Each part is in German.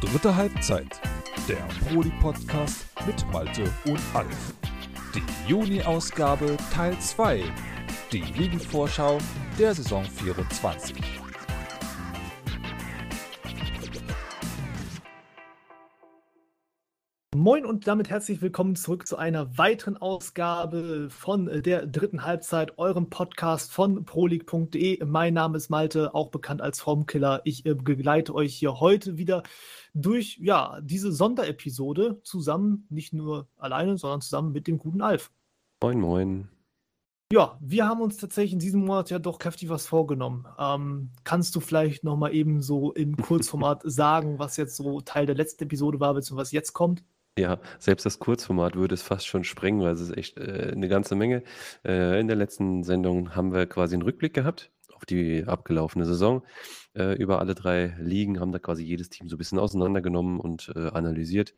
Dritte Halbzeit, der Proli-Podcast mit Malte und Alf. Die Juni-Ausgabe Teil 2, die Ligenvorschau der Saison 24. Moin und damit herzlich willkommen zurück zu einer weiteren Ausgabe von äh, der dritten Halbzeit, eurem Podcast von proleague.de. Mein Name ist Malte, auch bekannt als Formkiller. Ich äh, begleite euch hier heute wieder durch ja, diese Sonderepisode zusammen, nicht nur alleine, sondern zusammen mit dem guten Alf. Moin, moin. Ja, wir haben uns tatsächlich in diesem Monat ja doch kräftig was vorgenommen. Ähm, kannst du vielleicht nochmal eben so im Kurzformat sagen, was jetzt so Teil der letzten Episode war, beziehungsweise was jetzt kommt? Ja, selbst das Kurzformat würde es fast schon sprengen, weil es ist echt äh, eine ganze Menge. Äh, in der letzten Sendung haben wir quasi einen Rückblick gehabt auf die abgelaufene Saison. Äh, über alle drei Ligen haben da quasi jedes Team so ein bisschen auseinandergenommen und äh, analysiert,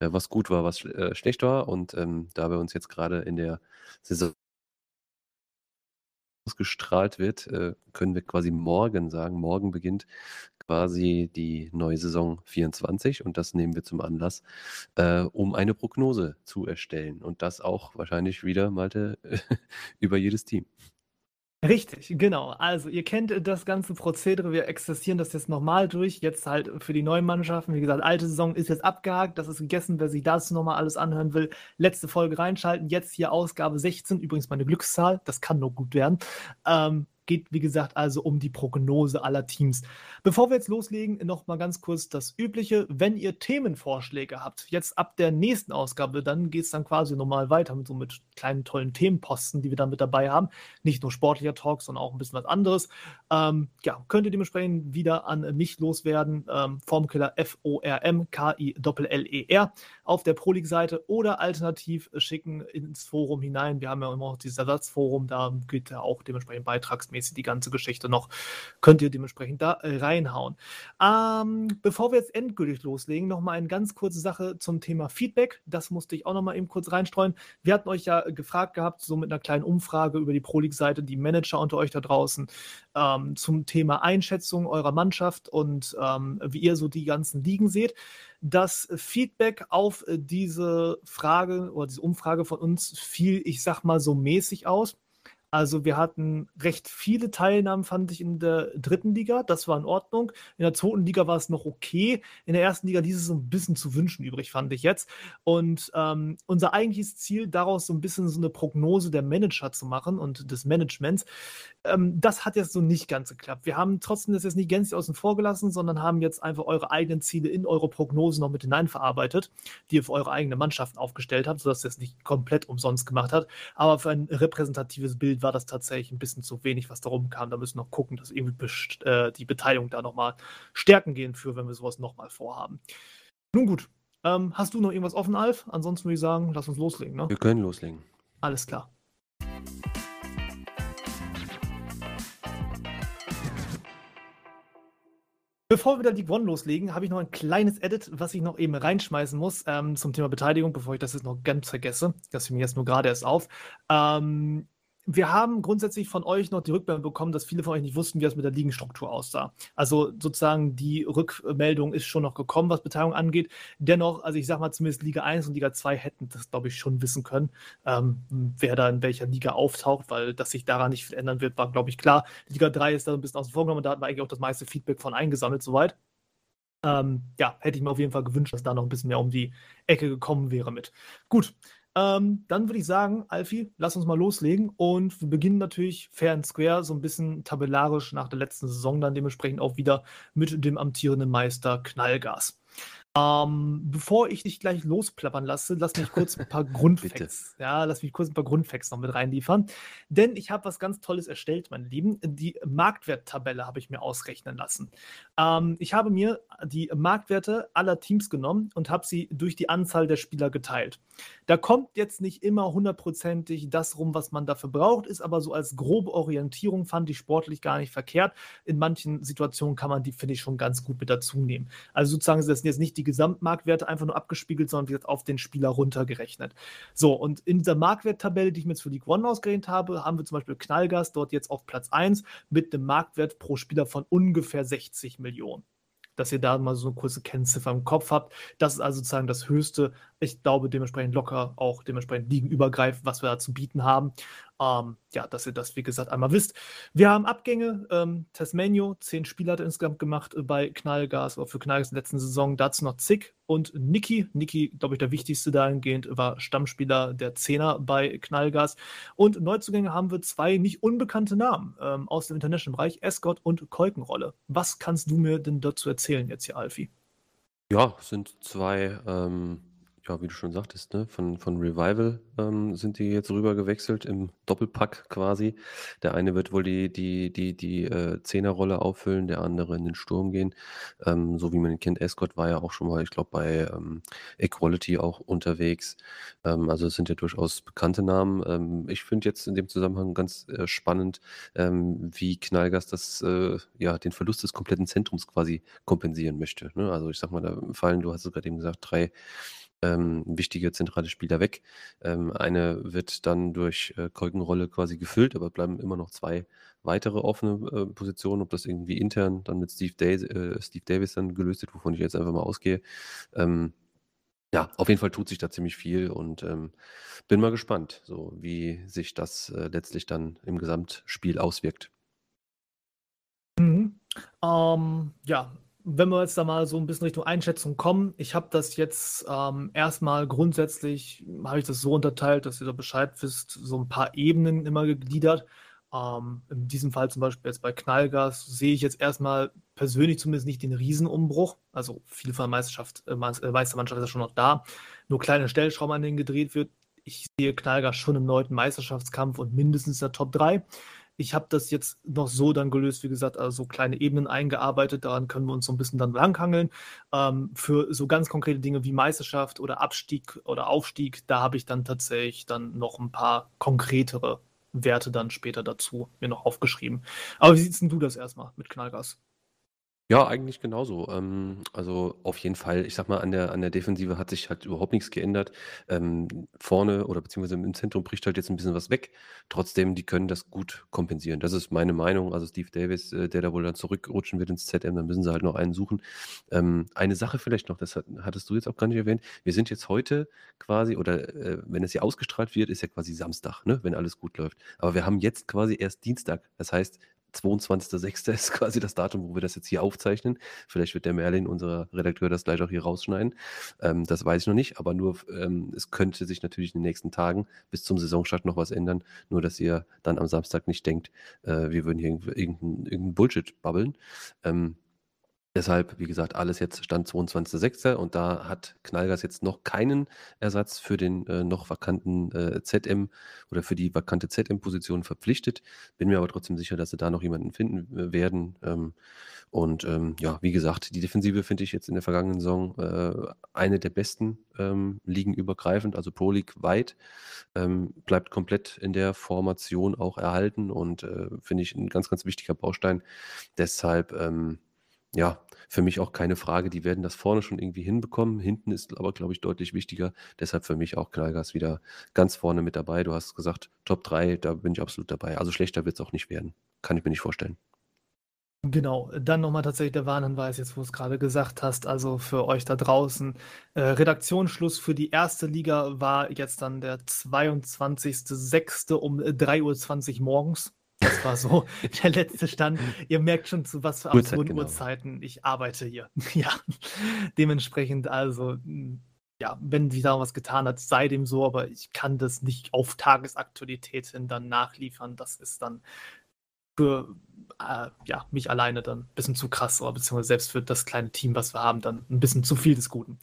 äh, was gut war, was äh, schlecht war. Und ähm, da wir uns jetzt gerade in der Saison ausgestrahlt wird, äh, können wir quasi morgen sagen, morgen beginnt quasi die neue Saison 24 und das nehmen wir zum Anlass, äh, um eine Prognose zu erstellen und das auch wahrscheinlich wieder, Malte, über jedes Team. Richtig, genau. Also ihr kennt das ganze Prozedere, wir existieren das jetzt nochmal durch, jetzt halt für die neuen Mannschaften. Wie gesagt, alte Saison ist jetzt abgehakt, das ist gegessen, wer sich das nochmal alles anhören will, letzte Folge reinschalten. Jetzt hier Ausgabe 16, übrigens meine Glückszahl, das kann nur gut werden. Ähm, geht, wie gesagt, also um die Prognose aller Teams. Bevor wir jetzt loslegen, noch mal ganz kurz das Übliche. Wenn ihr Themenvorschläge habt, jetzt ab der nächsten Ausgabe, dann geht es dann quasi nochmal weiter mit so mit kleinen tollen Themenposten, die wir dann mit dabei haben. Nicht nur sportlicher Talk, sondern auch ein bisschen was anderes. Ähm, ja, könnt ihr dementsprechend wieder an mich loswerden. Ähm, Formkiller F-O-R-M-K-I-L-L-E-R auf der Prolig-Seite oder alternativ schicken ins Forum hinein. Wir haben ja immer noch dieses Ersatzforum, da geht ja auch dementsprechend beitragsmäßig die ganze Geschichte noch. Könnt ihr dementsprechend da rein reinhauen. Ähm, bevor wir jetzt endgültig loslegen, nochmal eine ganz kurze Sache zum Thema Feedback. Das musste ich auch nochmal eben kurz reinstreuen. Wir hatten euch ja gefragt gehabt, so mit einer kleinen Umfrage über die Pro League-Seite, die Manager unter euch da draußen, ähm, zum Thema Einschätzung eurer Mannschaft und ähm, wie ihr so die ganzen Ligen seht. Das Feedback auf diese Frage oder diese Umfrage von uns fiel, ich sag mal, so mäßig aus. Also wir hatten recht viele Teilnahmen, fand ich, in der dritten Liga. Das war in Ordnung. In der zweiten Liga war es noch okay. In der ersten Liga ließ es ein bisschen zu wünschen übrig, fand ich jetzt. Und ähm, unser eigentliches Ziel, daraus so ein bisschen so eine Prognose der Manager zu machen und des Managements, ähm, das hat jetzt so nicht ganz geklappt. Wir haben trotzdem das jetzt nicht gänzlich außen vor gelassen, sondern haben jetzt einfach eure eigenen Ziele in eure Prognose noch mit hineinverarbeitet, die ihr für eure eigene Mannschaften aufgestellt habt, sodass ihr es nicht komplett umsonst gemacht habt. Aber für ein repräsentatives Bild war das tatsächlich ein bisschen zu wenig, was darum kam. Da müssen wir noch gucken, dass irgendwie äh, die Beteiligung da nochmal stärken gehen für, wenn wir sowas nochmal vorhaben. Nun gut, ähm, hast du noch irgendwas offen, Alf? Ansonsten würde ich sagen, lass uns loslegen. Ne? Wir können loslegen. Alles klar. Bevor wir da League One loslegen, habe ich noch ein kleines Edit, was ich noch eben reinschmeißen muss ähm, zum Thema Beteiligung, bevor ich das jetzt noch ganz vergesse. Das fiel mir jetzt nur gerade erst auf. Ähm, wir haben grundsätzlich von euch noch die Rückmeldung bekommen, dass viele von euch nicht wussten, wie das mit der Ligenstruktur aussah. Also sozusagen die Rückmeldung ist schon noch gekommen, was Beteiligung angeht. Dennoch, also ich sag mal, zumindest Liga 1 und Liga 2 hätten das, glaube ich, schon wissen können, ähm, wer da in welcher Liga auftaucht, weil dass sich daran nicht viel ändern wird, war, glaube ich, klar. Liga 3 ist da ein bisschen außen vor genommen, da hatten wir eigentlich auch das meiste Feedback von eingesammelt, soweit. Ähm, ja, hätte ich mir auf jeden Fall gewünscht, dass da noch ein bisschen mehr um die Ecke gekommen wäre mit. Gut, ähm, dann würde ich sagen, Alfie, lass uns mal loslegen. Und wir beginnen natürlich fair and square, so ein bisschen tabellarisch nach der letzten Saison, dann dementsprechend auch wieder mit dem amtierenden Meister Knallgas. Ähm, bevor ich dich gleich losplappern lasse, lass mich kurz ein paar Grundfacts, ja, lass mich kurz ein paar Grundfacts noch mit reinliefern. Denn ich habe was ganz Tolles erstellt, meine Lieben. Die Marktwerttabelle habe ich mir ausrechnen lassen. Ähm, ich habe mir die Marktwerte aller Teams genommen und habe sie durch die Anzahl der Spieler geteilt. Da kommt jetzt nicht immer hundertprozentig das rum, was man dafür braucht, ist aber so als grobe Orientierung, fand ich sportlich gar nicht verkehrt. In manchen Situationen kann man die, finde ich, schon ganz gut mit dazu nehmen. Also sozusagen das sind jetzt nicht die die Gesamtmarktwerte einfach nur abgespiegelt, sondern wird auf den Spieler runtergerechnet. So, und in dieser Marktwerttabelle, die ich mir jetzt für League One ausgerechnet habe, haben wir zum Beispiel Knallgas dort jetzt auf Platz 1 mit einem Marktwert pro Spieler von ungefähr 60 Millionen. dass ihr da mal so eine kurze Kennziffer im Kopf habt. Das ist also sozusagen das Höchste. Ich glaube dementsprechend locker auch dementsprechend ligenübergreifend, was wir da zu bieten haben. Ähm, ja, dass ihr das, wie gesagt, einmal wisst. Wir haben Abgänge. Ähm, Tasmanio, zehn Spieler hat er insgesamt gemacht äh, bei Knallgas, oder für Knallgas in der letzten Saison. Dazu noch Zick und Niki. Niki, glaube ich, der wichtigste dahingehend, war Stammspieler der Zehner bei Knallgas. Und Neuzugänge haben wir zwei nicht unbekannte Namen ähm, aus dem International-Bereich, Escort und Kolkenrolle. Was kannst du mir denn dazu erzählen jetzt hier, Alfie? Ja, sind zwei ähm, ja, wie du schon sagtest, ne, von, von Revival ähm, sind die jetzt rüber gewechselt im Doppelpack quasi. Der eine wird wohl die, die, die, die äh, Zehnerrolle auffüllen, der andere in den Sturm gehen. Ähm, so wie man ihn kennt, Escort war ja auch schon mal, ich glaube, bei ähm, Equality auch unterwegs. Ähm, also es sind ja durchaus bekannte Namen. Ähm, ich finde jetzt in dem Zusammenhang ganz äh, spannend, ähm, wie Knallgas das, äh, ja, den Verlust des kompletten Zentrums quasi kompensieren möchte. Ne? Also ich sag mal, da fallen, du hast es gerade eben gesagt, drei ähm, wichtige zentrale Spieler weg. Ähm, eine wird dann durch äh, Kolkenrolle quasi gefüllt, aber bleiben immer noch zwei weitere offene äh, Positionen, ob das irgendwie intern dann mit Steve, Day äh, Steve Davis dann gelöst wird, wovon ich jetzt einfach mal ausgehe. Ähm, ja, auf jeden Fall tut sich da ziemlich viel und ähm, bin mal gespannt, so wie sich das äh, letztlich dann im Gesamtspiel auswirkt. Mhm. Ähm, ja, wenn wir jetzt da mal so ein bisschen Richtung Einschätzung kommen, ich habe das jetzt ähm, erstmal grundsätzlich, habe ich das so unterteilt, dass ihr da Bescheid wisst, so ein paar Ebenen immer gegliedert. Ähm, in diesem Fall zum Beispiel jetzt bei Knallgas sehe ich jetzt erstmal persönlich zumindest nicht den Riesenumbruch. Also viel von der Meisterschaft, äh, Meistermannschaft ist ja schon noch da. Nur kleine Stellschrauben, an denen gedreht wird. Ich sehe Knallgas schon im neunten Meisterschaftskampf und mindestens der Top 3. Ich habe das jetzt noch so dann gelöst, wie gesagt, also kleine Ebenen eingearbeitet. Daran können wir uns so ein bisschen dann langhangeln. Ähm, für so ganz konkrete Dinge wie Meisterschaft oder Abstieg oder Aufstieg, da habe ich dann tatsächlich dann noch ein paar konkretere Werte dann später dazu mir noch aufgeschrieben. Aber wie siehst du das erstmal mit Knallgas? Ja, eigentlich genauso. Ähm, also auf jeden Fall, ich sag mal, an der, an der Defensive hat sich halt überhaupt nichts geändert. Ähm, vorne oder beziehungsweise im Zentrum bricht halt jetzt ein bisschen was weg. Trotzdem, die können das gut kompensieren. Das ist meine Meinung. Also Steve Davis, äh, der da wohl dann zurückrutschen wird ins ZM, dann müssen sie halt noch einen suchen. Ähm, eine Sache vielleicht noch, das hat, hattest du jetzt auch gar nicht erwähnt. Wir sind jetzt heute quasi, oder äh, wenn es hier ausgestrahlt wird, ist ja quasi Samstag, ne, wenn alles gut läuft. Aber wir haben jetzt quasi erst Dienstag. Das heißt, 22.06. ist quasi das Datum, wo wir das jetzt hier aufzeichnen. Vielleicht wird der Merlin, unser Redakteur, das gleich auch hier rausschneiden. Ähm, das weiß ich noch nicht, aber nur, ähm, es könnte sich natürlich in den nächsten Tagen bis zum Saisonstart noch was ändern. Nur, dass ihr dann am Samstag nicht denkt, äh, wir würden hier irgendeinen irgendein Bullshit babbeln. Ähm, Deshalb, wie gesagt, alles jetzt Stand 22.06. und da hat Knallgas jetzt noch keinen Ersatz für den äh, noch vakanten äh, ZM oder für die vakante ZM-Position verpflichtet. Bin mir aber trotzdem sicher, dass sie da noch jemanden finden äh, werden. Ähm, und ähm, ja, wie gesagt, die Defensive finde ich jetzt in der vergangenen Saison äh, eine der besten ähm, ligenübergreifend, also Pro League weit. Ähm, bleibt komplett in der Formation auch erhalten und äh, finde ich ein ganz, ganz wichtiger Baustein. Deshalb ähm, ja, für mich auch keine Frage. Die werden das vorne schon irgendwie hinbekommen. Hinten ist aber, glaube ich, deutlich wichtiger. Deshalb für mich auch Knallgas wieder ganz vorne mit dabei. Du hast gesagt, Top 3, da bin ich absolut dabei. Also schlechter wird es auch nicht werden. Kann ich mir nicht vorstellen. Genau, dann nochmal tatsächlich der Warnhinweis, jetzt wo du es gerade gesagt hast, also für euch da draußen. Äh, Redaktionsschluss für die erste Liga war jetzt dann der 22.06. um 3.20 Uhr morgens. Das war so der letzte Stand. Ihr merkt schon, zu was für absurden genau. Uhrzeiten ich arbeite hier. ja, dementsprechend also, hm, ja, wenn sich da was getan hat, sei dem so, aber ich kann das nicht auf Tagesaktualität hin dann nachliefern. Das ist dann für äh, ja, mich alleine dann ein bisschen zu krass, oder beziehungsweise selbst für das kleine Team, was wir haben, dann ein bisschen zu viel des Guten.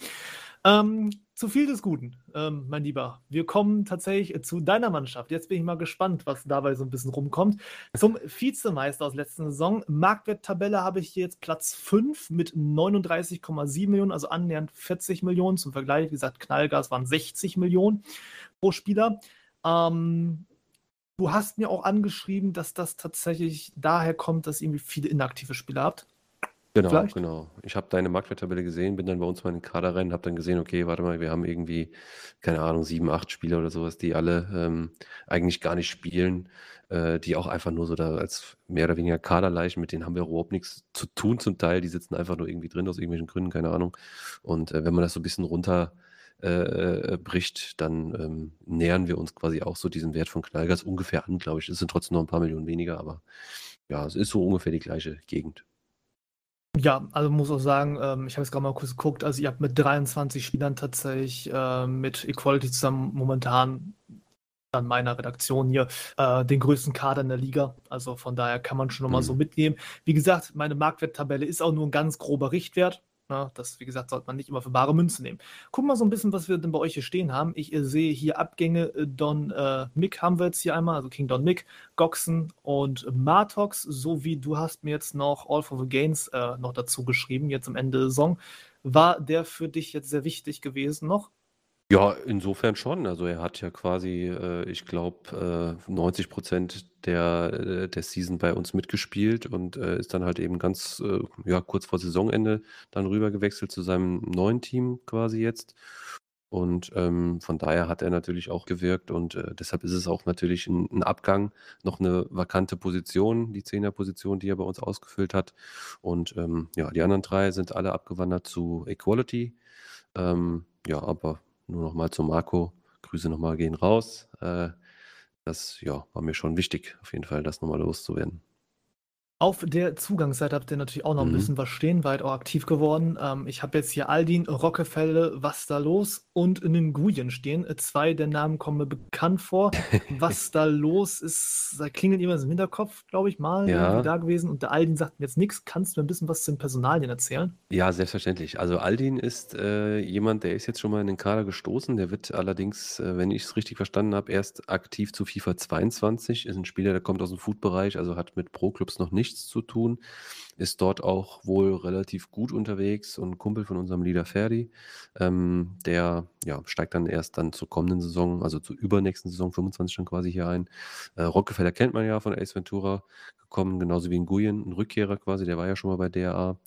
Ähm, zu viel des Guten, ähm, mein Lieber. Wir kommen tatsächlich zu deiner Mannschaft. Jetzt bin ich mal gespannt, was dabei so ein bisschen rumkommt. Zum Vizemeister aus letzter Saison. Marktwerttabelle habe ich hier jetzt Platz 5 mit 39,7 Millionen, also annähernd 40 Millionen. Zum Vergleich, wie gesagt, Knallgas waren 60 Millionen pro Spieler. Ähm, du hast mir auch angeschrieben, dass das tatsächlich daher kommt, dass ihr irgendwie viele inaktive Spieler habt. Genau, vielleicht? genau. Ich habe deine Marktwerttabelle gesehen, bin dann bei uns mal in den Kader rein, habe dann gesehen, okay, warte mal, wir haben irgendwie, keine Ahnung, sieben, acht Spieler oder sowas, die alle ähm, eigentlich gar nicht spielen, äh, die auch einfach nur so da als mehr oder weniger Kaderleichen, mit denen haben wir überhaupt nichts zu tun zum Teil, die sitzen einfach nur irgendwie drin aus irgendwelchen Gründen, keine Ahnung. Und äh, wenn man das so ein bisschen runter äh, äh, bricht, dann ähm, nähern wir uns quasi auch so diesen Wert von Knallgas ungefähr an, glaube ich. Es sind trotzdem noch ein paar Millionen weniger, aber ja, es ist so ungefähr die gleiche Gegend. Ja, also muss auch sagen, ähm, ich habe jetzt gerade mal kurz geguckt, also ihr habt mit 23 Spielern tatsächlich äh, mit Equality zusammen momentan an meiner Redaktion hier äh, den größten Kader in der Liga. Also von daher kann man schon nochmal Mhm. so mitnehmen. Wie gesagt, meine Marktwerttabelle ist auch nur ein ganz grober Richtwert. Ne? Das, wie gesagt, sollte man nicht immer für bare Münze nehmen. Guck mal so ein bisschen, was wir denn bei euch hier stehen haben. Ich äh, sehe hier Abgänge. äh, Don äh, Mick haben wir jetzt hier einmal, also King Don Mick, Goxen und Martox, sowie du hast mir jetzt noch All for the Gains äh, noch dazu geschrieben, jetzt am Ende der Saison. War der für dich jetzt sehr wichtig gewesen noch? Ja, insofern schon. Also er hat ja quasi, äh, ich glaube, äh, 90 Prozent der, äh, der Season bei uns mitgespielt und äh, ist dann halt eben ganz äh, ja, kurz vor Saisonende dann rüber gewechselt zu seinem neuen Team quasi jetzt. Und ähm, von daher hat er natürlich auch gewirkt und äh, deshalb ist es auch natürlich ein, ein Abgang, noch eine vakante Position, die Zehnerposition, die er bei uns ausgefüllt hat. Und ähm, ja, die anderen drei sind alle abgewandert zu Equality. Ähm, ja, aber nur noch mal zu Marco. Grüße nochmal gehen raus. Äh, das ja, war mir schon wichtig, auf jeden Fall, das nochmal loszuwerden. Auf der Zugangsseite habt ihr natürlich auch noch ein Mhm. bisschen was stehen, weit auch aktiv geworden. Ähm, ich habe jetzt hier Aldin, Rockefelle, Was da los und Nguyen stehen. Äh, Zwei der Namen kommen mir bekannt vor. Was da los ist, da klingelt jemand im Hinterkopf, glaube ich, mal Ja. irgendwie da gewesen. Und der Aldin sagt mir jetzt nichts. Kannst du mir ein bisschen was zu den Personalien erzählen? Ja, selbstverständlich. Also Aldin ist äh, jemand, der ist jetzt schon mal in den Kader gestoßen. Der wird allerdings, äh, wenn ich es richtig verstanden habe, erst aktiv zu FIFA 22. Ist ein Spieler, der kommt aus dem Food-Bereich, also hat mit Pro-Clubs noch nichts zu tun. Ist dort auch wohl relativ gut unterwegs und Kumpel von unserem Leader Ferdi. Ähm, der ja, steigt dann erst dann zur kommenden Saison, also zur übernächsten Saison 25 schon quasi hier ein. Äh, Rockefeller kennt man ja von Ace Ventura gekommen, genauso wie ein Nguyen, ein Rückkehrer quasi, der war ja schon mal bei DRA.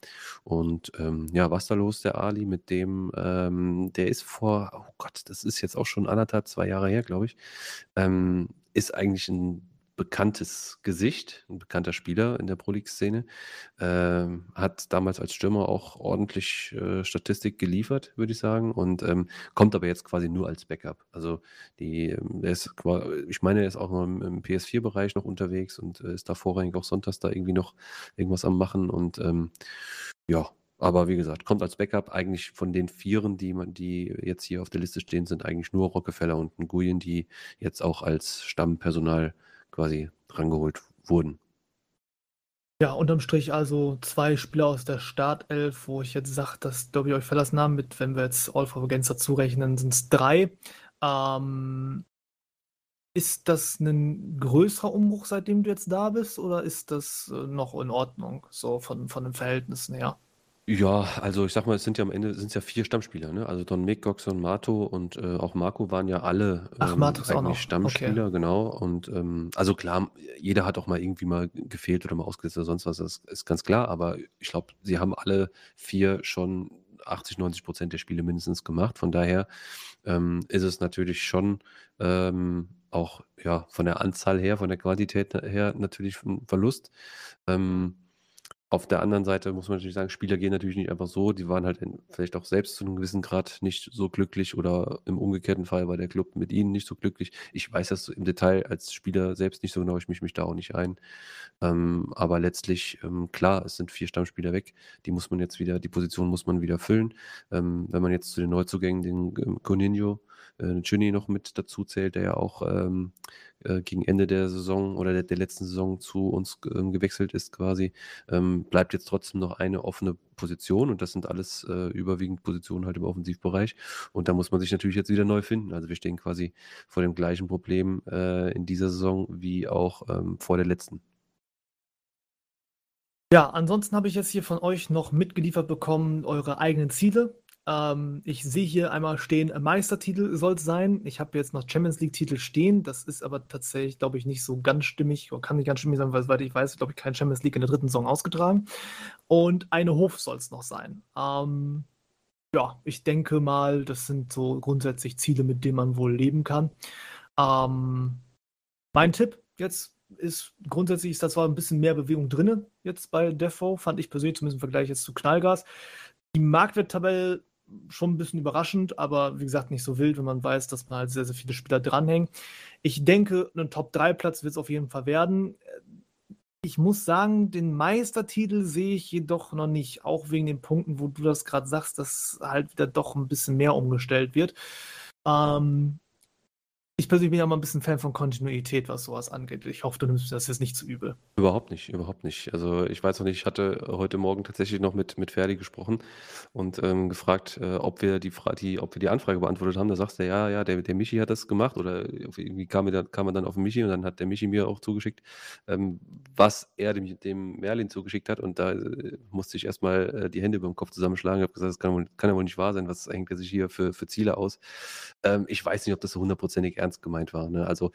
Und ähm, ja, was da los, der Ali, mit dem, ähm, der ist vor, oh Gott, das ist jetzt auch schon anderthalb, zwei Jahre her, glaube ich, ähm, ist eigentlich ein bekanntes Gesicht, ein bekannter Spieler in der Pro League-Szene. Ähm, hat damals als Stürmer auch ordentlich äh, Statistik geliefert, würde ich sagen, und ähm, kommt aber jetzt quasi nur als Backup. Also die, ähm, der ist, ich meine, er ist auch noch im, im PS4-Bereich noch unterwegs und äh, ist da vorrangig auch sonntags da irgendwie noch irgendwas am Machen und ähm, ja, aber wie gesagt, kommt als Backup eigentlich von den Vieren, die man, die jetzt hier auf der Liste stehen, sind eigentlich nur Rockefeller und Nguyen, die jetzt auch als Stammpersonal quasi rangeholt wurden. Ja, unterm Strich also zwei Spieler aus der Startelf, wo ich jetzt sage, dass, ich, euch Fellers Namen mit, wenn wir jetzt All for Against dazu rechnen, sind es drei. Ähm, ist das ein größerer Umbruch, seitdem du jetzt da bist, oder ist das äh, noch in Ordnung, so von, von den Verhältnissen her? Ja, also ich sag mal, es sind ja am Ende sind's ja vier Stammspieler, ne? Also Don Mick, Goxon, Mato und äh, auch Marco waren ja alle Ach, ähm, Mato ist auch eigentlich noch. Stammspieler, genau. Und ähm, also klar, jeder hat auch mal irgendwie mal gefehlt oder mal ausgesetzt oder sonst was, das ist ganz klar. Aber ich glaube, sie haben alle vier schon 80, 90 Prozent der Spiele mindestens gemacht. Von daher ähm, ist es natürlich schon ähm, auch ja, von der Anzahl her, von der Quantität her natürlich ein Verlust. Ähm, auf der anderen Seite muss man natürlich sagen, Spieler gehen natürlich nicht einfach so. Die waren halt in, vielleicht auch selbst zu einem gewissen Grad nicht so glücklich oder im umgekehrten Fall war der Club mit ihnen nicht so glücklich. Ich weiß das im Detail als Spieler selbst nicht so genau, ich mische mich da auch nicht ein. Ähm, aber letztlich, ähm, klar, es sind vier Stammspieler weg. Die muss man jetzt wieder, die Position muss man wieder füllen. Ähm, wenn man jetzt zu den Neuzugängen den ähm, Coninho, äh, Chuni noch mit dazu zählt, der ja auch ähm, äh, gegen Ende der Saison oder der, der letzten Saison zu uns ähm, gewechselt ist quasi, ähm, bleibt jetzt trotzdem noch eine offene Position und das sind alles äh, überwiegend Positionen halt im Offensivbereich und da muss man sich natürlich jetzt wieder neu finden. Also wir stehen quasi vor dem gleichen Problem äh, in dieser Saison wie auch ähm, vor der letzten. Ja, ansonsten habe ich jetzt hier von euch noch mitgeliefert bekommen, eure eigenen Ziele. Ähm, ich sehe hier einmal stehen, Meistertitel soll es sein. Ich habe jetzt noch Champions League-Titel stehen. Das ist aber tatsächlich, glaube ich, nicht so ganz stimmig. Oder kann nicht ganz stimmig sein, weil ich weiß, glaube ich, kein Champions League in der dritten Saison ausgetragen. Und eine Hof soll es noch sein. Ähm, ja, ich denke mal, das sind so grundsätzlich Ziele, mit denen man wohl leben kann. Ähm, mein Tipp jetzt ist grundsätzlich, ist das war ein bisschen mehr Bewegung drin jetzt bei Defo, fand ich persönlich zumindest im Vergleich jetzt zu Knallgas. Die Marktwerttabelle schon ein bisschen überraschend, aber wie gesagt nicht so wild, wenn man weiß, dass man halt sehr, sehr viele Spieler dranhängen. Ich denke, ein Top-3-Platz wird es auf jeden Fall werden. Ich muss sagen, den Meistertitel sehe ich jedoch noch nicht, auch wegen den Punkten, wo du das gerade sagst, dass halt wieder doch ein bisschen mehr umgestellt wird. Ähm, ich persönlich bin ja mal ein bisschen Fan von Kontinuität, was sowas angeht. Ich hoffe, du nimmst das jetzt nicht zu übel. Überhaupt nicht, überhaupt nicht. Also ich weiß noch nicht, ich hatte heute Morgen tatsächlich noch mit, mit Ferdi gesprochen und ähm, gefragt, äh, ob wir die, die, ob wir die Anfrage beantwortet haben. Da sagst du, ja, ja, der, der Michi hat das gemacht oder irgendwie kam, mir kam man dann auf den Michi und dann hat der Michi mir auch zugeschickt, ähm, was er dem, dem Merlin zugeschickt hat und da äh, musste ich erstmal äh, die Hände über dem Kopf zusammenschlagen. Ich habe gesagt, das kann, kann ja wohl nicht wahr sein, was hängt er sich hier für, für Ziele aus. Ähm, ich weiß nicht, ob das so hundertprozentig ernst gemeint war. Ne? Also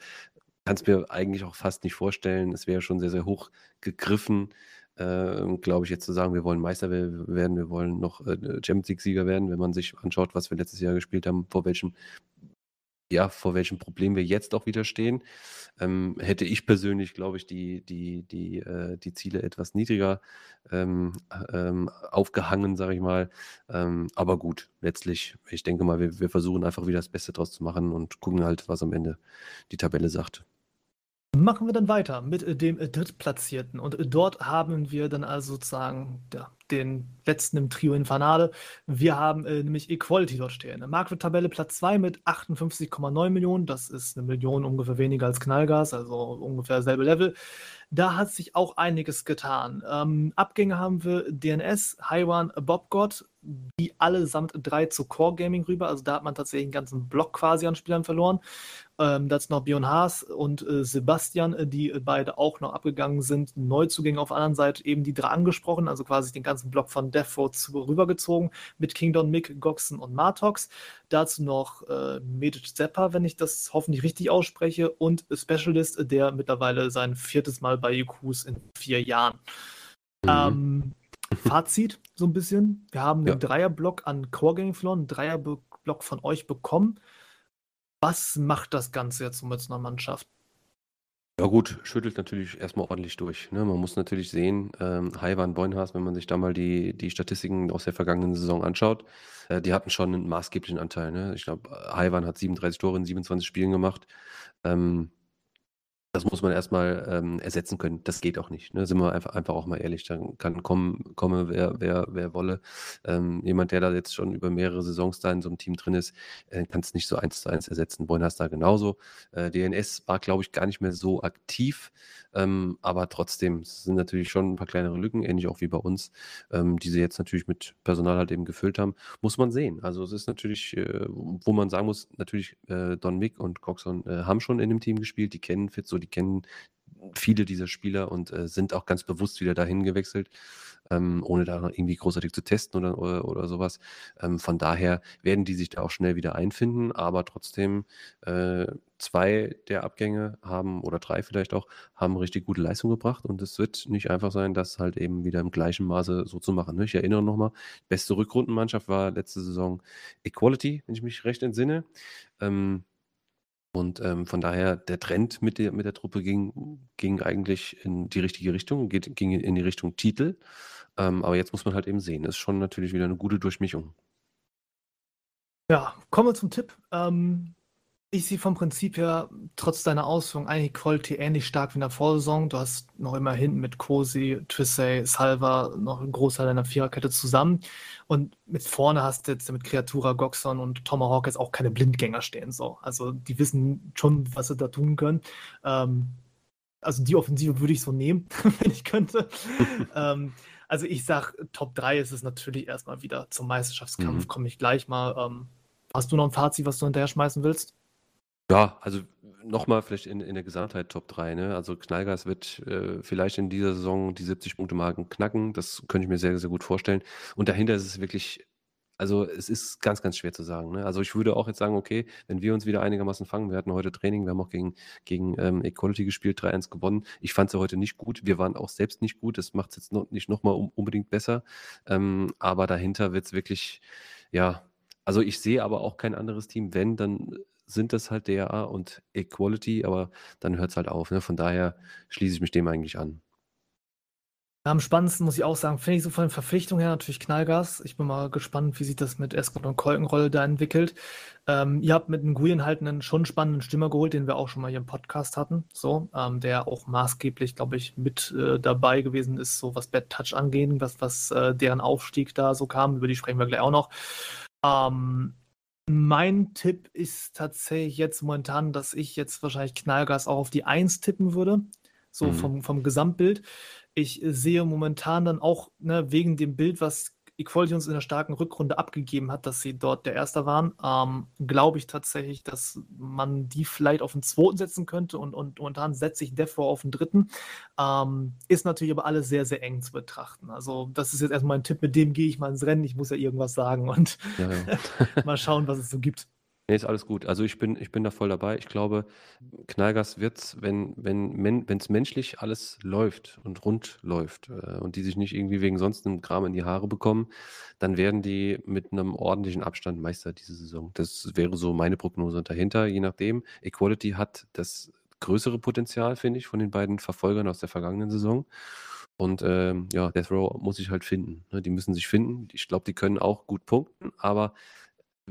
kann es mir eigentlich auch fast nicht vorstellen. Es wäre schon sehr, sehr hoch gegriffen, äh, glaube ich, jetzt zu sagen, wir wollen Meister werden, wir wollen noch äh, Champions League-Sieger werden, wenn man sich anschaut, was wir letztes Jahr gespielt haben, vor welchem ja, vor welchem Problem wir jetzt auch wieder stehen. Ähm, hätte ich persönlich, glaube ich, die, die, die, äh, die Ziele etwas niedriger ähm, ähm, aufgehangen, sage ich mal. Ähm, aber gut, letztlich, ich denke mal, wir, wir versuchen einfach wieder das Beste draus zu machen und gucken halt, was am Ende die Tabelle sagt. Machen wir dann weiter mit äh, dem äh, Drittplatzierten. Und äh, dort haben wir dann also sozusagen ja, den letzten im Trio Infernale. Wir haben äh, nämlich Equality dort stehen. Marktwerttabelle Platz 2 mit 58,9 Millionen. Das ist eine Million ungefähr weniger als Knallgas, also ungefähr selbe Level. Da hat sich auch einiges getan. Ähm, Abgänge haben wir DNS, Haiwan, Bobgott, die allesamt drei zu Core Gaming rüber. Also da hat man tatsächlich einen ganzen Block quasi an Spielern verloren. Ähm, ist noch Björn Haas und äh, Sebastian, äh, die beide auch noch abgegangen sind. Neuzugänge auf der anderen Seite eben die drei angesprochen, also quasi den ganzen Block von Death Road rübergezogen mit Kingdom, Mick, Goxen und Martox. Dazu noch äh, Medic Zeppa, wenn ich das hoffentlich richtig ausspreche, und Specialist, der mittlerweile sein viertes Mal bei UQs in vier Jahren. Mhm. Ähm, Fazit so ein bisschen. Wir haben einen ja. Dreierblock an Core Gaming verloren, einen Dreierblock von euch bekommen. Was macht das Ganze jetzt mit so einer Mannschaft? Ja gut, schüttelt natürlich erstmal ordentlich durch. Ne? Man muss natürlich sehen, ähm, Haiwan wenn man sich da mal die, die Statistiken aus der vergangenen Saison anschaut, äh, die hatten schon einen maßgeblichen Anteil. Ne? Ich glaube, Haiwan hat 37 Tore in 27 Spielen gemacht. Ähm, das muss man erstmal ähm, ersetzen können. Das geht auch nicht. Ne? Sind wir einfach, einfach auch mal ehrlich. Dann kann kommen, komme, wer, wer, wer wolle. Ähm, jemand, der da jetzt schon über mehrere Saisons da in so einem Team drin ist, äh, kann es nicht so eins zu eins ersetzen. Boynas da genauso. Äh, DNS war, glaube ich, gar nicht mehr so aktiv. Ähm, aber trotzdem, sind natürlich schon ein paar kleinere Lücken, ähnlich auch wie bei uns, ähm, die sie jetzt natürlich mit Personal halt eben gefüllt haben. Muss man sehen. Also es ist natürlich, äh, wo man sagen muss, natürlich äh, Don Mick und Coxon äh, haben schon in dem Team gespielt, die kennen Fitz die kennen viele dieser Spieler und äh, sind auch ganz bewusst wieder dahin gewechselt, ähm, ohne da irgendwie großartig zu testen oder, oder, oder sowas. Ähm, von daher werden die sich da auch schnell wieder einfinden, aber trotzdem äh, zwei der Abgänge haben oder drei vielleicht auch, haben richtig gute Leistung gebracht und es wird nicht einfach sein, das halt eben wieder im gleichen Maße so zu machen. Ne? Ich erinnere nochmal, beste Rückrundenmannschaft war letzte Saison Equality, wenn ich mich recht entsinne. Ähm, und ähm, von daher, der Trend mit der, mit der Truppe ging, ging eigentlich in die richtige Richtung, geht, ging in die Richtung Titel. Ähm, aber jetzt muss man halt eben sehen, ist schon natürlich wieder eine gute Durchmischung. Ja, kommen wir zum Tipp. Ähm, ich sehe vom Prinzip her, trotz deiner Ausführung, eigentlich Quality ähnlich stark wie in der Vorsaison. Du hast noch immer hinten mit Cosi, Twissey, Salva noch einen Großteil deiner Viererkette zusammen. Und mit vorne hast du jetzt mit Kreatura, Goxon und Tomahawk jetzt auch keine Blindgänger stehen. So. Also die wissen schon, was sie da tun können. Ähm, also die Offensive würde ich so nehmen, wenn ich könnte. ähm, also ich sag, Top 3 ist es natürlich erstmal wieder zum Meisterschaftskampf, mhm. komme ich gleich mal. Ähm, hast du noch ein Fazit, was du hinterher schmeißen willst? Ja, also nochmal vielleicht in, in der Gesamtheit Top 3. Ne? Also Knallgas wird äh, vielleicht in dieser Saison die 70-Punkte-Marken knacken. Das könnte ich mir sehr, sehr gut vorstellen. Und dahinter ist es wirklich Also es ist ganz, ganz schwer zu sagen. Ne? Also ich würde auch jetzt sagen, okay, wenn wir uns wieder einigermaßen fangen, wir hatten heute Training, wir haben auch gegen, gegen ähm, Equality gespielt, 3-1 gewonnen. Ich fand sie heute nicht gut. Wir waren auch selbst nicht gut. Das macht es jetzt noch, nicht nochmal um, unbedingt besser. Ähm, aber dahinter wird es wirklich, ja, also ich sehe aber auch kein anderes Team. Wenn, dann sind das halt DRA und Equality, aber dann hört es halt auf. Ne? Von daher schließe ich mich dem eigentlich an. Am spannendsten muss ich auch sagen, finde ich so von den Verpflichtungen her natürlich Knallgas. Ich bin mal gespannt, wie sich das mit Escort und Kolkenrolle da entwickelt. Ähm, ihr habt mit Nguyen halt einen schon spannenden Stimmer geholt, den wir auch schon mal hier im Podcast hatten, so, ähm, der auch maßgeblich, glaube ich, mit äh, dabei gewesen ist, so was Bad Touch angeht, was, was äh, deren Aufstieg da so kam. Über die sprechen wir gleich auch noch. Ähm, mein Tipp ist tatsächlich jetzt momentan, dass ich jetzt wahrscheinlich Knallgas auch auf die 1 tippen würde, so mhm. vom, vom Gesamtbild. Ich sehe momentan dann auch ne, wegen dem Bild, was Equality uns in der starken Rückrunde abgegeben hat, dass sie dort der Erste waren, ähm, glaube ich tatsächlich, dass man die vielleicht auf den zweiten setzen könnte und, und momentan setze ich Defo auf den dritten. Ähm, ist natürlich aber alles sehr, sehr eng zu betrachten. Also, das ist jetzt erstmal ein Tipp, mit dem gehe ich mal ins Rennen. Ich muss ja irgendwas sagen und ja, ja. mal schauen, was es so gibt. Nee, ist alles gut. Also ich bin, ich bin da voll dabei. Ich glaube, Knallgas wird's, wenn, wenn, men, wenn's menschlich alles läuft und rund läuft äh, und die sich nicht irgendwie wegen sonst einem Kram in die Haare bekommen, dann werden die mit einem ordentlichen Abstand Meister diese Saison. Das wäre so meine Prognose dahinter, je nachdem. Equality hat das größere Potenzial, finde ich, von den beiden Verfolgern aus der vergangenen Saison. Und ähm, ja, Death Row muss sich halt finden. Ne? Die müssen sich finden. Ich glaube, die können auch gut punkten, aber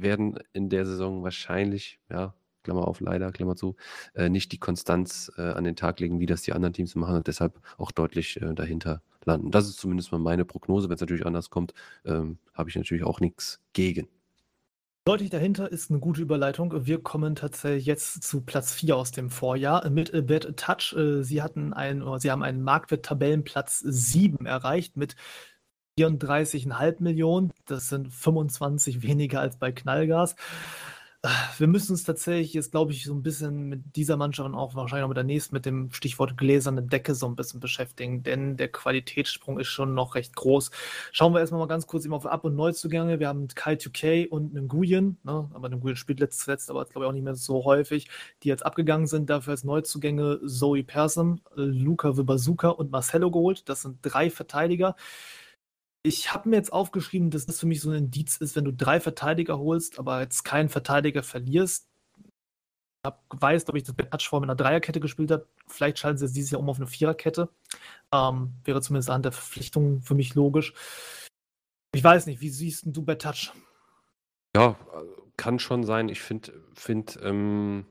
werden in der Saison wahrscheinlich, ja, Klammer auf, leider, Klammer zu, äh, nicht die Konstanz äh, an den Tag legen, wie das die anderen Teams machen und deshalb auch deutlich äh, dahinter landen. Das ist zumindest mal meine Prognose. Wenn es natürlich anders kommt, ähm, habe ich natürlich auch nichts gegen. Deutlich dahinter ist eine gute Überleitung. Wir kommen tatsächlich jetzt zu Platz 4 aus dem Vorjahr mit Bad Touch. Äh, sie hatten einen, sie haben einen Marktwert-Tabellenplatz 7 erreicht mit 34,5 Millionen. Das sind 25 weniger als bei Knallgas. Wir müssen uns tatsächlich jetzt, glaube ich, so ein bisschen mit dieser Mannschaft und auch wahrscheinlich auch mit der nächsten, mit dem Stichwort gläserne Decke so ein bisschen beschäftigen, denn der Qualitätssprung ist schon noch recht groß. Schauen wir erstmal mal ganz kurz auf Ab- und Neuzugänge. Wir haben Kai 2K und einen Nguyen, ne? aber Nguyen spielt letztes, aber glaube ich auch nicht mehr so häufig, die jetzt abgegangen sind. Dafür als Neuzugänge Zoe Persson, Luca Wibazuka und Marcelo geholt. Das sind drei Verteidiger. Ich habe mir jetzt aufgeschrieben, dass das für mich so ein Indiz ist, wenn du drei Verteidiger holst, aber jetzt keinen Verteidiger verlierst. Ich weiß, glaube ich, dass Batsch vor mit einer Dreierkette gespielt hat. Vielleicht schalten sie jetzt dieses Jahr um auf eine Viererkette. Ähm, wäre zumindest an der Verpflichtung für mich logisch. Ich weiß nicht, wie siehst du bei Touch? Ja, kann schon sein. Ich finde, find, ähm,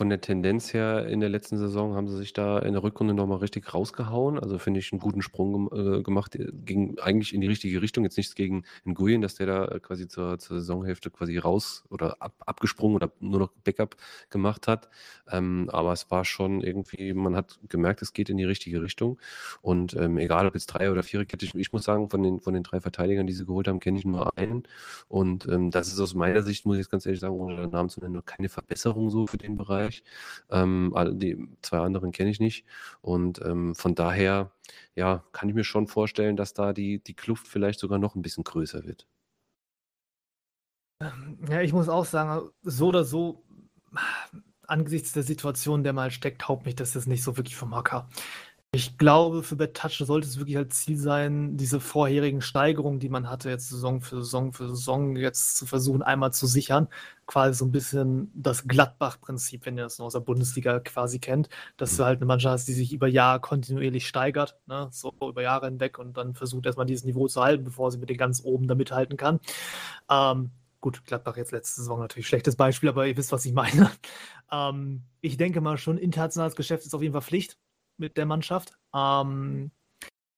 von der Tendenz her in der letzten Saison haben sie sich da in der Rückrunde nochmal richtig rausgehauen. Also finde ich einen guten Sprung äh, gemacht, äh, ging eigentlich in die richtige Richtung. Jetzt nichts gegen Nguyen, dass der da äh, quasi zur, zur Saisonhälfte quasi raus oder ab, abgesprungen oder nur noch Backup gemacht hat. Ähm, aber es war schon irgendwie, man hat gemerkt, es geht in die richtige Richtung. Und ähm, egal ob jetzt drei oder vier Kette, ich, ich, muss sagen, von den, von den drei Verteidigern, die sie geholt haben, kenne ich nur einen. Und ähm, das ist aus meiner Sicht, muss ich jetzt ganz ehrlich sagen, ohne Namen zu nennen, keine Verbesserung so für den Bereich. Bereich. Ähm, die zwei anderen kenne ich nicht. Und ähm, von daher, ja, kann ich mir schon vorstellen, dass da die, die Kluft vielleicht sogar noch ein bisschen größer wird. Ja, ich muss auch sagen, so oder so, angesichts der Situation, der mal steckt, haupt mich das jetzt nicht so wirklich vom Hocker. Ich glaube, für Bad Touch sollte es wirklich als Ziel sein, diese vorherigen Steigerungen, die man hatte, jetzt Saison für Saison für Saison, jetzt zu versuchen, einmal zu sichern. Quasi so ein bisschen das Gladbach-Prinzip, wenn ihr das noch aus der Bundesliga quasi kennt, dass du halt eine Mannschaft hast, die sich über Jahre kontinuierlich steigert, ne? so über Jahre hinweg und dann versucht erstmal dieses Niveau zu halten, bevor sie mit den ganz oben da mithalten kann. Ähm, gut, Gladbach jetzt letzte Saison natürlich schlechtes Beispiel, aber ihr wisst, was ich meine. Ähm, ich denke mal schon, internationales Geschäft ist auf jeden Fall Pflicht mit der Mannschaft. Ähm,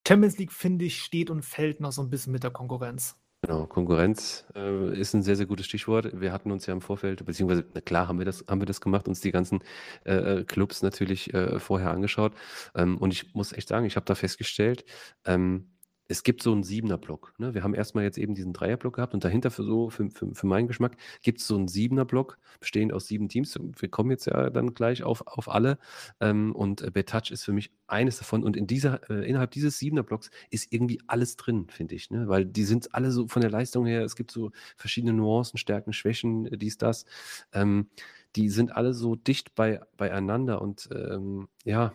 Champions League, finde ich, steht und fällt noch so ein bisschen mit der Konkurrenz. Genau, Konkurrenz äh, ist ein sehr, sehr gutes Stichwort. Wir hatten uns ja im Vorfeld, beziehungsweise, na klar, haben wir das, haben wir das gemacht, uns die ganzen äh, äh Clubs natürlich äh, vorher angeschaut. Ähm, und ich muss echt sagen, ich habe da festgestellt, ähm, es gibt so einen Siebener-Block. Ne? Wir haben erstmal jetzt eben diesen Dreier-Block gehabt und dahinter für so, für, für, für meinen Geschmack, gibt es so einen Siebener-Block, bestehend aus sieben Teams. Wir kommen jetzt ja dann gleich auf, auf alle. Ähm, und äh, Betouch ist für mich eines davon. Und in dieser, äh, innerhalb dieses Siebener-Blocks ist irgendwie alles drin, finde ich. Ne? Weil die sind alle so von der Leistung her, es gibt so verschiedene Nuancen, Stärken, Schwächen, äh, dies, das. Ähm, die sind alle so dicht bei, beieinander und ähm, ja,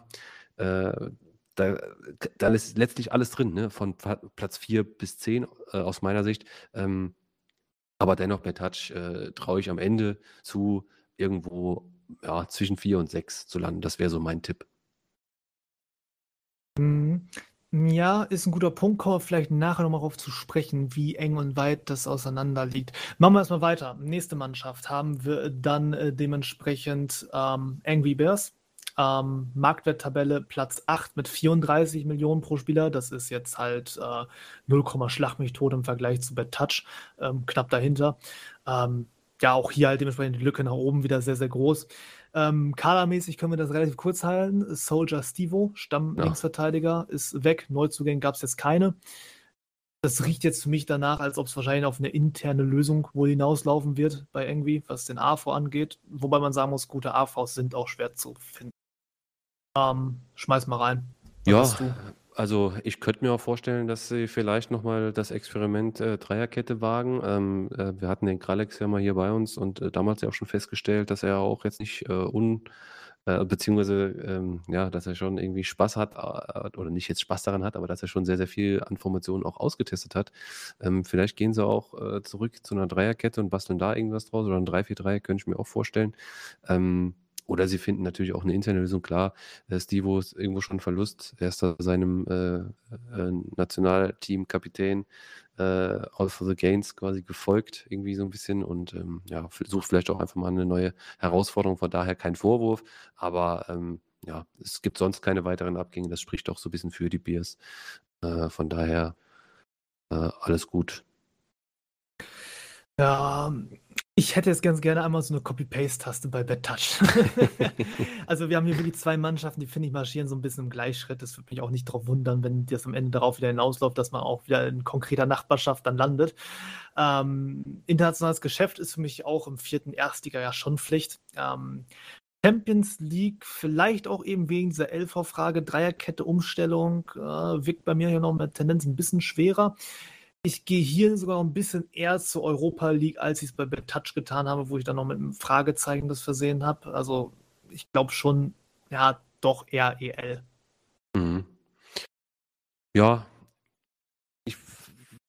äh, da, da ist letztlich alles drin, ne? von Platz 4 bis 10 äh, aus meiner Sicht. Ähm, aber dennoch bei Touch äh, traue ich am Ende zu, irgendwo ja, zwischen 4 und 6 zu landen. Das wäre so mein Tipp. Mhm. Ja, ist ein guter Punkt. Kommen wir vielleicht nachher nochmal darauf zu sprechen, wie eng und weit das auseinander liegt. Machen wir erstmal weiter. Nächste Mannschaft haben wir dann äh, dementsprechend ähm, Angry Bears. Ähm, Marktwerttabelle Platz 8 mit 34 Millionen pro Spieler. Das ist jetzt halt äh, 0, Schlag mich tot im Vergleich zu Bad Touch. Ähm, knapp dahinter. Ähm, ja, auch hier halt dementsprechend die Lücke nach oben wieder sehr, sehr groß. Ähm, Kadermäßig können wir das relativ kurz halten. Soldier Stivo, Stammlinksverteidiger, ja. ist weg. Neuzugänge gab es jetzt keine. Das riecht jetzt für mich danach, als ob es wahrscheinlich auf eine interne Lösung wohl hinauslaufen wird bei irgendwie, was den AV angeht. Wobei man sagen muss, gute AVs sind auch schwer zu finden. Ähm, schmeiß mal rein. Was ja, also ich könnte mir auch vorstellen, dass sie vielleicht nochmal das Experiment äh, Dreierkette wagen. Ähm, äh, wir hatten den Kralex ja mal hier bei uns und äh, damals ja auch schon festgestellt, dass er auch jetzt nicht äh, un äh, beziehungsweise ähm, ja, dass er schon irgendwie Spaß hat äh, oder nicht jetzt Spaß daran hat, aber dass er schon sehr, sehr viel an Formationen auch ausgetestet hat. Ähm, vielleicht gehen sie auch zurück zu einer Dreierkette und basteln da irgendwas draus oder ein 3-4-3, könnte ich mir auch vorstellen. Ähm, oder sie finden natürlich auch eine interne Lösung. Klar, äh, Stivo ist irgendwo schon Verlust. Er ist da seinem äh, äh, Nationalteam-Kapitän äh, All for the Gains quasi gefolgt, irgendwie so ein bisschen. Und ähm, ja, sucht vielleicht auch einfach mal eine neue Herausforderung. Von daher kein Vorwurf. Aber ähm, ja, es gibt sonst keine weiteren Abgänge. Das spricht auch so ein bisschen für die Bears. Äh, von daher äh, alles gut. Ja, ich hätte jetzt ganz gerne einmal so eine Copy-Paste-Taste bei Bad Touch. also wir haben hier wirklich zwei Mannschaften, die finde ich marschieren so ein bisschen im Gleichschritt. Das würde mich auch nicht darauf wundern, wenn das am Ende darauf wieder hinausläuft, dass man auch wieder in konkreter Nachbarschaft dann landet. Ähm, internationales Geschäft ist für mich auch im vierten Erstliga ja schon Pflicht. Ähm, Champions League, vielleicht auch eben wegen dieser LV-Frage, Dreierkette, Umstellung, äh, wirkt bei mir hier noch mit Tendenz ein bisschen schwerer. Ich gehe hier sogar noch ein bisschen eher zur Europa League, als ich es bei Touch getan habe, wo ich dann noch mit einem Fragezeichen das versehen habe. Also ich glaube schon, ja, doch eher EL. Mhm. Ja, ich,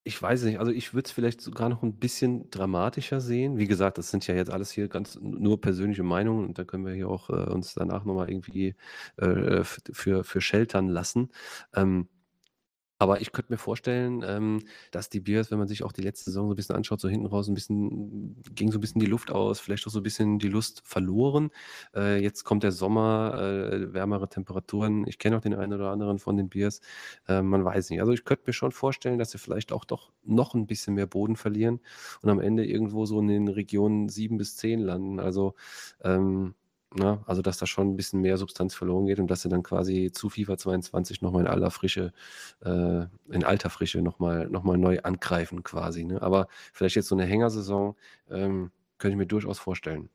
ich weiß nicht. Also ich würde es vielleicht sogar noch ein bisschen dramatischer sehen. Wie gesagt, das sind ja jetzt alles hier ganz nur persönliche Meinungen und da können wir hier auch äh, uns danach nochmal irgendwie äh, für, für sheltern lassen. Ähm, aber ich könnte mir vorstellen, ähm, dass die Bears, wenn man sich auch die letzte Saison so ein bisschen anschaut, so hinten raus ein bisschen ging so ein bisschen die Luft aus, vielleicht auch so ein bisschen die Lust verloren. Äh, jetzt kommt der Sommer, äh, wärmere Temperaturen. Ich kenne auch den einen oder anderen von den Bears. Äh, man weiß nicht. Also ich könnte mir schon vorstellen, dass sie vielleicht auch doch noch ein bisschen mehr Boden verlieren und am Ende irgendwo so in den Regionen sieben bis zehn landen. Also ähm, Ne? Also, dass da schon ein bisschen mehr Substanz verloren geht und dass sie dann quasi zu FIFA 22 nochmal in aller Frische, äh, in alter Frische nochmal noch mal neu angreifen quasi. Ne? Aber vielleicht jetzt so eine Hängersaison ähm, könnte ich mir durchaus vorstellen.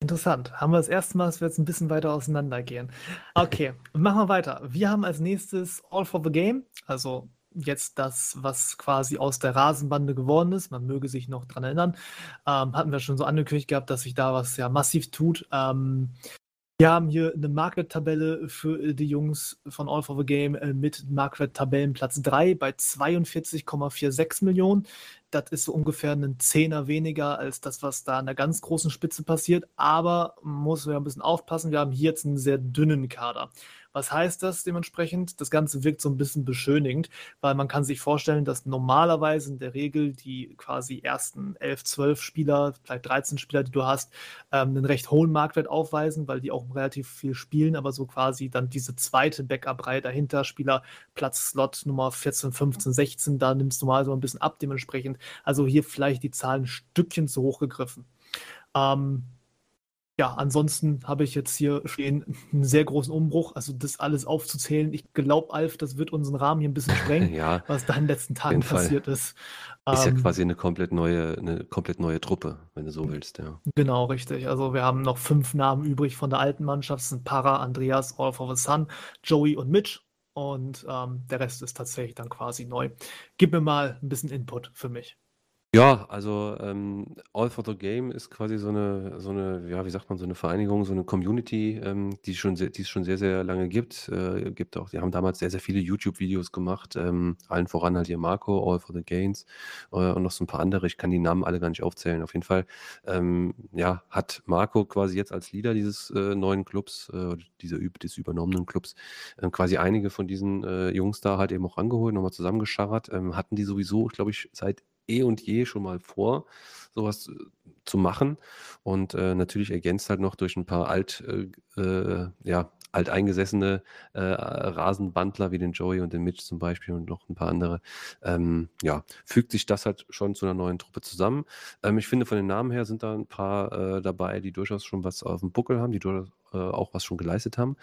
Interessant. Haben wir das erste Mal, dass wir jetzt ein bisschen weiter auseinandergehen. Okay, machen wir weiter. Wir haben als nächstes All for the Game, also jetzt das, was quasi aus der Rasenbande geworden ist. Man möge sich noch dran erinnern. Ähm, hatten wir schon so angekündigt gehabt, dass sich da was ja massiv tut. Ähm, wir haben hier eine Marktwerttabelle für die Jungs von All for the Game äh, mit Marktwerttabellenplatz 3 bei 42,46 Millionen. Das ist so ungefähr ein Zehner weniger als das, was da an der ganz großen Spitze passiert. Aber muss man ein bisschen aufpassen. Wir haben hier jetzt einen sehr dünnen Kader. Was heißt das dementsprechend? Das Ganze wirkt so ein bisschen beschönigend, weil man kann sich vorstellen, dass normalerweise in der Regel die quasi ersten 11, 12 Spieler, vielleicht 13 Spieler, die du hast, ähm, einen recht hohen Marktwert aufweisen, weil die auch relativ viel spielen, aber so quasi dann diese zweite Backup-Reihe dahinter, Spieler Platz Slot Nummer 14, 15, 16, da nimmst du mal so ein bisschen ab dementsprechend. Also hier vielleicht die Zahlen ein Stückchen zu hoch gegriffen. Ähm, ja, ansonsten habe ich jetzt hier stehen einen sehr großen Umbruch. Also das alles aufzuzählen, ich glaube, Alf, das wird unseren Rahmen hier ein bisschen sprengen, Ja, was da in den letzten Tagen Fall. passiert ist. ist ja Ähm, quasi eine komplett neue, eine komplett neue Truppe, wenn du so willst, ja. genau, richtig. Also wir haben noch fünf Namen übrig von der alten Mannschaft. Das sind Para, Andreas, All for the Sun, Joey und Mitch. Und ähm, der Rest ist tatsächlich dann quasi neu. Gib mir mal ein bisschen Input für mich. Ja, also ähm, All for the Game ist quasi so eine, so eine, ja, wie sagt man, so eine Vereinigung, so eine Community, ähm, die schon sehr, die es schon sehr, sehr lange gibt. Äh, gibt auch, die haben damals sehr, sehr viele YouTube-Videos gemacht, ähm, allen voran halt hier Marco, All for the Gains äh, und noch so ein paar andere. Ich kann die Namen alle gar nicht aufzählen. Auf jeden Fall, ähm, ja, hat Marco quasi jetzt als Leader dieses äh, neuen Clubs, äh, dieser, des übernommenen Clubs, äh, quasi einige von diesen äh, Jungs da halt eben auch angeholt, nochmal zusammengescharrt. Ähm, hatten die sowieso, glaube ich, seit eh und je schon mal vor, sowas äh, zu machen. Und äh, natürlich ergänzt halt noch durch ein paar alt, äh, äh, ja, alteingesessene äh, Rasenbandler wie den Joey und den Mitch zum Beispiel und noch ein paar andere. Ähm, ja, fügt sich das halt schon zu einer neuen Truppe zusammen. Ähm, ich finde, von den Namen her sind da ein paar äh, dabei, die durchaus schon was auf dem Buckel haben, die durchaus äh, auch was schon geleistet haben.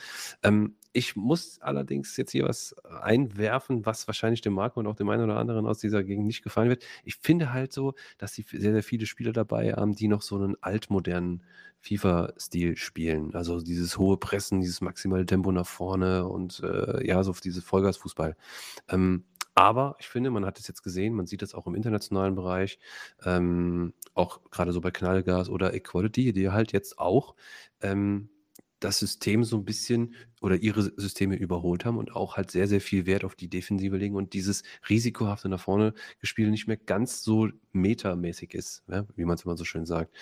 Ähm, ich muss allerdings jetzt hier was einwerfen, was wahrscheinlich dem Marco und auch dem einen oder anderen aus dieser Gegend nicht gefallen wird. Ich finde halt so, dass sie sehr, sehr viele Spieler dabei haben, die noch so einen altmodernen FIFA-Stil spielen. Also dieses hohe Pressen, dieses maximale Tempo nach vorne und äh, ja, so dieses Vollgasfußball. Ähm, aber ich finde, man hat es jetzt gesehen, man sieht das auch im internationalen Bereich, ähm, auch gerade so bei Knallgas oder Equality, die halt jetzt auch ähm, das System so ein bisschen oder ihre Systeme überholt haben und auch halt sehr, sehr viel Wert auf die Defensive legen und dieses risikohafte nach vorne Gespiel nicht mehr ganz so metamäßig ist, ja, wie man es immer so schön sagt.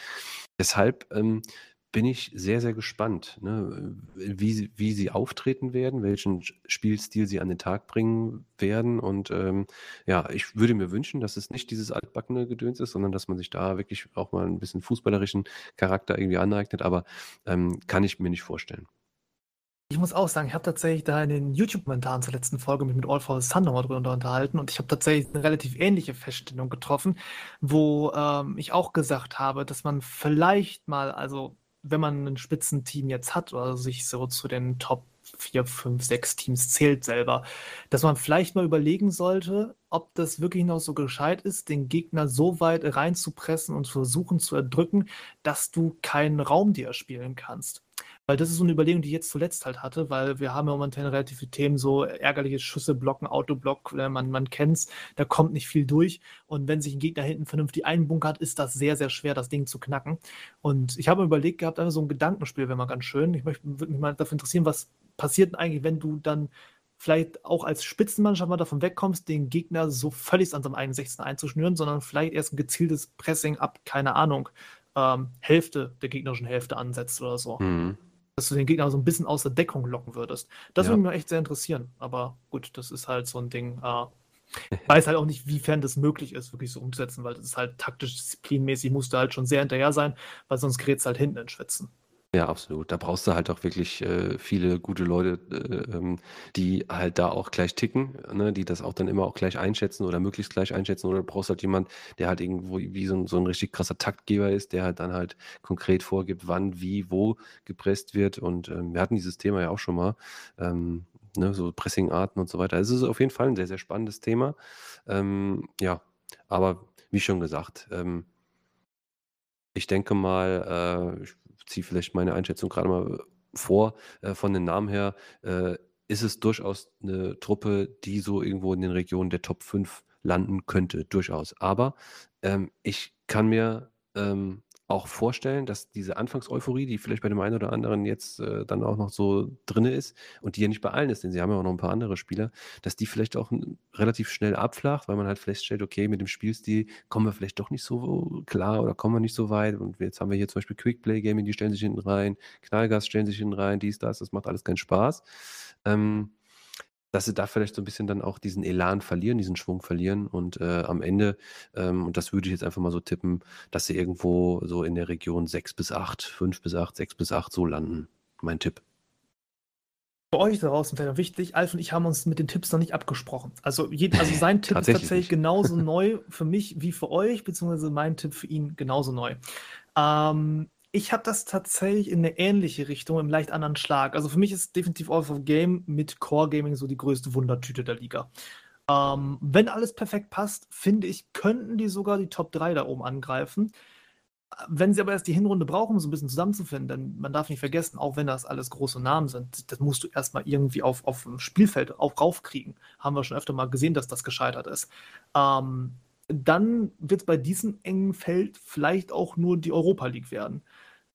Deshalb ähm, bin ich sehr, sehr gespannt, ne, wie, sie- wie sie auftreten werden, welchen Spielstil sie an den Tag bringen werden. Und ähm, ja, ich würde mir wünschen, dass es nicht dieses altbackene Gedöns ist, sondern dass man sich da wirklich auch mal ein bisschen fußballerischen Charakter irgendwie aneignet. Aber ähm, kann ich mir nicht vorstellen. Ich muss auch sagen, ich habe tatsächlich da in den YouTube-Kommentaren zur letzten Folge mich mit All for the Sun nochmal drüber unterhalten und ich habe tatsächlich eine relativ ähnliche Feststellung getroffen, wo ähm, ich auch gesagt habe, dass man vielleicht mal, also wenn man ein Spitzenteam jetzt hat oder sich so zu den Top 4, 5, 6 Teams zählt selber, dass man vielleicht mal überlegen sollte, ob das wirklich noch so gescheit ist, den Gegner so weit reinzupressen und versuchen zu erdrücken, dass du keinen Raum dir erspielen kannst. Weil das ist so eine Überlegung, die ich jetzt zuletzt halt hatte, weil wir haben ja momentan relativ viele Themen, so ärgerliche Schüsse blocken, Autoblock, äh, man, man kennt es, da kommt nicht viel durch. Und wenn sich ein Gegner hinten vernünftig einbunkert, ist das sehr, sehr schwer, das Ding zu knacken. Und ich habe mir überlegt gehabt, einfach so ein Gedankenspiel wäre mal ganz schön. Ich würde mich mal dafür interessieren, was passiert denn eigentlich, wenn du dann vielleicht auch als Spitzenmannschaft mal davon wegkommst, den Gegner so völlig an seinem eigenen 16 einzuschnüren, sondern vielleicht erst ein gezieltes Pressing ab, keine Ahnung, ähm, Hälfte der gegnerischen Hälfte ansetzt oder so Mhm. Dass du den Gegner so ein bisschen aus der Deckung locken würdest. Das Ja. würde mich echt sehr interessieren. Aber gut, das ist halt so ein Ding. Äh, ich weiß halt auch nicht, wiefern das möglich ist, wirklich so umzusetzen, weil das ist halt taktisch, disziplinmäßig, musst du halt schon sehr hinterher sein, weil sonst gerätst du halt hinten ins Schwitzen. Ja, absolut. Da brauchst du halt auch wirklich äh, viele gute Leute, äh, ähm, die halt da auch gleich ticken, ne, die das auch dann immer auch gleich einschätzen oder möglichst gleich einschätzen. Oder du brauchst halt jemand, der halt irgendwo wie so ein, so ein richtig krasser Taktgeber ist, der halt dann halt konkret vorgibt, wann, wie, wo gepresst wird. Und ähm, wir hatten dieses Thema ja auch schon mal, ähm, ne, so Pressingarten und so weiter. Es ist auf jeden Fall ein sehr, sehr spannendes Thema. Ähm, ja, aber wie schon gesagt, ähm, ich denke mal, äh, ich ziehe vielleicht meine Einschätzung gerade mal vor, äh, von den Namen her, äh, ist es durchaus eine Truppe, die so irgendwo in den Regionen der Top 5 landen könnte, durchaus. Aber ähm, ich kann mir ähm, auch vorstellen, dass diese Anfangseuphorie, die vielleicht bei dem einen oder anderen jetzt äh, dann auch noch so drinne ist und die ja nicht bei allen ist, denn sie haben ja auch noch ein paar andere Spieler, dass die vielleicht auch relativ schnell abflacht, weil man halt feststellt, okay, mit dem Spielstil kommen wir vielleicht doch nicht so klar oder kommen wir nicht so weit. Und jetzt haben wir hier zum Beispiel Quickplay Gaming, die stellen sich hinten rein, Knallgas stellen sich hinten rein, dies, das, das macht alles keinen Spaß. Ähm, dass sie da vielleicht so ein bisschen dann auch diesen Elan verlieren, diesen Schwung verlieren und äh, am Ende, ähm, und das würde ich jetzt einfach mal so tippen, dass sie irgendwo so in der Region 6 bis 8, 5 bis 8, 6 bis 8 so landen. Mein Tipp. Für euch da draußen wäre wichtig, Alf und ich haben uns mit den Tipps noch nicht abgesprochen. Also, je, also sein Tipp ist Tatsächlich tatsächlich nicht. genauso neu für mich wie für euch, beziehungsweise mein Tipp für ihn genauso neu. Ähm, Ich habe das tatsächlich in eine ähnliche Richtung, im leicht anderen Schlag. Also für mich ist definitiv All of Game mit Core Gaming so die größte Wundertüte der Liga. Ähm, wenn alles perfekt passt, finde ich, könnten die sogar die Top 3 da oben angreifen. Wenn sie aber erst die Hinrunde brauchen, um so ein bisschen zusammenzufinden, denn man darf nicht vergessen, auch wenn das alles große Namen sind, das musst du erstmal irgendwie auf, auf dem Spielfeld auch raufkriegen. Haben wir schon öfter mal gesehen, dass das gescheitert ist. Ähm, dann wird es bei diesem engen Feld vielleicht auch nur die Europa League werden.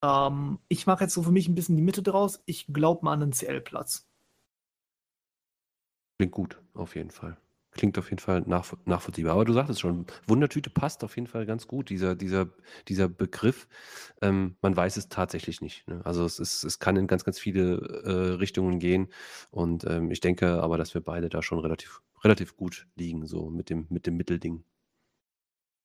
Ähm, ich mache jetzt so für mich ein bisschen die Mitte draus. Ich glaube mal an einen CL-Platz. Klingt gut, auf jeden Fall. Klingt auf jeden Fall nach, nachvollziehbar. Aber du sagtest schon, Wundertüte passt auf jeden Fall ganz gut, dieser, dieser, dieser Begriff. Ähm, man weiß es tatsächlich nicht. Ne? Also es, ist, es kann in ganz, ganz viele äh, Richtungen gehen. Und ähm, ich denke aber, dass wir beide da schon relativ, relativ gut liegen, so mit dem, mit dem Mittelding.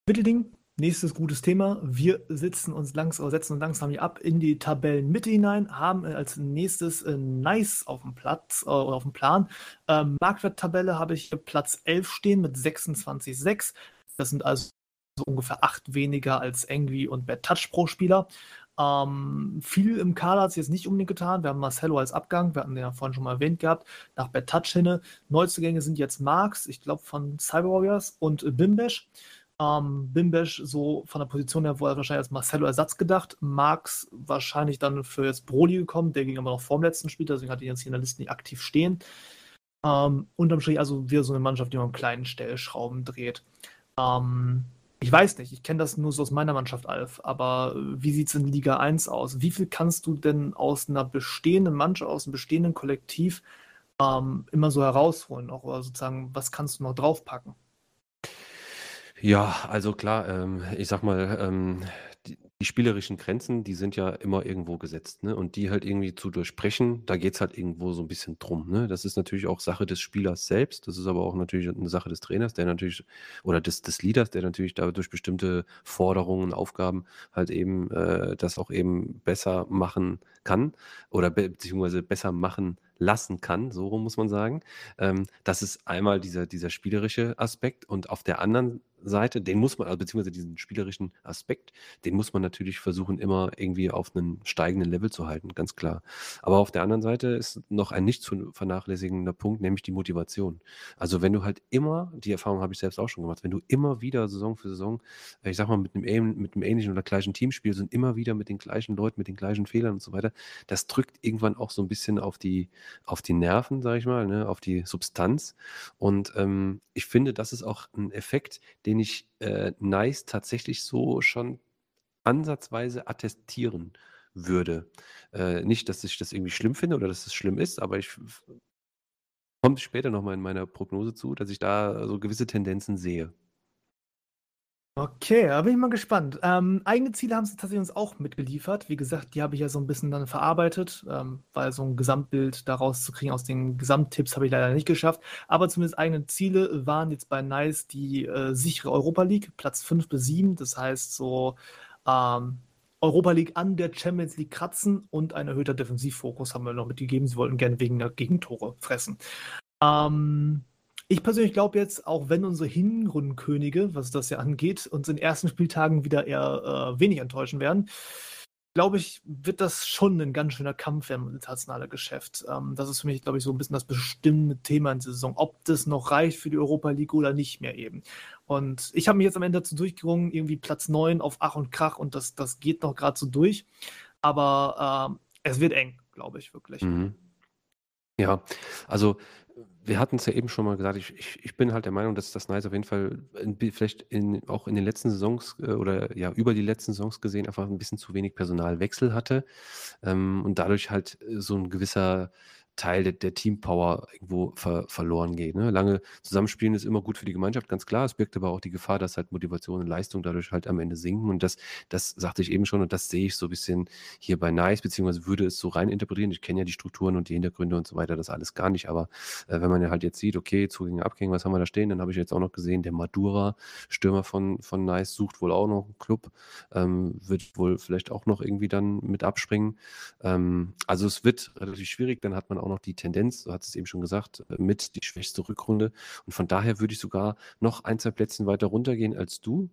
Mittelding, nächstes gutes Thema. Wir sitzen uns langsam, setzen uns langsam hier ab in die Tabellenmitte hinein, haben äh, als nächstes äh, Nice auf dem Platz äh, oder auf dem Plan. Ähm, Marktwerttabelle habe ich hier Platz 11 stehen mit 26,6. Das sind also so ungefähr acht weniger als Angry und Bad Touch pro Spieler. Ähm, viel im Kader hat es jetzt nicht unbedingt getan. Wir haben Marcelo als Abgang, wir hatten den ja vorhin schon mal erwähnt gehabt, nach Bad Touch hin. Neuzugänge sind jetzt Marx, ich glaube von Cyber Warriors und äh, Bimbesh. Ähm, Bimbesch so von der Position her wurde wahrscheinlich als Marcelo Ersatz gedacht. Marx wahrscheinlich dann für jetzt Brody gekommen, der ging aber noch vor dem letzten Spiel, deswegen hat ihn jetzt hier in der Liste nicht aktiv stehen. Ähm, unterm Strich also wieder so eine Mannschaft, die man kleinen Stellschrauben dreht. Ähm, ich weiß nicht, ich kenne das nur so aus meiner Mannschaft, Alf, aber wie sieht es in Liga 1 aus? Wie viel kannst du denn aus einer bestehenden Mannschaft, aus einem bestehenden Kollektiv ähm, immer so herausholen? Auch sozusagen, was kannst du noch draufpacken? Ja, also klar, ähm, ich sag mal, ähm, die, die spielerischen Grenzen, die sind ja immer irgendwo gesetzt, ne? Und die halt irgendwie zu durchbrechen, da geht's halt irgendwo so ein bisschen drum, ne? Das ist natürlich auch Sache des Spielers selbst, das ist aber auch natürlich eine Sache des Trainers, der natürlich, oder des, des Leaders, der natürlich da durch bestimmte Forderungen, Aufgaben halt eben äh, das auch eben besser machen kann oder be beziehungsweise besser machen lassen kann, so rum muss man sagen. Ähm, das ist einmal dieser, dieser spielerische Aspekt und auf der anderen Seite, den muss man, also beziehungsweise diesen spielerischen Aspekt, den muss man natürlich versuchen, immer irgendwie auf einen steigenden Level zu halten, ganz klar. Aber auf der anderen Seite ist noch ein nicht zu vernachlässigender Punkt, nämlich die Motivation. Also wenn du halt immer, die Erfahrung habe ich selbst auch schon gemacht, wenn du immer wieder Saison für Saison, ich sag mal, mit einem, mit einem ähnlichen oder gleichen Team spielst und immer wieder mit den gleichen Leuten, mit den gleichen Fehlern und so weiter, das drückt irgendwann auch so ein bisschen auf die, auf die Nerven, sage ich mal, ne, auf die Substanz. Und ähm, ich finde, das ist auch ein Effekt, den ich äh, Nice tatsächlich so schon ansatzweise attestieren würde. Äh, nicht, dass ich das irgendwie schlimm finde oder dass es schlimm ist, aber ich kommt später nochmal in meiner Prognose zu, dass ich da so gewisse Tendenzen sehe. Okay, da bin ich mal gespannt. Ähm, eigene Ziele haben sie tatsächlich uns auch mitgeliefert. Wie gesagt, die habe ich ja so ein bisschen dann verarbeitet, ähm, weil so ein Gesamtbild daraus zu kriegen aus den Gesamttipps habe ich leider nicht geschafft. Aber zumindest eigene Ziele waren jetzt bei Nice die äh, sichere Europa League, Platz 5 bis 7. Das heißt so ähm, Europa League an der Champions League kratzen und ein erhöhter Defensivfokus haben wir noch mitgegeben. Sie wollten gerne wegen der Gegentore fressen. Ähm, ich persönlich glaube jetzt, auch wenn unsere Hinrundenkönige, was das ja angeht, uns in den ersten Spieltagen wieder eher äh, wenig enttäuschen werden, glaube ich, wird das schon ein ganz schöner Kampf werden im internationalen Geschäft. Ähm, das ist für mich, glaube ich, so ein bisschen das bestimmende Thema in der Saison, ob das noch reicht für die Europa League oder nicht mehr eben. Und ich habe mich jetzt am Ende dazu durchgerungen, irgendwie Platz 9 auf Ach und Krach und das, das geht noch gerade so durch. Aber äh, es wird eng, glaube ich, wirklich. Mhm. Ja, also wir hatten es ja eben schon mal gesagt, ich, ich, ich bin halt der Meinung, dass das Nice auf jeden Fall in, vielleicht in, auch in den letzten Saisons äh, oder ja über die letzten Saisons gesehen einfach ein bisschen zu wenig Personalwechsel hatte. Ähm, und dadurch halt so ein gewisser Teil der, der Teampower irgendwo ver, verloren geht. Ne? Lange Zusammenspielen ist immer gut für die Gemeinschaft, ganz klar. Es birgt aber auch die Gefahr, dass halt Motivation und Leistung dadurch halt am Ende sinken. Und das, das sagte ich eben schon und das sehe ich so ein bisschen hier bei Nice, beziehungsweise würde es so rein interpretieren. Ich kenne ja die Strukturen und die Hintergründe und so weiter, das alles gar nicht. Aber äh, wenn man ja halt jetzt sieht, okay, Zugänge, Abgänge, was haben wir da stehen, dann habe ich jetzt auch noch gesehen, der Madura, Stürmer von, von Nice, sucht wohl auch noch einen Club, ähm, wird wohl vielleicht auch noch irgendwie dann mit abspringen. Ähm, also es wird relativ schwierig, dann hat man auch noch die Tendenz, du hast es eben schon gesagt, äh, mit die schwächste Rückrunde. Und von daher würde ich sogar noch ein, zwei Plätzchen weiter runtergehen als du.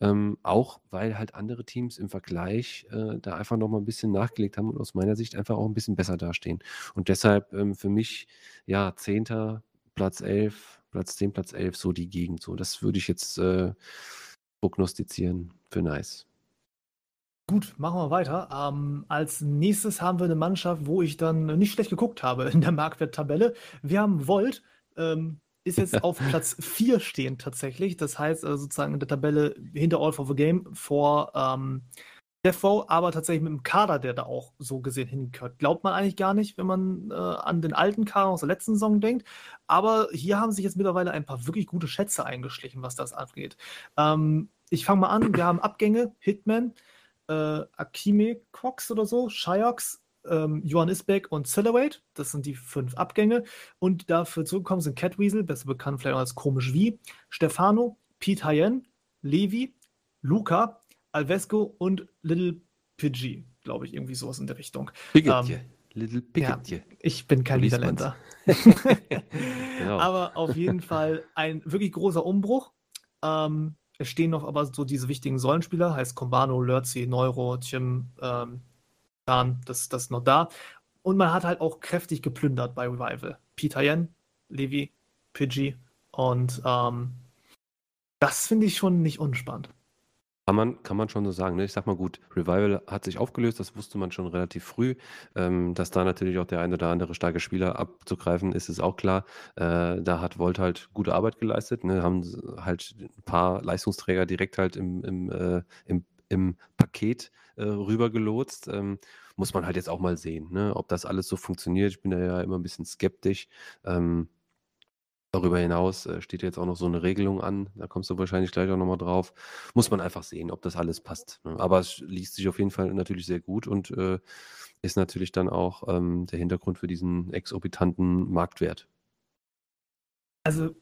Ähm, auch weil halt andere Teams im Vergleich äh, da einfach noch mal ein bisschen nachgelegt haben und aus meiner Sicht einfach auch ein bisschen besser dastehen. Und deshalb ähm, für mich, ja, Zehnter, Platz 11, Platz 10, Platz 11, so die Gegend. So, das würde ich jetzt äh, prognostizieren für Nice. Gut, machen wir weiter. Ähm, als nächstes haben wir eine Mannschaft, wo ich dann nicht schlecht geguckt habe in der Marktwerttabelle. Wir haben Volt, ähm, ist jetzt auf Platz 4 stehend tatsächlich. Das heißt also sozusagen in der Tabelle hinter All for the Game vor ähm, Defo, aber tatsächlich mit dem Kader, der da auch so gesehen hingehört. Glaubt man eigentlich gar nicht, wenn man äh, an den alten Kader aus der letzten Saison denkt. Aber hier haben sich jetzt mittlerweile ein paar wirklich gute Schätze eingeschlichen, was das angeht. Ähm, ich fange mal an. Wir haben Abgänge, Hitman, äh, Akime Cox oder so, Shiox, ähm, Johann Isbeck und Celebrate. Das sind die fünf Abgänge. Und dafür zurückgekommen sind Catweasel, besser bekannt vielleicht auch als Komisch Wie, Stefano, Pete Hayen, Levi, Luca, Alvesco und Little Pidgey, glaube ich, irgendwie sowas in der Richtung. Ähm, Little Pidgey. Ja, ich bin kein Niederländer. genau. Aber auf jeden Fall ein wirklich großer Umbruch. Ähm, es stehen noch aber so diese wichtigen Säulenspieler, heißt Kombano, Lurzi, Neuro, Tim, ähm, Dan, das, das ist noch da. Und man hat halt auch kräftig geplündert bei Revival. Peter Yen, Levi, Pidgey und ähm, das finde ich schon nicht unspannend. Kann man, kann man schon so sagen. Ne? Ich sag mal gut, Revival hat sich aufgelöst, das wusste man schon relativ früh. Ähm, dass da natürlich auch der ein oder andere starke Spieler abzugreifen ist, ist auch klar. Äh, da hat Volt halt gute Arbeit geleistet, ne? haben halt ein paar Leistungsträger direkt halt im, im, äh, im, im Paket äh, rübergelotst. Ähm, muss man halt jetzt auch mal sehen, ne? ob das alles so funktioniert. Ich bin da ja immer ein bisschen skeptisch. Ähm, Darüber hinaus äh, steht jetzt auch noch so eine Regelung an, da kommst du wahrscheinlich gleich auch nochmal drauf. Muss man einfach sehen, ob das alles passt. Ne? Aber es liest sich auf jeden Fall natürlich sehr gut und äh, ist natürlich dann auch ähm, der Hintergrund für diesen exorbitanten Marktwert. Also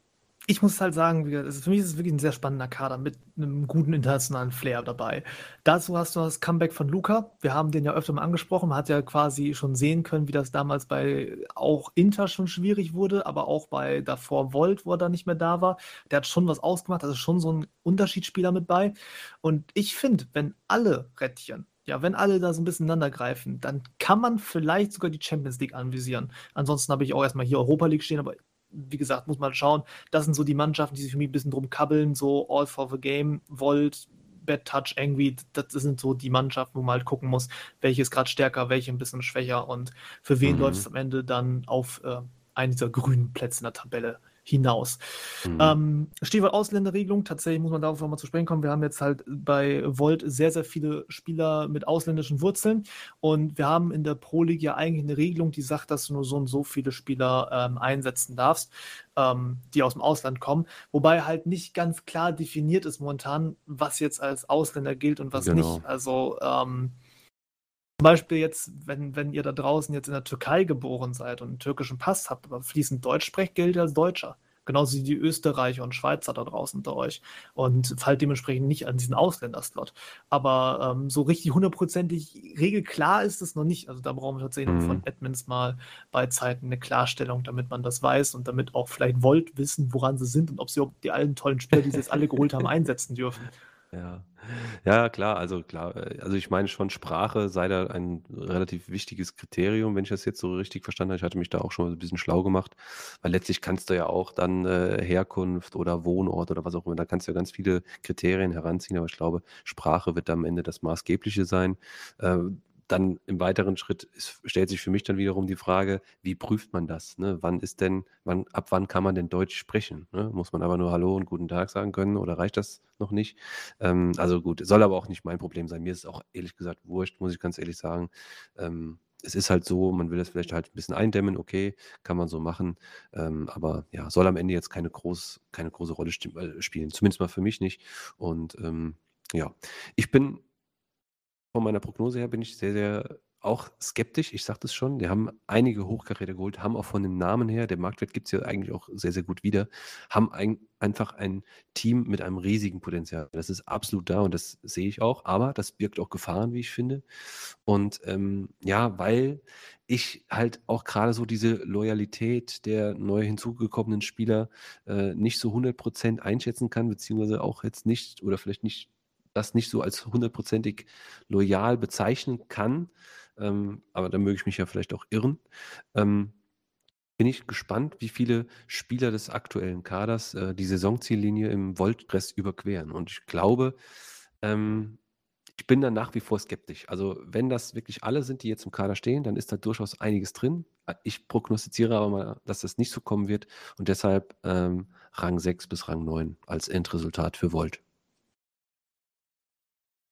ich muss halt sagen, also für mich ist es wirklich ein sehr spannender Kader mit einem guten internationalen Flair dabei. Dazu hast du das Comeback von Luca. Wir haben den ja öfter mal angesprochen. Man hat ja quasi schon sehen können, wie das damals bei auch Inter schon schwierig wurde, aber auch bei davor Volt, wo er da nicht mehr da war. Der hat schon was ausgemacht, also schon so ein Unterschiedsspieler mit bei. Und ich finde, wenn alle Rädchen ja, wenn alle da so ein bisschen ineinander greifen, dann kann man vielleicht sogar die Champions League anvisieren. Ansonsten habe ich auch erstmal hier Europa League stehen, aber wie gesagt, muss man schauen. Das sind so die Mannschaften, die sich für mich ein bisschen drum kabbeln, so All for the Game, Volt, Bad Touch, Angry, das sind so die Mannschaften, wo man halt gucken muss, welche ist gerade stärker, welche ein bisschen schwächer und für wen mhm. läuft es am Ende dann auf äh, einen dieser grünen Plätze in der Tabelle hinaus. Mhm. Ähm, Stichwort Ausländerregelung, tatsächlich muss man darauf nochmal zu sprechen kommen. Wir haben jetzt halt bei Volt sehr, sehr viele Spieler mit ausländischen Wurzeln und wir haben in der Pro League ja eigentlich eine Regelung, die sagt, dass du nur so und so viele Spieler ähm, einsetzen darfst, ähm, die aus dem Ausland kommen, wobei halt nicht ganz klar definiert ist momentan, was jetzt als Ausländer gilt und was genau. nicht. Also ähm, zum Beispiel jetzt, wenn, wenn ihr da draußen jetzt in der Türkei geboren seid und einen türkischen Pass habt, aber fließend Deutsch sprecht, gilt ihr als Deutscher. Genauso wie die Österreicher und Schweizer da draußen unter euch. Und fallt dementsprechend nicht an diesen Ausländerslot. Aber ähm, so richtig hundertprozentig regelklar ist es noch nicht. Also da brauchen wir tatsächlich mhm. von Admins mal bei Zeiten eine Klarstellung, damit man das weiß und damit auch vielleicht wollt wissen, woran sie sind und ob sie die allen tollen Spieler, die sie jetzt alle geholt haben, einsetzen dürfen. Ja. Ja, klar, also klar, äh, also ich meine schon, Sprache sei da ein relativ wichtiges Kriterium, wenn ich das jetzt so richtig verstanden habe. Ich hatte mich da auch schon ein bisschen schlau gemacht, weil letztlich kannst du ja auch dann äh, Herkunft oder Wohnort oder was auch immer, da kannst du ja ganz viele Kriterien heranziehen, aber ich glaube, Sprache wird am Ende das Maßgebliche sein. Äh, dann im weiteren Schritt ist, stellt sich für mich dann wiederum die Frage, wie prüft man das? Ne? Wann ist denn, wann, ab wann kann man denn Deutsch sprechen? Ne? Muss man aber nur Hallo und guten Tag sagen können oder reicht das noch nicht? Ähm, also gut, soll aber auch nicht mein Problem sein. Mir ist es auch ehrlich gesagt wurscht, muss ich ganz ehrlich sagen. Ähm, es ist halt so, man will das vielleicht halt ein bisschen eindämmen, okay, kann man so machen. Ähm, aber ja, soll am Ende jetzt keine, groß, keine große Rolle äh, spielen. Zumindest mal für mich nicht. Und ähm, ja, ich bin von meiner Prognose her bin ich sehr, sehr auch skeptisch, ich sagte es schon. Die haben einige Hochkaräter geholt, haben auch von dem Namen her, der Marktwert gibt es ja eigentlich auch sehr, sehr gut wieder, haben ein, einfach ein Team mit einem riesigen Potenzial. Das ist absolut da und das sehe ich auch, aber das birgt auch Gefahren, wie ich finde. Und ähm, ja, weil ich halt auch gerade so diese Loyalität der neu hinzugekommenen Spieler äh, nicht so 100% einschätzen kann, beziehungsweise auch jetzt nicht oder vielleicht nicht das nicht so als hundertprozentig loyal bezeichnen kann. Ähm, aber da möge ich mich ja vielleicht auch irren. Ähm, bin ich gespannt, wie viele Spieler des aktuellen Kaders äh, die Saisonziellinie im Voltdress überqueren. Und ich glaube, ähm, ich bin da nach wie vor skeptisch. Also, wenn das wirklich alle sind, die jetzt im Kader stehen, dann ist da durchaus einiges drin. Ich prognostiziere aber mal, dass das nicht so kommen wird und deshalb ähm, Rang 6 bis Rang 9 als Endresultat für Volt.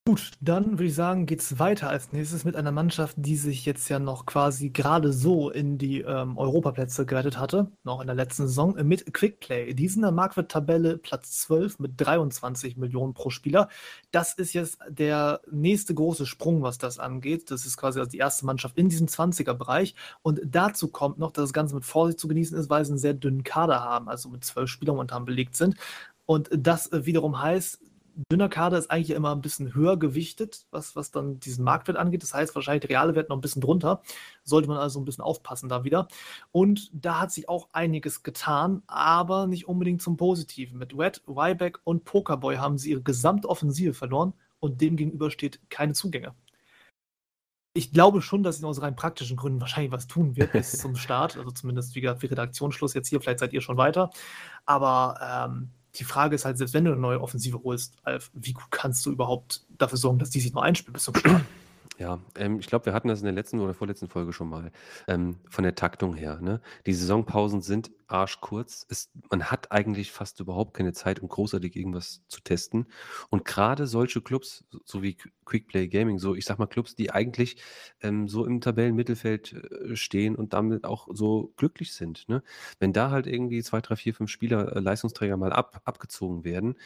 Gut, dann würde ich sagen, geht es weiter als nächstes mit einer Mannschaft, die sich jetzt ja noch quasi gerade so in die ähm, Europaplätze gerettet hatte, noch in der letzten Saison, äh, mit Quickplay. Die sind in der Marktwert-Tabelle Platz 12 mit 23 Millionen pro Spieler. Das ist jetzt der nächste große Sprung, was das angeht. Das ist quasi also die erste Mannschaft in diesem 20er-Bereich. Und dazu kommt noch, dass das Ganze mit Vorsicht zu genießen ist, weil sie einen sehr dünnen Kader haben, also mit zwölf Spielern momentan belegt sind. Und das äh, wiederum heißt, dünner Kader ist eigentlich immer ein bisschen höher gewichtet, was, was dann diesen Marktwert angeht. Das heißt, wahrscheinlich der reale Wert noch ein bisschen drunter. Sollte man also ein bisschen aufpassen da wieder. Und da hat sich auch einiges getan, aber nicht unbedingt zum Positiven. Mit Wet, Ryback und Pokerboy haben sie ihre gesamte Offensive verloren und dem gegenüber steht keine Zugänge. Ich glaube schon, dass sie aus rein praktischen Gründen wahrscheinlich was tun wird bis zum Start. Also zumindest, wie gesagt, wie Redaktionsschluss jetzt hier. Vielleicht seid ihr schon weiter. Aber ähm, die Frage ist halt, selbst wenn du eine neue Offensive holst, Alf, wie gut kannst du überhaupt dafür sorgen, dass die sich noch einspielt bis zum Start? Ja, ähm, ich glaube, wir hatten das in der letzten oder vorletzten Folge schon mal. Ähm, von der Taktung her. Ne? Die Saisonpausen sind arschkurz. Man hat eigentlich fast überhaupt keine Zeit, um großartig irgendwas zu testen. Und gerade solche Clubs, so wie Quickplay Gaming, so ich sag mal Clubs, die eigentlich ähm, so im Tabellenmittelfeld äh, stehen und damit auch so glücklich sind. Ne? Wenn da halt irgendwie zwei, drei, vier, fünf Spieler, äh, Leistungsträger mal ab, abgezogen werden,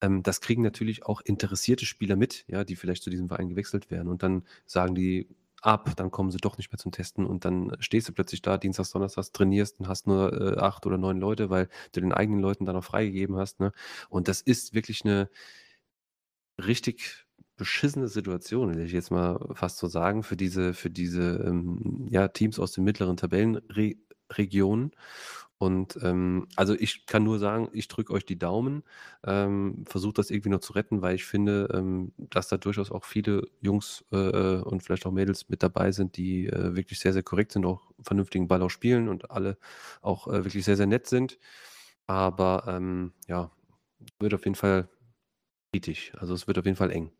ähm, das kriegen natürlich auch interessierte Spieler mit, ja, die vielleicht zu diesem Verein gewechselt werden. Und dann sagen die, ab, dann kommen sie doch nicht mehr zum Testen und dann stehst du plötzlich da, Dienstags, Donnerstags, trainierst und hast nur äh, acht oder neun Leute, weil du den eigenen Leuten dann auch freigegeben hast. Ne? Und das ist wirklich eine richtig beschissene Situation, will ich jetzt mal fast so sagen, für diese, für diese ähm, ja, Teams aus den mittleren Tabellenregionen. Und ähm, also ich kann nur sagen, ich drücke euch die Daumen, ähm, versucht das irgendwie noch zu retten, weil ich finde, ähm, dass da durchaus auch viele Jungs äh, und vielleicht auch Mädels mit dabei sind, die äh, wirklich sehr, sehr korrekt sind, auch vernünftigen Ball auch spielen und alle auch äh, wirklich sehr, sehr nett sind. Aber ähm, ja, wird auf jeden Fall kritisch. Also es wird auf jeden Fall eng.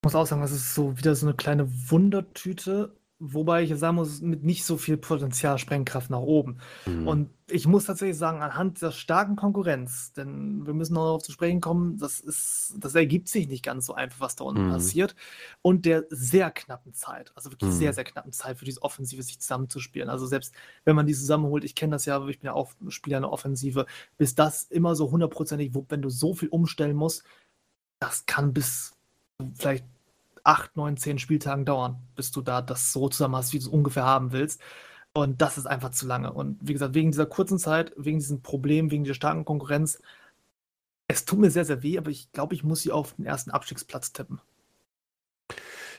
Ich muss auch sagen, das ist so wieder so eine kleine Wundertüte Wobei ich sagen muss, mit nicht so viel Potenzial Sprengkraft nach oben. Mhm. Und ich muss tatsächlich sagen, anhand der starken Konkurrenz, denn wir müssen noch darauf zu sprechen kommen, das ist, das ergibt sich nicht ganz so einfach, was da unten mhm. passiert. Und der sehr knappen Zeit, also wirklich mhm. sehr, sehr knappen Zeit für diese Offensive sich zusammenzuspielen. Also selbst wenn man die zusammenholt, ich kenne das ja, ich bin ja auch Spieler in der Offensive, bis das immer so hundertprozentig, wenn du so viel umstellen musst, das kann bis vielleicht acht, neun, zehn Spieltagen dauern, bis du da das so zusammen hast, wie du es ungefähr haben willst. Und das ist einfach zu lange. Und wie gesagt, wegen dieser kurzen Zeit, wegen diesem Problem, wegen dieser starken Konkurrenz, es tut mir sehr, sehr weh, aber ich glaube, ich muss sie auf den ersten Abstiegsplatz tippen.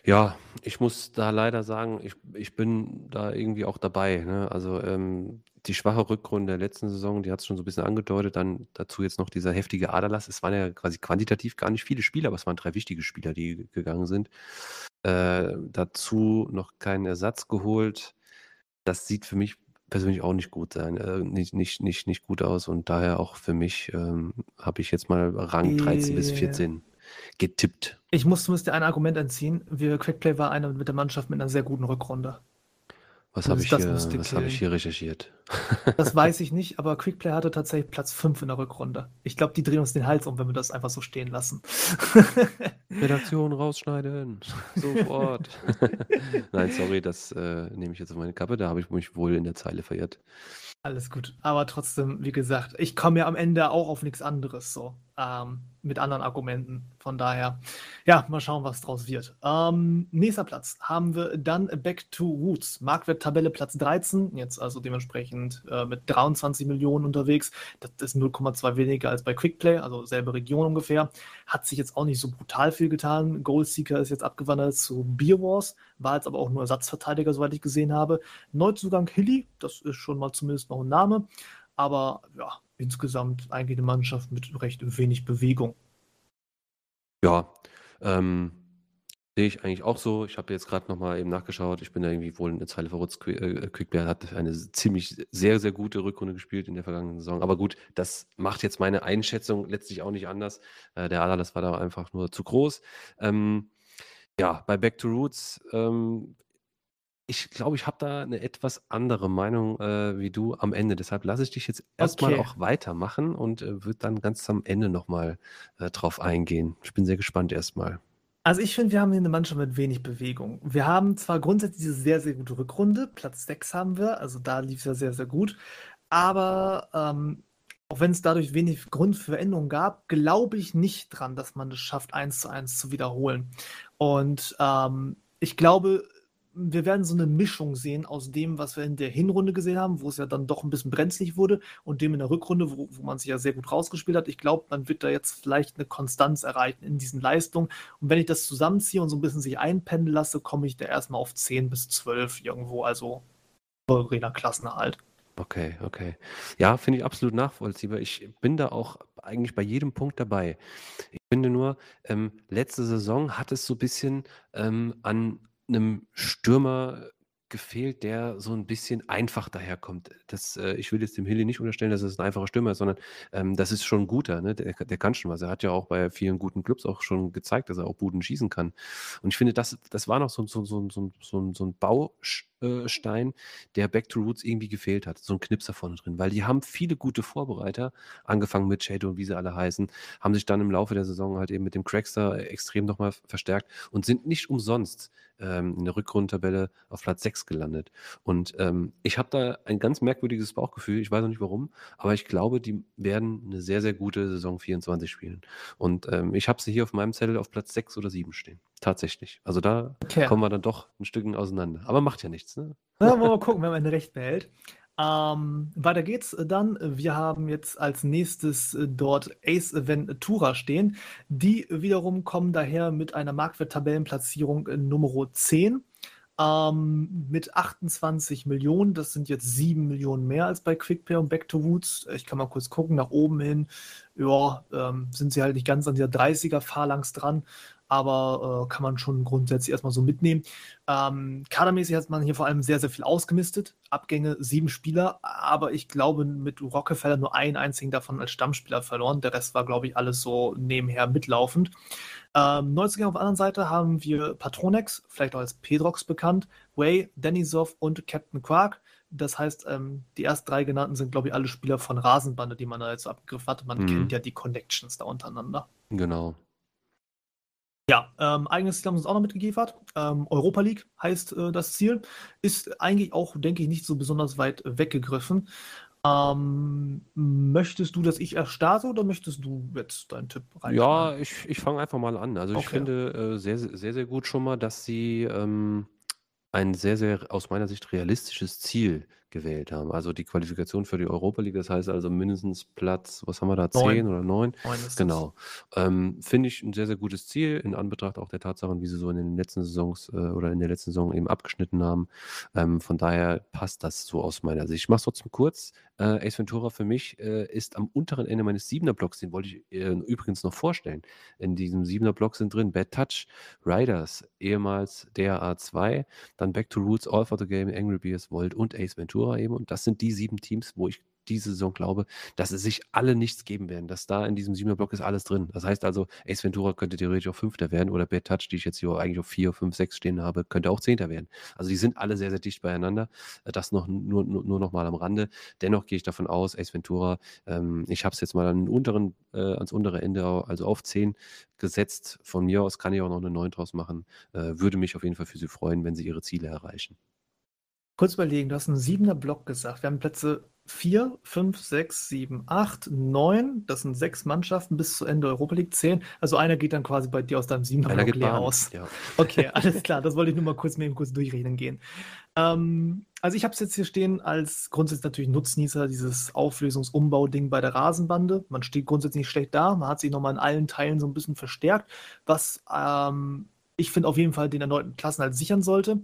Ja, ich muss da leider sagen, ich, ich bin da irgendwie auch dabei. Ne? Also ähm, die schwache Rückrunde der letzten Saison, die hat es schon so ein bisschen angedeutet. Dann dazu jetzt noch dieser heftige Aderlass. Es waren ja quasi quantitativ gar nicht viele Spieler, aber es waren drei wichtige Spieler, die gegangen sind. Äh, dazu noch keinen Ersatz geholt. Das sieht für mich persönlich auch nicht gut sein, äh, nicht, nicht, nicht, nicht gut aus und daher auch für mich ähm, habe ich jetzt mal Rang 13 bis 14 getippt. Ich muss zumindest dir ein Argument entziehen. Wir Quickplay war einer mit der Mannschaft mit einer sehr guten Rückrunde. Was habe ich, hier, hab ich hier recherchiert? Das weiß ich nicht, aber Quickplay hatte tatsächlich Platz 5 in der Rückrunde. Ich glaube, die drehen uns den Hals um, wenn wir das einfach so stehen lassen. Redaktion rausschneiden. Sofort. Nein, sorry, das äh, nehme ich jetzt auf meine Kappe. Da habe ich mich wohl in der Zeile verirrt. Alles gut. Aber trotzdem, wie gesagt, ich komme ja am Ende auch auf nichts anderes. So. Ähm, mit anderen Argumenten. Von daher, ja, mal schauen, was draus wird. Ähm, nächster Platz haben wir dann Back to Roots. Marktwert-Tabelle Platz 13, jetzt also dementsprechend äh, mit 23 Millionen unterwegs. Das ist 0,2 weniger als bei Quickplay, also selbe Region ungefähr. Hat sich jetzt auch nicht so brutal viel getan. Goalseeker ist jetzt abgewandert zu Beer Wars, war jetzt aber auch nur Ersatzverteidiger, soweit ich gesehen habe. Neuzugang Hilly, das ist schon mal zumindest noch ein Name. Aber ja, insgesamt eigentlich eine Mannschaft mit recht wenig Bewegung. Ja, ähm, sehe ich eigentlich auch so. Ich habe jetzt gerade nochmal eben nachgeschaut. Ich bin da irgendwie wohl eine Zeile verrutzt. Qui äh, hat eine ziemlich sehr, sehr gute Rückrunde gespielt in der vergangenen Saison. Aber gut, das macht jetzt meine Einschätzung letztlich auch nicht anders. Äh, der Ala, das war da einfach nur zu groß. Ähm, ja, bei Back to Roots ähm, ich glaube, ich habe da eine etwas andere Meinung äh, wie du am Ende. Deshalb lasse ich dich jetzt erstmal Okay. auch weitermachen und äh, würde dann ganz am Ende nochmal äh, drauf eingehen. Ich bin sehr gespannt erstmal. Also ich finde, wir haben hier eine Mannschaft mit wenig Bewegung. Wir haben zwar grundsätzlich diese sehr, sehr gute Rückrunde, Platz 6 haben wir, also da lief es ja sehr, sehr gut, aber ähm, auch wenn es dadurch wenig Grund für Änderungen gab, glaube ich nicht dran, dass man es schafft, eins zu eins zu wiederholen. Und ähm, ich glaube, wir werden so eine Mischung sehen aus dem, was wir in der Hinrunde gesehen haben, wo es ja dann doch ein bisschen brenzlig wurde, und dem in der Rückrunde, wo, wo man sich ja sehr gut rausgespielt hat. Ich glaube, man wird da jetzt vielleicht eine Konstanz erreichen in diesen Leistungen. Und wenn ich das zusammenziehe und so ein bisschen sich einpendeln lasse, komme ich da erstmal auf 10 bis 12 irgendwo, also souveräner Klassenerhalt. Okay, okay. Ja, finde ich absolut nachvollziehbar. Ich bin da auch eigentlich bei jedem Punkt dabei. Ich finde nur, ähm, letzte Saison hat es so ein bisschen ähm, an einem Stürmer gefehlt, der so ein bisschen einfach daherkommt. Das, äh, ich will jetzt dem Hilly nicht unterstellen, dass es ein einfacher Stürmer ist, sondern ähm, das ist schon ein guter. Ne? Der, der kann schon was. Er hat ja auch bei vielen guten Clubs auch schon gezeigt, dass er auch Buden schießen kann. Und ich finde, das, das war noch so, so, so, so ein Baustein, der Back to Roots irgendwie gefehlt hat. So ein Knipser vorne drin. Weil die haben viele gute Vorbereiter, angefangen mit Shadow und wie sie alle heißen, haben sich dann im Laufe der Saison halt eben mit dem Crackster extrem nochmal verstärkt und sind nicht umsonst ähm, in der Rückrundentabelle auf Platz 6 gelandet. Und ähm, ich habe da ein ganz merkwürdiges Bauchgefühl, ich weiß noch nicht warum, aber ich glaube, die werden eine sehr, sehr gute Saison 24 spielen. Und ähm, ich habe sie hier auf meinem Zettel auf Platz 6 oder 7 stehen. Tatsächlich. Also da Okay. kommen wir dann doch ein Stückchen auseinander. Aber macht ja nichts, ne? Na, wollen wir mal gucken, wer am Ende recht behält. Ähm, weiter geht's dann. Wir haben jetzt als nächstes äh, dort Ace Ventura stehen. Die wiederum kommen daher mit einer Marktwert-Tabellenplatzierung äh, Nummer 10. Ähm, mit 28 Millionen, das sind jetzt 7 Millionen mehr als bei QuickPay und Back to Woods. Ich kann mal kurz gucken, nach oben hin, ja, ähm, sind sie halt nicht ganz an dieser 30er-Phalanx dran, aber äh, kann man schon grundsätzlich erstmal so mitnehmen. Ähm, kadermäßig hat man hier vor allem sehr, sehr viel ausgemistet. Abgänge sieben Spieler, aber ich glaube mit Rockefeller nur einen einzigen davon als Stammspieler verloren. Der Rest war, glaube ich, alles so nebenher mitlaufend. Ähm, Neuzugänge auf der anderen Seite haben wir Patronex, vielleicht auch als Pedrox bekannt, Way, Denisov und Captain Quark. Das heißt, ähm, die ersten drei genannten sind, glaube ich, alle Spieler von Rasenbande, die man da jetzt abgegriffen hat. Man Mhm. kennt ja die Connections da untereinander. Genau. Ja, ähm, eigenes Ziel haben sie uns auch noch mitgeliefert. Ähm, Europa League heißt äh, das Ziel. Ist eigentlich auch, denke ich, nicht so besonders weit weggegriffen. Ähm, möchtest du, dass ich erst starte oder möchtest du jetzt deinen Tipp reinschmeißen? Ja, ich, ich fange einfach mal an. Also ich Okay. finde äh, sehr, sehr, sehr, sehr gut schon mal, dass sie ähm, ein sehr, sehr aus meiner Sicht realistisches Ziel gewählt haben. Also die Qualifikation für die Europa League, das heißt also mindestens Platz, was haben wir da, Neun. 10 oder 9? Neun das. Genau. Ähm, Finde ich ein sehr, sehr gutes Ziel, in Anbetracht auch der Tatsachen, wie sie so in den letzten Saisons äh, oder in der letzten Saison eben abgeschnitten haben. Ähm, von daher passt das so aus meiner Sicht. Ich mache es trotzdem kurz. Äh, Ace Ventura für mich äh, ist am unteren Ende meines siebener Blocks, den wollte ich äh, übrigens noch vorstellen. In diesem siebener Block sind drin Bad Touch, Riders, ehemals DRA2, dann Back to Roots, All for the Game, Angry Beers, Volt und Ace Ventura eben. Und das sind die sieben Teams, wo ich diese Saison glaube, dass es sich alle nichts geben werden, dass da in diesem siebener Block ist alles drin. Das heißt also, Ace Ventura könnte theoretisch auch Fünfter werden oder Bad Touch, die ich jetzt hier eigentlich auf vier, fünf, sechs stehen habe, könnte auch Zehnter werden. Also die sind alle sehr, sehr dicht beieinander. Das noch nur, nur, nur noch mal am Rande. Dennoch gehe ich davon aus, Ace Ventura, ähm, ich habe es jetzt mal an unteren, äh, ans untere Ende, also auf 10 gesetzt. Von mir aus kann ich auch noch eine 9 draus machen. Äh, würde mich auf jeden Fall für sie freuen, wenn sie ihre Ziele erreichen. Kurz überlegen, du hast einen siebener Block gesagt. Wir haben Plätze 4, 5, 6, 7, 8, 9. Das sind sechs Mannschaften bis zu Ende Europa League 10. Also einer geht dann quasi bei dir aus deinem siebener Block leer aus. Ja. Okay, alles klar. Das wollte ich nur mal kurz mit ihm kurz durchreden gehen. Ähm, also ich habe es jetzt hier stehen als grundsätzlich natürlich Nutznießer dieses Auflösungsumbau-Ding bei der Rasenbande. Man steht grundsätzlich nicht schlecht da. Man hat sich nochmal in allen Teilen so ein bisschen verstärkt, was ähm, ich finde auf jeden Fall den erneuten Klassenhalt sichern sollte.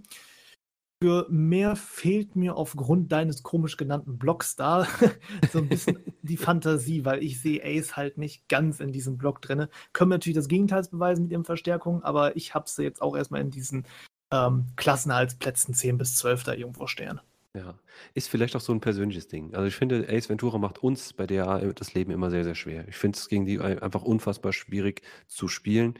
Für mehr fehlt mir aufgrund deines komisch genannten Blocks da so ein bisschen die Fantasie, weil ich sehe Ace halt nicht ganz in diesem Block drin. Können wir natürlich das Gegenteil beweisen mit ihren Verstärkungen, aber ich habe sie jetzt auch erstmal in diesen ähm, Klassenhaltsplätzen 10 bis 12 da irgendwo stehen. Ja, ist vielleicht auch so ein persönliches Ding. Also ich finde, Ace Ventura macht uns bei DA das Leben immer sehr, sehr schwer. Ich finde es gegen die ein- einfach unfassbar schwierig zu spielen.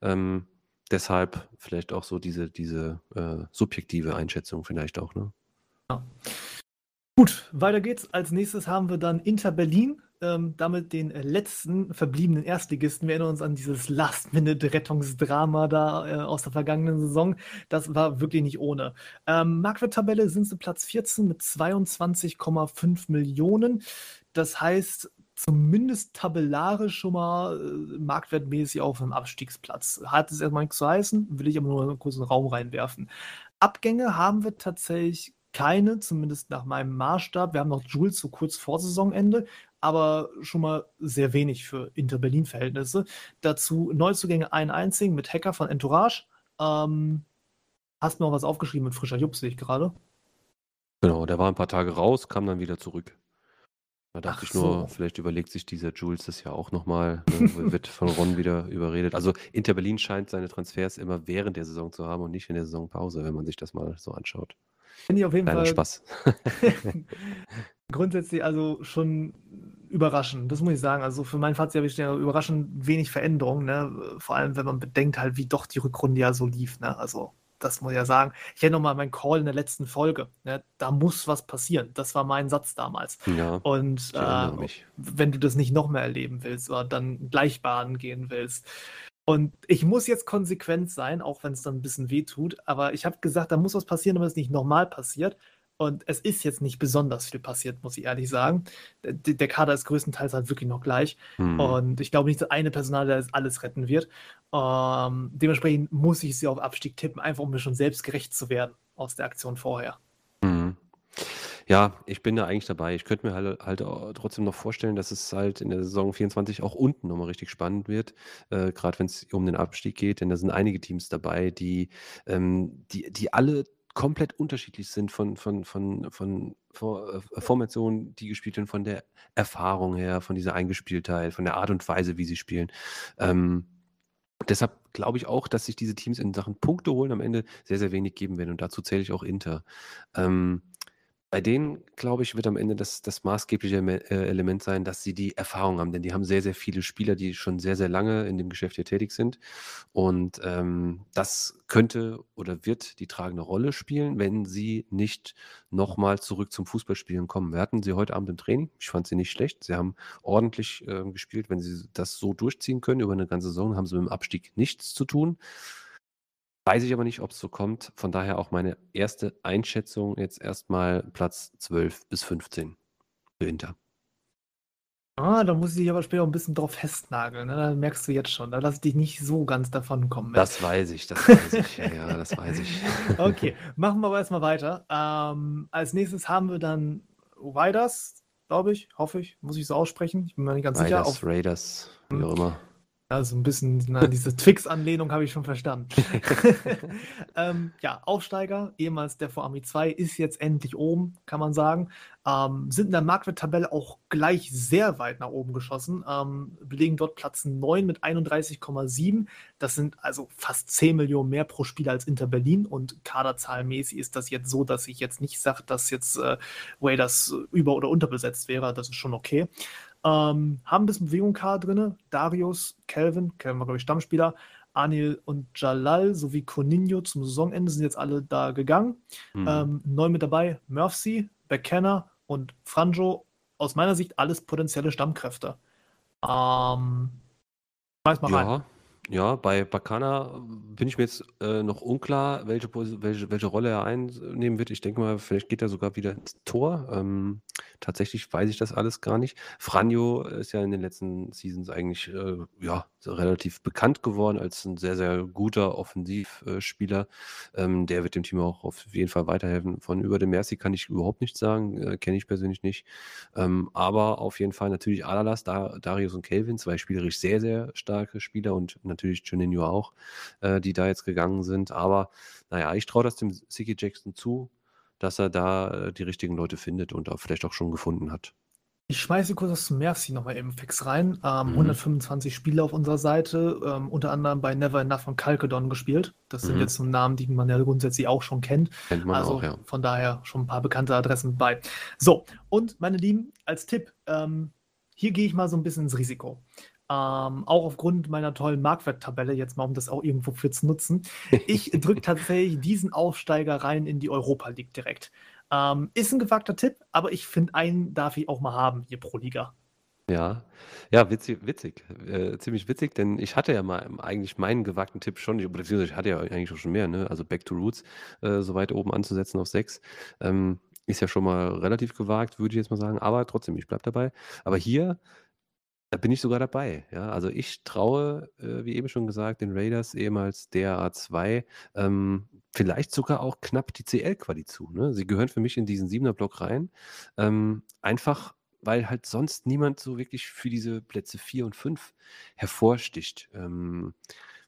Ähm, deshalb vielleicht auch so diese, diese äh, subjektive Einschätzung vielleicht auch, ne? Gut, weiter geht's. Als nächstes haben wir dann Inter Berlin, ähm, damit den letzten verbliebenen Erstligisten. Wir erinnern uns an dieses Last-Minute-Rettungsdrama da äh, aus der vergangenen Saison. Das war wirklich nicht ohne. Ähm, Marktwerttabelle sind sie Platz 14 mit 22,5 Millionen. Das heißt, zumindest tabellarisch schon mal äh, marktwertmäßig auf einem Abstiegsplatz. Hat es erstmal nichts zu heißen, will ich aber nur einen kurzen Raum reinwerfen. Abgänge haben wir tatsächlich keine, zumindest nach meinem Maßstab. Wir haben noch Jules so kurz vor Saisonende, aber schon mal sehr wenig für Inter-Berlin-Verhältnisse. Dazu Neuzugänge einen einzigen mit Hacker von Entourage. Ähm, hast mir noch was aufgeschrieben mit frischer Jupp, sehe ich gerade. Genau, der war ein paar Tage raus, kam dann wieder zurück. Da dachte Ach ich nur, so. vielleicht überlegt sich dieser Jules das ja auch nochmal, ne, wird von Ron wieder überredet. Also Inter Berlin scheint seine Transfers immer während der Saison zu haben und nicht in der Saisonpause, wenn man sich das mal so anschaut. Finde ich auf jeden Kleiner Fall Spaß. grundsätzlich also schon überraschend, das muss ich sagen. Also für mein Fazit habe ich ja überraschend wenig Veränderung, ne? Vor allem, wenn man bedenkt halt, wie doch die Rückrunde ja so lief, ne? Also das muss ich ja sagen. Ich hätte nochmal meinen Call in der letzten Folge. Ne? Da muss was passieren. Das war mein Satz damals. Ja, Und äh, wenn du das nicht noch mehr erleben willst oder dann gleich baden gehen willst. Und ich muss jetzt konsequent sein, auch wenn es dann ein bisschen weh tut. Aber ich habe gesagt, da muss was passieren, damit es nicht nochmal passiert. Und es ist jetzt nicht besonders viel passiert, muss ich ehrlich sagen. Der, der Kader ist größtenteils halt wirklich noch gleich. Hm. Und ich glaube nicht, dass eine Personal da jetzt alles retten wird. Ähm, dementsprechend muss ich sie auf Abstieg tippen, einfach um mir schon selbst gerecht zu werden aus der Aktion vorher. Mhm. Ja, ich bin da eigentlich dabei. Ich könnte mir halt, halt trotzdem noch vorstellen, dass es halt in der Saison 24 auch unten nochmal richtig spannend wird, äh, gerade wenn es um den Abstieg geht, denn da sind einige Teams dabei, die, ähm, die, die alle komplett unterschiedlich sind von, von, von, von, von äh, Formationen, die gespielt werden, von der Erfahrung her, von dieser Eingespieltheit, von der Art und Weise, wie sie spielen. Ähm, Deshalb glaube ich auch, dass sich diese Teams in Sachen Punkte holen am Ende sehr, sehr wenig geben werden. Und dazu zähle ich auch Inter. Ähm, bei denen, glaube ich, wird am Ende das, das maßgebliche äh, Element sein, dass sie die Erfahrung haben. Denn die haben sehr, sehr viele Spieler, die schon sehr, sehr lange in dem Geschäft hier tätig sind. Und ähm, das könnte oder wird die tragende Rolle spielen, wenn sie nicht nochmal zurück zum Fußballspielen kommen. Wir hatten sie heute Abend im Training. Ich fand sie nicht schlecht. Sie haben ordentlich äh, gespielt. Wenn sie das so durchziehen können über eine ganze Saison, haben sie mit dem Abstieg nichts zu tun. Weiß ich aber nicht, ob es so kommt. Von daher auch meine erste Einschätzung jetzt erstmal Platz 12 bis 15 für Inter. Ah, da muss ich dich aber später auch ein bisschen drauf festnageln. Ne? Da merkst du jetzt schon. Da lass ich dich nicht so ganz davon kommen. mit. Das weiß ich, das weiß ich. Ja, ja, das weiß ich. Okay, machen wir aber erstmal weiter. Ähm, als nächstes haben wir dann Riders, glaube ich, hoffe ich, muss ich so aussprechen. Ich bin mir nicht ganz sicher. Raiders, Auf, Raiders, wie auch immer. Also ein bisschen, na, diese Twix-Anlehnung habe ich schon verstanden. ähm, ja, Aufsteiger, ehemals der vor Army 2, ist jetzt endlich oben, kann man sagen. Ähm, sind in der Marktwerttabelle auch gleich sehr weit nach oben geschossen. Ähm, belegen dort Platz 9 mit 31,7. Das sind also fast 10 Millionen mehr pro Spieler als Inter Berlin. Und kaderzahlmäßig ist das jetzt so, dass ich jetzt nicht sage, dass jetzt äh, Raiders über- oder unterbesetzt wäre. Das ist schon okay. Ähm, haben ein bisschen Bewegung Kader drin. Darius, Kelvin, Kelvin war, glaube ich, Stammspieler. Anil und Jalal sowie Coninho zum Saisonende sind jetzt alle da gegangen. Hm. Ähm, neu mit dabei Murphy, Bekenner und Franjo. Aus meiner Sicht alles potenzielle Stammkräfte. Ähm, schmeiß mal rein. ja, Ja, bei Bakana bin ich mir jetzt äh, noch unklar, welche, welche, welche Rolle er einnehmen wird. Ich denke mal, vielleicht geht er sogar wieder ins Tor. Ähm, tatsächlich weiß ich das alles gar nicht. Franjo ist ja in den letzten Seasons eigentlich äh, ja, relativ bekannt geworden als ein sehr, sehr guter Offensivspieler. Ähm, der wird dem Team auch auf jeden Fall weiterhelfen. Von über dem Mercy kann ich überhaupt nichts sagen, äh, kenne ich persönlich nicht. Ähm, aber auf jeden Fall natürlich Alalas, Darius und Kelvin, zwei spielerisch sehr, sehr starke Spieler und natürlich Juninho auch, äh, die da jetzt gegangen sind. Aber naja, ich traue das dem Siki Jackson zu, dass er da äh, die richtigen Leute findet und auch vielleicht auch schon gefunden hat. Ich schmeiße kurz das Mercy nochmal eben fix rein. Ähm, mhm. 125 Spiele auf unserer Seite, ähm, unter anderem bei Never Enough und Kalkedon gespielt. Das sind mhm. jetzt so Namen, die man ja grundsätzlich auch schon kennt. Kennt man also auch, ja. Von daher schon ein paar bekannte Adressen bei. So, und meine Lieben, als Tipp, ähm, hier gehe ich mal so ein bisschen ins Risiko. Ähm, auch aufgrund meiner tollen Marktwerttabelle, jetzt mal um das auch irgendwo für zu nutzen. Ich drücke tatsächlich diesen Aufsteiger rein in die Europa League direkt. Ähm, ist ein gewagter Tipp, aber ich finde, einen darf ich auch mal haben hier pro Liga. Ja, ja, witzig, witzig, äh, ziemlich witzig, denn ich hatte ja mal eigentlich meinen gewagten Tipp schon, beziehungsweise ich hatte ja eigentlich auch schon mehr, ne? Also Back to Roots äh, so weit oben anzusetzen auf 6. Ähm, ist ja schon mal relativ gewagt, würde ich jetzt mal sagen, aber trotzdem, ich bleibe dabei. Aber hier da bin ich sogar dabei, ja. Also ich traue, äh, wie eben schon gesagt, den Raiders, ehemals DRA2, ähm, vielleicht sogar auch knapp die CL-Quali zu. Ne? Sie gehören für mich in diesen Siebener-Block rein. Ähm, einfach, weil halt sonst niemand so wirklich für diese Plätze 4 und 5 hervorsticht. Ähm,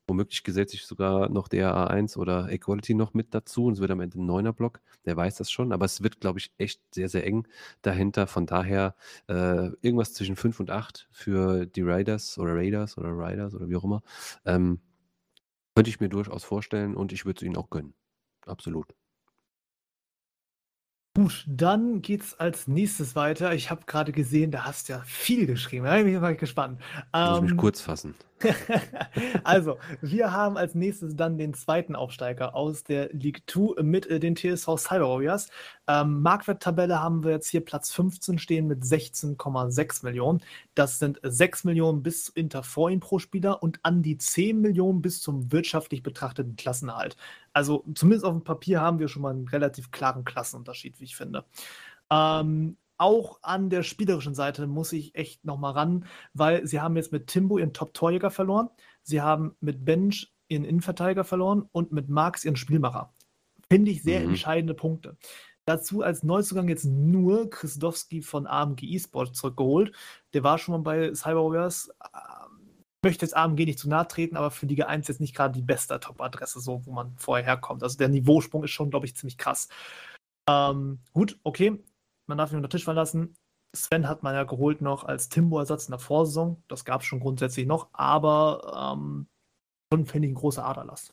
Womöglich gesellt sich sogar noch der A1 oder Equality noch mit dazu und es wird am Ende ein neuner Block. Der weiß das schon, aber es wird, glaube ich, echt sehr, sehr eng dahinter. Von daher äh, irgendwas zwischen 5 und 8 für die Raiders oder Raiders oder Riders oder wie auch immer. Ähm, könnte ich mir durchaus vorstellen und ich würde es ihnen auch gönnen. Absolut. Gut, dann geht's als nächstes weiter. Ich habe gerade gesehen, da hast du ja viel geschrieben. Da bin ich mal gespannt. Muss mich ähm, kurz fassen. also, wir haben als nächstes dann den zweiten Aufsteiger aus der League 2 mit äh, den TSV Cyber Warriors. Ähm, Marktwerttabelle haben wir jetzt hier Platz 15 stehen mit 16,6 Millionen. Das sind 6 Millionen bis zu Inter vor ihm pro Spieler und an die 10 Millionen bis zum wirtschaftlich betrachteten Klassenerhalt. Also zumindest auf dem Papier haben wir schon mal einen relativ klaren Klassenunterschied, wie ich finde. Ähm, auch an der spielerischen Seite muss ich echt nochmal ran, weil sie haben jetzt mit Timbo ihren Top-Torjäger verloren, sie haben mit Bench ihren Innenverteidiger verloren und mit Marx ihren Spielmacher. Finde ich sehr mhm. entscheidende Punkte. Dazu als Neuzugang jetzt nur Christowski von AMG eSport zurückgeholt. Der war schon mal bei Cyber Warriors. Ähm, möchte jetzt AMG nicht zu nahe treten, aber für Liga 1 jetzt nicht gerade die beste Top-Adresse, so wo man vorher herkommt. Also der Niveausprung ist schon, glaube ich, ziemlich krass. Ähm, gut, okay man darf ihn unter Tisch verlassen. Sven hat man ja geholt noch als Timbo-Ersatz in der Vorsaison. Das gab es schon grundsätzlich noch, aber ähm, schon finde ich ein großer Aderlass.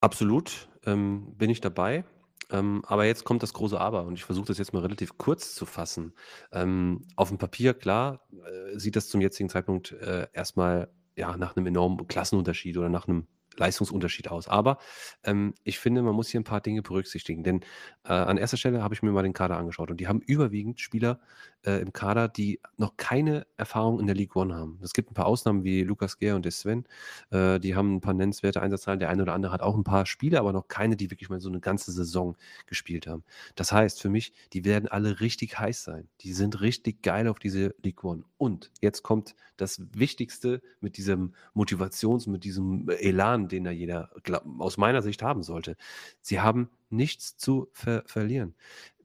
Absolut, ähm, bin ich dabei. Ähm, aber jetzt kommt das große Aber und ich versuche das jetzt mal relativ kurz zu fassen. Ähm, auf dem Papier, klar, äh, sieht das zum jetzigen Zeitpunkt äh, erstmal ja, nach einem enormen Klassenunterschied oder nach einem Leistungsunterschied aus. Aber ähm, ich finde, man muss hier ein paar Dinge berücksichtigen. Denn äh, an erster Stelle habe ich mir mal den Kader angeschaut und die haben überwiegend Spieler äh, im Kader, die noch keine Erfahrung in der League One haben. Es gibt ein paar Ausnahmen wie Lukas Gehr und Sven. Äh, die haben ein paar nennenswerte Einsatzzahlen. Der eine oder andere hat auch ein paar Spiele, aber noch keine, die wirklich mal so eine ganze Saison gespielt haben. Das heißt für mich, die werden alle richtig heiß sein. Die sind richtig geil auf diese League One. Und jetzt kommt das Wichtigste mit diesem Motivations-, mit diesem Elan, den da jeder aus meiner Sicht haben sollte. Sie haben nichts zu ver verlieren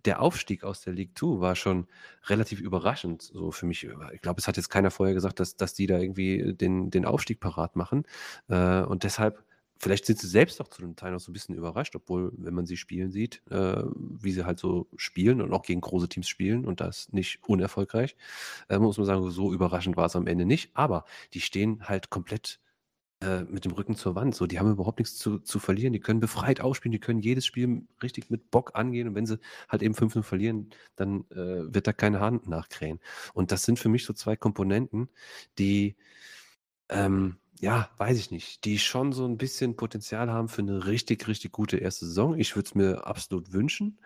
der Aufstieg aus der League 2 war schon relativ überraschend, so für mich. Ich glaube, es hat jetzt keiner vorher gesagt, dass, dass die da irgendwie den, den Aufstieg parat machen. Äh, und deshalb, vielleicht sind sie selbst auch zu einem Teil noch so ein bisschen überrascht, obwohl, wenn man sie spielen sieht, äh, wie sie halt so spielen und auch gegen große Teams spielen und das nicht unerfolgreich, äh, muss man sagen, so überraschend war es am Ende nicht. Aber die stehen halt komplett äh, mit dem Rücken zur Wand. So, die haben überhaupt nichts zu, zu verlieren. Die können befreit ausspielen, die können jedes Spiel richtig mit Bock angehen. Und wenn sie halt eben 5-0 verlieren, dann äh, wird da keine Hand nachkrähen. Und das sind für mich so zwei Komponenten, die, ähm, ja, weiß ich nicht, die schon so ein bisschen Potenzial haben für eine richtig, richtig gute erste Saison. Ich würde es mir absolut wünschen,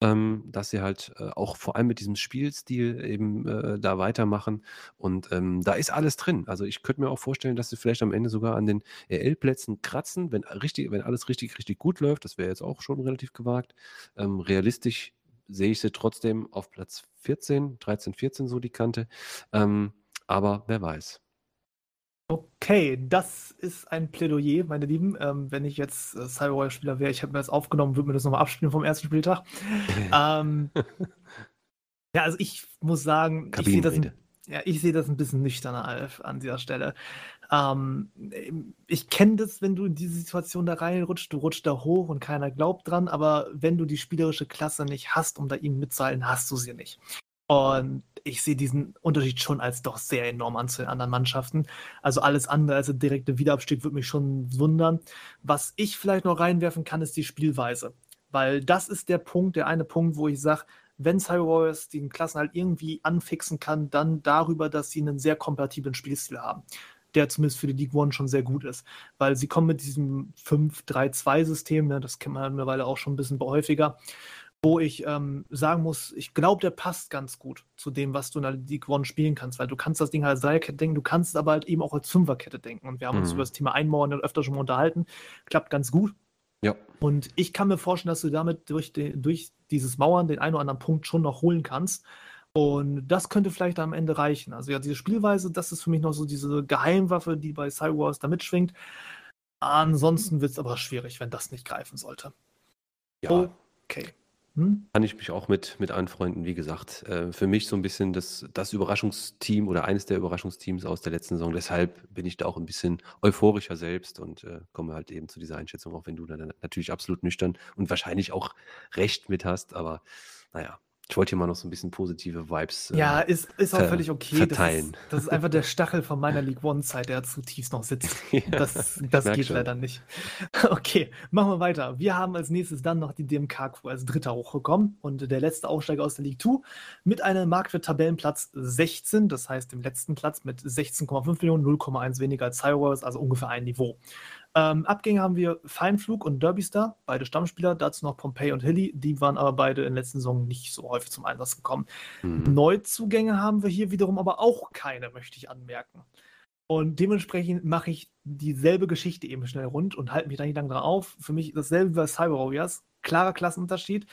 ähm, dass sie halt, äh, auch vor allem mit diesem Spielstil eben, äh, da weitermachen und, ähm, da ist alles drin. Also, ich könnte mir auch vorstellen, dass sie vielleicht am Ende sogar an den EL-Plätzen kratzen, wenn richtig wenn alles richtig, richtig gut läuft. Das wäre jetzt auch schon relativ gewagt. Ähm, realistisch sehe ich sie trotzdem auf Platz 14, 13, 14 so die Kante. Ähm, aber wer weiß. Okay, das ist ein Plädoyer, meine Lieben. Ähm, wenn ich jetzt äh, Cyberwire-Spieler wäre, ich habe mir das aufgenommen, würde mir das nochmal abspielen vom ersten Spieltag. ähm, ja, also ich muss sagen, ich sehe das, ja, seh das ein bisschen nüchterner Alf, an dieser Stelle. Ähm, ich kenne das, wenn du in diese Situation da reinrutscht, du rutschst da hoch und keiner glaubt dran, aber wenn du die spielerische Klasse nicht hast, um da ihm mitzuhalten, hast du sie nicht. Und ich sehe diesen Unterschied schon als doch sehr enorm an zu den anderen Mannschaften. Also alles andere als der direkte Wiederabstieg würde mich schon wundern. Was ich vielleicht noch reinwerfen kann, ist die Spielweise. Weil das ist der Punkt, der eine Punkt, wo ich sage, wenn Cyber Warriors den Klassen halt irgendwie anfixen kann, dann darüber, dass sie einen sehr kompatiblen Spielstil haben der zumindest für die League One schon sehr gut ist. Weil sie kommen mit diesem 5-3-2-System, ne, das kennt man mittlerweile auch schon ein bisschen häufiger, wo ich ähm, sagen muss, ich glaube, der passt ganz gut zu dem, was du in der League One spielen kannst, weil du kannst das Ding halt als Dreierkette denken, du kannst es aber halt eben auch als Fünferkette denken. Und wir haben mhm. uns über das Thema Einmauern öfter schon mal unterhalten. Klappt ganz gut. Ja. Und ich kann mir vorstellen, dass du damit durch, den, durch dieses Mauern den einen oder anderen Punkt schon noch holen kannst. Und das könnte vielleicht am Ende reichen. Also ja, diese Spielweise, das ist für mich noch so diese Geheimwaffe, die bei Cywars da mitschwingt. Ansonsten wird es aber schwierig, wenn das nicht greifen sollte. Ja. Okay. Hm? Kann ich mich auch mit, mit anfreunden. Wie gesagt, äh, für mich so ein bisschen das, das Überraschungsteam oder eines der Überraschungsteams aus der letzten Saison. Deshalb bin ich da auch ein bisschen euphorischer selbst und äh, komme halt eben zu dieser Einschätzung, auch wenn du dann natürlich absolut nüchtern und wahrscheinlich auch recht mit hast. Aber naja, ich wollte hier mal noch so ein bisschen positive Vibes äh, Ja, ist, ist auch völlig okay. verteilen. Das ist, das ist einfach der Stachel von meiner League One-Zeit, der zutiefst noch sitzt. Ja, das das geht schon. leider nicht. Okay, machen wir weiter. Wir haben als nächstes dann noch die DMK-Crew als Dritter hochgekommen und der letzte Aufsteiger aus der League 2 mit einem Marktwert-Tabellenplatz 16, das heißt dem letzten Platz mit 16,5 Millionen, 0,1 weniger als Cyrus, also ungefähr ein Niveau. Ähm, Abgänge haben wir Feinflug und Derbystar, beide Stammspieler, dazu noch Pompey und Hilly, die waren aber beide in der letzten Saison nicht so häufig zum Einsatz gekommen. Mhm. Neuzugänge haben wir hier wiederum aber auch keine, möchte ich anmerken. Und dementsprechend mache ich dieselbe Geschichte eben schnell rund und halte mich da nicht lange dran auf. Für mich dasselbe wie bei Cyber Warriors, klarer Klassenunterschied.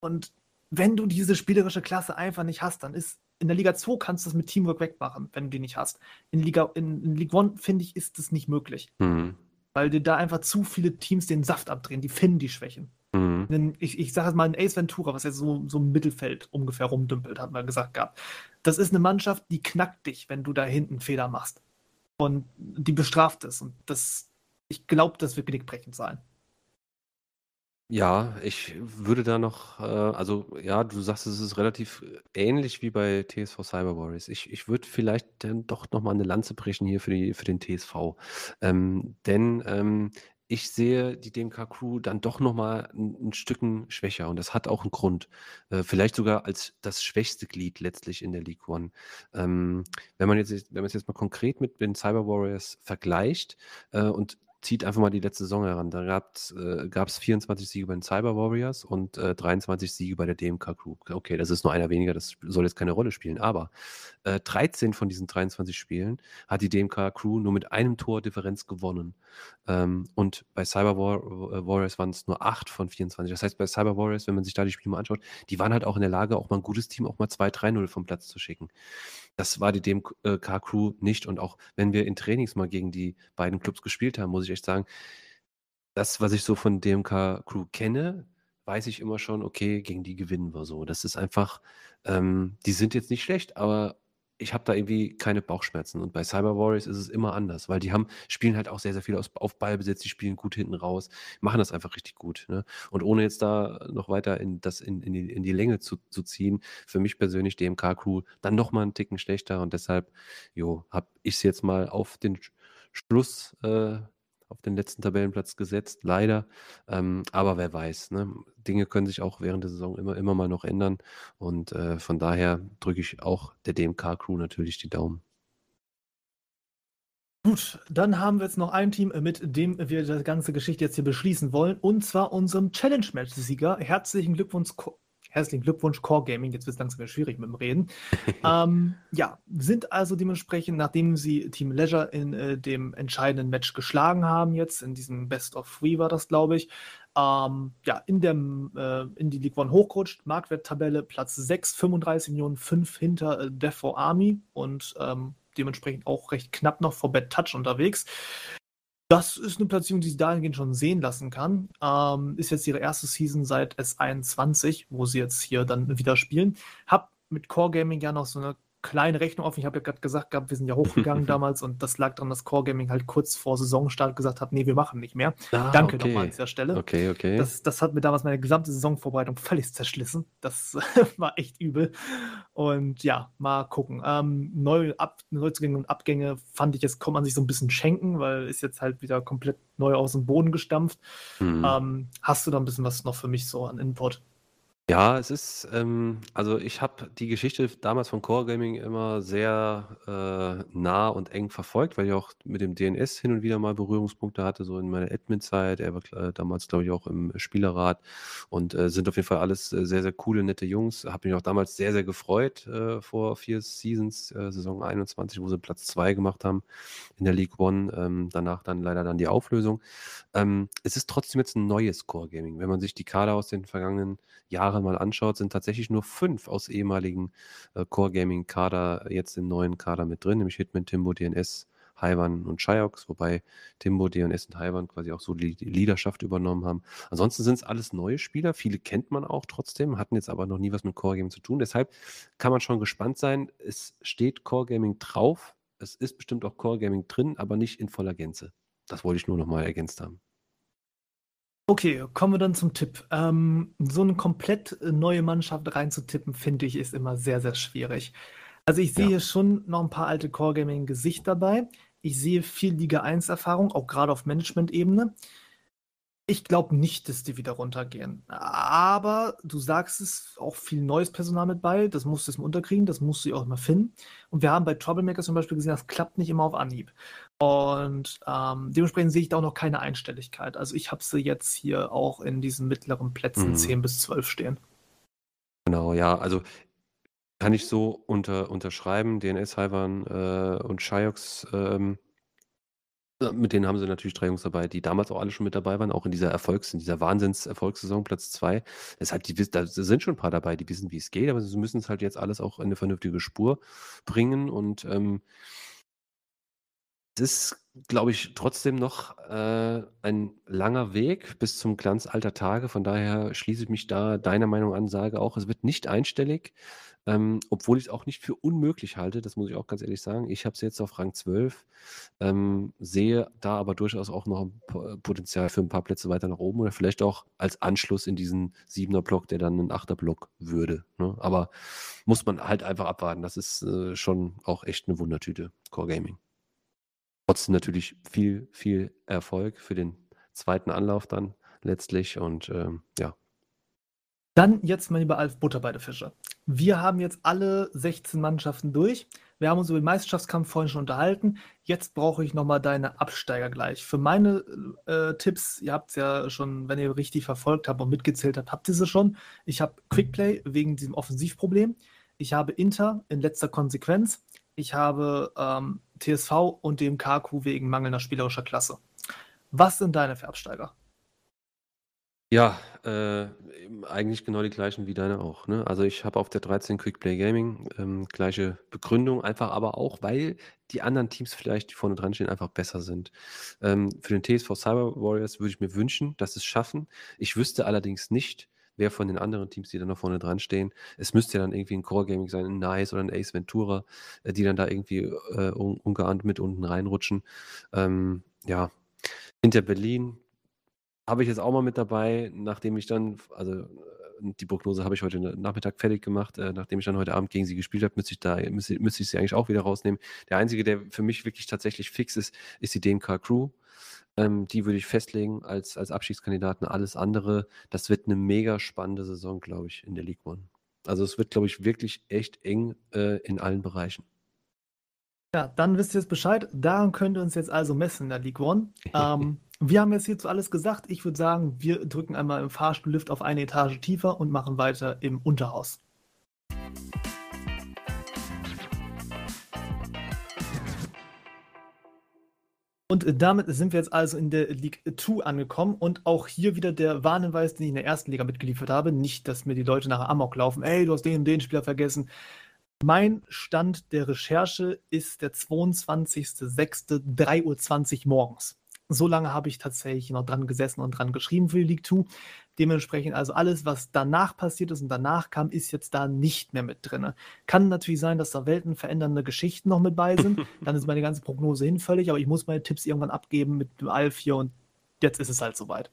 Und wenn du diese spielerische Klasse einfach nicht hast, dann ist in der Liga 2 kannst du das mit Teamwork wegmachen, wenn du die nicht hast. In Liga in, in League 1 finde ich, ist das nicht möglich. Mhm weil dir da einfach zu viele Teams den Saft abdrehen. Die finden die Schwächen. Mhm. Ich, ich sage jetzt mal ein Ace Ventura, was jetzt so, so im Mittelfeld ungefähr rumdümpelt, hat man gesagt gehabt. Das ist eine Mannschaft, die knackt dich, wenn du da hinten Fehler machst. Und die bestraft es. Und das, ich glaube, das wird genickbrechend sein. Ja, ich würde da noch, äh, also ja, du sagst, es ist relativ ähnlich wie bei TSV Cyber Warriors. Ich, ich würde vielleicht dann doch nochmal eine Lanze brechen hier für, die, für den TSV. Ähm, denn ähm, ich sehe die DMK Crew dann doch nochmal ein, ein Stücken schwächer und das hat auch einen Grund. Äh, vielleicht sogar als das schwächste Glied letztlich in der League One. Ähm, wenn man jetzt, wenn man es jetzt mal konkret mit den Cyber Warriors vergleicht äh, und zieht einfach mal die letzte Saison heran. Da gab es äh, 24 Siege bei den Cyber Warriors und äh, 23 Siege bei der DMK Crew. Okay, das ist nur einer weniger, das soll jetzt keine Rolle spielen. Aber äh, 13 von diesen 23 Spielen hat die DMK Crew nur mit einem Tor Differenz gewonnen. Ähm, und bei Cyber War äh, Warriors waren es nur 8 von 24. Das heißt, bei Cyber Warriors, wenn man sich da die Spiele mal anschaut, die waren halt auch in der Lage, auch mal ein gutes Team auch mal 2-3-0 vom Platz zu schicken. Das war die DMK-Crew nicht. Und auch wenn wir in Trainings mal gegen die beiden Clubs gespielt haben, muss ich echt sagen, das, was ich so von DMK-Crew kenne, weiß ich immer schon, okay, gegen die gewinnen wir so. Das ist einfach, ähm, die sind jetzt nicht schlecht, aber ich habe da irgendwie keine Bauchschmerzen. Und bei Cyber Warriors ist es immer anders, weil die haben, spielen halt auch sehr, sehr viel aus, auf Ballbesitz, die spielen gut hinten raus, machen das einfach richtig gut. Ne? Und ohne jetzt da noch weiter in, das in, in, die, in die Länge zu, zu ziehen, für mich persönlich DMK-Crew dann nochmal einen Ticken schlechter und deshalb, jo, habe ich es jetzt mal auf den Schluss äh, auf den letzten Tabellenplatz gesetzt, leider. Ähm, aber wer weiß, ne? Dinge können sich auch während der Saison immer, immer mal noch ändern. Und äh, von daher drücke ich auch der DMK-Crew natürlich die Daumen. Gut, dann haben wir jetzt noch ein Team, mit dem wir die ganze Geschichte jetzt hier beschließen wollen, und zwar unserem Challenge-Match-Sieger. Herzlichen Glückwunsch, herzlichen Glückwunsch, Core Gaming. Jetzt wird es langsam wieder schwierig mit dem Reden. ähm, ja, sind also dementsprechend, nachdem sie Team Leisure in äh, dem entscheidenden Match geschlagen haben, jetzt in diesem Best of Three war das, glaube ich, ähm, ja, in, dem, äh, in die League One hochgerutscht. Marktwerttabelle Platz 6, 35 Millionen, 5 hinter äh, Death for Army und ähm, dementsprechend auch recht knapp noch vor Bad Touch unterwegs. Das ist eine Platzierung, die sie dahingehend schon sehen lassen kann. Ähm, ist jetzt ihre erste Season seit S21, wo sie jetzt hier dann wieder spielen. Hab mit Core Gaming ja noch so eine kleine Rechnung offen. Ich habe ja gerade gesagt gehabt, wir sind ja hochgegangen damals und das lag daran, dass Core Gaming halt kurz vor Saisonstart gesagt hat, nee, wir machen nicht mehr. Ah, Danke okay. nochmal an dieser Stelle. Okay, okay. Das, das hat mir damals meine gesamte Saisonvorbereitung völlig zerschlissen. Das war echt übel. Und ja, mal gucken. Ähm, neue Ab Neuzugänge und Abgänge fand ich, jetzt kann man sich so ein bisschen schenken, weil ist jetzt halt wieder komplett neu aus dem Boden gestampft. Mhm. Ähm, hast du da ein bisschen was noch für mich so an Input? Ja, es ist, ähm, also ich habe die Geschichte damals von Core Gaming immer sehr äh, nah und eng verfolgt, weil ich auch mit dem DNS hin und wieder mal Berührungspunkte hatte, so in meiner Admin-Zeit. Er war äh, damals, glaube ich, auch im Spielerrat und äh, sind auf jeden Fall alles äh, sehr, sehr coole, nette Jungs. Habe mich auch damals sehr, sehr gefreut äh, vor vier Seasons, äh, Saison 21, wo sie Platz 2 gemacht haben in der League One. Ähm, danach dann leider dann die Auflösung. Ähm, es ist trotzdem jetzt ein neues Core Gaming. Wenn man sich die Kader aus den vergangenen Jahren mal anschaut, sind tatsächlich nur fünf aus ehemaligen äh, Core Gaming Kader jetzt im neuen Kader mit drin, nämlich Hitman, Timbo, DNS, Haiwan und Shiox, wobei Timbo, DNS und Haiwan quasi auch so die Leaderschaft übernommen haben. Ansonsten sind es alles neue Spieler, viele kennt man auch trotzdem, hatten jetzt aber noch nie was mit Core Gaming zu tun. Deshalb kann man schon gespannt sein. Es steht Core Gaming drauf, es ist bestimmt auch Core Gaming drin, aber nicht in voller Gänze. Das wollte ich nur noch mal ergänzt haben. Okay, kommen wir dann zum Tipp. Ähm, so eine komplett neue Mannschaft reinzutippen, finde ich, ist immer sehr, sehr schwierig. Also ich sehe ja. hier schon noch ein paar alte Core Gaming Gesicht dabei. Ich sehe viel Liga 1 Erfahrung, auch gerade auf Management-Ebene. Ich glaube nicht, dass die wieder runtergehen. Aber du sagst es, auch viel neues Personal mit bei. Das musst du jetzt mal unterkriegen, das musst du auch mal finden. Und wir haben bei Troublemakers zum Beispiel gesehen, das klappt nicht immer auf Anhieb. Und ähm, dementsprechend sehe ich da auch noch keine Einstelligkeit. Also ich habe sie jetzt hier auch in diesen mittleren Plätzen mhm. 10 bis 12 stehen. Genau, ja. Also kann ich so unter, unterschreiben. DNS, Haiwan äh, und Shiox ähm, mit denen haben sie natürlich drei Jungs dabei, die damals auch alle schon mit dabei waren, auch in dieser Erfolgs in dieser Wahnsinns-Erfolgssaison, Platz zwei. Das halt, die, da sind schon ein paar dabei, die wissen, wie es geht, aber sie müssen es halt jetzt alles auch in eine vernünftige Spur bringen. Und ähm, ist, glaube ich, trotzdem noch äh, ein langer Weg bis zum Glanz alter Tage. Von daher schließe ich mich da deiner Meinung an, sage auch, es wird nicht einstellig. Ähm, obwohl ich es auch nicht für unmöglich halte, das muss ich auch ganz ehrlich sagen. Ich habe es jetzt auf Rang 12, ähm, sehe da aber durchaus auch noch Potenzial für ein paar Plätze weiter nach oben oder vielleicht auch als Anschluss in diesen siebener Block, der dann ein achter Block würde. Ne? Aber muss man halt einfach abwarten. Das ist äh, schon auch echt eine Wundertüte, Core Gaming. Trotzdem natürlich viel, viel Erfolg für den zweiten Anlauf dann letztlich und ähm, ja, dann jetzt mal lieber Alf Butter bei der Fische. Wir haben jetzt alle 16 Mannschaften durch. Wir haben uns über den Meisterschaftskampf vorhin schon unterhalten. Jetzt brauche ich nochmal deine Absteiger gleich. Für meine äh, Tipps, ihr habt es ja schon, wenn ihr richtig verfolgt habt und mitgezählt habt, habt ihr sie schon. Ich habe Quickplay wegen diesem Offensivproblem. Ich habe Inter in letzter Konsequenz. Ich habe ähm, TSV und dem KQ wegen mangelnder spielerischer Klasse. Was sind deine für Absteiger? Ja, äh, eigentlich genau die gleichen wie deine auch, ne? Also, ich habe auf der 13 Quick Play Gaming, ähm, gleiche Begründung, einfach aber auch, weil die anderen Teams vielleicht, die vorne dran stehen, einfach besser sind. Ähm, für den TSV Cyber Warriors würde ich mir wünschen, dass sie es schaffen. Ich wüsste allerdings nicht, wer von den anderen Teams, die da noch vorne dran stehen es müsste ja dann irgendwie ein Core Gaming sein, ein Nice oder ein Ace Ventura, äh, die dann da irgendwie, äh, un ungeahnt mit unten reinrutschen. Ähm, ja, Inter Berlin habe ich jetzt auch mal mit dabei, nachdem ich dann, also äh, die Prognose habe ich heute Nachmittag fertig gemacht. Äh, nachdem ich dann heute Abend gegen sie gespielt habe, müsste ich, da, müsste, müsste ich sie eigentlich auch wieder rausnehmen. Der einzige, der für mich wirklich tatsächlich fix ist, ist die DMK Crew. Ähm, die würde ich festlegen als, als Abschiedskandidaten. Alles andere, das wird eine mega spannende Saison, glaube ich, in der League One. Also es wird, glaube ich, wirklich echt eng äh, in allen Bereichen. Ja, dann wisst ihr jetzt Bescheid. Daran könnt ihr uns jetzt also messen in der League One. ähm, wir haben jetzt hierzu alles gesagt. Ich würde sagen, wir drücken einmal im Fahrstuhllift auf eine Etage tiefer und machen weiter im Unterhaus. Und damit sind wir jetzt also in der League 2 angekommen und auch hier wieder der Warnhinweis, den ich in der ersten Liga mitgeliefert habe. Nicht, dass mir die Leute nachher Amok laufen. Ey, du hast den und den Spieler vergessen. Mein Stand der Recherche ist der 22.06.3.20 Uhr morgens. So lange habe ich tatsächlich noch dran gesessen und dran geschrieben für League 2. Dementsprechend also alles, was danach passiert ist und danach kam, ist jetzt da nicht mehr mit drin. Kann natürlich sein, dass da weltenverändernde Geschichten noch mit bei sind. Dann ist meine ganze Prognose hinfällig, aber ich muss meine Tipps irgendwann abgeben mit dem Alf hier und jetzt ist es halt soweit.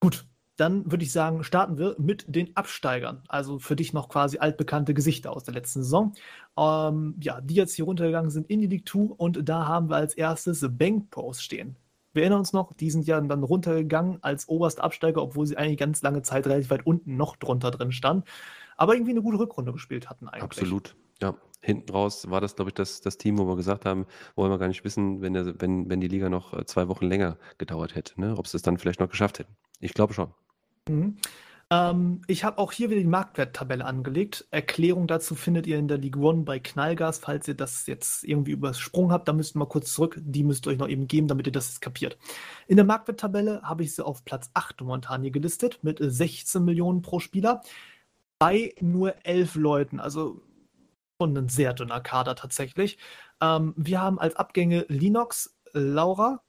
Gut, dann würde ich sagen, starten wir mit den Absteigern. Also für dich noch quasi altbekannte Gesichter aus der letzten Saison. Ähm, ja, die jetzt hier runtergegangen sind in die League 2 und da haben wir als erstes Bank Pros stehen. Wir erinnern uns noch, die sind ja dann runtergegangen als oberster Absteiger, obwohl sie eigentlich ganz lange Zeit relativ weit unten noch drunter drin standen. Aber irgendwie eine gute Rückrunde gespielt hatten eigentlich. Absolut, ja. Hinten raus war das, glaube ich, das, das Team, wo wir gesagt haben, wollen wir gar nicht wissen, wenn, der, wenn, wenn die Liga noch äh, zwei Wochen länger gedauert hätte, ne? ob sie es dann vielleicht noch geschafft hätten. Ich glaube schon. Mhm. Ähm, ich habe auch hier wieder die Marktwerttabelle angelegt. Erklärung dazu findet ihr in der League One bei Knallgas. Falls ihr das jetzt irgendwie übersprungen habt, da müsst ihr mal kurz zurück. Die müsst ihr euch noch eben geben, damit ihr das jetzt kapiert. In der Marktwerttabelle habe ich sie auf Platz 8 momentan hier gelistet mit 16 Millionen pro Spieler bei nur 11 Leuten. Also schon ein sehr dünner Kader tatsächlich. Ähm, wir haben als Abgänge Linux, Laura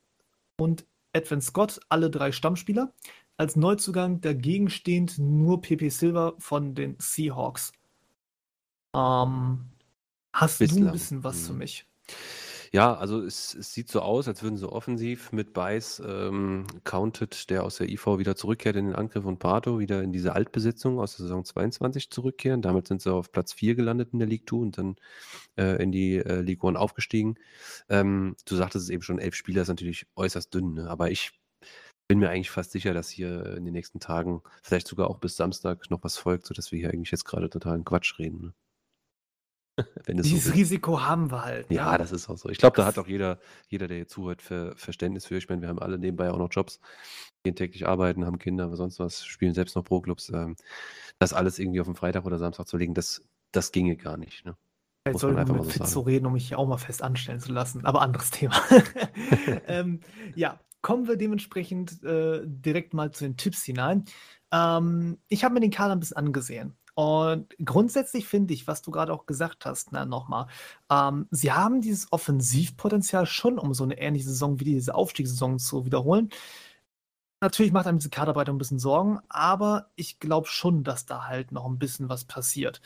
und Edwin Scott, alle drei Stammspieler als Neuzugang dagegen stehend nur PP Silver von den Seahawks. Ähm, hast Bislang. du ein bisschen was hm. für mich? Ja, also es, es, sieht so aus, als würden sie offensiv mit Bice ähm, counted, der aus der IV wieder zurückkehrt in den Angriff und Pato wieder in diese Altbesetzung aus der Saison 22 zurückkehren. Damit sind sie auf Platz 4 gelandet in der League 2 und dann äh, in die äh, League 1 aufgestiegen. Ähm, du sagtest es eben schon, elf Spieler ist natürlich äußerst dünn, ne? aber ich bin mir eigentlich fast sicher, dass hier in den nächsten Tagen, vielleicht sogar auch bis Samstag, noch was folgt, sodass wir hier eigentlich jetzt gerade totalen Quatsch reden. Ne? Dieses so Risiko haben wir halt. Ja, ne? das ist auch so. Ich glaube, da hat auch jeder, jeder, der hier zuhört, für Verständnis für. Ich meine, wir haben alle nebenbei auch noch Jobs, gehen täglich arbeiten, haben Kinder, aber sonst was, spielen selbst noch Pro-Clubs. Ähm, das alles irgendwie auf den Freitag oder Samstag zu legen, das, das ginge gar nicht. Ne? Vielleicht sollten wir mit so Fitz so reden, um mich hier auch mal fest anstellen zu lassen. Aber anderes Thema. ähm, ja, kommen wir dementsprechend äh, direkt mal zu den Tipps hinein. Ähm, ich habe mir den Kader ein bisschen angesehen. Und grundsätzlich finde ich, was du gerade auch gesagt hast, na nochmal, ähm, sie haben dieses Offensivpotenzial schon, um so eine ähnliche Saison wie diese Aufstiegssaison zu wiederholen. Natürlich macht einem diese Kaderarbeit ein bisschen Sorgen, aber ich glaube schon, dass da halt noch ein bisschen was passiert.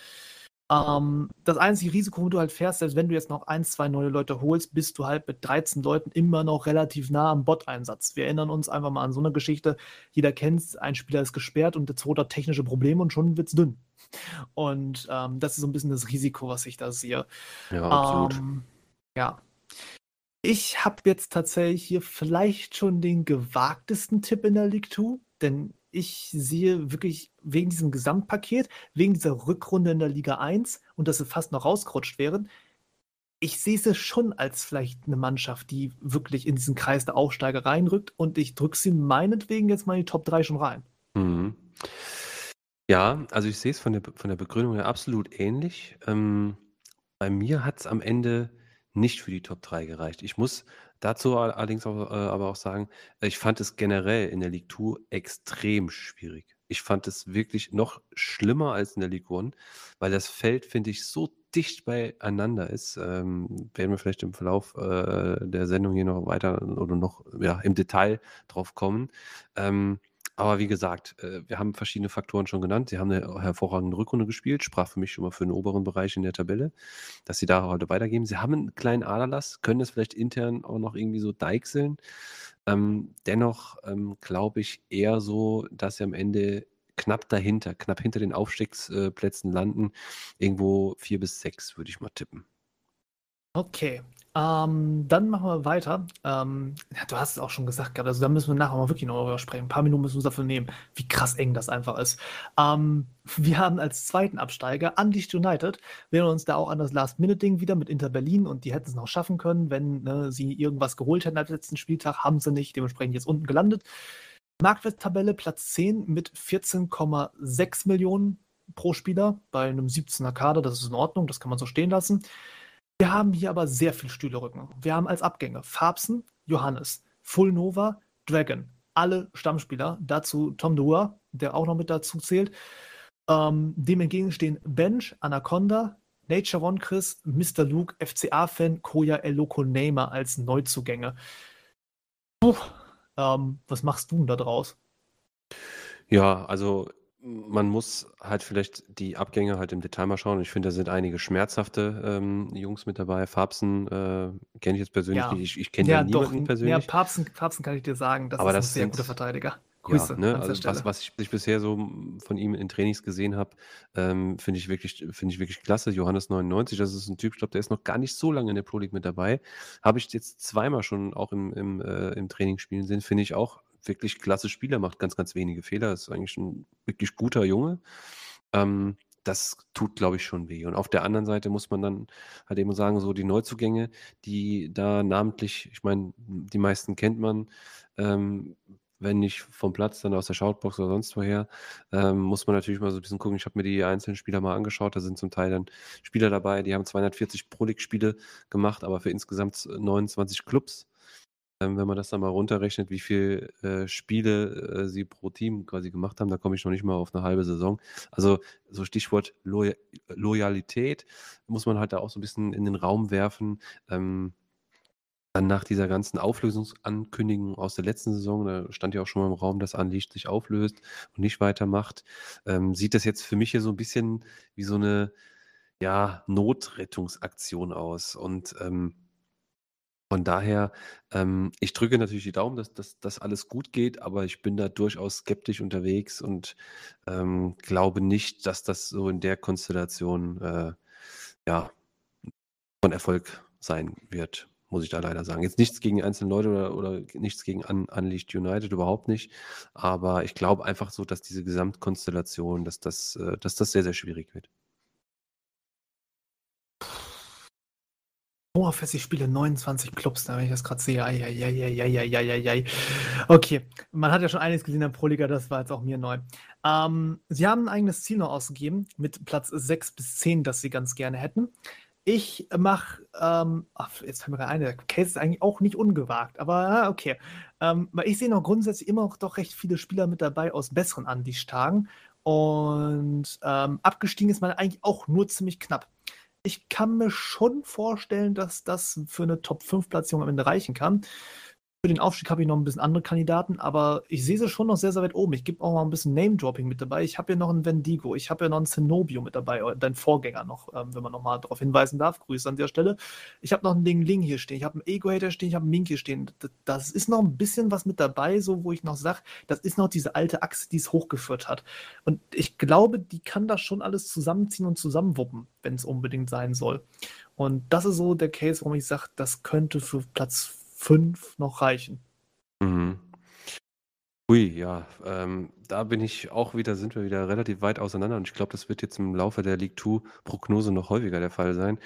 Ähm, das einzige Risiko, wo du halt fährst, selbst wenn du jetzt noch ein, zwei neue Leute holst, bist du halt mit 13 Leuten immer noch relativ nah am Bot-Einsatz. Wir erinnern uns einfach mal an so eine Geschichte. Jeder kennt es, ein Spieler ist gesperrt und der zweite hat technische Probleme und schon wird es dünn. Und ähm, das ist so ein bisschen das Risiko, was ich da sehe. Ja, absolut. Ähm, ja. Ich habe jetzt tatsächlich hier vielleicht schon den gewagtesten Tipp in der League 2, denn ich sehe wirklich wegen diesem Gesamtpaket, wegen dieser Rückrunde in der Liga 1 und dass sie fast noch rausgerutscht wären, ich sehe sie schon als vielleicht eine Mannschaft, die wirklich in diesen Kreis der Aufsteiger reinrückt und ich drücke sie meinetwegen jetzt mal in die Top 3 schon rein. Mhm. Ja, also ich sehe es von der, von der Begründung her absolut ähnlich. Ähm, bei mir hat es am Ende nicht für die Top 3 gereicht. Ich muss Dazu allerdings auch, äh, aber auch sagen, ich fand es generell in der League 2 extrem schwierig. Ich fand es wirklich noch schlimmer als in der League 1, weil das Feld, finde ich, so dicht beieinander ist. Ähm, werden wir vielleicht im Verlauf äh, der Sendung hier noch weiter oder noch ja, im Detail drauf kommen. Ähm, aber wie gesagt, äh, wir haben verschiedene Faktoren schon genannt. Sie haben eine hervorragende Rückrunde gespielt, sprach für mich schon mal für den oberen Bereich in der Tabelle, dass sie da heute weitergeben. Sie haben einen kleinen Aderlass, können das vielleicht intern auch noch irgendwie so deichseln. Ähm, dennoch ähm, glaube ich eher so, dass sie am Ende knapp dahinter, knapp hinter den Aufstiegsplätzen landen. Irgendwo vier bis sechs, würde ich mal tippen. Okay. Ähm, dann machen wir weiter. Ähm, ja, du hast es auch schon gesagt, also da müssen wir nachher mal wirklich noch darüber sprechen. Ein paar Minuten müssen wir uns dafür nehmen, wie krass eng das einfach ist. Ähm, wir haben als zweiten Absteiger Unleashed United. Wir uns da auch an das Last-Minute-Ding wieder mit Inter Berlin und die hätten es noch schaffen können, wenn ne, sie irgendwas geholt hätten am letzten Spieltag, haben sie nicht, dementsprechend jetzt unten gelandet. Marktwerttabelle Platz 10 mit 14,6 Millionen pro Spieler bei einem 17er Kader, das ist in Ordnung, das kann man so stehen lassen. Wir haben hier aber sehr viel Stühlerücken. Wir haben als Abgänge Farbsen, Johannes, Full Nova, Dragon, alle Stammspieler. Dazu Tom Dua, der auch noch mit dazu zählt. Ähm, dem entgegen stehen Bench, Anaconda, Nature One Chris, Mr. Luke, FCA-Fan, Koya Eloko Neymar als Neuzugänge. Puh, ähm, was machst du denn da draus? Ja, also man muss halt vielleicht die Abgänge halt im Detail mal schauen. Ich finde, da sind einige schmerzhafte ähm, Jungs mit dabei. Farbsen äh, kenne ich jetzt persönlich Ja, nicht. Ich, ich kenne ja, ja doch. niemanden Ja, persönlich. Papsten, Papsten kann ich dir sagen, das Aber ist ein das sehr sind, guter Verteidiger. ja, Grüße ne, an dieser also was, was ich, ich bisher so von ihm in Trainings gesehen habe, ähm, finde ich wirklich, finde ich wirklich klasse. Johannes 99, das ist ein Typ, ich glaube, der ist noch gar nicht so lange in der Pro League mit dabei. Habe ich jetzt zweimal schon auch im, im, äh, im Training spielen sehen, finde ich auch wirklich klasse Spieler, macht ganz, ganz wenige Fehler, ist eigentlich ein wirklich guter Junge. Ähm, das tut, glaube ich, schon weh. Und auf der anderen Seite muss man dann halt eben sagen, so die Neuzugänge, die da namentlich, ich meine, die meisten kennt man, ähm, wenn nicht vom Platz, dann aus der Shoutbox oder sonst woher, ähm, muss man natürlich mal so ein bisschen gucken. Ich habe mir die einzelnen Spieler mal angeschaut. Da sind zum Teil dann Spieler dabei, die haben 240 Pro League-Spiele gemacht, aber für insgesamt 29 Clubs. Ähm, wenn man das dann mal runterrechnet, wie viele äh, Spiele äh, sie pro Team quasi gemacht haben, da komme ich noch nicht mal auf eine halbe Saison. Also so Stichwort Loy Loyalität muss man halt da auch so ein bisschen in den Raum werfen. Ähm, dann nach dieser ganzen Auflösungsankündigung aus der letzten Saison, da stand ja auch schon mal im Raum, dass Unleashed sich auflöst und nicht weitermacht, ähm, sieht das jetzt für mich hier so ein bisschen wie so eine ja, Notrettungsaktion aus. Und ähm, von daher, ähm, ich drücke natürlich die Daumen, dass das alles gut geht, aber ich bin da durchaus skeptisch unterwegs und ähm, glaube nicht, dass das so in der Konstellation äh, ja, von Erfolg sein wird, muss ich da leider sagen. Jetzt nichts gegen einzelne Leute oder, oder nichts gegen Un Unleashed United, überhaupt nicht. Aber ich glaube einfach so, dass diese Gesamtkonstellation, dass das, äh, dass das sehr, sehr schwierig wird. Oberfest, Spiele 29 Clubs, wenn ich das gerade sehe. Eieieiei. Okay, man hat ja schon einiges gesehen in der Pro-Liga, das war jetzt auch mir neu. Ähm, sie haben ein eigenes Ziel noch ausgegeben mit Platz 6 bis 10, das sie ganz gerne hätten. Ich mache, ähm, jetzt fällt mir gerade ein, der Case ist eigentlich auch nicht ungewagt, aber okay. Ähm, weil ich sehe noch grundsätzlich immer noch doch recht viele Spieler mit dabei aus besseren Anti-Tagen und ähm, abgestiegen ist man eigentlich auch nur ziemlich knapp ich kann mir schon vorstellen, dass das für eine Top-5-Platzierung am Ende reichen kann. Für den Aufstieg habe ich noch ein bisschen andere Kandidaten, aber ich sehe sie schon noch sehr, sehr weit oben. Ich gebe auch mal ein bisschen Name-Dropping mit dabei. Ich habe ja noch einen Vendigo, ich habe ja noch einen Zenobio mit dabei, dein Vorgänger noch, ähm, wenn man nochmal darauf hinweisen darf. Grüße an der Stelle. Ich habe noch einen Ling Ling hier stehen, ich habe einen Ego-Hater stehen, ich habe einen Mink hier stehen. Das ist noch ein bisschen was mit dabei, so wo ich noch sage, das ist noch diese alte Achse, die es hochgeführt hat. Und ich glaube, die kann das schon alles zusammenziehen und zusammenwuppen, wenn es unbedingt sein soll. Und das ist so der Case, warum ich sage, das könnte für Platz 5 noch reichen. Mhm. Ui, ja, ähm, da bin ich auch wieder, sind wir wieder relativ weit auseinander und ich glaube, das wird jetzt im Laufe der League 2 Prognose noch häufiger der Fall sein.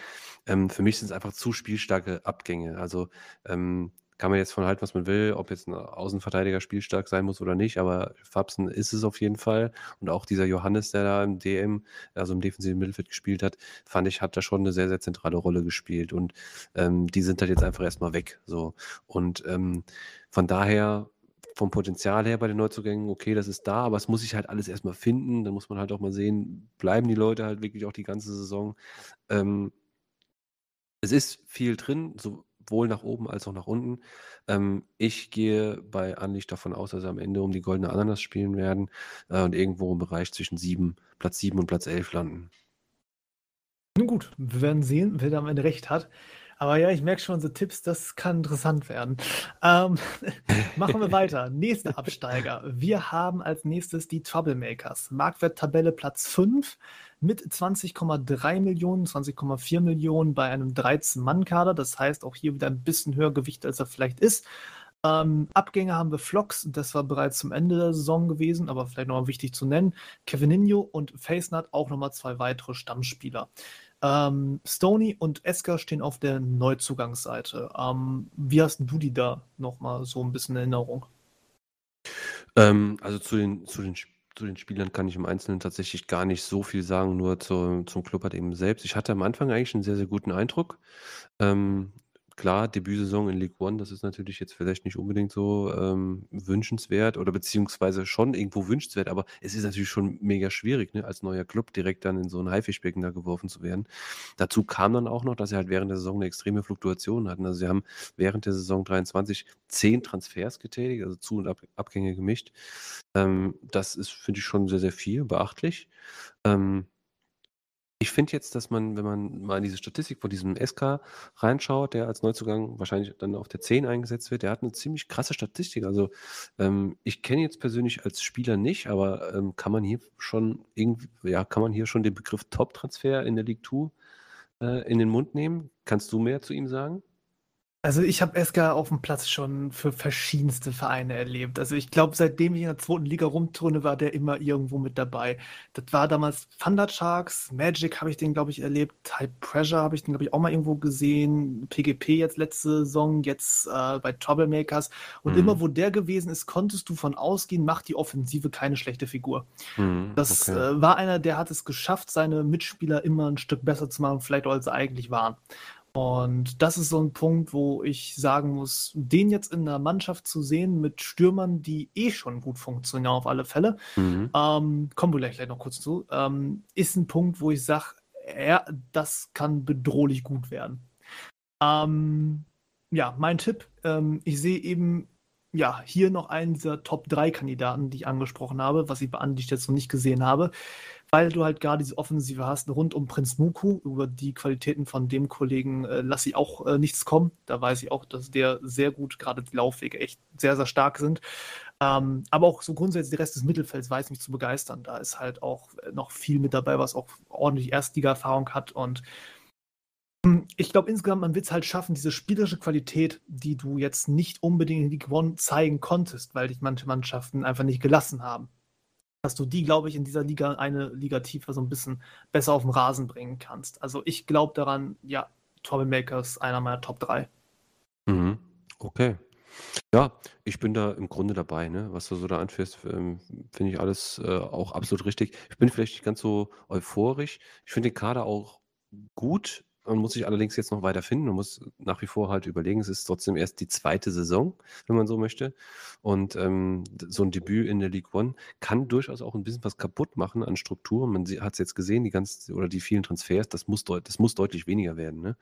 Ähm, für mich sind es einfach zu spielstarke Abgänge. Also ähm, kann man jetzt von halten, was man will, ob jetzt ein Außenverteidiger spielstark sein muss oder nicht, aber Fabsen ist es auf jeden Fall. Und auch dieser Johannes, der da im DM, also im defensiven Mittelfeld gespielt hat, fand ich, hat da schon eine sehr, sehr zentrale Rolle gespielt. Und ähm, die sind halt jetzt einfach erstmal weg. So. Und ähm, von daher vom Potenzial her bei den Neuzugängen, okay, das ist da, aber es muss sich halt alles erstmal finden. Dann muss man halt auch mal sehen, bleiben die Leute halt wirklich auch die ganze Saison. Ähm, es ist viel drin, sowohl nach oben als auch nach unten. Ähm, ich gehe bei Unleashed davon aus, dass sie am Ende um die goldene Ananas spielen werden äh, und irgendwo im Bereich zwischen sieben, Platz 7 und Platz 11 landen. Nun gut, wir werden sehen, wer da am Ende recht hat. Aber ja, ich merke schon, so Tipps, das kann interessant werden. Ähm, machen wir weiter. Nächster Absteiger. Wir haben als nächstes die Troublemakers. Marktwert-Tabelle Platz 5 mit 20,3 Millionen, 20,4 Millionen bei einem 13-Mann-Kader. Das heißt auch hier wieder ein bisschen höher Gewicht, als er vielleicht ist. Ähm, Abgänge haben wir Flocks, das war bereits zum Ende der Saison gewesen, aber vielleicht nochmal wichtig zu nennen. Kevininho und Facenut auch nochmal zwei weitere Stammspieler. Ähm, Stony und Esker stehen auf der Neuzugangsseite. Ähm, wie hast du die da nochmal so ein bisschen in Erinnerung? Ähm, also zu den, zu, den, zu den Spielern kann ich im Einzelnen tatsächlich gar nicht so viel sagen, nur zu, zum Club hat eben selbst. Ich hatte am Anfang eigentlich einen sehr, sehr guten Eindruck. Ähm, Klar, Debütsaison in League One, das ist natürlich jetzt vielleicht nicht unbedingt so ähm, wünschenswert oder beziehungsweise schon irgendwo wünschenswert, aber es ist natürlich schon mega schwierig, ne, als neuer Club direkt dann in so ein Haifischbecken da geworfen zu werden. Dazu kam dann auch noch, dass sie halt während der Saison eine extreme Fluktuation hatten. Also sie haben während der Saison 23 zehn Transfers getätigt, also Zu- und Ab Abgänge gemischt. Ähm, das ist, finde ich, schon sehr, sehr viel, beachtlich. Ähm, ich finde jetzt, dass man, wenn man mal in diese Statistik von diesem SK reinschaut, der als Neuzugang wahrscheinlich dann auf der 10 eingesetzt wird, der hat eine ziemlich krasse Statistik. Also ähm, ich kenne jetzt persönlich als Spieler nicht, aber ähm, kann man hier schon irgendwie, ja, kann man hier schon den Begriff Top-Transfer in der League 2 äh, in den Mund nehmen? Kannst du mehr zu ihm sagen? Also ich habe Eska auf dem Platz schon für verschiedenste Vereine erlebt. Also ich glaube, seitdem ich in der zweiten Liga rumturne, war der immer irgendwo mit dabei. Das war damals Thunder Sharks, Magic habe ich den, glaube ich, erlebt, High Pressure habe ich den, glaube ich, auch mal irgendwo gesehen, PGP jetzt letzte Saison, jetzt äh, bei Troublemakers. Und mhm. immer wo der gewesen ist, konntest du von ausgehen, macht die Offensive keine schlechte Figur. Mhm, das okay. äh, war einer, der hat es geschafft, seine Mitspieler immer ein Stück besser zu machen, vielleicht als sie eigentlich waren. Und das ist so ein Punkt, wo ich sagen muss, den jetzt in der Mannschaft zu sehen mit Stürmern, die eh schon gut funktionieren auf alle Fälle, mhm. ähm, kommen wir gleich noch kurz zu, ähm, ist ein Punkt, wo ich sage, ja, das kann bedrohlich gut werden. Ähm, ja, mein Tipp, ähm, ich sehe eben ja, hier noch einen dieser Top-3-Kandidaten, die ich angesprochen habe, was ich bei Andi jetzt noch nicht gesehen habe weil du halt gerade diese Offensive hast rund um Prinz Muku. Über die Qualitäten von dem Kollegen äh, lasse ich auch äh, nichts kommen. Da weiß ich auch, dass der sehr gut, gerade die Laufwege echt sehr, sehr stark sind. Ähm, aber auch so grundsätzlich der Rest des Mittelfelds weiß mich zu begeistern. Da ist halt auch äh, noch viel mit dabei, was auch ordentlich Erstliga-Erfahrung hat und hm, ich glaube insgesamt, man wird es halt schaffen, diese spielerische Qualität, die du jetzt nicht unbedingt in League One zeigen konntest, weil dich manche Mannschaften einfach nicht gelassen haben dass du die, glaube ich, in dieser Liga eine Liga tiefer so ein bisschen besser auf den Rasen bringen kannst. Also ich glaube daran, ja, Troublemakers einer meiner Top 3. Mhm. Okay. Ja, ich bin da im Grunde dabei, ne? Was du so da anführst, ähm, finde ich alles äh, auch absolut richtig. Ich bin vielleicht nicht ganz so euphorisch. Ich finde den Kader auch gut, man muss sich allerdings jetzt noch weiter finden. Man muss nach wie vor halt überlegen, es ist trotzdem erst die zweite Saison, wenn man so möchte. Und ähm, so ein Debüt in der League One kann durchaus auch ein bisschen was kaputt machen an Strukturen. Man hat es jetzt gesehen, die ganz oder die vielen Transfers, das muss, deut das muss deutlich weniger werden, ne?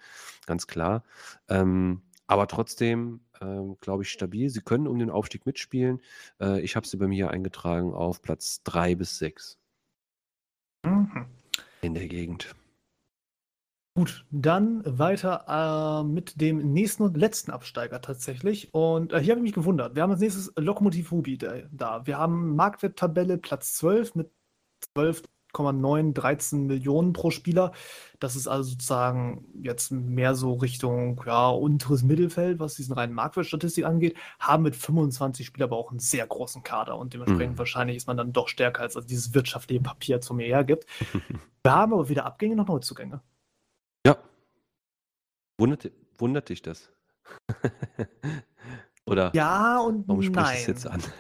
Ganz klar. Ähm, aber trotzdem, ähm, glaube ich, stabil. Sie können um den Aufstieg mitspielen. Äh, ich habe sie bei mir eingetragen auf Platz 3 bis 6. Mhm. In der Gegend. Gut, dann weiter äh, mit dem nächsten und letzten Absteiger tatsächlich. Und äh, hier habe ich mich gewundert. Wir haben als nächstes Lokomotiv Ruby da. Wir haben Marktwerttabelle Platz 12 mit 12,9, 13 Millionen pro Spieler. Das ist also sozusagen jetzt mehr so Richtung ja, unteres Mittelfeld, was diesen reinen Marktwertstatistik angeht. Haben mit 25 Spielern aber auch einen sehr großen Kader und dementsprechend mhm. wahrscheinlich ist man dann doch stärker, als dieses wirtschaftliche Papier zu mir hergibt. Wir haben aber weder Abgänge noch Neuzugänge. Wundert, wundert dich das? Oder Ja und warum sprichst du es jetzt nein. an?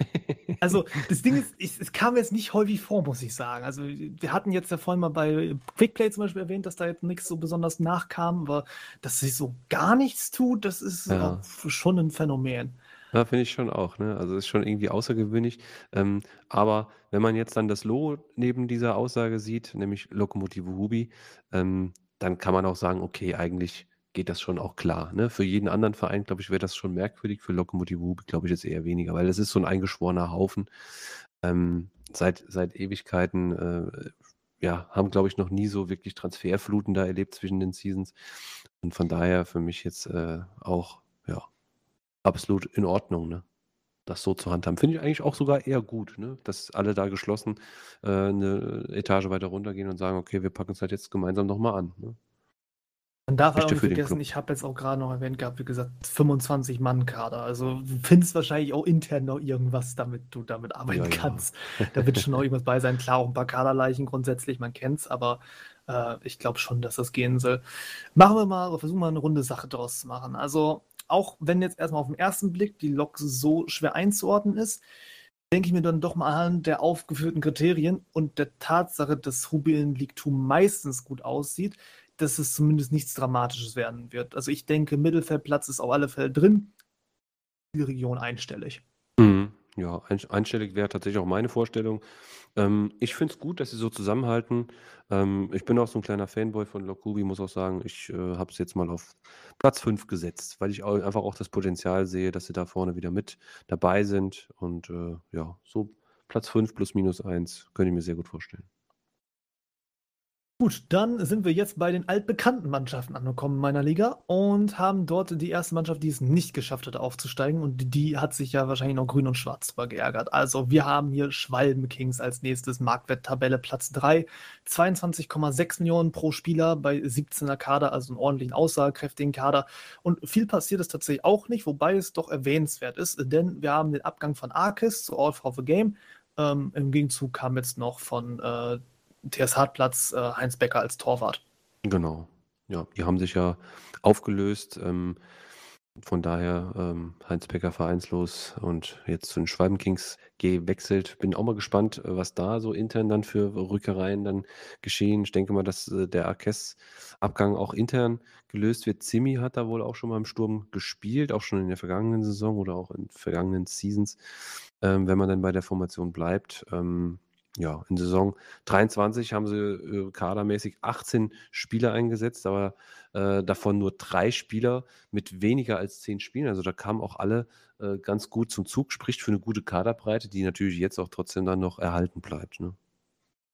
Also, das Ding ist, ich, es kam jetzt nicht häufig vor, muss ich sagen. Also, wir hatten jetzt ja vorhin mal bei Quickplay zum Beispiel erwähnt, dass da jetzt nichts so besonders nachkam, aber dass sich so gar nichts tut, das ist Ja. schon ein Phänomen. Ja, finde ich schon auch, ne? Also ist schon irgendwie außergewöhnlich. Ähm, aber wenn man jetzt dann das Lo neben dieser Aussage sieht, nämlich Lokomotive Ruby, ähm, dann kann man auch sagen, okay, eigentlich geht das schon auch klar. Ne? Für jeden anderen Verein, glaube ich, wäre das schon merkwürdig. Für Lokomotive Ruby, glaube ich, jetzt eher weniger, weil es ist so ein eingeschworener Haufen. Ähm, seit, seit Ewigkeiten äh, ja, haben, glaube ich, noch nie so wirklich Transferfluten da erlebt zwischen den Seasons. Und von daher für mich jetzt äh, auch, ja, absolut in Ordnung, ne? Das so zu handhaben. Finde ich eigentlich auch sogar eher gut, ne? Dass alle da geschlossen äh, eine Etage weiter runtergehen und sagen, okay, wir packen es halt jetzt gemeinsam nochmal an. Ne? Man darf auch nicht vergessen, ich habe jetzt auch gerade noch erwähnt gehabt, wie gesagt, 25 Mann Kader. Also du findest wahrscheinlich auch intern noch irgendwas, damit du damit arbeiten ja, kannst. Ja. Da wird schon noch irgendwas bei sein. Klar, auch ein paar Kaderleichen grundsätzlich, man kennt es, aber äh, ich glaube schon, dass das gehen soll. Machen wir mal, versuchen wir mal eine runde Sache draus zu machen. Also auch wenn jetzt erstmal auf den ersten Blick die Lok so schwer einzuordnen ist, denke ich mir dann doch mal an der aufgeführten Kriterien und der Tatsache, dass Rubin League 2 meistens gut aussieht, dass es zumindest nichts Dramatisches werden wird. Also ich denke, Mittelfeldplatz ist auf alle Fälle drin. Die Region einstellig. Mhm. Ja, einstellig wäre tatsächlich auch meine Vorstellung. Ähm, ich finde es gut, dass sie so zusammenhalten. Ähm, ich bin auch so ein kleiner Fanboy von Lokubi, muss auch sagen, ich äh, habe es jetzt mal auf Platz 5 gesetzt, weil ich auch, einfach auch das Potenzial sehe, dass sie da vorne wieder mit dabei sind. Und äh, ja, so Platz 5 plus minus 1 könnte ich mir sehr gut vorstellen. Gut, dann sind wir jetzt bei den altbekannten Mannschaften angekommen in meiner Liga und haben dort die erste Mannschaft, die es nicht geschafft hat, aufzusteigen. Und die hat sich ja wahrscheinlich noch grün und schwarz drüber geärgert. Also wir haben hier Schwalben Kings als nächstes, Marktwerttabelle Platz 3, 22,6 Millionen pro Spieler bei 17er Kader, also einen ordentlichen, aussagekräftigen Kader. Und viel passiert ist tatsächlich auch nicht, wobei es doch erwähnenswert ist, denn wir haben den Abgang von Arkis zu All for the Game. Ähm, Im Gegenzug kam jetzt noch von äh, TS Hartplatz äh, Heinz Becker als Torwart. Genau. Ja, die haben sich ja aufgelöst. Ähm, von daher ähm, Heinz Becker vereinslos und jetzt zu den Schwalbenkings gewechselt. Bin auch mal gespannt, äh, was da so intern dann für Rückereien dann geschehen. Ich denke mal, dass äh, der Arques-Abgang auch intern gelöst wird. Zimi hat da wohl auch schon mal im Sturm gespielt, auch schon in der vergangenen Saison oder auch in vergangenen Seasons, ähm, wenn man dann bei der Formation bleibt. Ähm, ja, in Saison 23 haben sie äh, kadermäßig 18 Spieler eingesetzt, aber äh, davon nur drei Spieler mit weniger als zehn Spielen. Also da kamen auch alle äh, ganz gut zum Zug, spricht für eine gute Kaderbreite, die natürlich jetzt auch trotzdem dann noch erhalten bleibt. Ne?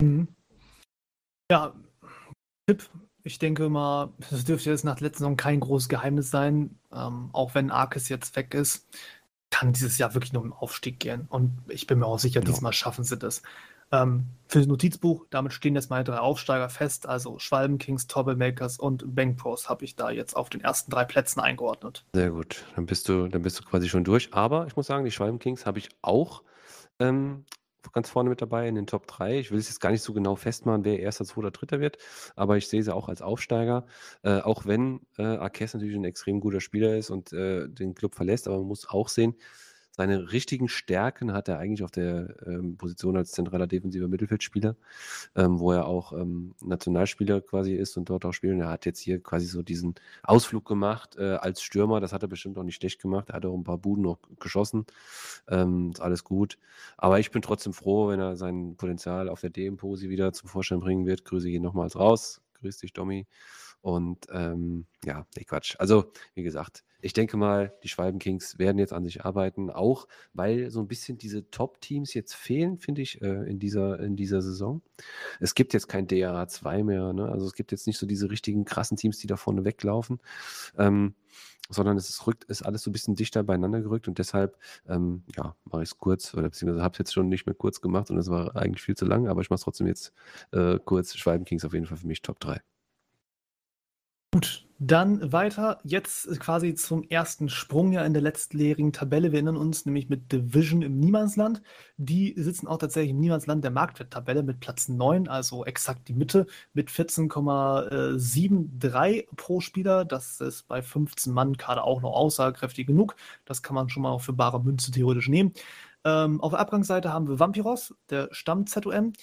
Mhm. Ja, Tipp. Ich denke mal, das dürfte jetzt nach der letzten Saison kein großes Geheimnis sein. Ähm, auch wenn Arkes jetzt weg ist, kann dieses Jahr wirklich nur im Aufstieg gehen. Und ich bin mir auch sicher, ja. diesmal schaffen sie das. Ähm, für das Notizbuch, damit stehen jetzt meine drei Aufsteiger fest, also Schwalbenkings, Troublemakers und Bankpros habe ich da jetzt auf den ersten drei Plätzen eingeordnet. Sehr gut, dann bist du, dann bist du quasi schon durch. Aber ich muss sagen, die Schwalbenkings habe ich auch ähm, ganz vorne mit dabei in den Top 3. Ich will es jetzt gar nicht so genau festmachen, wer erster, zweiter, dritter wird, aber ich sehe sie auch als Aufsteiger. Äh, auch wenn äh, Arques natürlich ein extrem guter Spieler ist und äh, den Club verlässt, aber man muss auch sehen, seine richtigen Stärken hat er eigentlich auf der ähm, Position als zentraler defensiver Mittelfeldspieler, ähm, wo er auch ähm, Nationalspieler quasi ist und dort auch spielt. er hat jetzt hier quasi so diesen Ausflug gemacht äh, als Stürmer. Das hat er bestimmt auch nicht schlecht gemacht. Er hat auch ein paar Buden noch geschossen. Ähm, ist alles gut. Aber ich bin trotzdem froh, wenn er sein Potenzial auf der DM-Posi wieder zum Vorschein bringen wird. Grüße ihn nochmals raus. Grüß dich, Domi. Und ähm, ja, nee, Quatsch. Also, wie gesagt, ich denke mal, die Schwalbenkings werden jetzt an sich arbeiten, auch weil so ein bisschen diese Top-Teams jetzt fehlen, finde ich, äh, in, dieser, in dieser Saison. Es gibt jetzt kein DRA 2 mehr, ne? also es gibt jetzt nicht so diese richtigen krassen Teams, die da vorne weglaufen, ähm, sondern es ist, rückt, ist alles so ein bisschen dichter beieinander gerückt und deshalb, ähm, ja, mache ich es kurz oder beziehungsweise habe es jetzt schon nicht mehr kurz gemacht und es war eigentlich viel zu lang, aber ich mache es trotzdem jetzt äh, kurz. Schwalbenkings auf jeden Fall für mich Top 3. Gut, dann weiter. Jetzt quasi zum ersten Sprung ja in der letztleerigen Tabelle. Wir erinnern uns nämlich mit Division im Niemandsland. Die sitzen auch tatsächlich im Niemandsland der Marktwerttabelle mit Platz 9, also exakt die Mitte, mit 14,73 pro Spieler. Das ist bei 15 Mann Kader auch noch aussagekräftig genug. Das kann man schon mal für bare Münze theoretisch nehmen. Ähm, auf der Abgangsseite haben wir Vampiros, der Stamm-ZOM,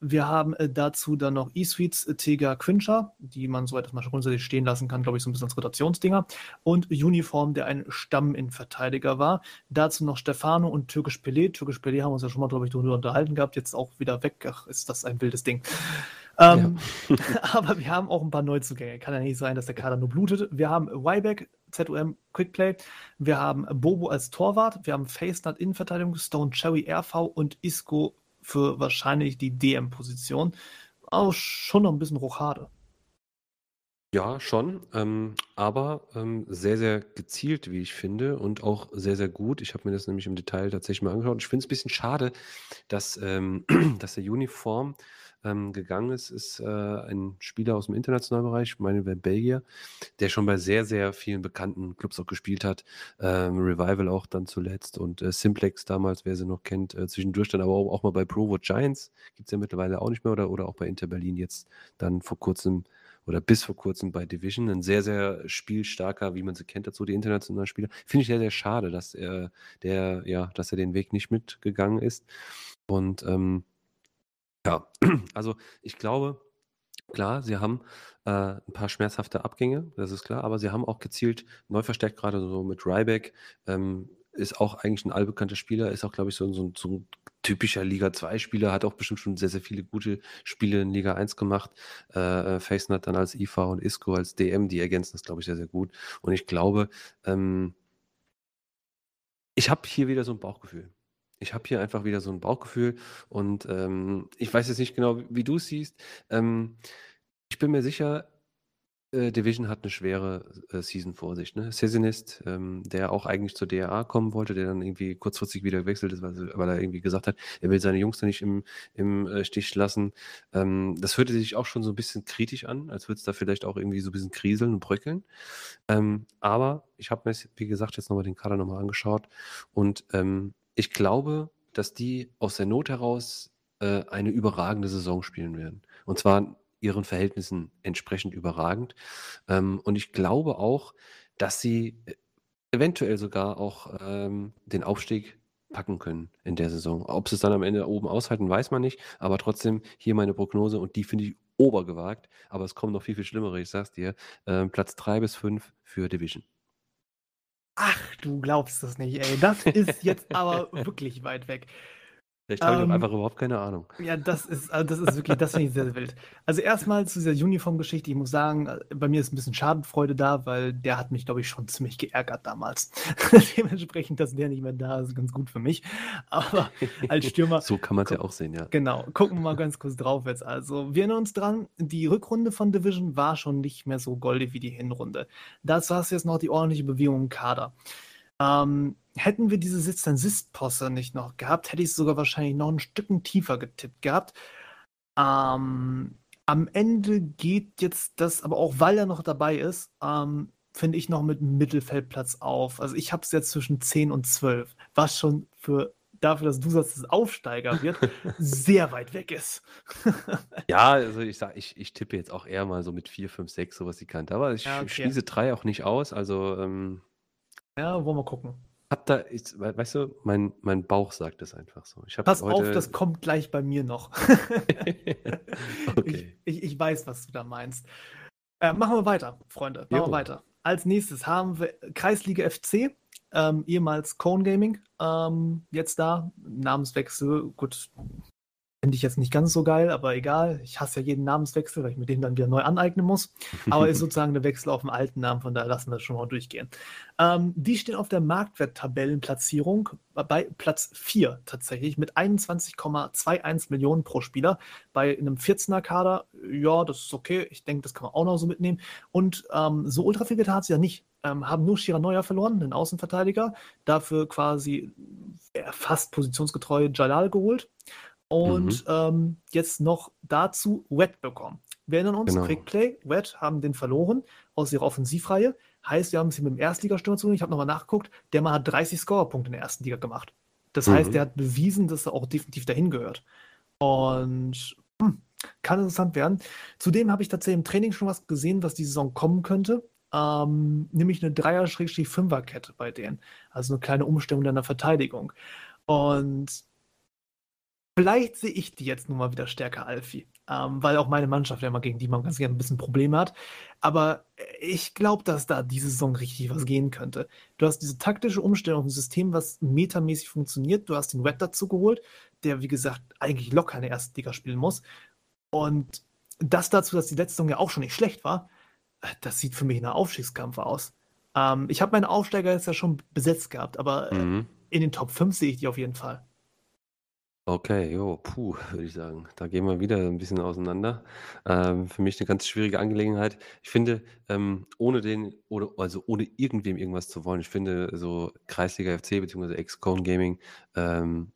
wir haben äh, dazu dann noch E-Suites äh, Tega Quincher, die man so etwas mal schon grundsätzlich stehen lassen kann, glaube ich, so ein bisschen als Rotationsdinger. Und Uniform, der ein Stamm-Innenverteidiger war. Dazu noch Stefano und Türkisch Pelé. Türkisch Pelé haben wir uns ja schon mal, glaube ich, darüber unterhalten gehabt, jetzt auch wieder weg. Ach, ist das ein wildes Ding. Ähm, ja. aber wir haben auch ein paar Neuzugänge. Kann ja nicht sein, dass der Kader nur blutet. Wir haben Wyback, ZOM Quickplay. Wir haben Bobo als Torwart. Wir haben Facenut Innenverteidigung, Stone Cherry RV und Isco für wahrscheinlich die DM-Position. auch schon noch ein bisschen Rochade. Ja, schon, ähm, aber ähm, sehr, sehr gezielt, wie ich finde, und auch sehr, sehr gut. Ich habe mir das nämlich im Detail tatsächlich mal angeschaut. Ich finde es ein bisschen schade, dass, ähm, dass der Uniform ähm, gegangen ist, ist äh, ein Spieler aus dem internationalen Bereich, ich meine, Belgier, der schon bei sehr, sehr vielen bekannten Clubs auch gespielt hat. Ähm, Revival auch dann zuletzt und äh, Simplex damals, wer sie noch kennt, äh, zwischendurch dann aber auch, auch mal bei Provo Giants, gibt es ja mittlerweile auch nicht mehr, oder, oder auch bei Inter Berlin jetzt dann vor kurzem oder bis vor kurzem bei Division. Ein sehr, sehr spielstarker, wie man sie kennt, dazu die internationalen Spieler. Finde ich sehr, sehr schade, dass er, der, ja, dass er den Weg nicht mitgegangen ist. Und ähm, ja, also ich glaube, klar, sie haben äh, ein paar schmerzhafte Abgänge, das ist klar, aber sie haben auch gezielt neu verstärkt, gerade so mit Ryback. Ähm, ist auch eigentlich ein allbekannter Spieler, ist auch, glaube ich, so, so, so ein typischer Liga 2-Spieler, hat auch bestimmt schon sehr, sehr viele gute Spiele in Liga 1 gemacht. Äh, äh Facen hat dann als IFA und Isco als DM, die ergänzen das, glaube ich, sehr, sehr gut. Und ich glaube, ähm, ich habe hier wieder so ein Bauchgefühl. Ich habe hier einfach wieder so ein Bauchgefühl und ähm, ich weiß jetzt nicht genau, wie, du es siehst. Ähm, ich bin mir sicher, äh, Division hat eine schwere äh, Season vor sich. Ne? Sessinist, ähm, der auch eigentlich zur DRA kommen wollte, der dann irgendwie kurzfristig wieder gewechselt ist, weil, weil er irgendwie gesagt hat, er will seine Jungs da nicht im, im äh, Stich lassen. Ähm, das hörte sich auch schon so ein bisschen kritisch an, als würde es da vielleicht auch irgendwie so ein bisschen kriseln und bröckeln. Ähm, aber ich habe mir, wie gesagt, jetzt nochmal den Kader nochmal angeschaut und ähm, ich glaube, dass die aus der Not heraus äh, eine überragende Saison spielen werden. Und zwar ihren Verhältnissen entsprechend überragend. Ähm, und ich glaube auch, dass sie äh, eventuell sogar auch ähm, den Aufstieg packen können in der Saison. Ob sie es dann am Ende oben aushalten, weiß man nicht. Aber trotzdem hier meine Prognose und die finde ich obergewagt. Aber es kommen noch viel, viel schlimmere, ich sag's dir. Ähm, Platz 3 bis 5 für Division. Ach, du glaubst das nicht, ey. Das ist jetzt aber wirklich weit weg. Vielleicht habe ich ähm, einfach überhaupt keine Ahnung. Ja, das ist, also das ist wirklich, das finde ich sehr, sehr wild. Also erstmal zu dieser Uniform-Geschichte, ich muss sagen, äh, bei mir ist ein bisschen Schadenfreude da, weil der hat mich, glaube ich, schon ziemlich geärgert damals. Dementsprechend, dass der nicht mehr da ist, ganz gut für mich. Aber als Stürmer. so kann man es ja auch sehen, ja. Genau, gucken wir mal ganz kurz drauf jetzt. Also, wir erinnern uns dran, die Rückrunde von Division war schon nicht mehr so goldig wie die Hinrunde. Das war es jetzt noch die ordentliche Bewegung im Kader. Ähm, hätten wir diese Sitz-Sist-Posse nicht noch gehabt, hätte ich es sogar wahrscheinlich noch ein Stückchen tiefer getippt gehabt. Ähm, am Ende geht jetzt das, aber auch weil er noch dabei ist, ähm, finde ich noch mit Mittelfeldplatz auf. Also ich habe es jetzt zwischen 10 und 12, was schon für dafür, dass du sagst, dass es Aufsteiger wird, sehr weit weg ist. ja, also ich sage, ich, ich tippe jetzt auch eher mal so mit 4, 5, 6, sowas die Kante. Aber ich ja, okay. schließe 3 auch nicht aus. Also ähm, ja, wollen wir gucken. Hab da, ich, weißt du, mein, mein Bauch sagt es einfach so. Pass heute... auf, das kommt gleich bei mir noch. okay. Ich, ich, ich, weiß, was du da meinst. Äh, machen wir weiter, Freunde. Machen jo. wir weiter. Als nächstes haben wir Kreisliga FC, ähm, ehemals Cone Gaming. Ähm, jetzt da, Namenswechsel, gut, Finde ich jetzt nicht ganz so geil, aber egal. Ich hasse ja jeden Namenswechsel, weil ich mir den dann wieder neu aneignen muss. Aber ist sozusagen der Wechsel auf den alten Namen, von daher lassen wir das schon mal durchgehen. Ähm, die stehen auf der Marktwerttabellenplatzierung bei Platz 4 tatsächlich mit 21,21 Millionen pro Spieler. Bei einem 14er Kader, ja, das ist okay. Ich denke, das kann man auch noch so mitnehmen. Und ähm, so ultra viel getan hat sie ja nicht. Ähm, haben nur Shira Neuer verloren, den Außenverteidiger. Dafür quasi fast positionsgetreu Jalal geholt und mhm. ähm, jetzt noch dazu Wet bekommen. Wir erinnern uns, genau. Quickplay, Wet haben den verloren aus ihrer Offensivreihe. Heißt, wir haben sie mit dem Erstligastürmer zu tun. Ich habe nochmal nachgeguckt, der Mann hat 30 Scorerpunkte in der ersten Liga gemacht. Das mhm. heißt, der hat bewiesen, dass er auch definitiv dahin gehört. Und hm, kann interessant werden. Zudem habe ich tatsächlich im Training schon was gesehen, was die Saison kommen könnte. Ähm, nämlich eine Dreier-Fünfer-Kette bei denen. Also eine kleine Umstellung in der Verteidigung. Und Vielleicht sehe ich die jetzt nun mal wieder stärker, Alfie. Ähm, weil auch meine Mannschaft ja immer gegen die man ganz gerne ein bisschen Probleme hat. Aber ich glaube, dass da diese Saison richtig was gehen könnte. Du hast diese taktische Umstellung auf ein System, was metamäßig funktioniert. Du hast den Red dazu geholt, der, wie gesagt, eigentlich locker in der ersten Liga spielen muss. Und das dazu, dass die letzte Saison ja auch schon nicht schlecht war, äh, das sieht für mich nach Aufstiegskampf aus. Ähm, ich habe meine Aufsteiger jetzt ja schon besetzt gehabt, aber äh, mhm. in den Top 5 sehe ich die auf jeden Fall. Okay, jo, puh, würde ich sagen. Da gehen wir wieder ein bisschen auseinander. Ähm, für mich eine ganz schwierige Angelegenheit. Ich finde, ähm, ohne den oder also ohne irgendwem irgendwas zu wollen, ich finde so Kreisliga FC beziehungsweise Ex-Cone Gaming, ähm,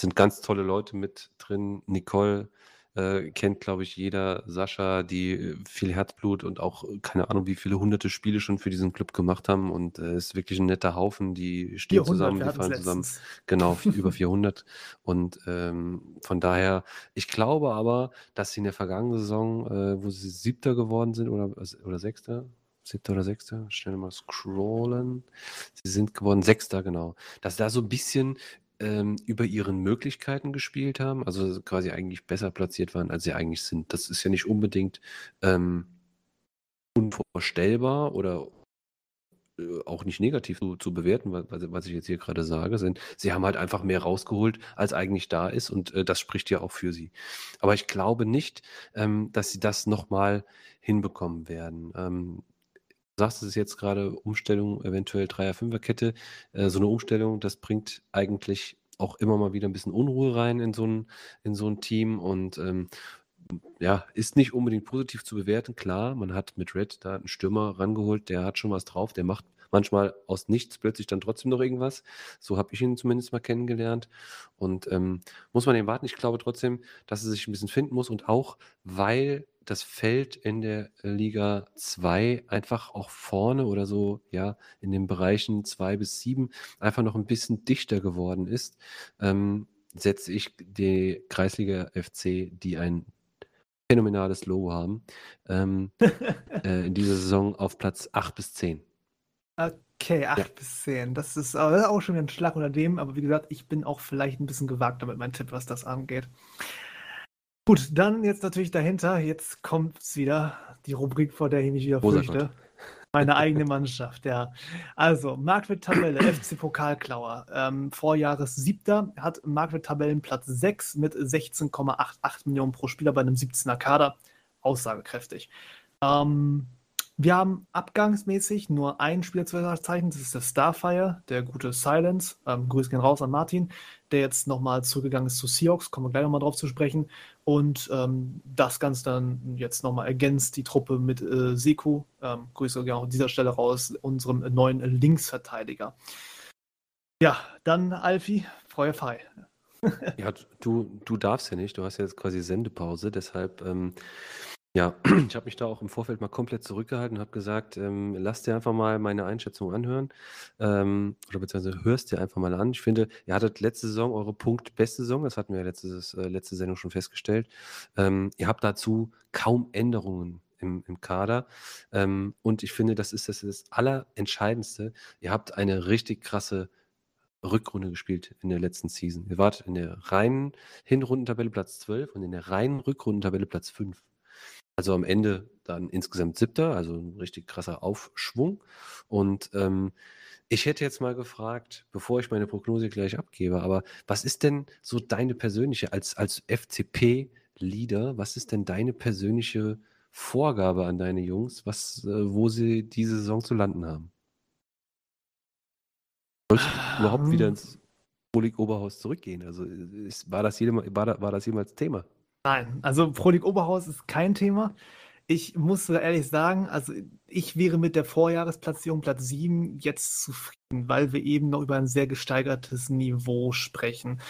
sind ganz tolle Leute mit drin. Nicole äh, kennt, glaube ich, jeder. Sascha, die äh, viel Herzblut und auch äh, keine Ahnung, wie viele hunderte Spiele schon für diesen Club gemacht haben. Und äh, ist wirklich ein netter Haufen. Die stehen 400, zusammen, die es zusammen. Genau, über 400. Und ähm, von daher, ich glaube aber, dass sie in der vergangenen Saison, äh, wo sie Siebter geworden sind oder, oder Sechster, Siebter oder Sechster, schnell mal scrollen. Sie sind geworden Sechster, genau. Dass da so ein bisschen ähm, über ihren Möglichkeiten gespielt haben, also quasi eigentlich besser platziert waren, als sie eigentlich sind. Das ist ja nicht unbedingt ähm, unvorstellbar oder äh, auch nicht negativ zu, zu bewerten, was, was ich jetzt hier gerade sage, sind, sie haben halt einfach mehr rausgeholt, als eigentlich da ist und äh, das spricht ja auch für sie. Aber ich glaube nicht, ähm, dass sie das nochmal hinbekommen werden. Ähm, sagst es jetzt gerade, Umstellung, eventuell Dreier-Fünfer-Kette. Äh, so eine Umstellung, das bringt eigentlich auch immer mal wieder ein bisschen Unruhe rein in so ein, in so ein Team und ähm, ja, ist nicht unbedingt positiv zu bewerten. Klar, man hat mit Red da einen Stürmer rangeholt, der hat schon was drauf, der macht manchmal aus nichts plötzlich dann trotzdem noch irgendwas. So habe ich ihn zumindest mal kennengelernt. Und ähm, muss man eben warten. Ich glaube trotzdem, dass er sich ein bisschen finden muss und auch, weil das Feld in der Liga 2 einfach auch vorne oder so, ja, in den Bereichen 2 bis 7 einfach noch ein bisschen dichter geworden ist, ähm, setze ich die Kreisliga FC, die ein phänomenales Logo haben, ähm, äh, in dieser Saison auf Platz 8 bis 10. Okay, 8 Ja. bis 10. Das ist auch schon wieder ein Schlag unter dem, aber wie gesagt, ich bin auch vielleicht ein bisschen gewagter mit meinem Tipp, was das angeht. Gut, dann jetzt natürlich dahinter, jetzt kommt es wieder, die Rubrik, vor der ich mich wieder Rosa fürchte. Meine eigene Mannschaft, ja. Also, Marktwert-Tabelle, FC Pokalklauer. Ähm, Vorjahres siebter, hat Marktwert-Tabellenplatz 6 mit 16,88 Millionen pro Spieler bei einem 17er Kader. Aussagekräftig. Ähm, wir haben abgangsmäßig nur ein Spieler zu verzeichnen, das ist der Starfire, der gute Silence. Ähm, Grüße gehen raus an Martin, der jetzt nochmal zurückgegangen ist zu Seahawks, kommen wir gleich nochmal drauf zu sprechen. Und ähm, das Ganze dann jetzt nochmal ergänzt die Truppe mit äh, Seku. Ähm, Grüße gehen auch an dieser Stelle raus, unserem neuen Linksverteidiger. Ja, dann Alfie, Feuer frei. Ja, du, du darfst ja nicht, du hast ja jetzt quasi Sendepause, deshalb, ähm, ja, ich habe mich da auch im Vorfeld mal komplett zurückgehalten und habe gesagt, ähm, lass dir einfach mal meine Einschätzung anhören ähm, oder beziehungsweise hörst dir einfach mal an. Ich finde, ihr hattet letzte Saison eure Punkt-beste Saison, das hatten wir ja letztes, äh, letzte Sendung schon festgestellt. Ähm, ihr habt dazu kaum Änderungen im, im Kader ähm, und ich finde, das ist das, das Allerentscheidendste. Ihr habt eine richtig krasse Rückrunde gespielt in der letzten Season. Ihr wart in der reinen Hinrundentabelle Platz 12 und in der reinen Rückrundentabelle Platz 5. Also am Ende dann insgesamt siebter, also ein richtig krasser Aufschwung. Und ähm, ich hätte jetzt mal gefragt, bevor ich meine Prognose gleich abgebe, aber was ist denn so deine persönliche, als, als FCP-Leader, was ist denn deine persönliche Vorgabe an deine Jungs, was, äh, wo sie diese Saison zu landen haben? Soll ich überhaupt wieder Ähm. ins Oberhaus zurückgehen? Also ist, war, das jedem, war, da, war das jemals Thema? Nein, also Prolig Oberhaus ist kein Thema. Ich muss ehrlich sagen, also ich wäre mit der Vorjahresplatzierung Platz 7 jetzt zufrieden, weil wir eben noch über ein sehr gesteigertes Niveau sprechen.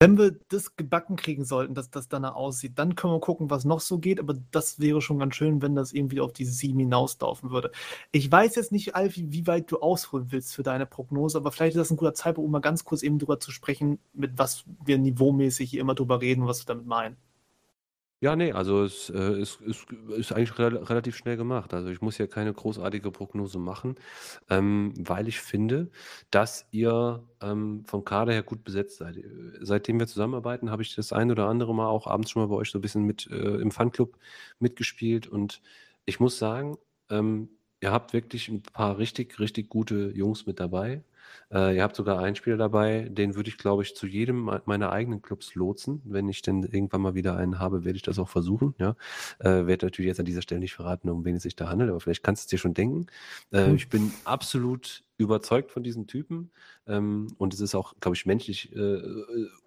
Wenn wir das gebacken kriegen sollten, dass das danach aussieht, dann können wir gucken, was noch so geht, aber das wäre schon ganz schön, wenn das eben wieder auf die 7 hinauslaufen würde. Ich weiß jetzt nicht, Alfie, wie weit du ausholen willst für deine Prognose, aber vielleicht ist das ein guter Zeitpunkt, um mal ganz kurz eben drüber zu sprechen, mit was wir niveaumäßig hier immer drüber reden, was wir damit meinen. Ja, nee, also es, äh, es, es ist eigentlich rel relativ schnell gemacht. Also ich muss hier keine großartige Prognose machen, ähm, weil ich finde, dass ihr ähm, vom Kader her gut besetzt seid. Äh, Seitdem wir zusammenarbeiten, habe ich das ein oder andere Mal auch abends schon mal bei euch so ein bisschen mit äh, im Fanclub mitgespielt und ich muss sagen, ähm, ihr habt wirklich ein paar richtig, richtig gute Jungs mit dabei. Äh, ihr habt sogar einen Spieler dabei, den würde ich, glaube ich, zu jedem meiner eigenen Clubs lotsen. Wenn ich denn irgendwann mal wieder einen habe, werde ich das auch versuchen. Ja? Äh, werde natürlich jetzt an dieser Stelle nicht verraten, um wen es sich da handelt, aber vielleicht kannst du es dir schon denken. Äh, hm. Ich bin absolut überzeugt von diesen Typen. Ähm, und es ist auch, glaube ich, menschlich äh,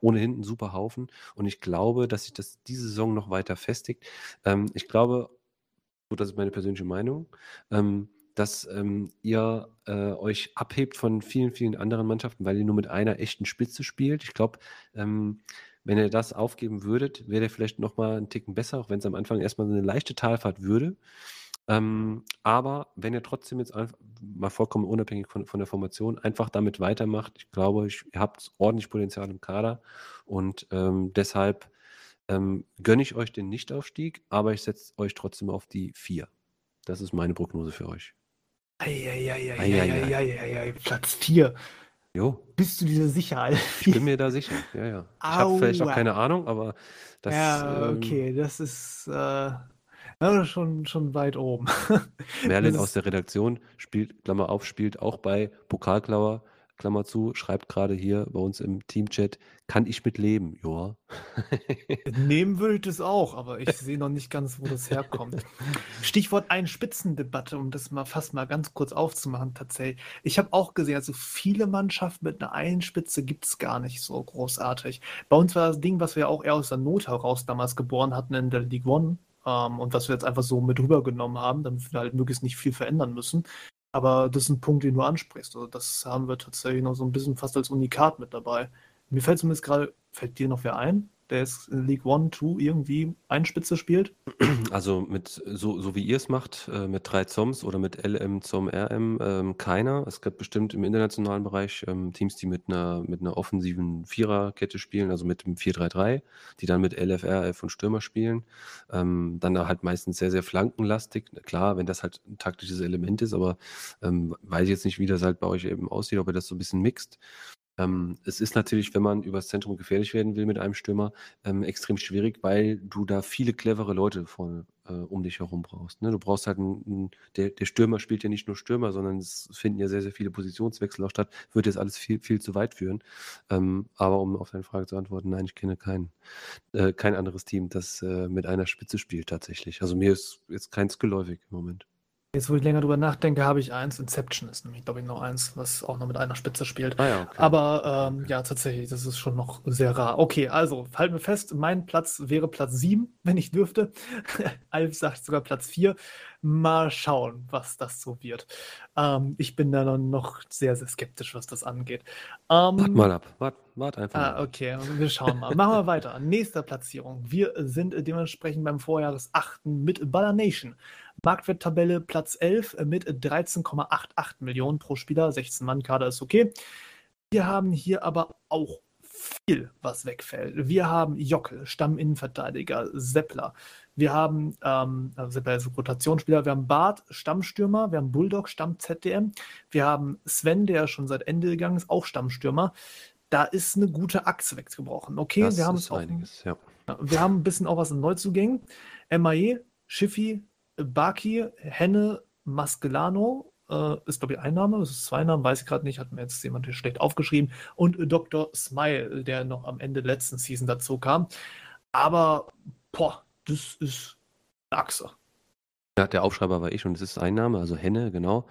ohnehin ein super Haufen. Und ich glaube, dass sich das diese Saison noch weiter festigt. Ähm, ich glaube, das ist meine persönliche Meinung, ähm, dass ähm, ihr äh, euch abhebt von vielen, vielen anderen Mannschaften, weil ihr nur mit einer echten Spitze spielt. Ich glaube, ähm, wenn ihr das aufgeben würdet, wäre vielleicht nochmal einen Ticken besser, auch wenn es am Anfang erstmal eine leichte Talfahrt würde. Ähm, aber wenn ihr trotzdem jetzt einfach mal vollkommen unabhängig von, von der Formation einfach damit weitermacht, ich glaube, ich, ihr habt ordentlich Potenzial im Kader und ähm, deshalb ähm, gönne ich euch den Nichtaufstieg, aber ich setze euch trotzdem auf die vier. Das ist meine Prognose für euch. Eieieiei, Platz 4. Jo. Bist du dir sicher, Alter? Ich bin mir da sicher, ja, ja. Ich habe vielleicht auch keine Ahnung, aber das. Ja, ähm, okay, ähm, das ist äh, schon, schon weit oben. Merlin aus der Redaktion spielt, Klammer auf, spielt auch bei Pokalklauer Klammer zu, schreibt gerade hier bei uns im Teamchat, kann ich mit leben, ja. Nehmen würde ich das auch, aber ich sehe noch nicht ganz, wo das herkommt. Stichwort Ein-Spitzendebatte, um das mal fast mal ganz kurz aufzumachen, tatsächlich. Ich habe auch gesehen, also viele Mannschaften mit einer Einspitze gibt es gar nicht so großartig. Bei uns war das Ding, was wir auch eher aus der Not heraus damals geboren hatten in der League One, ähm, und was wir jetzt einfach so mit rübergenommen haben, damit wir halt möglichst nicht viel verändern müssen. Aber das ist ein Punkt, den du ansprichst. Also das haben wir tatsächlich noch so ein bisschen fast als Unikat mit dabei. Mir fällt zumindest gerade, fällt dir noch wer ein, der jetzt in League One, Two irgendwie Einspitze spielt? Also mit so, so wie ihr es macht, äh, mit drei Zoms oder mit LM zum RM, ähm, keiner. Es gibt bestimmt im internationalen Bereich ähm, Teams, die mit einer, mit einer offensiven Viererkette spielen, also mit dem 4-3-3, die dann mit LFR, F und Stürmer spielen. Ähm, dann halt meistens sehr, sehr flankenlastig. Klar, wenn das halt ein taktisches Element ist, aber ähm, weiß ich jetzt nicht, wie das halt bei euch eben aussieht, ob ihr das so ein bisschen mixt. Ähm, es ist natürlich, wenn man übers Zentrum gefährlich werden will mit einem Stürmer, ähm, extrem schwierig, weil du da viele clevere Leute vorne äh, um dich herum brauchst. Ne? Du brauchst halt einen, der, der Stürmer spielt ja nicht nur Stürmer, sondern es finden ja sehr, sehr viele Positionswechsel auch statt. Würde jetzt alles viel, viel zu weit führen. Ähm, aber um auf deine Frage zu antworten, nein, ich kenne kein, äh, kein anderes Team, das äh, mit einer Spitze spielt tatsächlich. Also mir ist jetzt keins geläufig im Moment. Jetzt, wo ich länger drüber nachdenke, habe ich eins. Inception ist nämlich, glaube ich, noch eins, was auch noch mit einer Spitze spielt. Ah ja, okay. Aber ähm, ja, tatsächlich, das ist schon noch sehr rar. Okay, also halten wir fest, mein Platz wäre Platz 7, wenn ich dürfte. Alf sagt sogar Platz 4. Mal schauen, was das so wird. Ähm, ich bin da noch sehr, sehr skeptisch, was das angeht. Ähm, wart mal ab. Wart, wart einfach ah. Okay, wir schauen mal. Machen wir weiter. Nächste Platzierung. Wir sind dementsprechend beim Vorjahresachten mit Baller Nation. Marktwerttabelle Platz 11 mit 13,88 Millionen pro Spieler. 16 Mann Kader ist okay. Wir haben hier aber auch viel, was wegfällt. Wir haben Jockel, Stamminnenverteidiger, Seppler. Wir haben ähm, also Seppler ist Rotationsspieler. Wir haben Bart, Stammstürmer. Wir haben Bulldog, Stamm-ZDM. Wir haben Sven, der schon seit Ende gegangen ist, auch Stammstürmer. Da ist eine gute Achse weggebrochen. Okay, das wir haben ist einiges, ja. Wir haben ein bisschen auch was in Neuzugängen. MAE, Schiffi, Baki, Henne, Maskelano äh, ist, glaube ich, ein Name, das ist zwei Namen, weiß ich gerade nicht, hat mir jetzt jemand hier schlecht aufgeschrieben. Und Dr. Smile, der noch am Ende letzten Season dazu kam. Aber, boah, das ist eine Achse. Ja, der Aufschreiber war ich und es ist ein Name, also Henne, genau.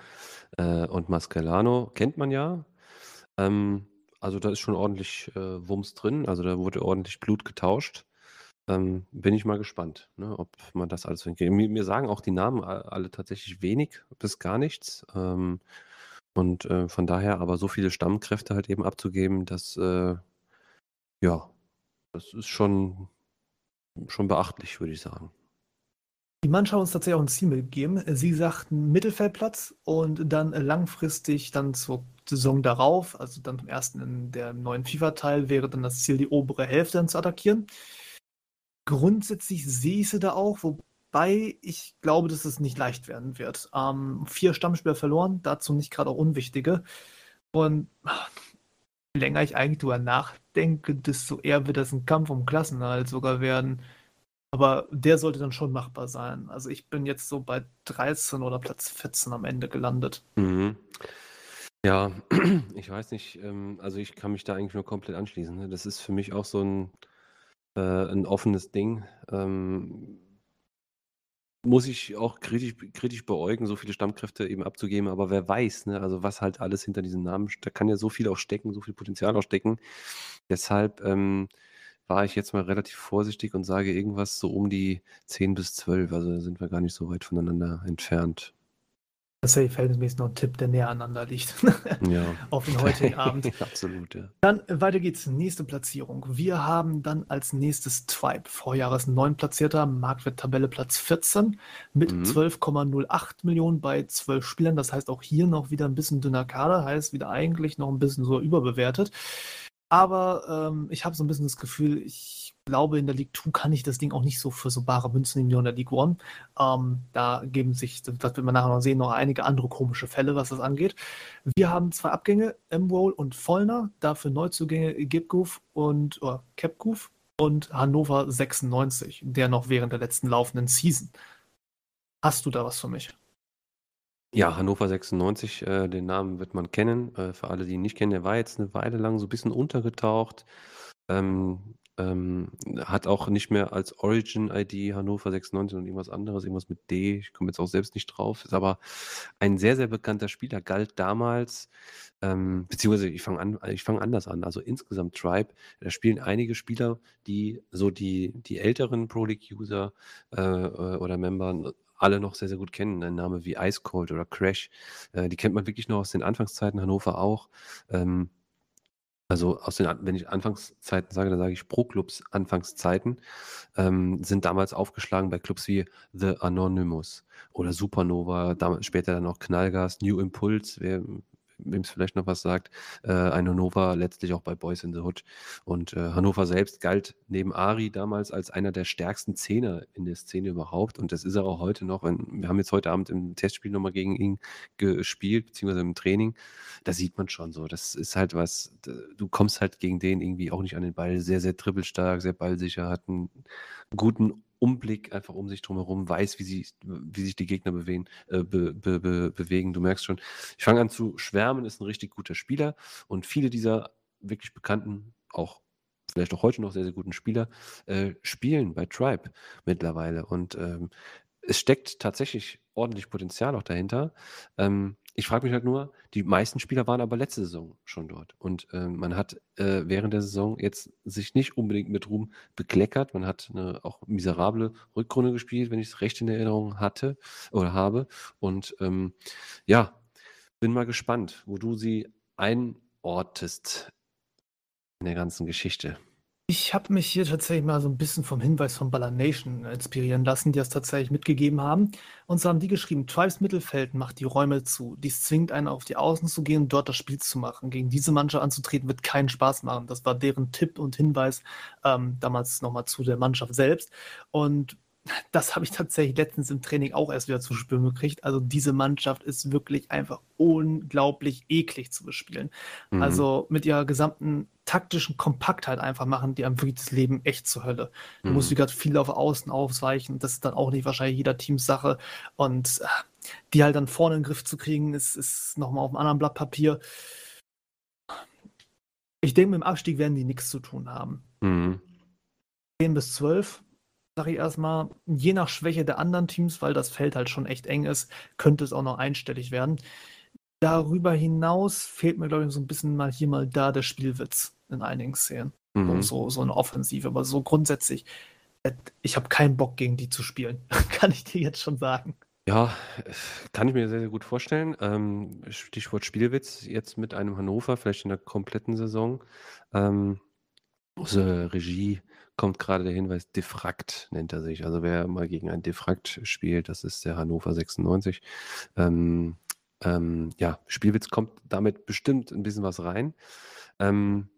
Äh, und Maskelano kennt man ja. Ähm, also da ist schon ordentlich äh, Wumms drin, also da wurde ordentlich Blut getauscht. Ähm, bin ich mal gespannt, ne, ob man das alles hinkriegt. Mir, mir sagen auch die Namen alle tatsächlich wenig bis gar nichts. Ähm, und äh, von daher aber so viele Stammkräfte halt eben abzugeben, dass äh, ja, das ist schon, schon beachtlich, würde ich sagen. Die Mannschaft hat uns tatsächlich auch ein Ziel mitgegeben. Sie sagten Mittelfeldplatz und dann langfristig dann zur Saison darauf, also dann zum ersten in der neuen FIFA-Teil, wäre dann das Ziel, die obere Hälfte dann zu attackieren. Grundsätzlich sehe ich sie da auch, wobei ich glaube, dass es nicht leicht werden wird. Ähm, vier Stammspieler verloren, dazu nicht gerade auch unwichtige. Und je länger ich eigentlich drüber nachdenke, desto eher wird das ein Kampf um Klassenhalt sogar werden. Aber der sollte dann schon machbar sein. Also ich bin jetzt so bei 13 oder Platz 14 am Ende gelandet. Mhm. Ja, ich weiß nicht, ähm, also ich kann mich da eigentlich nur komplett anschließen. Ne? Das ist für mich auch so ein, äh, 'n offenes Ding. Ähm muss ich auch kritisch kritisch beäugen, so viele Stammkräfte eben abzugeben, aber wer weiß, ne, also was halt alles hinter diesen Namen da kann ja so viel auch stecken, so viel Potenzial auch stecken. Deshalb, ähm, war ich jetzt mal relativ vorsichtig und sage irgendwas so um die 10 bis 12. Also, da sind wir gar nicht so weit voneinander entfernt. Tatsächlich verhältnismäßig noch ein Tipp, der näher aneinander liegt. Ja. Auf den heutigen Abend. Absolut, ja. Dann äh, weiter geht's. Nächste Platzierung. Wir haben dann als nächstes Tribe. Vorjahres 9 Platzierter, Marktwert-Tabelle Platz 14 mit Mhm. 12,08 Millionen bei 12 Spielern. Das heißt auch hier noch wieder ein bisschen dünner Kader, heißt wieder eigentlich noch ein bisschen so überbewertet. Aber ähm, ich habe so ein bisschen das Gefühl, ich glaube, in der League 2 kann ich das Ding auch nicht so für so bare Münzen nehmen wie in der League 1. Ähm, da geben sich, das wird man nachher noch sehen, noch einige andere komische Fälle, was das angeht. Wir haben zwei Abgänge, M-Roll und Vollner, dafür Neuzugänge Gipgoof und oder und Hannover 96, der noch während der letzten laufenden Season. Hast du da was für mich? Ja, Hannover 96, äh, den Namen wird man kennen. Äh, für alle, die ihn nicht kennen, der war jetzt eine Weile lang so ein bisschen untergetaucht. Ähm, ähm, hat auch nicht mehr als Origin-ID Hannover 96 und irgendwas anderes, irgendwas mit D. Ich komme jetzt auch selbst nicht drauf. Ist aber ein sehr, sehr bekannter Spieler, galt damals, ähm, beziehungsweise ich fange an, ich fange anders an. Also insgesamt Tribe, da spielen einige Spieler, die so die, die älteren Pro League-User äh, äh, oder Member alle noch sehr, sehr gut kennen. Ein Name wie Ice Cold oder Crash, äh, die kennt man wirklich noch aus den Anfangszeiten, Hannover auch. Ähm, also aus den, wenn ich Anfangszeiten sage, dann sage ich Pro-Clubs Anfangszeiten, ähm, sind damals aufgeschlagen bei Clubs wie The Anonymous oder Supernova, damals, später dann auch Knallgas, New Impulse, wer wem es vielleicht noch was sagt, äh, ein Hannover letztlich auch bei Boys in the Hood. Und äh, Hannover selbst galt neben Ari damals als einer der stärksten Zehner in der Szene überhaupt. Und das ist er auch heute noch. Wir haben jetzt heute Abend im Testspiel nochmal gegen ihn gespielt, beziehungsweise im Training. Da sieht man schon so. Das ist halt was, du kommst halt gegen den irgendwie auch nicht an den Ball. Sehr, sehr dribbelstark, sehr ballsicher, hat einen guten Umblick einfach um sich drumherum, weiß, wie, sie, wie sich die Gegner bewegen, äh, be, be, be, bewegen. Du merkst schon, ich fange an zu schwärmen, ist ein richtig guter Spieler und viele dieser wirklich bekannten, auch vielleicht auch heute noch sehr, sehr guten Spieler, äh, spielen bei Tribe mittlerweile und ähm, es steckt tatsächlich ordentlich Potenzial auch dahinter. Ähm, ich frage mich halt nur, die meisten Spieler waren aber letzte Saison schon dort. Und ähm, man hat äh, während der Saison jetzt sich nicht unbedingt mit Ruhm bekleckert. Man hat eine auch miserable Rückrunde gespielt, wenn ich es recht in Erinnerung hatte oder habe. Und ähm, ja, bin mal gespannt, wo du sie einortest in der ganzen Geschichte. Ich habe mich hier tatsächlich mal so ein bisschen vom Hinweis von Baller Nation inspirieren lassen, die das tatsächlich mitgegeben haben. Und so haben die geschrieben, Tribes Mittelfeld macht die Räume zu. Dies zwingt einen auf die Außen zu gehen dort das Spiel zu machen. Gegen diese Mannschaft anzutreten wird keinen Spaß machen. Das war deren Tipp und Hinweis ähm, damals nochmal zu der Mannschaft selbst. Und das habe ich tatsächlich letztens im Training auch erst wieder zu spüren gekriegt. Also diese Mannschaft ist wirklich einfach unglaublich eklig zu bespielen. Mhm. Also mit ihrer gesamten taktischen Kompaktheit einfach machen die einem wirklich das Leben echt zur Hölle. Du musst Mhm. wie gesagt viel auf Außen ausweichen. Das ist dann auch nicht wahrscheinlich jeder Teams Sache. Und äh, die halt dann vorne in den Griff zu kriegen, ist, ist nochmal auf einem anderen Blatt Papier. Ich denke, mit dem Abstieg werden die nichts zu tun haben. Mhm. 10 bis 12, sage ich erstmal, je nach Schwäche der anderen Teams, weil das Feld halt schon echt eng ist, könnte es auch noch einstellig werden. Darüber hinaus fehlt mir, glaube ich, so ein bisschen mal hier mal da der Spielwitz in einigen Szenen. Mhm. So, so eine Offensive, aber so grundsätzlich, äh, ich habe keinen Bock gegen die zu spielen. Kann ich dir jetzt schon sagen. Ja, äh, kann ich mir sehr, sehr gut vorstellen. Ähm, Stichwort Spielwitz jetzt mit einem Hannover, vielleicht in der kompletten Saison. Ähm, der Regie kommt gerade der Hinweis, Diffrakt nennt er sich. Also wer mal gegen ein Diffrakt spielt, das ist der Hannover 96. Ähm, ähm, ja, Spielwitz kommt damit bestimmt ein bisschen was rein. Ähm,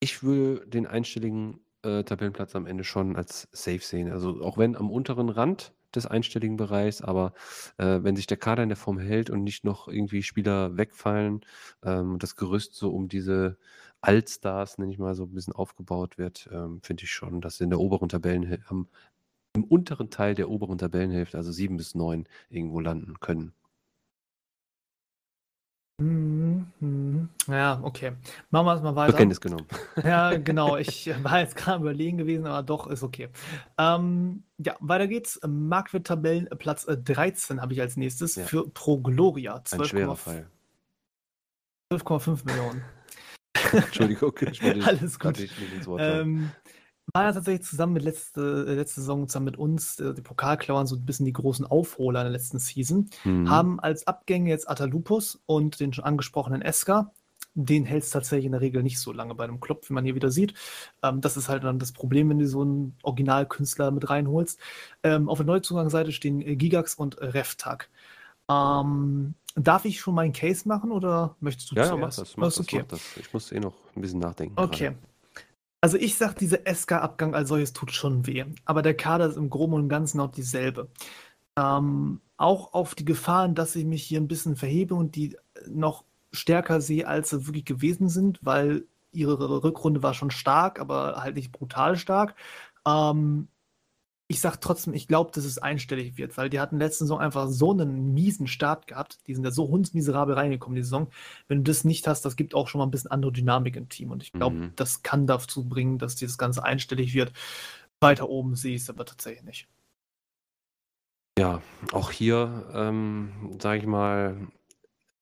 ich würde den einstelligen äh, Tabellenplatz am Ende schon als safe sehen. Also auch wenn am unteren Rand des einstelligen Bereichs, aber äh, wenn sich der Kader in der Form hält und nicht noch irgendwie Spieler wegfallen ähm, das Gerüst so um diese Allstars, nenne ich mal, so ein bisschen aufgebaut wird, ähm, finde ich schon, dass sie in der oberen Tabellenhälfte, im unteren Teil der oberen Tabellenhälfte, also sieben bis neun, irgendwo landen können. Mhm, mhm. Ja, okay. Machen wir es mal weiter. Zur Kenntnis genommen. Ja, genau. Ich war jetzt gerade überlegen gewesen, aber doch, ist okay. Ähm, ja, weiter geht's. Marktwert-Tabellen, Platz äh, 13 habe ich als nächstes Ja. für Pro Gloria. Ein schwerer Fall. 12,5 Millionen. Entschuldigung, ich wollte Alles gut. nicht ins Wort. Ähm, war ja tatsächlich zusammen mit letzte, letzte Saison zusammen mit uns, äh, die Pokalklauern, so ein bisschen die großen Aufholer in der letzten Season. Mhm. Haben als Abgänge jetzt Atalupus und den schon angesprochenen Eska. Den hält es tatsächlich in der Regel nicht so lange bei einem Club, wie man hier wieder sieht. Ähm, das ist halt dann das Problem, wenn du so einen Originalkünstler mit reinholst. Ähm, auf der Neuzugangsseite stehen äh, Gigax und äh, Reftag. Ähm, darf ich schon meinen Case machen oder möchtest du ja, ja, zuerst? mach das, mach das, okay. mach das. Ich muss eh noch ein bisschen nachdenken. Okay. gerade. Also ich sag, dieser SK-Abgang als solches tut schon weh. Aber der Kader ist im Groben und Ganzen noch dieselbe. Ähm, auch auf die Gefahren, dass ich mich hier ein bisschen verhebe und die noch stärker sehe, als sie wirklich gewesen sind, weil ihre Rückrunde war schon stark, aber halt nicht brutal stark. Ähm, ich sag trotzdem, ich glaube, dass es einstellig wird, weil die hatten letzte Saison einfach so einen miesen Start gehabt. Die sind ja so hundsmiserabel reingekommen, die Saison. Wenn du das nicht hast, das gibt auch schon mal ein bisschen andere Dynamik im Team. Und ich glaube, Mhm. das kann dazu bringen, dass dieses Ganze einstellig wird. Weiter oben sehe ich es aber tatsächlich nicht. Ja, auch hier, ähm, sage ich mal,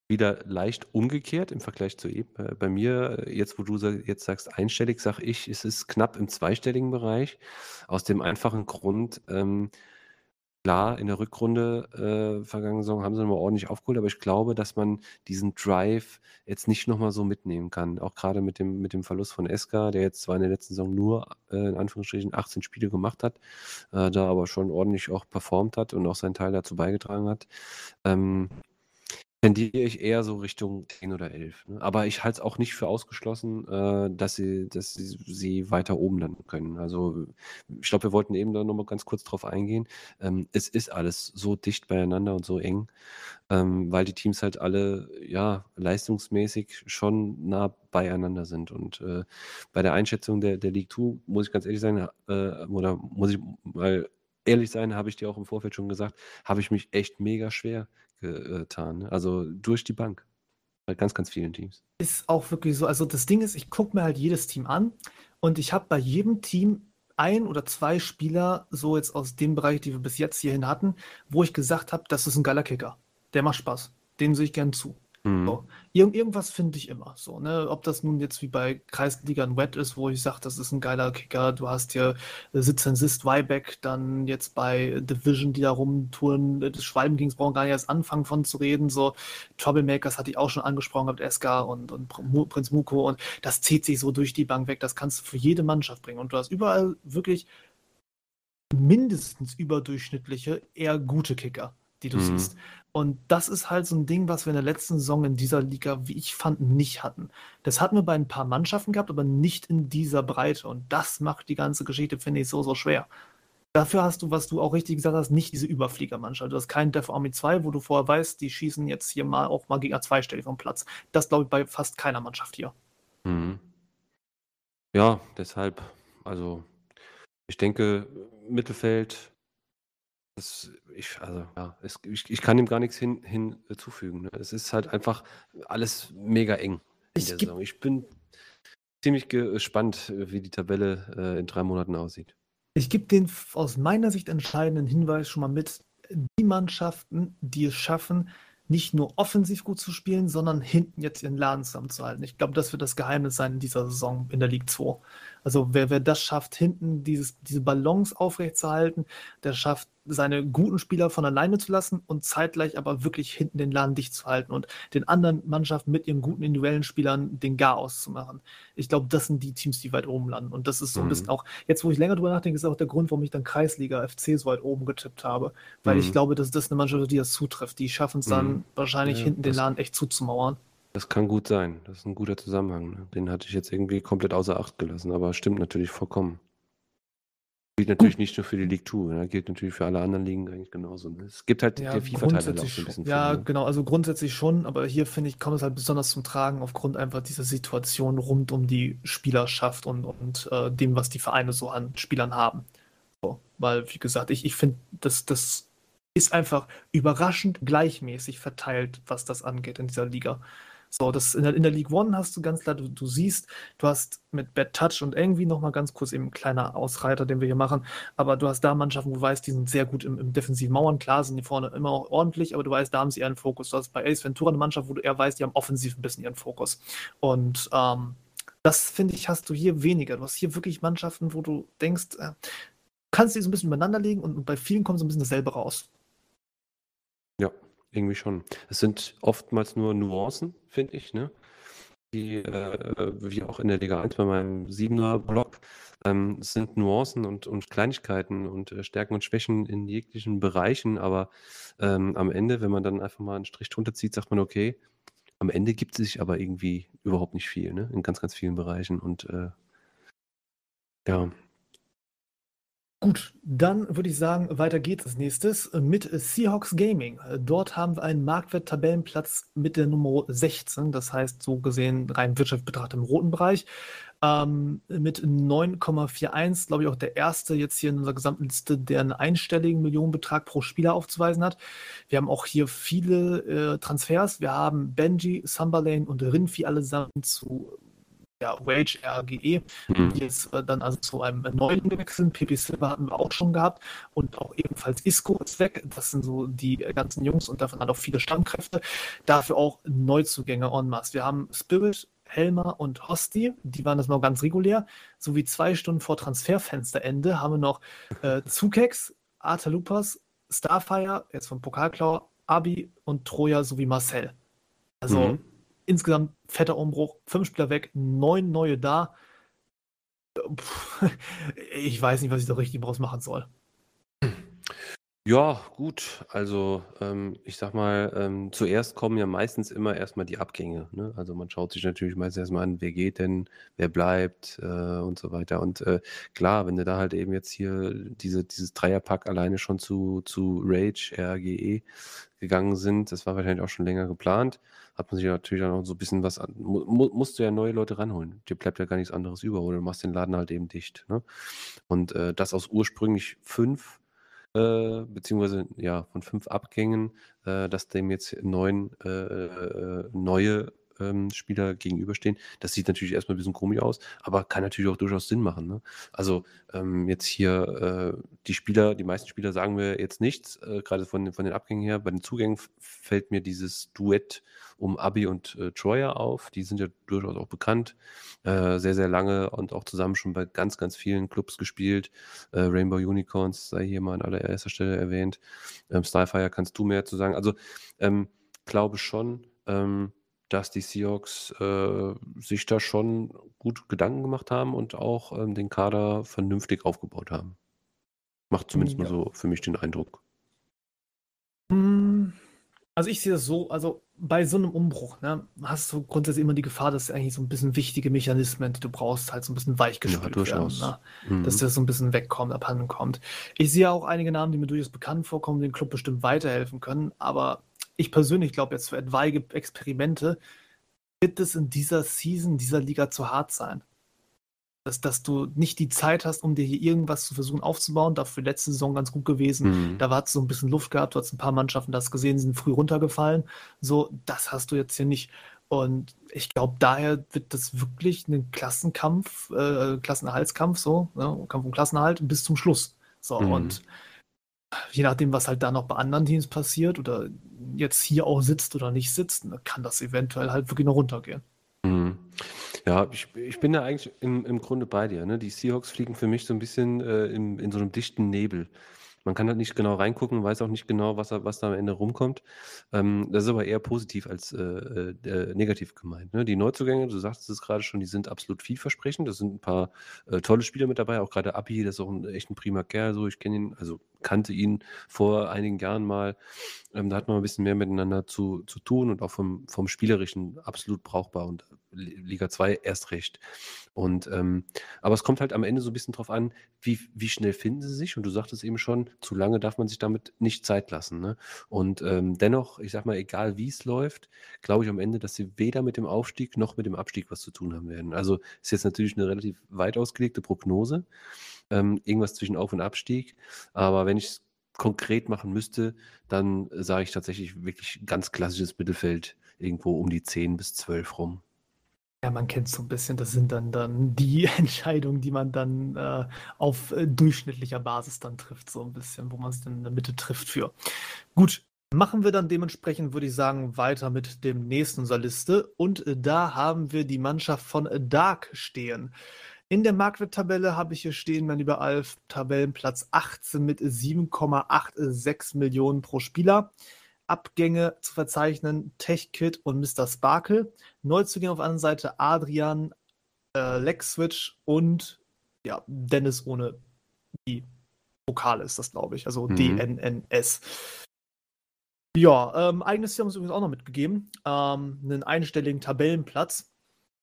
wieder leicht umgekehrt im Vergleich zu eben. Äh, bei mir, äh, jetzt wo du jetzt sagst einstellig, sage ich, es ist knapp im zweistelligen Bereich. Aus dem einfachen Grund, ähm, klar, in der Rückrunde äh, vergangene Saison haben sie nochmal ordentlich aufgeholt, aber ich glaube, dass man diesen Drive jetzt nicht nochmal so mitnehmen kann. Auch gerade mit dem, mit dem Verlust von Eska, der jetzt zwar in der letzten Saison nur äh, in Anführungsstrichen 18 Spiele gemacht hat, äh, da aber schon ordentlich auch performt hat und auch seinen Teil dazu beigetragen hat. Ähm, tendiere ich eher so Richtung 10 oder 11. Ne? Aber ich halte es auch nicht für ausgeschlossen, äh, dass, sie, dass sie, sie weiter oben landen können. Also ich glaube, wir wollten eben da nochmal ganz kurz drauf eingehen. Ähm, es ist alles so dicht beieinander und so eng, ähm, weil die Teams halt alle ja leistungsmäßig schon nah beieinander sind. Und äh, bei der Einschätzung der, der League 2 muss ich ganz ehrlich sein, äh, oder muss ich mal ehrlich sein, habe ich dir auch im Vorfeld schon gesagt, habe ich mich echt mega schwer getan. ne? Also durch die Bank. Bei ganz, ganz vielen Teams. Ist auch wirklich so. Also das Ding ist, ich gucke mir halt jedes Team an und ich habe bei jedem Team ein oder zwei Spieler, so jetzt aus dem Bereich, die wir bis jetzt hierhin hatten, wo ich gesagt habe, das ist ein geiler Kicker. Der macht Spaß. Den sehe ich gern zu. Mhm. So. Irgend, irgendwas finde ich immer so, ne? Ob das nun jetzt wie bei Kreisliga ein Wet ist, wo ich sage, das ist ein geiler Kicker, du hast hier äh, Sitz and Sist Wyback, dann jetzt bei Division, die da rumtouren, äh, das Schwalbengings brauchen gar nicht erst anfangen von zu reden, so Troublemakers hatte ich auch schon angesprochen gehabt, Eska und, und Prinz Muko und das zieht sich so durch die Bank weg, das kannst du für jede Mannschaft bringen und du hast überall wirklich mindestens überdurchschnittliche, eher gute Kicker, die du Mhm. siehst. Und das ist halt so ein Ding, was wir in der letzten Saison in dieser Liga, wie ich fand, nicht hatten. Das hatten wir bei ein paar Mannschaften gehabt, aber nicht in dieser Breite. Und das macht die ganze Geschichte, finde ich, so, so schwer. Dafür hast du, was du auch richtig gesagt hast, nicht diese Überfliegermannschaft. Du hast keinen Death Army 2, wo du vorher weißt, die schießen jetzt hier mal auch mal Gegner zweistellig vom Platz. Das glaube ich bei fast keiner Mannschaft hier. Mhm. Ja, deshalb, also ich denke, Mittelfeld, das, ich, also, ja, es, ich, ich kann dem gar nichts hin, hinzufügen. Ne? Es ist halt einfach alles mega eng in Ich der Saison. Ich bin ziemlich gespannt, wie die Tabelle äh, in drei Monaten aussieht. Ich gebe den aus meiner Sicht entscheidenden Hinweis schon mal mit. Die Mannschaften, die es schaffen, nicht nur offensiv gut zu spielen, sondern hinten jetzt ihren Laden zusammenzuhalten. Ich glaube, das wird das Geheimnis sein in dieser Saison in der League 2. Also wer, wer das schafft, hinten dieses, diese Balance aufrechtzuerhalten, der schafft, seine guten Spieler von alleine zu lassen und zeitgleich aber wirklich hinten den Laden dicht zu halten und den anderen Mannschaften mit ihren guten individuellen Spielern den Gar auszumachen. Ich glaube, das sind die Teams, die weit oben landen. Und das ist so ein Mhm. bisschen auch, jetzt wo ich länger drüber nachdenke, ist auch der Grund, warum ich dann Kreisliga FC so weit oben getippt habe. Weil ich Mhm. glaube, dass das eine Mannschaft ist, die das zutrifft. Die schaffen es dann Mhm. wahrscheinlich Ja, hinten den Laden echt zuzumauern. Das kann gut sein. Das ist ein guter Zusammenhang. Ne? Den hatte ich jetzt irgendwie komplett außer Acht gelassen, aber stimmt natürlich vollkommen. Gilt natürlich nicht nur für die League 2, ne? gilt natürlich für alle anderen Ligen eigentlich genauso. Ne? Es gibt halt Ja, der FIFA-Teil halt auch so ein bisschen. Ja, für, ne? genau, also grundsätzlich schon, aber hier finde ich, kommt es halt besonders zum Tragen aufgrund einfach dieser Situation rund um die Spielerschaft und, und äh, dem, was die Vereine so an Spielern haben. So, weil, wie gesagt, ich, ich finde, dass das ist einfach überraschend gleichmäßig verteilt, was das angeht in dieser Liga. So, das in der, in der League One hast du ganz klar, du, du siehst, du hast mit Bad Touch und irgendwie nochmal ganz kurz eben ein kleiner Ausreiter, den wir hier machen, aber du hast da Mannschaften, wo du weißt, die sind sehr gut im, im defensiven Mauern. Klar sind die vorne immer auch ordentlich, aber du weißt, da haben sie ihren Fokus. Du hast bei Ace Ventura eine Mannschaft, wo du eher weißt, die haben offensiv ein bisschen ihren Fokus. Und ähm, das finde ich, hast du hier weniger. Du hast hier wirklich Mannschaften, wo du denkst, äh, kannst die so ein bisschen übereinander legen und, und bei vielen kommt so ein bisschen dasselbe raus. Irgendwie schon. Es sind oftmals nur Nuancen, finde ich, ne? Die, äh, wie auch in der Liga 1 bei meinem 7er Block, ähm, es sind Nuancen und, und Kleinigkeiten und äh, Stärken und Schwächen in jeglichen Bereichen, aber ähm, am Ende, wenn man dann einfach mal einen Strich drunter zieht, sagt man, okay, am Ende gibt es sich aber irgendwie überhaupt nicht viel, ne? In ganz, ganz vielen Bereichen und äh, ja, Gut, dann würde ich sagen, weiter geht's als nächstes mit Seahawks Gaming. Dort haben wir einen Marktwert-Tabellenplatz mit der Nummer 16, das heißt so gesehen rein wirtschaftlich betrachtet im roten Bereich. Ähm, mit 9,41, glaube ich, auch der erste jetzt hier in unserer gesamten Liste, der einen einstelligen Millionenbetrag pro Spieler aufzuweisen hat. Wir haben auch hier viele äh, Transfers. Wir haben Benji, Sumberlane und Rinfi allesamt zu ja, Wage RGE, mhm. die jetzt äh, dann also zu einem neuen gewechselt. PP Silver hatten wir auch schon gehabt und auch ebenfalls Isco ist weg. Das sind so die ganzen Jungs und davon hat auch viele Stammkräfte. Dafür auch Neuzugänge en masse. Wir haben Spirit, Helmer und Hosti, die waren das mal ganz regulär. Sowie zwei Stunden vor Transferfensterende haben wir noch äh, Zukex, Artalupas, Starfire, jetzt vom Pokalklau, Abi und Troja sowie Marcel. Also mhm insgesamt fetter Umbruch, fünf Spieler weg, neun neue da. Ich weiß nicht, was ich da richtig draus machen soll. Ja, gut. Also, ähm, ich sag mal, ähm, zuerst kommen ja meistens immer erstmal die Abgänge. Ne? Also man schaut sich natürlich meistens erstmal an, wer geht denn, wer bleibt äh, und so weiter. Und äh, klar, wenn du da halt eben jetzt hier diese, dieses Dreierpack alleine schon zu, zu Rage, RGE gegangen sind, das war wahrscheinlich auch schon länger geplant, hat man sich natürlich auch noch so ein bisschen was an, mu musst du ja neue Leute ranholen. Dir bleibt ja gar nichts anderes über oder du machst den Laden halt eben dicht. Ne? Und äh, das aus ursprünglich fünf äh, beziehungsweise ja, von fünf Abgängen, äh, dass dem jetzt neun äh, äh, neue ähm, Spieler gegenüberstehen. Das sieht natürlich erstmal ein bisschen komisch aus, aber kann natürlich auch durchaus Sinn machen. Ne? Also ähm, jetzt hier äh, die Spieler, die meisten Spieler sagen mir jetzt nichts, äh, gerade von, von den Abgängen her. Bei den Zugängen fällt mir dieses Duett um Abi und äh, Troyer auf. Die sind ja durchaus auch bekannt. Äh, sehr, sehr lange und auch zusammen schon bei ganz, ganz vielen Clubs gespielt. Äh, Rainbow Unicorns sei hier mal an allererster Stelle erwähnt. Ähm, Starfire kannst du mehr zu sagen. Also ähm, glaube schon, ähm, dass die Seahawks äh, sich da schon gut Gedanken gemacht haben und auch ähm, den Kader vernünftig aufgebaut haben. Macht zumindest ja. mal so für mich den Eindruck. Hm, also ich sehe das so, also bei so einem Umbruch, ne, hast du grundsätzlich immer die Gefahr, dass eigentlich so ein bisschen wichtige Mechanismen, die du brauchst, halt so ein bisschen weichgespült ja, werden. Ne? Mhm. Dass das so ein bisschen wegkommt, abhanden kommt. Ich sehe auch einige Namen, die mir durchaus bekannt vorkommen, den Club bestimmt weiterhelfen können, aber ich persönlich glaube jetzt für etwaige Experimente wird es in dieser Season, dieser Liga zu hart sein. Dass, dass du nicht die Zeit hast, um dir hier irgendwas zu versuchen aufzubauen. Dafür letzte Saison ganz gut gewesen. Mhm. Da war es so ein bisschen Luft gehabt. Du hast ein paar Mannschaften das gesehen, sind früh runtergefallen. So, das hast du jetzt hier nicht. Und ich glaube, daher wird das wirklich ein Klassenkampf, äh, Klassenerhaltskampf, so, ne? Kampf um Klassenerhalt bis zum Schluss. So, mhm. und je nachdem, was halt da noch bei anderen Teams passiert oder jetzt hier auch sitzt oder nicht sitzt, kann das eventuell halt wirklich noch runtergehen. Mhm. Ja, ich, ich bin da eigentlich im, im Grunde bei dir. Ne? Die Seahawks fliegen für mich so ein bisschen äh, in, in so einem dichten Nebel. Man kann halt nicht genau reingucken, weiß auch nicht genau, was, was da am Ende rumkommt. Ähm, das ist aber eher positiv als äh, äh, äh negativ gemeint. Ne? Die Neuzugänge, du sagst es gerade schon, die sind absolut vielversprechend. Da sind ein paar äh, tolle Spieler mit dabei, auch gerade Abi, das ist auch ein echt ein prima Kerl. So, ich kenne ihn, also kannte ihn vor einigen Jahren mal. Ähm, da hat man ein bisschen mehr miteinander zu, zu tun und auch vom, vom Spielerischen absolut brauchbar und Liga 2 erst recht. Und ähm, aber es kommt halt am Ende so ein bisschen drauf an, wie, wie schnell finden sie sich. Und du sagtest eben schon, zu lange darf man sich damit nicht Zeit lassen. Ne? Und ähm, dennoch, ich sag mal, egal wie es läuft, glaube ich am Ende, dass sie weder mit dem Aufstieg noch mit dem Abstieg was zu tun haben werden. Also ist jetzt natürlich eine relativ weit ausgelegte Prognose. Ähm, irgendwas zwischen Auf- und Abstieg. Aber wenn ich konkret machen müsste, dann sage ich tatsächlich wirklich ganz klassisches Mittelfeld, irgendwo um die 10 bis 12 rum. Ja, man kennt so ein bisschen, das sind dann, dann die Entscheidungen, die man dann äh, auf äh, durchschnittlicher Basis dann trifft, so ein bisschen, wo man es dann in der Mitte trifft für. Gut, machen wir dann dementsprechend, würde ich sagen, weiter mit dem nächsten unserer Liste. Und äh, da haben wir die Mannschaft von Dark stehen. In der Marktwerttabelle habe ich hier stehen, mein lieber Alf, Tabellenplatz 18 mit 7,86 Millionen pro Spieler. Abgänge zu verzeichnen, TechKit und Mr. Sparkle. Neuzugänge auf der anderen Seite Adrian, äh, Lexwitch und ja, Dennis ohne die Vokale ist das, glaube ich. Also mhm. DNNS. Ja, ähm, eigenes Ziel haben sie übrigens auch noch mitgegeben. Ähm, einen einstelligen Tabellenplatz.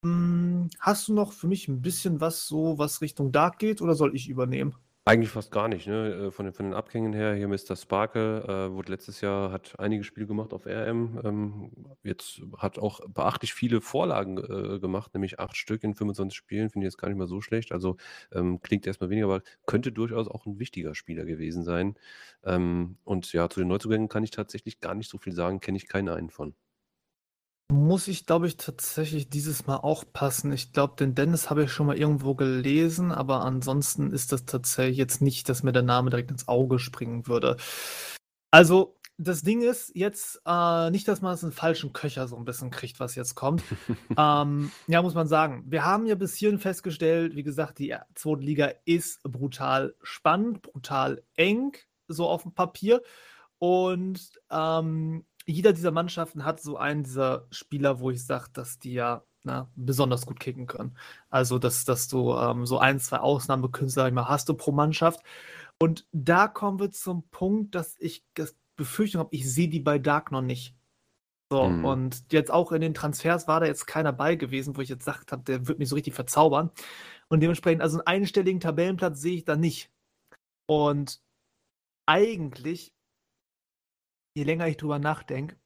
Hm, hast du noch für mich ein bisschen was so, was Richtung Dark geht, oder soll ich übernehmen? Eigentlich fast gar nicht, ne? Äh, von den, von den Abgängen her, hier Mr. Sparkle, äh, wurde letztes Jahr, hat einige Spiele gemacht auf RM. Ähm, jetzt hat auch beachtlich viele Vorlagen äh, gemacht, nämlich acht Stück in 25 Spielen, finde ich jetzt gar nicht mal so schlecht. Also ähm, klingt erstmal weniger, aber könnte durchaus auch ein wichtiger Spieler gewesen sein. Ähm, und ja, zu den Neuzugängen kann ich tatsächlich gar nicht so viel sagen, kenne ich keinen einen von. Muss ich, glaube ich, tatsächlich dieses Mal auch passen. Ich glaube, den Dennis habe ich schon mal irgendwo gelesen, aber ansonsten ist das tatsächlich jetzt nicht, dass mir der Name direkt ins Auge springen würde. Also, das Ding ist jetzt äh, nicht, dass man es einen falschen Köcher so ein bisschen kriegt, was jetzt kommt. ähm, ja, muss man sagen. Wir haben ja bis hierhin festgestellt, wie gesagt, die zweite Liga ist brutal spannend, brutal eng, so auf dem Papier. Und ähm, jeder dieser Mannschaften hat so einen dieser Spieler, wo ich sage, dass die ja na, besonders gut kicken können. Also, dass, dass du ähm, so ein, zwei Ausnahmekünstler immer hast du pro Mannschaft. Und da kommen wir zum Punkt, dass ich das Befürchtung habe, ich sehe die bei Dark noch nicht. So, mhm. und jetzt auch in den Transfers war da jetzt keiner bei gewesen, wo ich jetzt gesagt habe, der wird mich so richtig verzaubern. Und dementsprechend, also einen einstelligen Tabellenplatz sehe ich da nicht. Und eigentlich je länger ich drüber nachdenke,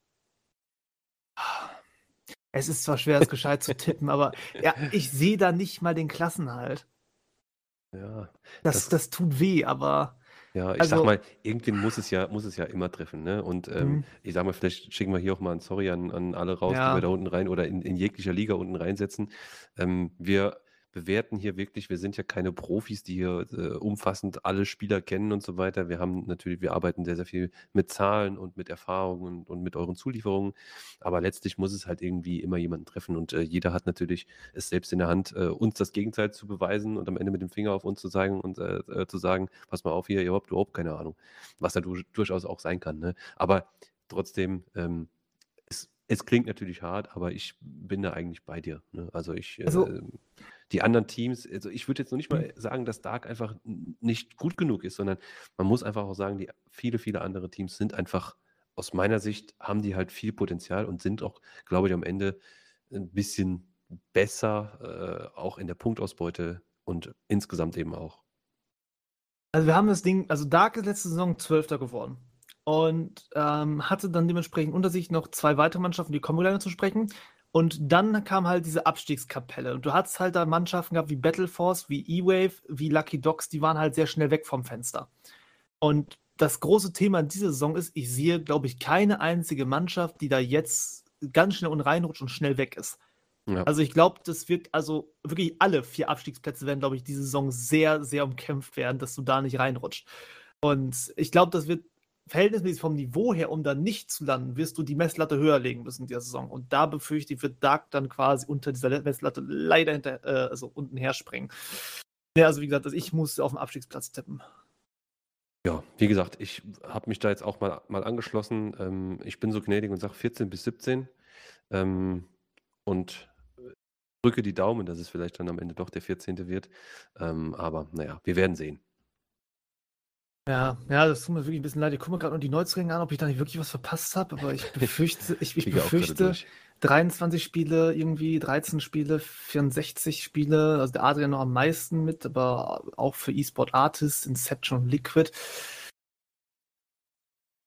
es ist zwar schwer, es gescheit zu tippen, aber ja, ich sehe da nicht mal den Klassenhalt. Ja. Das, das, das tut weh, aber. Ja, ich also, sag mal, irgendwen muss es ja, muss es ja immer treffen, ne? Und ähm, mhm. ich sag mal, vielleicht schicken wir hier auch mal ein Sorry an, an alle raus, ja. die wir da unten rein oder in, in jeglicher Liga unten reinsetzen. Ähm, wir bewerten hier wirklich, wir sind ja keine Profis, die hier äh, umfassend alle Spieler kennen und so weiter. Wir haben natürlich, wir arbeiten sehr, sehr viel mit Zahlen und mit Erfahrungen und, und mit euren Zulieferungen. Aber letztlich muss es halt irgendwie immer jemanden treffen und äh, jeder hat natürlich es selbst in der Hand, äh, uns das Gegenteil zu beweisen und am Ende mit dem Finger auf uns zu zeigen und äh, äh, zu sagen, pass mal auf hier, ihr habt überhaupt keine Ahnung. Was da du, durchaus auch sein kann. Ne? Aber trotzdem, ähm, es, es klingt natürlich hart, aber ich bin da eigentlich bei dir. Ne? Also ich. Also, ähm, die anderen Teams, also ich würde jetzt noch nicht mal mhm. sagen, dass Dark einfach nicht gut genug ist, sondern man muss einfach auch sagen, die viele, viele andere Teams sind einfach, aus meiner Sicht, haben die halt viel Potenzial und sind auch, glaube ich, am Ende ein bisschen besser, äh, auch in der Punktausbeute und insgesamt eben auch. Also wir haben das Ding, also Dark ist letzte Saison Zwölfter geworden und ähm, hatte dann dementsprechend unter sich noch zwei weitere Mannschaften, die kommen gleich zu sprechen. Und dann kam halt diese Abstiegskapelle. Und du hattest halt da Mannschaften gehabt wie Battle Force, wie E-Wave, wie Lucky Dogs, die waren halt sehr schnell weg vom Fenster. Und das große Thema in dieser Saison ist, ich sehe, glaube ich, keine einzige Mannschaft, die da jetzt ganz schnell und reinrutscht und schnell weg ist. Ja. Also ich glaube, das wird, also wirklich alle vier Abstiegsplätze werden, glaube ich, diese Saison sehr, sehr umkämpft werden, dass du da nicht reinrutscht. Und ich glaube, das wird verhältnismäßig vom Niveau her, um da nicht zu landen, wirst du die Messlatte höher legen müssen in der Saison. Und da befürchte ich, wird Dark dann quasi unter dieser Messlatte leider hinter, äh, also unten herspringen. Ja, also wie gesagt, also ich muss auf den Abstiegsplatz tippen. Ja, wie gesagt, ich habe mich da jetzt auch mal, mal angeschlossen. Ähm, ich bin so gnädig und sage 14 bis 17. Ähm, und drücke die Daumen, dass es vielleicht dann am Ende doch der 14. wird. Ähm, aber naja, wir werden sehen. Ja, ja, das tut mir wirklich ein bisschen leid. Ich gucke mir gerade noch die Neuzugänge an, ob ich da nicht wirklich was verpasst habe, aber ich befürchte, ich, ich befürchte 23 Spiele, irgendwie 13 Spiele, 64 Spiele, also der Adrian noch am meisten mit, aber auch für eSport Artists, Inception und Liquid.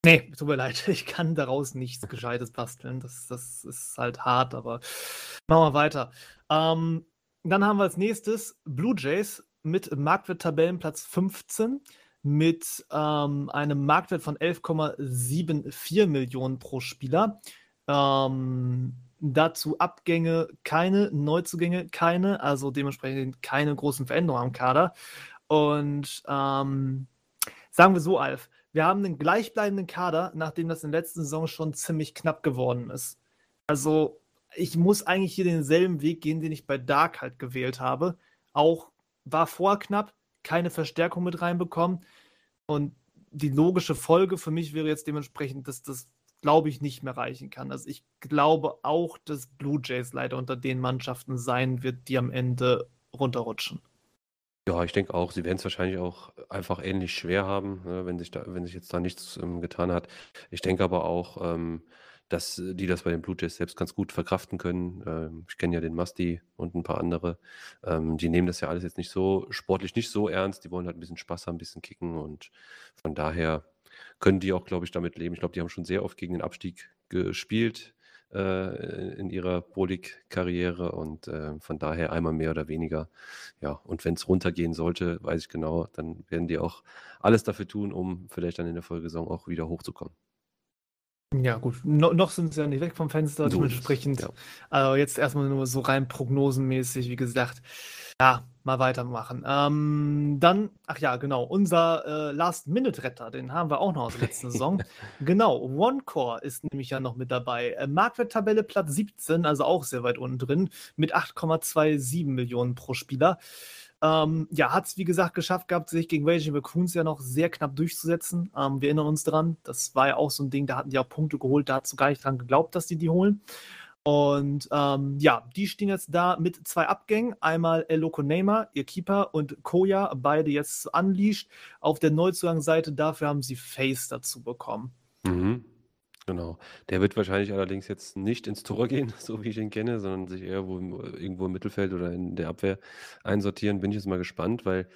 Nee, tut mir leid, ich kann daraus nichts Gescheites basteln. Das, das ist halt hart, aber machen wir weiter. Ähm, dann haben wir als nächstes Blue Jays mit Marktwert-Tabellenplatz 15 mit ähm, einem Marktwert von 11,74 Millionen pro Spieler. Ähm, dazu Abgänge keine, Neuzugänge keine, also dementsprechend keine großen Veränderungen am Kader. Und ähm, sagen wir so, Alf, wir haben einen gleichbleibenden Kader, nachdem das in der letzten Saison schon ziemlich knapp geworden ist. Also ich muss eigentlich hier denselben Weg gehen, den ich bei Dark halt gewählt habe. Auch war vor knapp, keine Verstärkung mit reinbekommen. Und die logische Folge für mich wäre jetzt dementsprechend, dass das, glaube ich, nicht mehr reichen kann. Also ich glaube auch, dass Blue Jays leider unter den Mannschaften sein wird, die am Ende runterrutschen. Ja, ich denke auch, sie werden es wahrscheinlich auch einfach ähnlich schwer haben, ne, wenn sich da, wenn sich jetzt da nichts ähm, getan hat. Ich denke aber auch, ähm, dass die das bei den Blue Jays selbst ganz gut verkraften können. Ähm, ich kenne ja den Musty und ein paar andere. Ähm, die nehmen das ja alles jetzt nicht so sportlich nicht so ernst. Die wollen halt ein bisschen Spaß haben, ein bisschen kicken und von daher können die auch, glaube ich, damit leben. Ich glaube, die haben schon sehr oft gegen den Abstieg gespielt äh, in ihrer Pro-League-Karriere und äh, von daher einmal mehr oder weniger. Ja, und wenn es runtergehen sollte, weiß ich genau, dann werden die auch alles dafür tun, um vielleicht dann in der Folgesaison auch wieder hochzukommen. Ja, gut. No, noch sind sie ja nicht weg vom Fenster, so dementsprechend. Ja. Also jetzt erstmal nur so rein prognosenmäßig, wie gesagt. Ja, mal weitermachen. Ähm, dann, ach ja, genau, unser äh, Last-Minute-Retter, den haben wir auch noch aus der letzten Saison. genau, OneCore ist nämlich ja noch mit dabei. Äh, Marktwerttabelle Platz 17, also auch sehr weit unten drin, mit 8,27 Millionen pro Spieler. Ähm, ja, hat es wie gesagt geschafft gehabt, sich gegen Raging Raccoons ja noch sehr knapp durchzusetzen. Ähm, wir erinnern uns dran, das war ja auch so ein Ding, da hatten die auch Punkte geholt, da hat so gar nicht dran geglaubt, dass die die holen. Und ähm, ja, die stehen jetzt da mit zwei Abgängen. Einmal Eloko Neymar, ihr Keeper, und Koya, beide jetzt unleashed. Auf der Neuzugangsseite dafür haben sie Face dazu bekommen. Mhm. Genau. Der wird wahrscheinlich allerdings jetzt nicht ins Tor gehen, so wie ich ihn kenne, sondern sich eher wo irgendwo im Mittelfeld oder in der Abwehr einsortieren. Bin ich jetzt mal gespannt, weil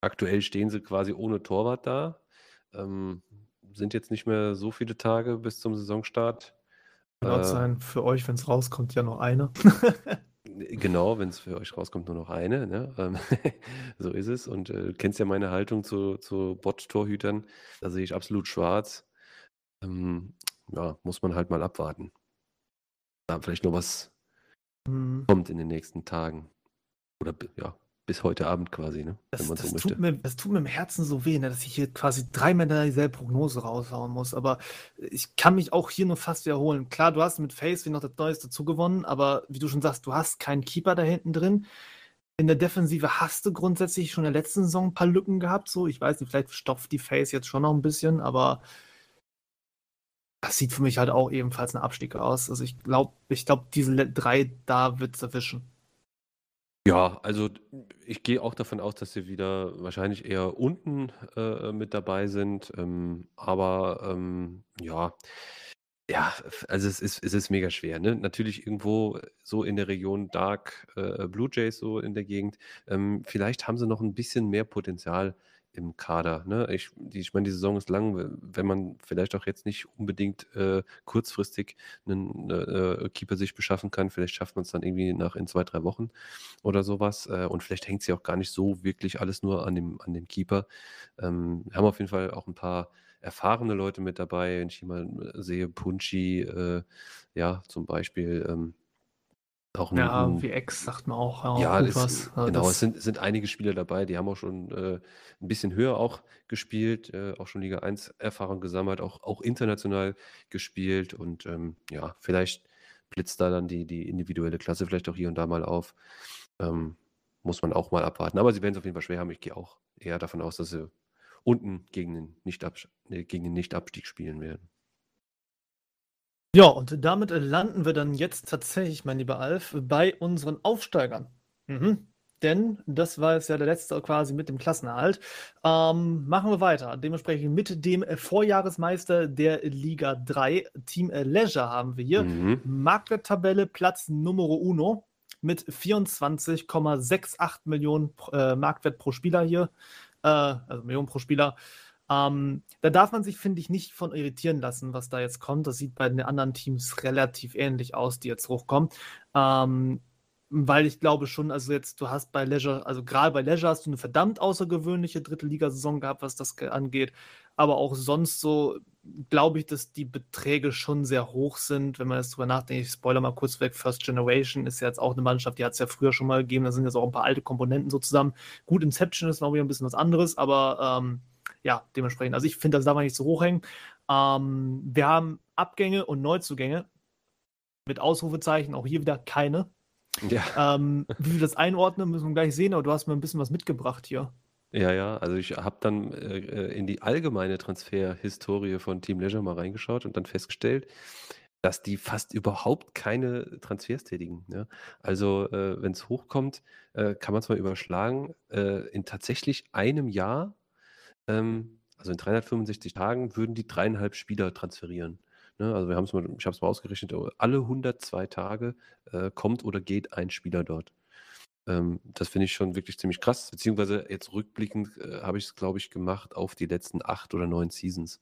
aktuell stehen sie quasi ohne Torwart da. Ähm, sind jetzt nicht mehr so viele Tage bis zum Saisonstart. Kann äh, sein, für euch, wenn es rauskommt, ja noch eine. genau, wenn es für euch rauskommt, nur noch eine. Ne? Ähm, so ist es. Und äh, du kennst ja meine Haltung zu, zu Bot-Torhütern. Da sehe ich absolut schwarz. Ähm, ja, muss man halt mal abwarten. Da vielleicht noch was mhm. kommt in den nächsten Tagen. Oder ja, bis heute Abend quasi, ne? Das, wenn man das so möchte. Tut mir, das tut mir im Herzen so weh, ne, dass ich hier quasi dreimal dieselbe Prognose raushauen muss. Aber ich kann mich auch hier nur fast wiederholen. Klar, du hast mit Face wie noch das Neueste zugewonnen, aber wie du schon sagst, du hast keinen Keeper da hinten drin. In der Defensive hast du grundsätzlich schon in der letzten Saison ein paar Lücken gehabt. So, ich weiß nicht, vielleicht stopft die Face jetzt schon noch ein bisschen, aber das sieht für mich halt auch ebenfalls ein Abstieg aus. Also ich glaube, ich glaube, diese drei da wird es erwischen. Ja, also ich gehe auch davon aus, dass sie wieder wahrscheinlich eher unten äh, mit dabei sind. Ähm, aber ähm, ja, ja, also es ist, es ist mega schwer. Ne? Natürlich irgendwo so in der Region Dark äh, Blue Jays, so in der Gegend. Ähm, vielleicht haben sie noch ein bisschen mehr Potenzial im Kader. Ne? Ich, ich meine, die Saison ist lang, wenn man vielleicht auch jetzt nicht unbedingt äh, kurzfristig einen äh, Keeper sich beschaffen kann, vielleicht schafft man es dann irgendwie nach in zwei, drei Wochen oder sowas. Äh, und vielleicht hängt es ja auch gar nicht so wirklich alles nur an dem, an dem Keeper. Ähm, wir haben auf jeden Fall auch ein paar erfahrene Leute mit dabei, wenn ich hier mal sehe, Punchi, äh, ja, zum Beispiel. Ähm, auch ein, ja, ein, wie Ex sagt man auch. auch ja, das, was. genau. Das es sind, sind einige Spieler dabei, die haben auch schon äh, ein bisschen höher auch gespielt, äh, auch schon Liga 1 Erfahrung gesammelt, auch, auch international gespielt und ähm, ja, vielleicht blitzt da dann die, die individuelle Klasse vielleicht auch hier und da mal auf. Ähm, muss man auch mal abwarten. Aber sie werden es auf jeden Fall schwer haben. Ich gehe auch eher davon aus, dass sie unten gegen den Nicht-Abstieg spielen werden. Ja, und damit landen wir dann jetzt tatsächlich, mein lieber Alf, bei unseren Aufsteigern. Mhm. Denn das war jetzt ja der letzte quasi mit dem Klassenerhalt. Ähm, machen wir weiter. Dementsprechend mit dem Vorjahresmeister der Liga 3, Team Leisure, haben wir hier. Mhm. Marktwerttabelle Platz Nummer uno mit 24,68 Millionen äh, Marktwert pro Spieler hier. Äh, also Millionen pro Spieler. Ähm, da darf man sich, finde ich, nicht von irritieren lassen, was da jetzt kommt. Das sieht bei den anderen Teams relativ ähnlich aus, die jetzt hochkommen. Ähm, weil ich glaube schon, also jetzt, du hast bei Leisure, also gerade bei Leisure hast du eine verdammt außergewöhnliche dritte Ligasaison gehabt, was das angeht. Aber auch sonst so glaube ich, dass die Beträge schon sehr hoch sind, wenn man jetzt drüber nachdenkt. Ich spoiler mal kurz weg. First Generation ist ja jetzt auch eine Mannschaft, die hat es ja früher schon mal gegeben. Da sind jetzt auch ein paar alte Komponenten so zusammen. Gut, Inception ist noch wieder ein bisschen was anderes, aber ähm, ja, dementsprechend. Also ich finde, das darf man nicht so hochhängen. Ähm, wir haben Abgänge und Neuzugänge mit Ausrufezeichen, auch hier wieder keine. Ja. Ähm, wie wir das einordnen, müssen wir gleich sehen, aber du hast mir ein bisschen was mitgebracht hier. Ja, ja, also ich habe dann äh, äh, in die allgemeine Transferhistorie von Team Leisure mal reingeschaut und dann festgestellt, dass die fast überhaupt keine Transfers tätigen. Ja? Also äh, wenn es hochkommt, äh, kann man es mal überschlagen. Äh, in tatsächlich einem Jahr, ähm, also in 365 Tagen, würden die dreieinhalb Spieler transferieren. Ne? Also wir haben es mal, ich habe es mal ausgerechnet, alle 102 Tage äh, kommt oder geht ein Spieler dort. Ähm, das finde ich schon wirklich ziemlich krass. Beziehungsweise jetzt rückblickend äh, habe ich es, glaube ich, gemacht auf die letzten acht oder neun Seasons.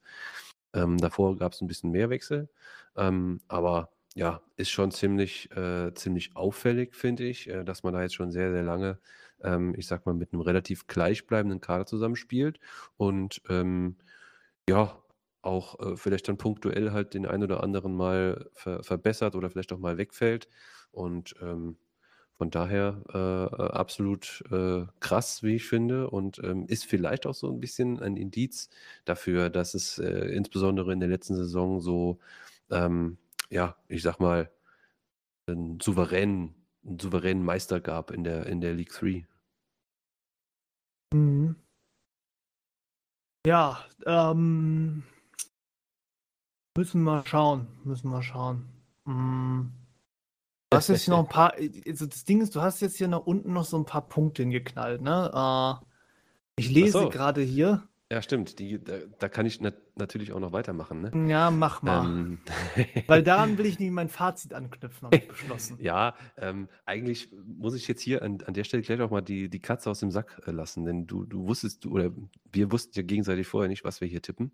Ähm, davor gab es ein bisschen mehr Wechsel. Ähm, aber ja, ist schon ziemlich, äh, ziemlich auffällig, finde ich, äh, dass man da jetzt schon sehr, sehr lange, ähm, ich sag mal, mit einem relativ gleichbleibenden Kader zusammenspielt und ähm, ja, auch äh, vielleicht dann punktuell halt den einen oder anderen mal ver verbessert oder vielleicht auch mal wegfällt. Und ähm, von daher äh, absolut äh, krass, wie ich finde, und ähm, ist vielleicht auch so ein bisschen ein Indiz dafür, dass es äh, insbesondere in der letzten Saison so, ähm, ja, ich sag mal, einen souveränen, einen souveränen Meister gab in der, in der League 3. Mhm. Ja, ähm, müssen wir schauen, müssen wir schauen. Mhm. Du hast jetzt hier noch ein paar, also das Ding ist, du hast jetzt hier noch unten noch so ein paar Punkte hingeknallt, ne? Uh, ich lese so. gerade hier. Ja, stimmt. Die, da, da kann ich nat natürlich auch noch weitermachen. Ne? Ja, mach mal. Ähm. Weil daran will ich nicht mein Fazit anknüpfen, habe ich beschlossen. ja, ähm, eigentlich muss ich jetzt hier an, an der Stelle gleich auch mal die, die Katze aus dem Sack äh, lassen, denn du, du wusstest, du, oder wir wussten ja gegenseitig vorher nicht, was wir hier tippen.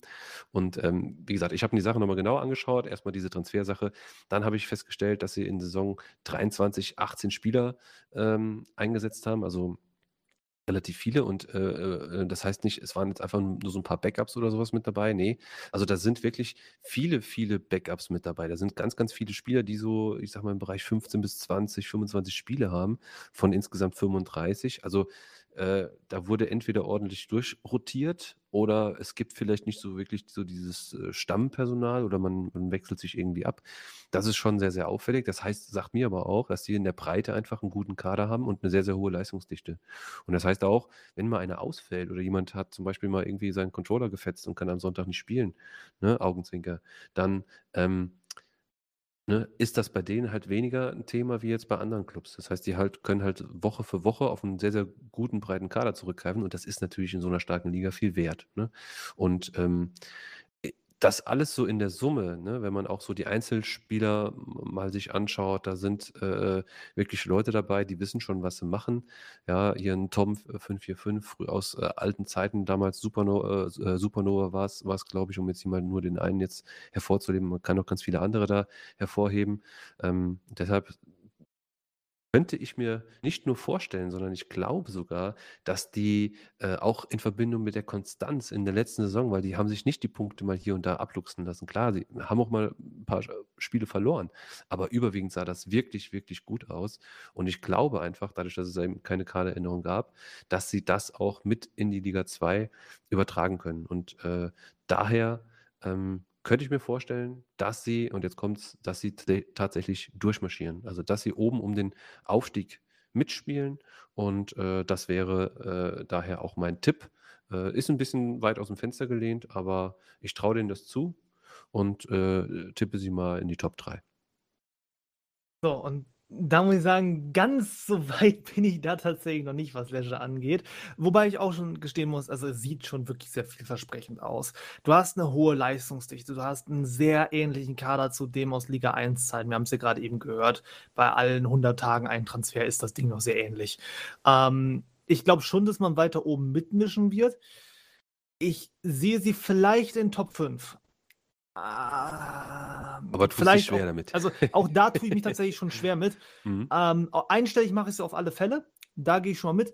Und ähm, wie gesagt, ich habe mir die Sache nochmal genau angeschaut. Erstmal diese Transfersache. Dann habe ich festgestellt, dass sie in Saison 23 18 Spieler ähm, eingesetzt haben. Also relativ viele und äh, äh, das heißt nicht, es waren jetzt einfach nur so ein paar Backups oder sowas mit dabei. Nee, also da sind wirklich viele, viele Backups mit dabei. Da sind ganz, ganz viele Spieler, die so, ich sag mal, im Bereich 15 bis 20, 25 Spiele haben von insgesamt 35. Also äh, da wurde entweder ordentlich durchrotiert oder es gibt vielleicht nicht so wirklich so dieses äh, Stammpersonal oder man, man, wechselt sich irgendwie ab. Das ist schon sehr, sehr auffällig. Das heißt, sagt mir aber auch, dass sie in der Breite einfach einen guten Kader haben und eine sehr, sehr hohe Leistungsdichte. Und das heißt auch, wenn mal einer ausfällt oder jemand hat zum Beispiel mal irgendwie seinen Controller gefetzt und kann am Sonntag nicht spielen, ne, Augenzwinker, dann ähm, ne, ist das bei denen halt weniger ein Thema wie jetzt bei anderen Clubs. Das heißt, die halt können halt Woche für Woche auf einen sehr, sehr guten, breiten Kader zurückgreifen und das ist natürlich in so einer starken Liga viel wert. Ne? Und ähm, das alles so in der Summe, ne, wenn man auch so die Einzelspieler mal sich anschaut, da sind äh, wirklich Leute dabei, die wissen schon, was sie machen. Ja, hier ein Tom 545, früh aus äh, alten Zeiten, damals Supernova, äh, Supernova war es, glaube ich, um jetzt mal nur den einen jetzt hervorzuheben. Man kann auch ganz viele andere da hervorheben. Ähm, deshalb könnte ich mir nicht nur vorstellen, sondern ich glaube sogar, dass die äh, auch in Verbindung mit der Konstanz in der letzten Saison, weil die haben sich nicht die Punkte mal hier und da abluchsen lassen. Klar, sie haben auch mal ein paar Spiele verloren, aber überwiegend sah das wirklich, wirklich gut aus. Und ich glaube einfach, dadurch, dass es eben keine Kaderänderung gab, dass sie das auch mit in die Liga 2 übertragen können. Und äh, daher ähm, könnte ich mir vorstellen, dass sie, und jetzt kommt es, dass sie tatsächlich durchmarschieren. Also, dass sie oben um den Aufstieg mitspielen. Und äh, das wäre äh, daher auch mein Tipp. Äh, ist ein bisschen weit aus dem Fenster gelehnt, aber ich traue denen das zu und äh, tippe sie mal in die Top 3. So, und da muss ich sagen, ganz so weit bin ich da tatsächlich noch nicht, was Leisure angeht. Wobei ich auch schon gestehen muss, also es sieht schon wirklich sehr vielversprechend aus. Du hast eine hohe Leistungsdichte, du hast einen sehr ähnlichen Kader zu dem aus Liga 1 Zeiten. Wir haben es ja gerade eben gehört. Bei allen 100 Tagen ein Transfer ist das Ding noch sehr ähnlich. Ähm, ich glaube schon, dass man weiter oben mitmischen wird. Ich sehe sie vielleicht in Top 5. Ah, Aber dich vielleicht schwer auch, damit. also auch da tue ich mich tatsächlich schon schwer mit. Mhm. Ähm, einstellig mache ich es auf alle Fälle. Da gehe ich schon mal mit.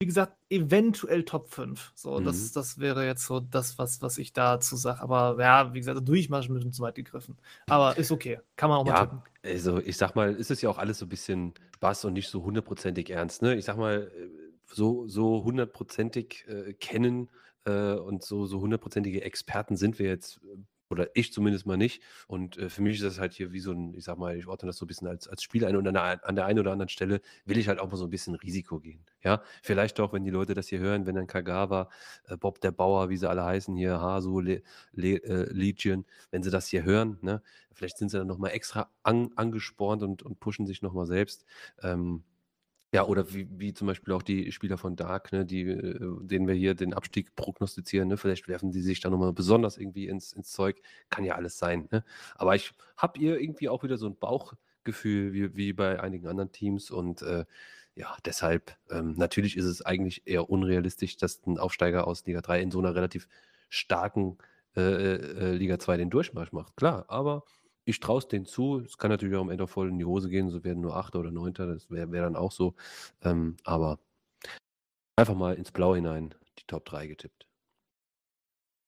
Wie gesagt, eventuell Top 5. So, Mhm. das, das wäre jetzt so das, was, was ich dazu sage. Aber ja, wie gesagt, durchmachen mit zu weit gegriffen. Aber ist okay. Kann man auch mal Ja, tippen. also ich sag mal, es ist ja auch alles so ein bisschen Spaß und nicht so hundertprozentig ernst. Ne? Ich sag mal, äh, so, so hundertprozentig äh, kennen äh, und so, so hundertprozentige Experten sind wir jetzt, äh, oder ich zumindest mal nicht. Und äh, für mich ist das halt hier wie so ein, ich sag mal, ich ordne das so ein bisschen als, als Spiel ein und an der, an der einen oder anderen Stelle will ich halt auch mal so ein bisschen Risiko gehen. Ja, vielleicht auch, wenn die Leute das hier hören, wenn dann Kagawa, äh, Bob der Bauer, wie sie alle heißen hier, Hasu, Le, Le, äh, Legion, wenn sie das hier hören, ne, vielleicht sind sie dann nochmal extra an, angespornt und, und pushen sich nochmal selbst. Ähm, ja, oder wie, wie zum Beispiel auch die Spieler von Dark, ne, die, äh, denen wir hier den Abstieg prognostizieren, ne, vielleicht werfen die sich da nochmal besonders irgendwie ins, ins Zeug. Kann ja alles sein. Ne? Aber ich habe ihr irgendwie auch wieder so ein Bauchgefühl wie, wie bei einigen anderen Teams und äh, ja, deshalb, ähm, natürlich ist es eigentlich eher unrealistisch, dass ein Aufsteiger aus Liga 3 in so einer relativ starken äh, äh, Liga 2 den Durchmarsch macht. Klar, aber ich traue es denen zu. Es kann natürlich auch am Ende voll in die Hose gehen. So werden nur Achter oder Neunter. Das wäre wär dann auch so. Ähm, aber einfach mal ins Blau hinein die Top 3 getippt.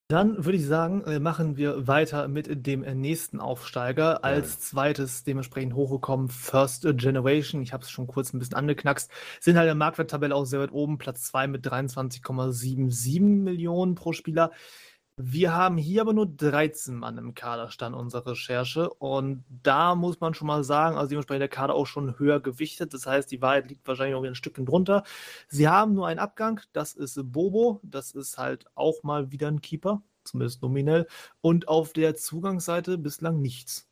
Dann würde ich sagen, äh, machen wir weiter mit dem äh, nächsten Aufsteiger. Als zweites dementsprechend hochgekommen First Generation. Ich habe es schon kurz ein bisschen angeknackst. Sind halt in der Marktwerttabelle auch sehr weit oben. Platz 2 mit 23,77 Millionen pro Spieler. Wir haben hier aber nur 13 Mann im Kader, stand unsere Recherche. Und da muss man schon mal sagen, also dementsprechend der Kader auch schon höher gewichtet. Das heißt, die Wahrheit liegt wahrscheinlich wieder ein Stückchen drunter. Sie haben nur einen Abgang, das ist Bobo. Das ist halt auch mal wieder ein Keeper, zumindest nominell. Und auf der Zugangsseite bislang nichts.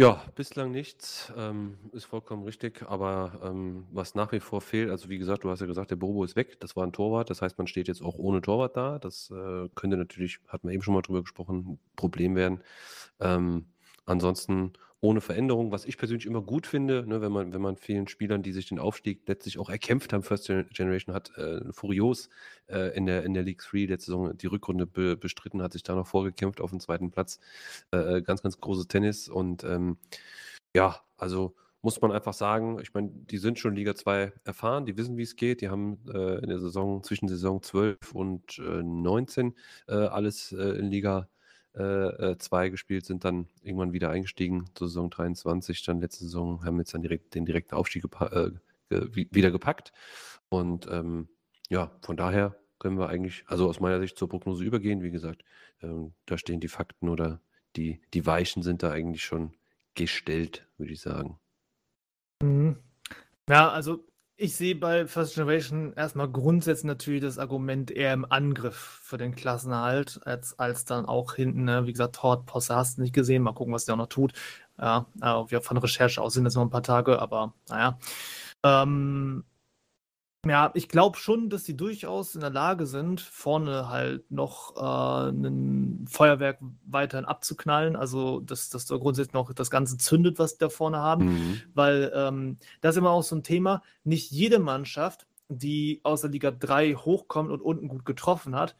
Ja, bislang nichts, ähm, ist vollkommen richtig, aber ähm, was nach wie vor fehlt, also wie gesagt, du hast ja gesagt, der Bobo ist weg, das war ein Torwart, das heißt, man steht jetzt auch ohne Torwart da, das äh, könnte natürlich, hat man eben schon mal drüber gesprochen, ein Problem werden. Ähm, ansonsten ohne Veränderung, was ich persönlich immer gut finde, ne, wenn man, wenn man vielen Spielern, die sich den Aufstieg letztlich auch erkämpft haben, First Gen- Generation hat, äh, Furios äh, in der, in der League 3 letzte Saison die Rückrunde be bestritten, hat sich da noch vorgekämpft auf den zweiten Platz. Äh, ganz, ganz großes Tennis und ähm, ja, also muss man einfach sagen, ich meine, die sind schon Liga 2 erfahren, die wissen, wie es geht. Die haben äh, in der Saison zwischen Saison 12 und äh, 19 äh, alles äh, in Liga 2 gespielt, sind dann irgendwann wieder eingestiegen zur Saison 23. Dann letzte Saison haben jetzt dann direkt den direkten Aufstieg gepa- äh, wieder gepackt. Und ähm, ja, von daher können wir eigentlich, also aus meiner Sicht zur Prognose übergehen. Wie gesagt, ähm, da stehen die Fakten oder die, die Weichen sind da eigentlich schon gestellt, würde ich sagen. Mhm. Ja, also ich sehe bei First Generation erstmal grundsätzlich natürlich das Argument eher im Angriff für den Klassenerhalt, als, als dann auch hinten, ne? wie gesagt, Hort, Posse hast du nicht gesehen, mal gucken, was der auch noch tut. Ja, äh, wir von Recherche aus sind das noch ein paar Tage, aber naja. Ähm, ja, ich glaube schon, dass die durchaus in der Lage sind, vorne halt noch äh, ein Feuerwerk weiterhin abzuknallen. Also, dass, dass da grundsätzlich noch das Ganze zündet, was die da vorne haben. Mhm. Weil ähm, das ist immer auch so ein Thema. Nicht jede Mannschaft, die aus der Liga 3 hochkommt und unten gut getroffen hat,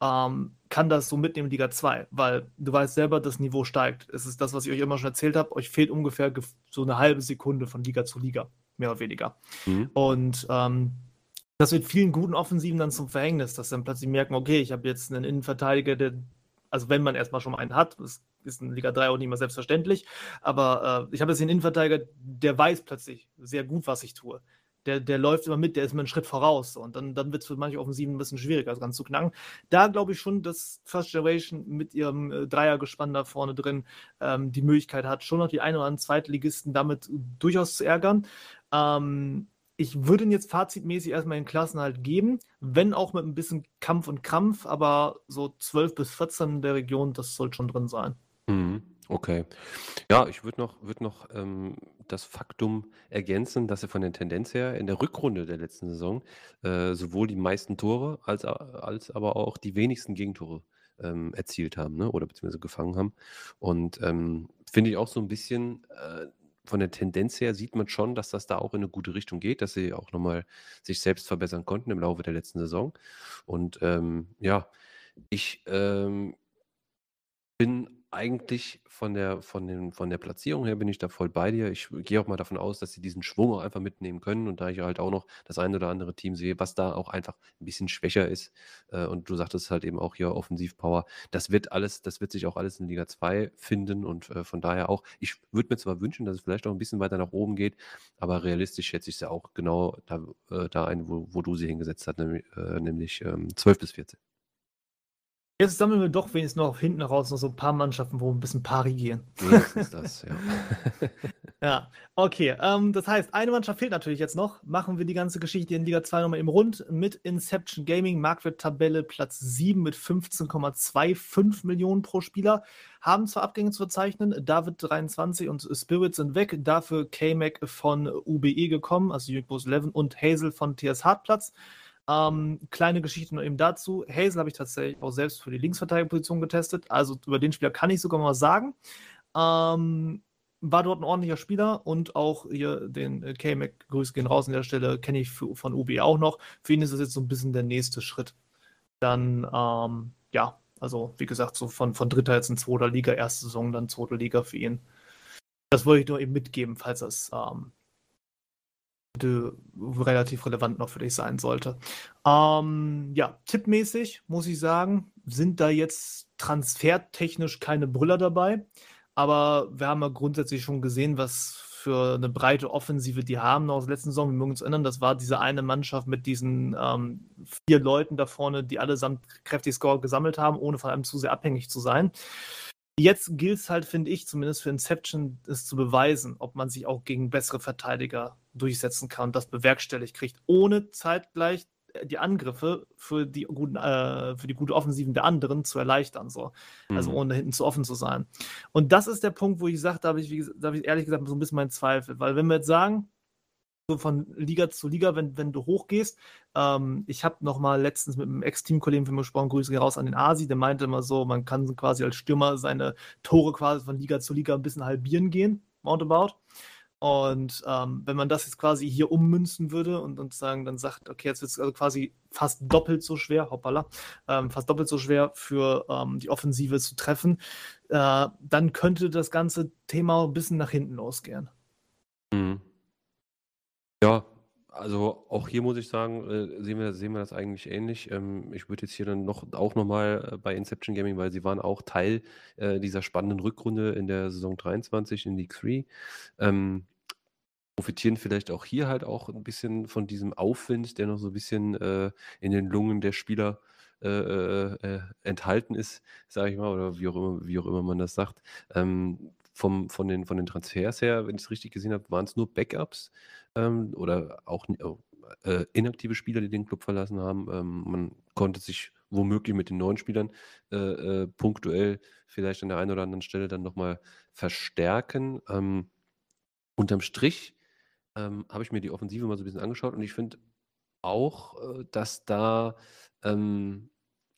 ähm, kann das so mitnehmen in Liga 2. Weil du weißt selber, das Niveau steigt. Es ist das, was ich euch immer schon erzählt habe. Euch fehlt ungefähr gef- so eine halbe Sekunde von Liga zu Liga. Mehr oder weniger. Mhm. Und ähm, das wird vielen guten Offensiven dann zum Verhängnis, dass dann plötzlich merken, okay, ich habe jetzt einen Innenverteidiger, der, also wenn man erstmal schon einen hat, das ist in Liga 3 auch nicht mehr selbstverständlich, aber äh, ich habe jetzt einen Innenverteidiger, der weiß plötzlich sehr gut, was ich tue. Der, der läuft immer mit, der ist mir einen Schritt voraus. Und dann, dann wird es für manche Offensiven ein bisschen schwieriger, das Ganze zu knacken. Da glaube ich schon, dass First Generation mit ihrem äh, Dreiergespann da vorne drin ähm, die Möglichkeit hat, schon noch die ein oder anderen Zweitligisten damit durchaus zu ärgern. Ähm, ich würde ihn jetzt fazitmäßig erstmal den Klassenhalt geben, wenn auch mit ein bisschen Kampf und Krampf, aber so 12 bis 14 in der Region, das soll schon drin sein. Mhm. Okay. Ja, ich würde noch, würd noch ähm, das Faktum ergänzen, dass sie von der Tendenz her in der Rückrunde der letzten Saison äh, sowohl die meisten Tore als, als aber auch die wenigsten Gegentore ähm, erzielt haben, ne? oder beziehungsweise gefangen haben. Und ähm, finde ich auch so ein bisschen äh, von der Tendenz her sieht man schon, dass das da auch in eine gute Richtung geht, dass sie auch nochmal sich selbst verbessern konnten im Laufe der letzten Saison. Und ähm, ja, ich ähm, bin eigentlich von der, von, den, von der Platzierung her bin ich da voll bei dir. Ich gehe auch mal davon aus, dass sie diesen Schwung auch einfach mitnehmen können. Und da ich halt auch noch das ein oder andere Team sehe, was da auch einfach ein bisschen schwächer ist, äh, und du sagtest halt eben auch hier Offensivpower, das wird alles, das wird sich auch alles in Liga 2 finden. Und äh, von daher auch, ich würde mir zwar wünschen, dass es vielleicht auch ein bisschen weiter nach oben geht, aber realistisch schätze ich es ja auch genau da, äh, da ein, wo, wo du sie hingesetzt hast, nämlich, nämlich ähm, 12 bis 14. Jetzt sammeln wir doch wenigstens noch hinten raus noch so ein paar Mannschaften, wo ein bisschen pari gehen. Wenigstens das, ja. ja, okay. Ähm, das heißt, eine Mannschaft fehlt natürlich jetzt noch. Machen wir die ganze Geschichte in Liga 2 nochmal im Rund mit Inception Gaming, Marktwert-Tabelle Platz 7 mit 15,25 Millionen pro Spieler. Haben zwar Abgänge zu verzeichnen, David 23 und Spirit sind weg, dafür K-Mac von UBE gekommen, also Jügbos 11 und Hazel von TS Hartplatz. Ähm, kleine Geschichte noch eben dazu. Hazel habe ich tatsächlich auch selbst für die Linksverteidigerposition getestet. Also über den Spieler kann ich sogar mal was sagen. Ähm, war dort ein ordentlicher Spieler und auch hier den äh, K-Mac, Grüße gehen raus an der Stelle, kenne ich für, von UB auch noch. Für ihn ist das jetzt so ein bisschen der nächste Schritt. Dann, ähm, ja, also wie gesagt, so von, von dritter jetzt in zweiter Liga, erste Saison, dann zweite Liga für ihn. Das wollte ich nur eben mitgeben, falls das ähm, relativ relevant noch für dich sein sollte. Ähm, ja, tippmäßig muss ich sagen, sind da jetzt transfertechnisch keine Brüller dabei. Aber wir haben ja grundsätzlich schon gesehen, was für eine breite Offensive die haben aus der letzten Saison. Wir mögen uns erinnern, das war diese eine Mannschaft mit diesen ähm, vier Leuten da vorne, die allesamt kräftig Score gesammelt haben, ohne von einem zu sehr abhängig zu sein. Jetzt gilt es halt, finde ich, zumindest für Inception, es zu beweisen, ob man sich auch gegen bessere Verteidiger durchsetzen kann und das bewerkstelligt kriegt, ohne zeitgleich äh, die Angriffe für die guten, äh, für die gute Offensiven der anderen zu erleichtern, so. Also mhm. Ohne hinten zu offen zu sein. Und das ist der Punkt, wo ich sage, da habe ich, da habe ich ehrlich gesagt so ein bisschen meinen Zweifel. Weil wenn wir jetzt sagen, so von Liga zu Liga, wenn, wenn du hochgehst. Ähm, ich habe noch mal letztens mit einem Ex-Teamkollegen von mir gesprochen, Grüße raus an den Asi, der meinte immer so, man kann quasi als Stürmer seine Tore quasi von Liga zu Liga ein bisschen halbieren gehen, roundabout. Und ähm, wenn man das jetzt quasi hier ummünzen würde und, und sagen, dann sagt, okay, jetzt wird es also quasi fast doppelt so schwer, hoppala, ähm, fast doppelt so schwer für ähm, die Offensive zu treffen, äh, dann könnte das ganze Thema ein bisschen nach hinten losgehen. Mhm. Ja, also auch hier muss ich sagen, äh, sehen wir, sehen wir das eigentlich ähnlich. Ähm, ich würde jetzt hier dann noch auch nochmal äh, bei Inception Gaming, weil sie waren auch Teil äh, dieser spannenden Rückrunde in der Saison 23 in League 3. Ähm, profitieren vielleicht auch hier halt auch ein bisschen von diesem Aufwind, der noch so ein bisschen äh, in den Lungen der Spieler äh, äh, enthalten ist, sage ich mal, oder wie auch immer, wie auch immer man das sagt. Ähm, vom, von, den, von den Transfers her, wenn ich es richtig gesehen habe, waren es nur Backups ähm, oder auch äh, inaktive Spieler, die den Club verlassen haben. Ähm, man konnte sich womöglich mit den neuen Spielern äh, äh, punktuell vielleicht an der einen oder anderen Stelle dann nochmal verstärken. Ähm, unterm Strich ähm, habe ich mir die Offensive mal so ein bisschen angeschaut und ich finde auch, äh, dass da ähm,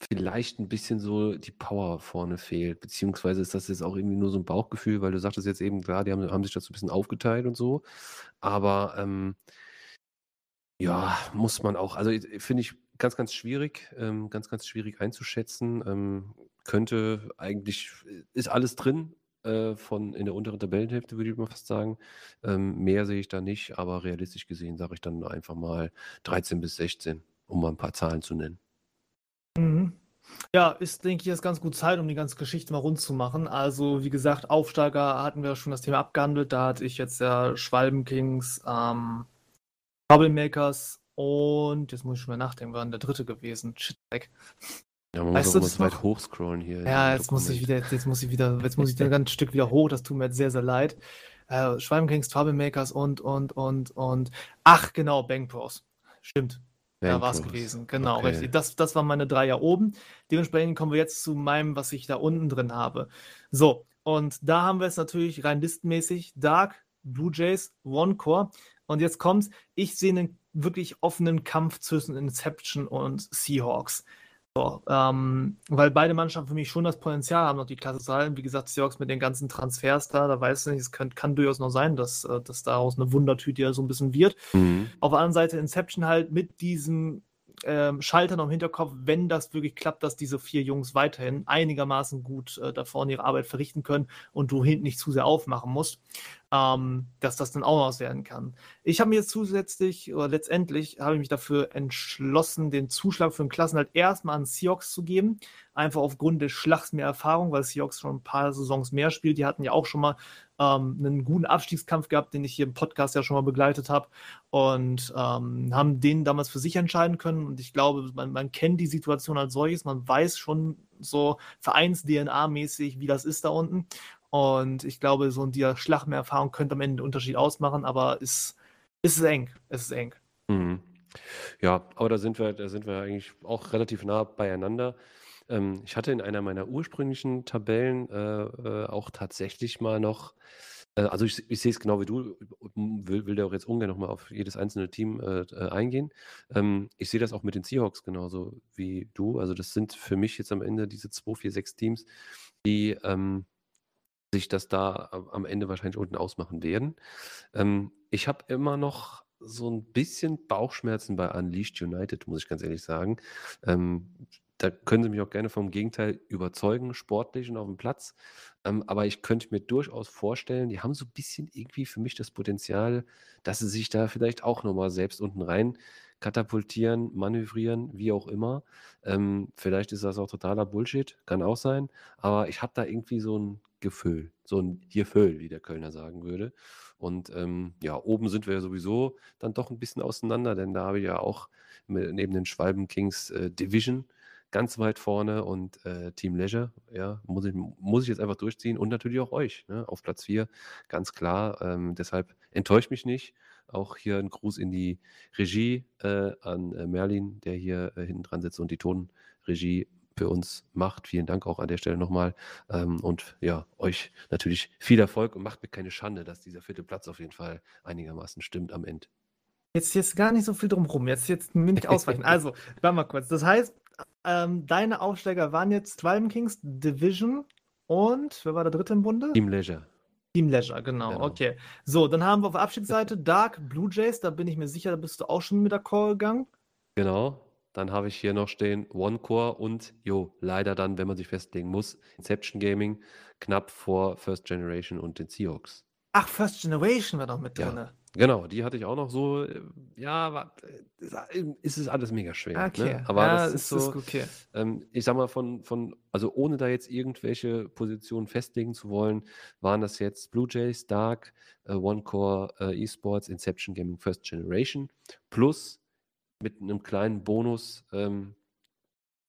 vielleicht ein bisschen so die Power vorne fehlt, beziehungsweise ist das jetzt auch irgendwie nur so ein Bauchgefühl, weil du sagtest jetzt eben, klar, die haben, haben sich so ein bisschen aufgeteilt und so, aber ähm, ja, muss man auch, also finde ich ganz, ganz schwierig, ähm, ganz, ganz schwierig einzuschätzen. Ähm, könnte eigentlich, ist alles drin äh, von in der unteren Tabellenhälfte, würde ich mal fast sagen. Ähm, mehr sehe ich da nicht, aber realistisch gesehen sage ich dann einfach mal 13 bis 16, um mal ein paar Zahlen zu nennen. Mhm. Ja, ist, denke ich, jetzt ganz gut Zeit, um die ganze Geschichte mal rund zu machen. Also, wie gesagt, Aufsteiger hatten wir schon das Thema abgehandelt. Da hatte ich jetzt ja Schwalbenkings, ähm, Troublemakers und jetzt muss ich schon mal nachdenken, war denn der dritte gewesen? Shit, weg. Ja, man weißt muss auch mal weit hochscrollen hier. Ja, jetzt muss ich wieder, jetzt muss ich wieder, jetzt muss ich ein ganzes Stück wieder hoch, das tut mir jetzt sehr, sehr leid. Äh, Schwalbenkings, Troublemakers und, und, und, und, ach, genau, Bank Pros. Stimmt. Da war es gewesen, genau, okay. richtig. Das, das waren meine drei ja oben. Dementsprechend kommen wir jetzt zu meinem, was ich da unten drin habe. So, und da haben wir es natürlich rein listenmäßig. Dark, Blue Jays, One Core. Und jetzt kommt's, ich sehe einen wirklich offenen Kampf zwischen Inception und Seahawks. So, ähm, weil beide Mannschaften für mich schon das Potenzial haben, noch die Klasse zu halten. Wie gesagt, Seahawks mit den ganzen Transfers da, da weiß ich nicht, es kann, kann durchaus noch sein, dass, äh, dass daraus eine Wundertüte ja so ein bisschen wird. Mhm. Auf der anderen Seite Inception halt mit diesem ähm, Schalter noch im Hinterkopf, wenn das wirklich klappt, dass diese vier Jungs weiterhin einigermaßen gut äh, da vorne ihre Arbeit verrichten können und du hinten nicht zu sehr aufmachen musst, ähm, dass das dann auch noch werden kann. Ich habe mir zusätzlich oder letztendlich habe ich mich dafür entschlossen, den Zuschlag für den Klassenhalt erstmal an Seahawks zu geben, einfach aufgrund des Schlags mehr Erfahrung, weil Seahawks schon ein paar Saisons mehr spielt. Die hatten ja auch schon mal ähm, einen guten Abstiegskampf gehabt, den ich hier im Podcast ja schon mal begleitet habe und ähm, haben den damals für sich entscheiden können. Und ich glaube, man, man kennt die Situation als solches, man weiß schon so Vereins-DNA-mäßig, wie das ist da unten. Und ich glaube, so eine Schlagmehrerfahrung könnte am Ende den Unterschied ausmachen, aber es ist, ist eng. Es ist eng. Mhm. Ja, aber da sind wir, da sind wir eigentlich auch relativ nah beieinander. Ähm, ich hatte in einer meiner ursprünglichen Tabellen äh, äh, auch tatsächlich mal noch, äh, also ich, ich sehe es genau wie du, will, will da auch jetzt ungern nochmal auf jedes einzelne Team äh, äh, eingehen. Ähm, ich sehe das auch mit den Seahawks genauso wie du. Also das sind für mich jetzt am Ende diese 2, 4, 6 Teams, die ähm, sich das da am Ende wahrscheinlich unten ausmachen werden. Ähm, ich habe immer noch so ein bisschen Bauchschmerzen bei Unleashed United, muss ich ganz ehrlich sagen. Ähm, da können Sie mich auch gerne vom Gegenteil überzeugen, sportlich und auf dem Platz. Ähm, aber ich könnte mir durchaus vorstellen, die haben so ein bisschen irgendwie für mich das Potenzial, dass sie sich da vielleicht auch nochmal selbst unten rein katapultieren, manövrieren, wie auch immer. Ähm, vielleicht ist das auch totaler Bullshit, kann auch sein. Aber ich habe da irgendwie so ein Gefühl, so ein Gefühl, wie der Kölner sagen würde. Und ähm, ja, oben sind wir ja sowieso dann doch ein bisschen auseinander, denn da habe ich ja auch neben den Schwalben Kings äh, Division ganz weit vorne und äh, Team Leisure, ja, muss ich, muss ich jetzt einfach durchziehen und natürlich auch euch ne, auf Platz 4, ganz klar. Ähm, deshalb enttäuscht mich nicht. Auch hier ein Gruß in die Regie äh, an äh, Merlin, der hier äh, hinten dran sitzt und die Tonregie für uns macht. Vielen Dank auch an der Stelle nochmal. Ähm, und ja, euch natürlich viel Erfolg und macht mir keine Schande, dass dieser vierte Platz auf jeden Fall einigermaßen stimmt am Ende. Jetzt, jetzt gar nicht so viel drumherum. Jetzt, jetzt nicht ausweichen. Also, warte mal kurz. Das heißt, ähm, deine Aufsteiger waren jetzt Twilm Kings, Division und wer war der dritte im Bunde? Team Leisure. Team Leisure, genau, genau. Okay. So, dann haben wir auf der Abstiegsseite Dark Blue Jays. Da bin ich mir sicher, da bist du auch schon mit der Call gegangen. Genau. Dann habe ich hier noch stehen One Core und, jo, leider dann, wenn man sich festlegen muss, Inception Gaming knapp vor First Generation und den Seahawks. Ach, First Generation war noch mit ja. drin. Genau, die hatte ich auch noch so. Äh, ja, war, äh, ist es alles mega schwer. Ne? Okay. Ne? Aber ja, das ist, ist so. Okay. Ähm, ich sag mal, von, von, also ohne da jetzt irgendwelche Positionen festlegen zu wollen, waren das jetzt Blue Jays, Dark, äh, OneCore, äh, Esports, Inception Gaming First Generation plus mit einem kleinen Bonus ähm,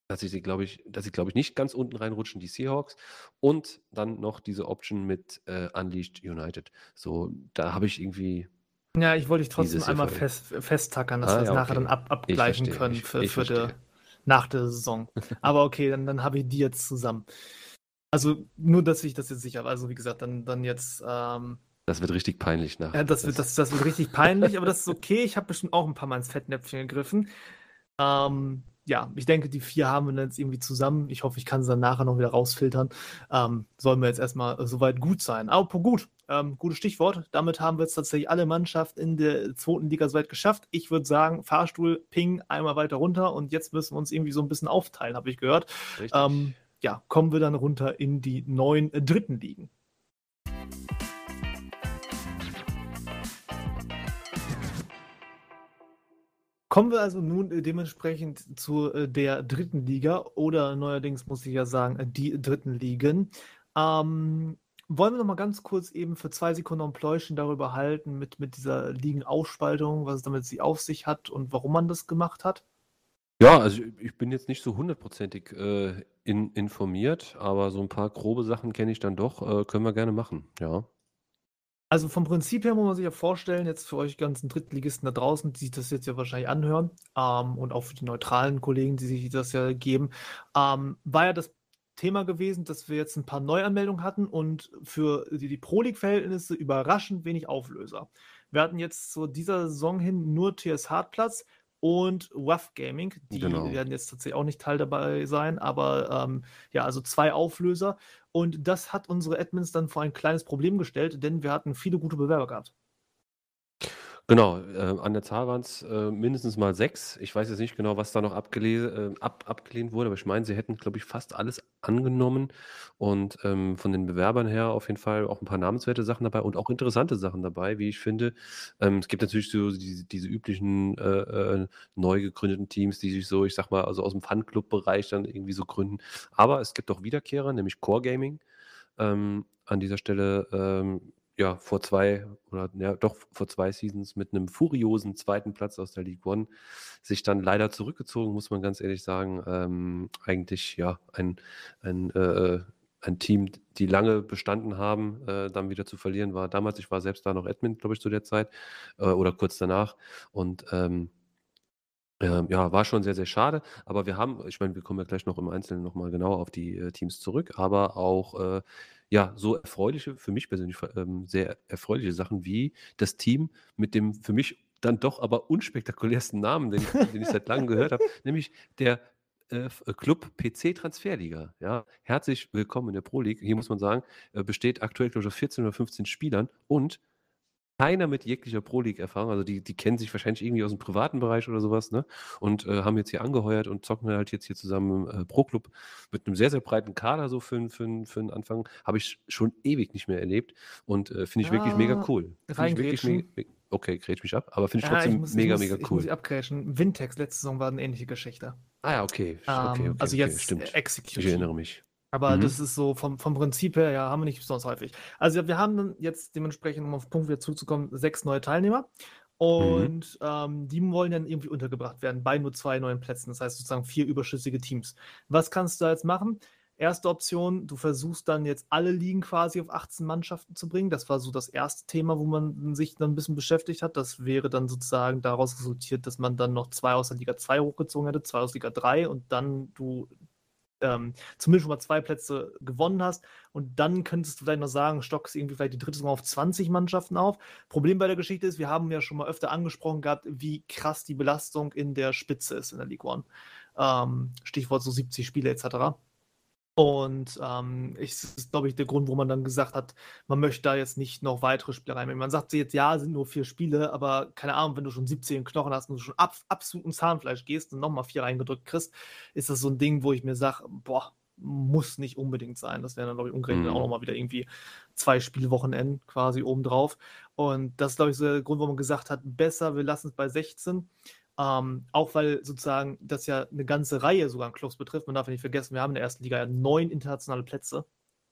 dass ich sie, glaube ich, dass sie, glaube ich, nicht ganz unten reinrutschen, die Seahawks. Und dann noch diese Option mit äh, Unleashed United. So, da habe ich irgendwie. Ja, ich wollte dich trotzdem einmal fest, festtackern, dass ah, wir es ja, nachher dann ab, abgleichen verstehe, können ich, für, ich für die, nach der Saison. Aber okay, dann, dann habe ich die jetzt zusammen. Also nur, dass ich das jetzt sicher habe. Also wie gesagt, dann, dann jetzt. Ähm, das wird richtig peinlich nach. Ja, das, wird, das, das wird richtig peinlich, aber das ist okay. Ich habe bestimmt auch ein paar Mal ins Fettnäpfchen gegriffen. Ähm, ja, ich denke, die vier haben wir dann jetzt irgendwie zusammen. Ich hoffe, ich kann sie dann nachher noch wieder rausfiltern. Ähm, sollen wir jetzt erstmal soweit gut sein. Aber gut, ähm, gutes Stichwort. Damit haben wir jetzt tatsächlich alle Mannschaften in der zweiten Liga soweit geschafft. Ich würde sagen, Fahrstuhl, Ping, einmal weiter runter und jetzt müssen wir uns irgendwie so ein bisschen aufteilen, habe ich gehört. Ähm, ja, kommen wir dann runter in die neuen äh, dritten Ligen. Kommen wir also nun äh, dementsprechend zu äh, der dritten Liga oder neuerdings muss ich ja sagen, äh, die dritten Ligen. Ähm, wollen wir noch mal ganz kurz eben für zwei Sekunden ein Pläuschen darüber halten mit, mit dieser Ligenausspaltung, was es damit sie auf sich hat und warum man das gemacht hat? Ja, also ich bin jetzt nicht so hundertprozentig äh, in, informiert, aber so ein paar grobe Sachen kenne ich dann doch. Äh, können wir gerne machen, ja. Also vom Prinzip her muss man sich ja vorstellen, jetzt für euch ganzen Drittligisten da draußen, die sich das jetzt ja wahrscheinlich anhören, ähm, und auch für die neutralen Kollegen, die sich das ja geben, ähm, war ja das Thema gewesen, dass wir jetzt ein paar Neuanmeldungen hatten und für die, die Pro League-Verhältnisse überraschend wenig Auflöser. Wir hatten jetzt zu dieser Saison hin nur TS Hartplatz und WAF Gaming. Die genau. werden jetzt tatsächlich auch nicht Teil dabei sein, aber ähm, ja, also zwei Auflöser. Und das hat unsere Admins dann vor ein kleines Problem gestellt, denn wir hatten viele gute Bewerber gehabt. Genau, äh, an der Zahl waren es äh, mindestens mal sechs. Ich weiß jetzt nicht genau, was da noch äh, ab abgelehnt wurde, aber ich meine, sie hätten, glaube ich, fast alles angenommen und ähm, von den Bewerbern her auf jeden Fall auch ein paar namenswerte Sachen dabei und auch interessante Sachen dabei, wie ich finde. Ähm, es gibt natürlich so diese, diese üblichen äh, äh, neu gegründeten Teams, die sich so, ich sag mal, also aus dem Fun-Club-Bereich dann irgendwie so gründen. Aber es gibt auch Wiederkehrer, nämlich Core Gaming. Ähm, an dieser Stelle ähm, ja, vor zwei oder ja, doch vor zwei Seasons mit einem furiosen zweiten Platz aus der League One sich dann leider zurückgezogen, muss man ganz ehrlich sagen. Ähm, eigentlich ja ein, ein, äh, ein Team, die lange bestanden haben, äh, dann wieder zu verlieren war. Damals, ich war selbst da noch Admin, glaube ich, zu der Zeit äh, oder kurz danach und ähm, ähm, ja, war schon sehr, sehr schade, aber wir haben ich meine, wir kommen ja gleich noch im Einzelnen noch mal genauer auf die, äh, Teams zurück, aber auch, äh, ja, so erfreuliche für mich persönlich ähm, sehr erfreuliche Sachen wie das Team mit dem für mich dann doch aber unspektakulärsten Namen, den ich den ich seit Langem gehört habe, nämlich der, äh, äh Club PC Transferliga, ja. Herzlich willkommen in der Pro League. Hier muss man sagen, äh, besteht aktuell, glaube ich, aus 14 oder 15 Spielern und keiner mit jeglicher Pro-League-Erfahrung, also die, die kennen sich wahrscheinlich irgendwie aus dem privaten Bereich oder sowas, ne? Und äh, haben jetzt hier angeheuert und zocken halt jetzt hier zusammen im äh, Pro-Club mit einem sehr, sehr breiten Kader so für, für, für den Anfang. Habe ich schon ewig nicht mehr erlebt und äh, finde ich wirklich mega Ah, cool. Ich wirklich reingrätschen. mega, okay, grätsch mich ab, aber finde ich Ja, ich trotzdem muss, ich mega, muss, mega ich muss cool. sie abgrätschen. Vintex letzte Saison war eine ähnliche Geschichte. Ah ja, okay, sch- okay, Ähm, okay, also okay, jetzt äh, stimmt. Ich Execution. erinnere mich. Aber Mhm. das ist so vom, vom Prinzip her, ja, haben wir nicht besonders häufig. Also wir haben dann jetzt dementsprechend, um auf den Punkt wieder zuzukommen, sechs neue Teilnehmer. Mhm. Und ähm, die wollen dann irgendwie untergebracht werden bei nur zwei neuen Plätzen. Das heißt sozusagen vier überschüssige Teams. Was kannst du da jetzt machen? Erste Option, du versuchst dann jetzt alle Ligen quasi auf 18 Mannschaften zu bringen. Das war so das erste Thema, wo man sich dann ein bisschen beschäftigt hat. Das wäre dann sozusagen daraus resultiert, dass man dann noch zwei aus der Liga 2 hochgezogen hätte, zwei aus Liga 3 und dann du ähm, zumindest schon mal zwei Plätze gewonnen hast. Und dann könntest du vielleicht noch sagen, stockst irgendwie vielleicht die dritte Saison auf 20 Mannschaften auf. Problem bei der Geschichte ist, wir haben ja schon mal öfter angesprochen gehabt, wie krass die Belastung in der Spitze ist in der League One. Ähm, Stichwort so 70 Spiele etc. Und ähm, ich, das ist, glaube ich, der Grund, wo man dann gesagt hat, man möchte da jetzt nicht noch weitere Spiele reinnehmen. Man sagt jetzt, ja, sind nur vier Spiele, aber keine Ahnung, wenn du schon 17 Knochen hast und du schon ab, absolut ins Zahnfleisch gehst und nochmal vier reingedrückt kriegst, ist das so ein Ding, wo ich mir sage, boah, muss nicht unbedingt sein. Das wären dann, glaube ich, umgerechnet Mhm. auch nochmal wieder irgendwie zwei Spielwochenenden quasi obendrauf. Und das ist, glaube ich, so der Grund, wo man gesagt hat, besser, wir lassen es bei 16. Ähm, auch weil sozusagen das ja eine ganze Reihe sogar an Clubs betrifft. Man darf ja nicht vergessen, wir haben in der ersten Liga ja neun internationale Plätze.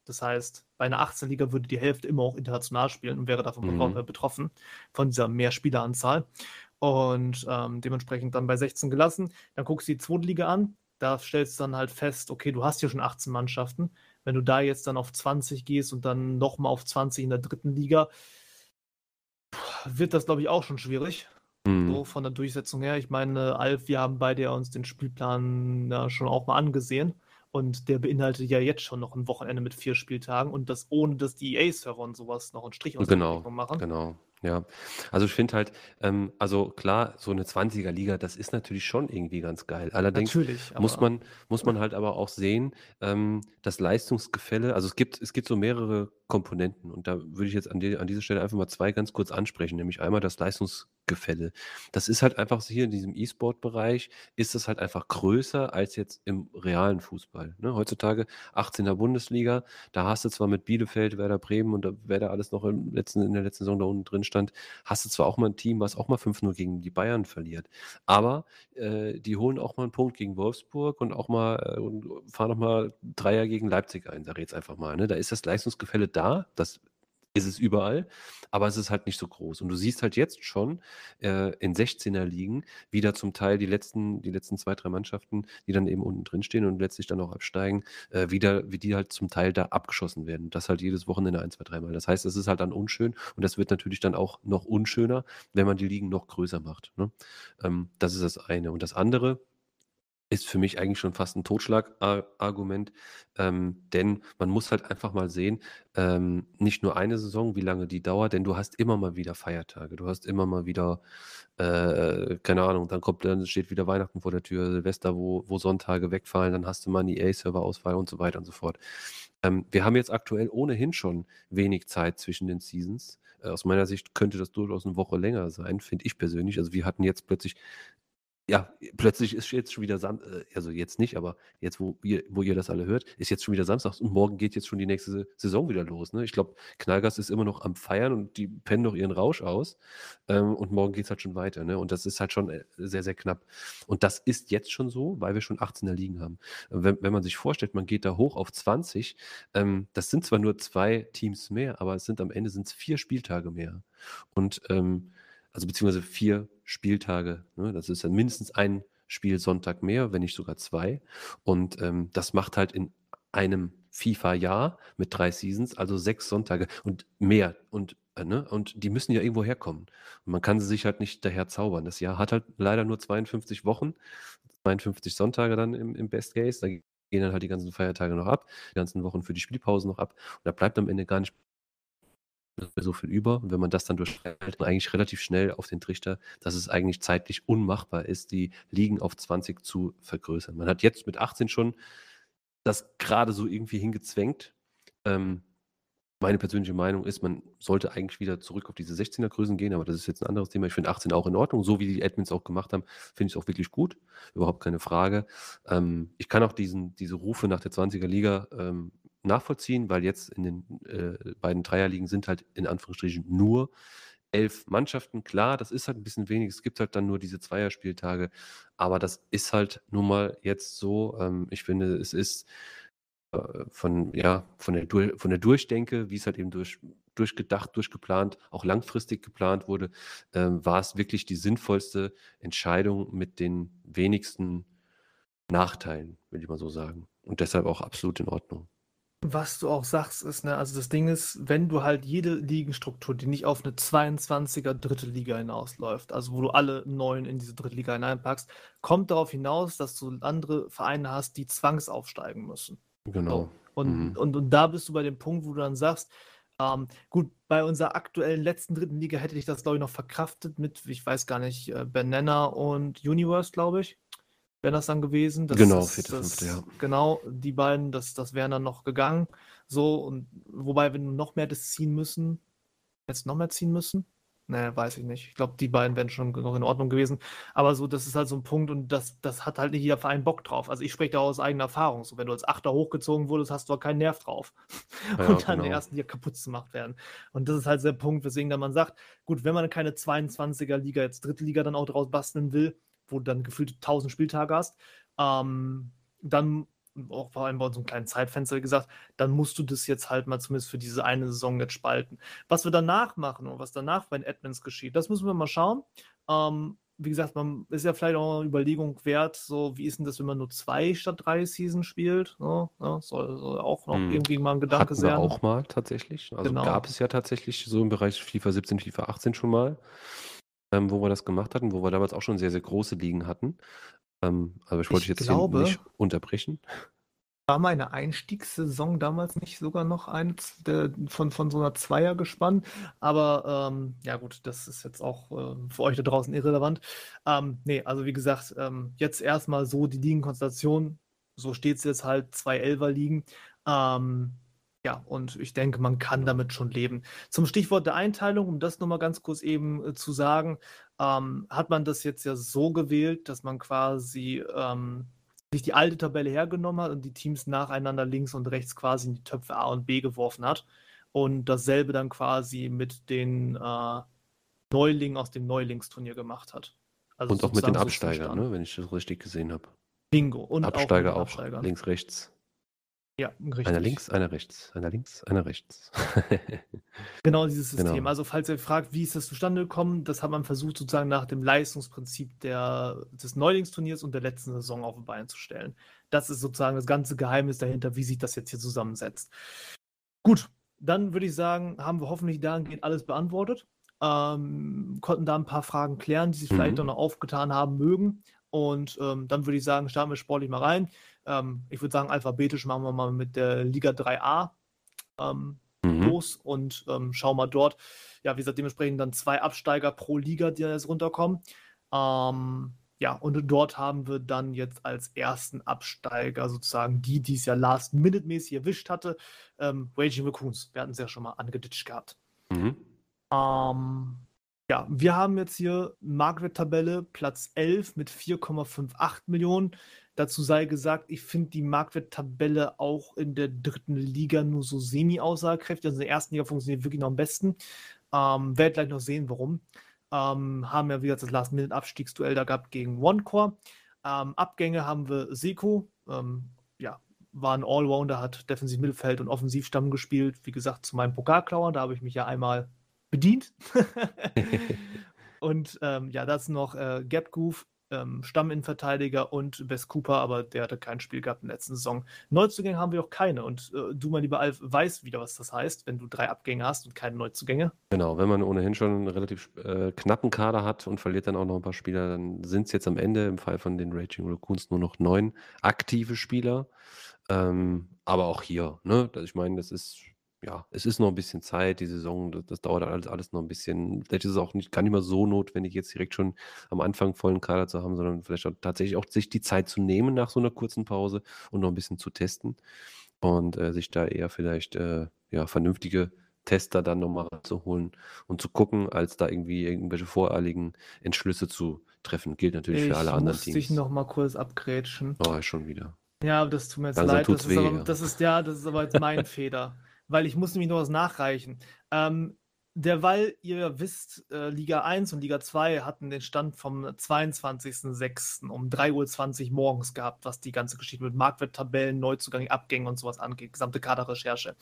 Das heißt, bei einer 18 Liga würde die Hälfte immer auch international spielen und wäre davon Mhm. äh, betroffen, von dieser Mehrspieleranzahl. Und ähm, dementsprechend dann bei 16 gelassen. Dann guckst du die zweite Liga an. Da stellst du dann halt fest, okay, du hast hier schon 18 Mannschaften. Wenn du da jetzt dann auf 20 gehst und dann nochmal auf 20 in der dritten Liga, wird das, glaube ich, auch schon schwierig. Mhm. So von der Durchsetzung her. Ich meine, Alf, wir haben beide ja uns den Spielplan ja schon auch mal angesehen. Und der beinhaltet ja jetzt schon noch ein Wochenende mit vier Spieltagen und das ohne, dass die EA-Server und sowas noch einen Strich aus der Genau, Rechnung machen. genau. Ja, also ich finde halt, ähm, also klar, so eine 20er-Liga, das ist natürlich schon irgendwie ganz geil. Allerdings muss man, muss man halt aber auch sehen, ähm, das Leistungsgefälle, also es gibt, es gibt so mehrere Komponenten und da würde ich jetzt an, die, an dieser Stelle einfach mal zwei ganz kurz ansprechen, nämlich einmal das Leistungsgefälle. Das ist halt einfach hier in diesem E-Sport-Bereich, ist das halt einfach größer als jetzt im realen Fußball. Ne? Heutzutage 18er Bundesliga, da hast du zwar mit Bielefeld, Werder Bremen und wer da alles noch im letzten, in der letzten Saison da unten drin stand, hast du zwar auch mal ein Team, was auch mal 5-0 gegen die Bayern verliert, aber äh, die holen auch mal einen Punkt gegen Wolfsburg und auch mal äh, und fahren noch mal Dreier gegen Leipzig ein, sage ich jetzt einfach mal. Ne? Da ist das Leistungsgefälle da, das ist es überall, aber es ist halt nicht so groß. Und du siehst halt jetzt schon äh, in 16er Ligen wieder zum Teil die letzten, die letzten zwei, drei Mannschaften, die dann eben unten drin stehen und letztlich dann auch absteigen, äh, wieder, wie die halt zum Teil da abgeschossen werden. Das halt jedes Wochenende ein, zwei, dreimal. Das heißt, es ist halt dann unschön und das wird natürlich dann auch noch unschöner, wenn man die Ligen noch größer macht. Ne? Ähm, das ist das eine. Und das andere, ist für mich eigentlich schon fast ein Totschlagargument, ähm, denn man muss halt einfach mal sehen, ähm, nicht nur eine Saison, wie lange die dauert, denn du hast immer mal wieder Feiertage. Du hast immer mal wieder, äh, keine Ahnung, dann kommt dann steht wieder Weihnachten vor der Tür, Silvester, wo wo Sonntage wegfallen, dann hast du mal 'n EA-Serverausfall und so weiter und so fort. Ähm, wir haben jetzt aktuell ohnehin schon wenig Zeit zwischen den Seasons. Äh, aus meiner Sicht könnte das durchaus eine Woche länger sein, finde ich persönlich. Also, wir hatten jetzt plötzlich ja, plötzlich ist jetzt schon wieder Sam äh, also jetzt nicht, aber jetzt, wo ihr wo ihr das alle hört, ist jetzt schon wieder Samstag und morgen geht jetzt schon die nächste Saison wieder los, ne? Ich glaube, Knallgas ist immer noch am Feiern und die pennen noch ihren Rausch aus, ähm, und morgen geht es halt schon weiter, ne? Und das ist halt schon, äh, sehr, sehr knapp. Und das ist jetzt schon so, weil wir schon 18er Ligen haben. Wenn wenn man sich vorstellt, man geht da hoch auf 20, ähm, das sind zwar nur zwei Teams mehr, aber es sind am Ende sind's 4 Spieltage mehr. Und, ähm also beziehungsweise vier Spieltage. Ne? Das ist dann mindestens ein Spiel Sonntag mehr, wenn nicht sogar zwei. Und ähm, das macht halt in einem FIFA-Jahr mit drei Seasons, also sechs Sonntage und mehr. Und, äh, ne? und die müssen ja irgendwo herkommen. Und man kann sie sich halt nicht daher zaubern. Das Jahr hat halt leider nur 52 Wochen, 52 Sonntage dann im, im Best Case. Da gehen dann halt die ganzen Feiertage noch ab, die ganzen Wochen für die Spielpausen noch ab. Und da bleibt am Ende gar nicht so viel über. Und wenn man das dann durchschreibt, eigentlich relativ schnell auf den Trichter, dass es eigentlich zeitlich unmachbar ist, die Ligen auf 20 zu vergrößern. Man hat jetzt mit 18 schon das gerade so irgendwie hingezwängt. Ähm, meine persönliche Meinung ist, man sollte eigentlich wieder zurück auf diese 16er Größen gehen, aber das ist jetzt ein anderes Thema. Ich finde 18 auch in Ordnung, so wie die Admins auch gemacht haben, finde ich es auch wirklich gut, überhaupt keine Frage. Ähm, ich kann auch diesen, diese Rufe nach der 20er Liga ähm, nachvollziehen, weil jetzt in den äh, beiden Dreierligen sind halt in Anführungsstrichen nur elf Mannschaften. Klar, das ist halt ein bisschen wenig. Es gibt halt dann nur diese Zweierspieltage. Aber das ist halt nun mal jetzt so. Ähm, ich finde, es ist äh, von, ja, von der, von der Durchdenke, wie es halt eben durch, durchgedacht, durchgeplant, auch langfristig geplant wurde, ähm, war es wirklich die sinnvollste Entscheidung mit den wenigsten Nachteilen, will ich mal so sagen. Und deshalb auch absolut in Ordnung. Was du auch sagst, ist, ne, also das Ding ist, wenn du halt jede Ligenstruktur, die nicht auf eine 22er dritte Liga hinausläuft, also wo du alle neun in diese dritte Liga hineinpackst, kommt darauf hinaus, dass du andere Vereine hast, die zwangsaufsteigen müssen. Genau. So. Und, mhm. und, und da bist du bei dem Punkt, wo du dann sagst, ähm, gut, bei unserer aktuellen letzten dritten Liga hätte ich das, glaube ich, noch verkraftet mit, ich weiß gar nicht, äh, Banana und Universe, glaube ich wäre das dann gewesen. Das, genau, vierte, das, fünfte, ja. Genau, die beiden, das, das wären dann noch gegangen. So, und wobei, wenn noch mehr das ziehen müssen, jetzt noch mehr ziehen müssen? Ne, weiß ich nicht. Ich glaube, die beiden wären schon noch in Ordnung gewesen. Aber so, das ist halt so ein Punkt und das, das hat halt nicht jeder Verein Bock drauf. Also ich spreche da aus eigener Erfahrung. So, wenn du als Achter hochgezogen wurdest, hast du auch keinen Nerv drauf. Ja, und dann genau. ersten hier kaputt gemacht werden. Und das ist halt der Punkt, weswegen dann man sagt, gut, wenn man keine 22er Liga, jetzt dritte Liga dann auch draus basteln will, wo du dann gefühlt 1000 Spieltage hast, ähm, dann auch vor allem bei unserem kleinen Zeitfenster gesagt, dann musst du das jetzt halt mal zumindest für diese eine Saison jetzt spalten. Was wir danach machen und was danach bei den Admins geschieht, das müssen wir mal schauen. Ähm, wie gesagt, man ist ja vielleicht auch eine Überlegung wert, so wie ist denn das, wenn man nur zwei statt drei Seasons spielt? Ne? Ja, soll, soll, auch noch hm. irgendwie mal ein Gedanke sein. auch mal tatsächlich. Also genau. gab es ja tatsächlich so im Bereich FIFA 17, FIFA 18 schon mal ähm, wo wir das gemacht hatten, wo wir damals auch schon sehr, sehr große Ligen hatten. Ähm, aber ich wollte ich jetzt glaube, hier nicht unterbrechen. War meine Einstiegssaison damals nicht sogar noch eins von, von so einer Zweier gespannt? Aber ähm, ja gut, das ist jetzt auch äh, für euch da draußen irrelevant. Ähm, nee, also wie gesagt, ähm, jetzt erstmal so die Ligenkonstellation. So steht es jetzt halt, zwei Elfer-Ligen. Ähm, ja, und ich denke, man kann damit schon leben. Zum Stichwort der Einteilung, um das nochmal ganz kurz eben äh, zu sagen, ähm, hat man das jetzt ja so gewählt, dass man quasi ähm, sich die alte Tabelle hergenommen hat und die Teams nacheinander links und rechts quasi in die Töpfe A und B geworfen hat. Und dasselbe dann quasi mit den äh, Neulingen aus dem Neulingsturnier gemacht hat. Also und auch mit den Absteigern, ne, wenn ich das richtig gesehen habe. Bingo. Und Absteiger auch, auch links, rechts. Ja, richtig. Einer links, einer rechts, einer links, einer rechts. genau dieses System. Genau. Also falls ihr fragt, wie ist das zustande gekommen, das hat man versucht sozusagen nach dem Leistungsprinzip der, des Neulingsturniers und der letzten Saison auf die Beine zu stellen. Das ist sozusagen das ganze Geheimnis dahinter, wie sich das jetzt hier zusammensetzt. Gut, dann würde ich sagen, haben wir hoffentlich dahingehend alles beantwortet. Ähm, konnten da ein paar Fragen klären, die sich mhm. vielleicht noch aufgetan haben mögen. Und ähm, dann würde ich sagen, starten wir sportlich mal rein. Ähm, ich würde sagen, alphabetisch machen wir mal mit der Liga 3a ähm, mhm. los und ähm, schauen mal dort. Ja, wie gesagt, dementsprechend dann zwei Absteiger pro Liga, die jetzt runterkommen. Ähm, ja, und dort haben wir dann jetzt als ersten Absteiger sozusagen die, die es ja last-minute-mäßig erwischt hatte, ähm, Raging Raccoons. Wir hatten es ja schon mal angeditscht gehabt. Mhm. Ähm, ja, wir haben jetzt hier Marktwert-Tabelle Platz 11 mit 4,58 Millionen. Dazu sei gesagt, ich finde die Marktwert-Tabelle auch in der dritten Liga nur so semi-aussagekräftig. Also in der ersten Liga funktioniert wirklich noch am besten. Ähm, Werde gleich noch sehen, warum. Ähm, haben ja, wie gesagt, das Last-Minute-Abstiegsduell da gehabt gegen OneCore. Ähm, Abgänge haben wir Seko. Ähm, ja, war ein Allrounder, hat defensiv Mittelfeld und Offensivstamm gespielt. Wie gesagt, zu meinem Pokalklauer, da habe ich mich ja einmal bedient. und ähm, ja, das noch äh, Gap Goof, ähm, Stamminnenverteidiger und Best Cooper, aber der hatte kein Spiel gehabt in der letzten Saison. Neuzugänge haben wir auch keine und äh, du, mein lieber Alf, weißt wieder, was das heißt, wenn du drei Abgänge hast und keine Neuzugänge. Genau, wenn man ohnehin schon einen relativ äh, knappen Kader hat und verliert dann auch noch ein paar Spieler, dann sind es jetzt am Ende im Fall von den Raging Raccoons nur noch neun aktive Spieler. Ähm, aber auch hier, ne? Ich meine, das ist ja, es ist noch ein bisschen Zeit, die Saison, das, das dauert alles, alles noch ein bisschen. Vielleicht ist es auch nicht, gar nicht mehr so notwendig, jetzt direkt schon am Anfang vollen Kader zu haben, sondern vielleicht auch tatsächlich auch sich die Zeit zu nehmen nach so einer kurzen Pause und noch ein bisschen zu testen und äh, sich da eher vielleicht äh, ja, vernünftige Tester dann nochmal zu holen und zu gucken, als da irgendwie irgendwelche voreiligen Entschlüsse zu treffen. Gilt natürlich für alle anderen muss dich noch mal kurz abgrätschen. Oh, schon wieder. Ja, das tut mir jetzt Also leid. Das ist, weh, aber, ja. das ist ja, das ist aber jetzt mein Fehler weil ich muss nämlich noch was nachreichen. Ähm, derweil ihr wisst, äh, Liga 1 und Liga 2 hatten den Stand vom 22.06. um 3.20 Uhr morgens gehabt, was die ganze Geschichte mit Marktwerttabellen, Neuzugang, Abgängen und sowas angeht, gesamte Kaderrecherche.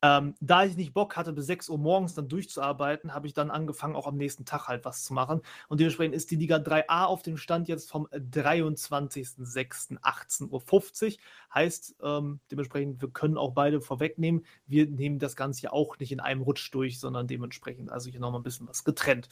Ähm, da ich nicht Bock hatte, bis 6 Uhr morgens dann durchzuarbeiten, habe ich dann angefangen, auch am nächsten Tag halt was zu machen. Und dementsprechend ist die Liga 3a auf dem Stand jetzt vom 23.06.18.50 Uhr. Heißt, ähm, dementsprechend, wir können auch beide vorwegnehmen, wir nehmen das Ganze ja auch nicht in einem Rutsch durch, sondern dementsprechend, also hier nochmal ein bisschen was getrennt.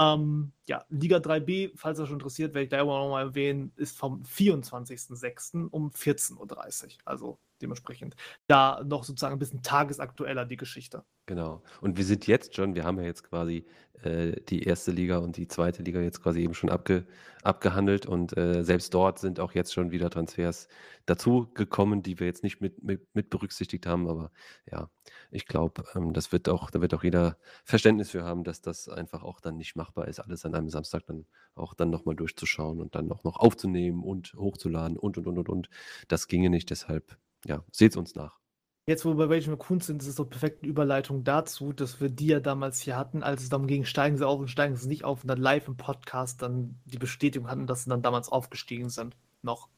Ähm, ja, Liga 3b, falls schon interessiert, werde ich da auch nochmal erwähnen, ist vom 24.06. um 14.30 Uhr. Also dementsprechend da noch sozusagen ein bisschen tagesaktueller die Geschichte. Genau. Und wir sind jetzt schon, wir haben ja jetzt quasi äh, die erste Liga und die zweite Liga jetzt quasi eben schon abge, abgehandelt und äh, selbst dort sind auch jetzt schon wieder Transfers dazu gekommen, die wir jetzt nicht mit, mit, mit berücksichtigt haben. Aber ja, ich glaube, ähm, das wird auch, da wird auch jeder Verständnis für haben, dass das einfach auch dann nicht machbar ist, alles an einem Samstag dann auch dann nochmal durchzuschauen und dann auch noch aufzunehmen und hochzuladen und und und und und. Das ginge nicht, deshalb ja, seht uns nach. Jetzt, wo wir bei Rachel McCoon sind, ist es so eine perfekte Überleitung dazu, dass wir die ja damals hier hatten, als es darum ging, steigen sie auf und steigen sie nicht auf und dann live im Podcast dann die Bestätigung hatten, dass sie dann damals aufgestiegen sind. Noch.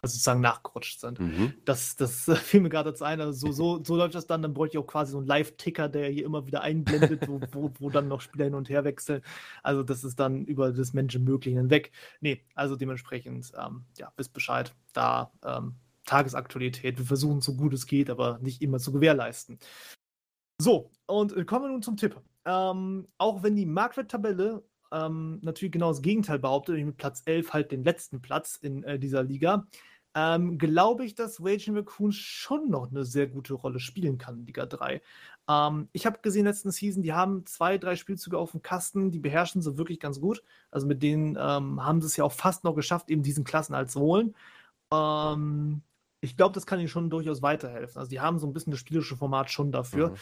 Also sozusagen nachgerutscht sind. Mhm. Das, das fiel mir gerade dazu ein. Also so, so, so läuft das dann. Dann bräuchte ich auch quasi so einen Live-Ticker, der hier immer wieder einblendet, wo, wo, wo dann noch Spieler hin und her wechseln. Also das ist dann über das Menschenmögliche hinweg. Nee, also dementsprechend, ähm, ja, wisst Bescheid. Da ähm, Tagesaktualität. Wir versuchen so gut es geht, aber nicht immer zu gewährleisten. So, und äh, kommen wir nun zum Tipp. Ähm, auch wenn die Marktwerttabelle ähm, natürlich genau das Gegenteil behauptet, nämlich mit Platz 11 halt den letzten Platz in äh, dieser Liga, ähm, glaube ich, dass Raging Raccoon schon noch eine sehr gute Rolle spielen kann in Liga 3. Ähm, ich habe gesehen, letzten Season, die haben zwei, drei Spielzüge auf dem Kasten, die beherrschen sie wirklich ganz gut. Also mit denen ähm, haben sie es ja auch fast noch geschafft, eben diesen Klassen als holen. Ähm, ich glaube, das kann ihnen schon durchaus weiterhelfen. Also die haben so ein bisschen das spielische Format schon dafür. Mhm.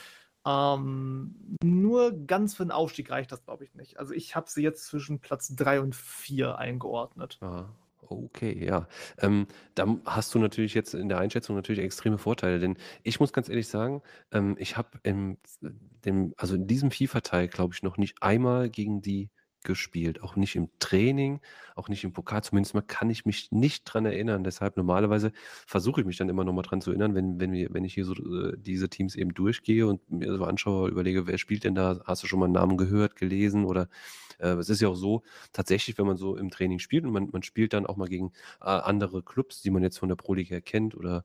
Ähm, nur ganz für den Aufstieg reicht das, glaube ich, nicht. Also ich habe sie jetzt zwischen Platz 3 und 4 eingeordnet. Ah, okay, ja. Ähm, da hast du natürlich jetzt in der Einschätzung natürlich extreme Vorteile, denn ich muss ganz ehrlich sagen, ähm, ich habe in dem, also in diesem FIFA-Teil, glaube ich, noch nicht einmal gegen die gespielt, auch nicht im Training, auch nicht im Pokal. Zumindest mal kann ich mich nicht dran erinnern. Deshalb normalerweise versuche ich mich dann immer noch mal dran zu erinnern, wenn, wenn, wir, wenn ich hier so äh, diese Teams eben durchgehe und mir so anschaue, überlege, wer spielt denn da? Hast du schon mal einen Namen gehört, gelesen? Oder äh, es ist ja auch so, tatsächlich, wenn man so im Training spielt und man, man spielt dann auch mal gegen äh, andere Clubs, die man jetzt von der Pro League kennt oder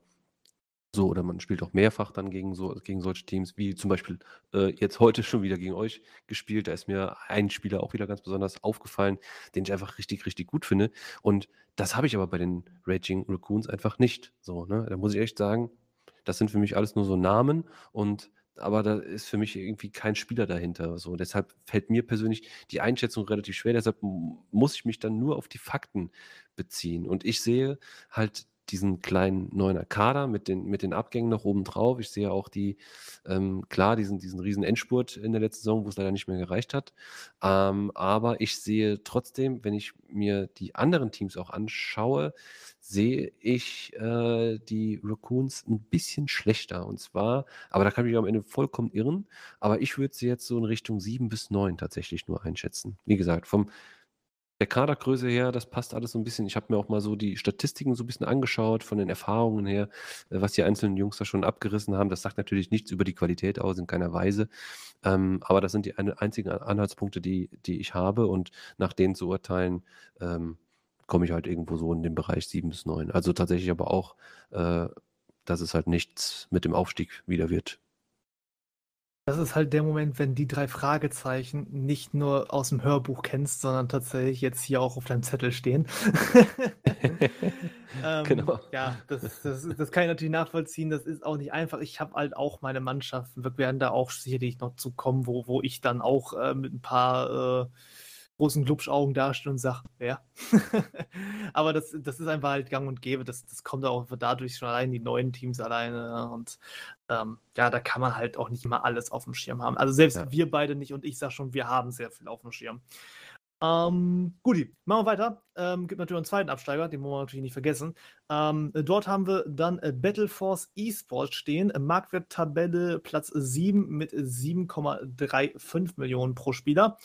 So, oder man spielt auch mehrfach dann gegen, so, gegen solche Teams, wie zum Beispiel äh, jetzt heute schon wieder gegen euch gespielt. Da ist mir ein Spieler auch wieder ganz besonders aufgefallen, den ich einfach richtig, richtig gut finde. Und das habe ich aber bei den Raging Raccoons einfach nicht. So, ne? Da muss ich echt sagen, das sind für mich alles nur so Namen und aber da ist für mich irgendwie kein Spieler dahinter. So, deshalb fällt mir persönlich die Einschätzung relativ schwer. Deshalb muss ich mich dann nur auf die Fakten beziehen. Und ich sehe halt diesen kleinen neuen Kader mit den, mit den Abgängen noch oben drauf. Ich sehe auch die, ähm, klar, diesen, diesen riesen Endspurt in der letzten Saison, wo es leider nicht mehr gereicht hat. Ähm, aber ich sehe trotzdem, wenn ich mir die anderen Teams auch anschaue, sehe ich äh, die Raccoons ein bisschen schlechter. Und zwar, aber da kann ich mich am Ende vollkommen irren, aber ich würde sie jetzt so in Richtung 7 bis 9 tatsächlich nur einschätzen. Wie gesagt, vom der Kadergröße her, das passt alles so ein bisschen. Ich habe mir auch mal so die Statistiken so ein bisschen angeschaut, von den Erfahrungen her, äh, was die einzelnen Jungs da schon abgerissen haben. Das sagt natürlich nichts über die Qualität aus, in keiner Weise. Ähm, aber das sind die einzigen Anhaltspunkte, die, die ich habe. Und nach denen zu urteilen, ähm, komme ich halt irgendwo so in den Bereich 7 bis 9. Also tatsächlich aber auch, äh, dass es halt nichts mit dem Aufstieg wieder wird. Das ist halt der Moment, wenn die drei Fragezeichen nicht nur aus dem Hörbuch kennst, sondern tatsächlich jetzt hier auch auf deinem Zettel stehen. ähm, genau. Ja, das, das, das, kann ich natürlich nachvollziehen. Das ist auch nicht einfach. Ich habe halt auch meine Mannschaften. Wir werden da auch sicherlich noch zu kommen, wo, wo ich dann auch äh, mit ein paar äh, großen Glubschaugen dastehe und sage, wer? Aber das, das ist einfach halt gang und gäbe. Das, das kommt auch dadurch schon allein die neuen Teams alleine. Und ähm, ja, da kann man halt auch nicht immer alles auf dem Schirm haben. Also selbst ja. wir beide nicht und ich sage schon, wir haben sehr viel auf dem Schirm. Ähm, Guti, machen wir weiter. Ähm, gibt natürlich einen zweiten Absteiger, den wollen wir natürlich nicht vergessen. Ähm, dort haben wir dann äh, Battleforce Esports stehen. Marktwerttabelle Platz 7 mit 7,35 Millionen pro Spieler.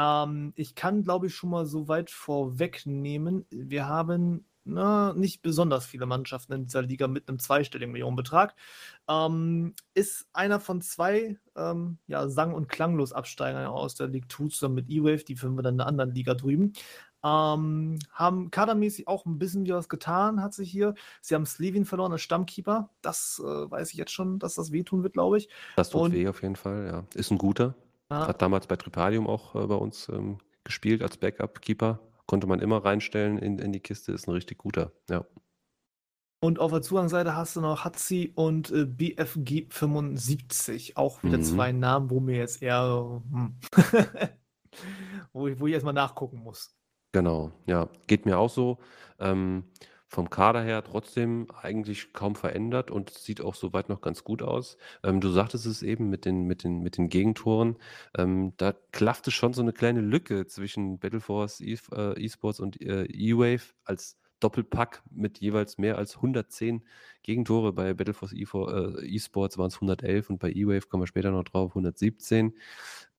Ähm, ich kann, glaube ich, schon mal so weit vorwegnehmen. Wir haben na, nicht besonders viele Mannschaften in dieser Liga mit einem zweistelligen Millionenbetrag. Ähm, ist einer von zwei ähm, ja, sang- und klanglos Absteigern aus der League 2 zusammen mit E-Wave, die finden wir dann in einer anderen Liga drüben. Ähm, haben kadermäßig auch ein bisschen was getan, hat sich hier. Sie haben Slevin verloren als Stammkeeper. Das äh, weiß ich jetzt schon, dass das wehtun wird, glaube ich. Das tut und, weh auf jeden Fall, ja. Ist ein guter. Ja. Hat damals bei Tripalium auch äh, bei uns ähm, gespielt als Backup-Keeper. Konnte man immer reinstellen in, in die Kiste, ist ein richtig guter, ja. Und auf der Zugangsseite hast du noch Hatzi und äh, BFG 75. Auch wieder mhm. zwei Namen, wo mir jetzt eher, hm, wo, ich, wo ich erstmal nachgucken muss. Genau, ja, geht mir auch so. Ähm, vom Kader her trotzdem eigentlich kaum verändert und sieht auch soweit noch ganz gut aus. Ähm, du sagtest es eben mit den, mit den, mit den Gegentoren. Ähm, da klaffte schon so eine kleine Lücke zwischen Battleforce e äh, Esports und äh, E-Wave als Doppelpack mit jeweils mehr als 110 Gegentore. Bei Battleforce e äh, Esports waren es 111 und bei E-Wave kommen wir später noch drauf, 117.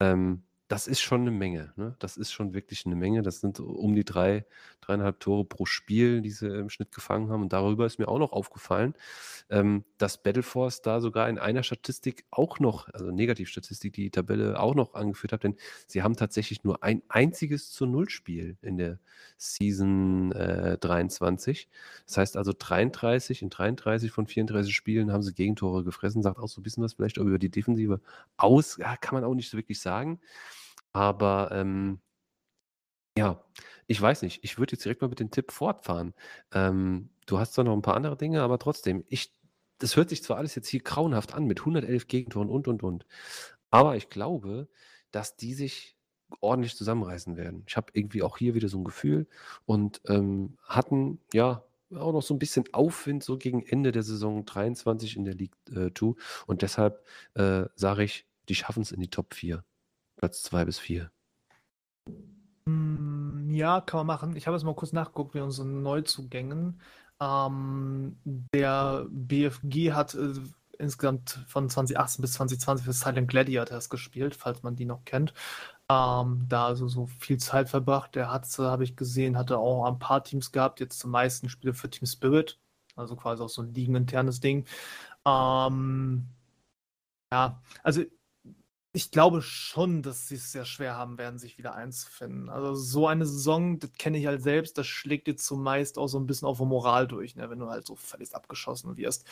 Ähm, das ist schon eine Menge. Ne? Das ist schon wirklich eine Menge. Das sind um die drei, dreieinhalb Tore pro Spiel, die sie im Schnitt gefangen haben. Und darüber ist mir auch noch aufgefallen, ähm, dass Battleforce da sogar in einer Statistik auch noch, also Negativstatistik, die Tabelle auch noch angeführt hat, denn sie haben tatsächlich nur ein einziges zu Null-Spiel in der Season äh, 23. Das heißt also 33 in 33 von 34 Spielen haben sie Gegentore gefressen. Sagt auch so ein bisschen was vielleicht über die Defensive aus. Ja, kann man auch nicht so wirklich sagen. Aber, ähm ja, ich weiß nicht. Ich würde jetzt direkt mal mit dem Tipp fortfahren. Ähm, du hast zwar noch ein paar andere Dinge, aber trotzdem, ich das hört sich zwar alles jetzt hier grauenhaft an mit 111 Gegentoren und, und, und. Aber ich glaube, dass die sich ordentlich zusammenreißen werden. Ich habe irgendwie auch hier wieder so ein Gefühl und ähm, hatten ja auch noch so ein bisschen Aufwind so gegen Ende der Saison 23 in der League äh, 2 und deshalb äh, sage ich, die schaffen es in die Top 4. Platz 2 bis 4. Hm, ja, kann man machen. Ich habe jetzt mal kurz nachgeguckt bei unseren Neuzugängen. Ähm, der BFG hat äh, insgesamt von 2018 bis 2020 für Silent Gladiators gespielt, falls man die noch kennt. Ähm, da also so viel Zeit verbracht. Der hat, äh, habe ich gesehen, hatte auch ein paar Teams gehabt, jetzt zum meisten Spiele für Team Spirit, also quasi auch so ein ligeninternes Ding. Ähm, ja, also ich glaube schon, dass sie es sehr schwer haben werden, sich wieder einzufinden. Also so eine Saison, das kenne ich halt selbst, das schlägt dir zumeist auch so ein bisschen auf die Moral durch, ne? wenn du halt so völlig abgeschossen wirst.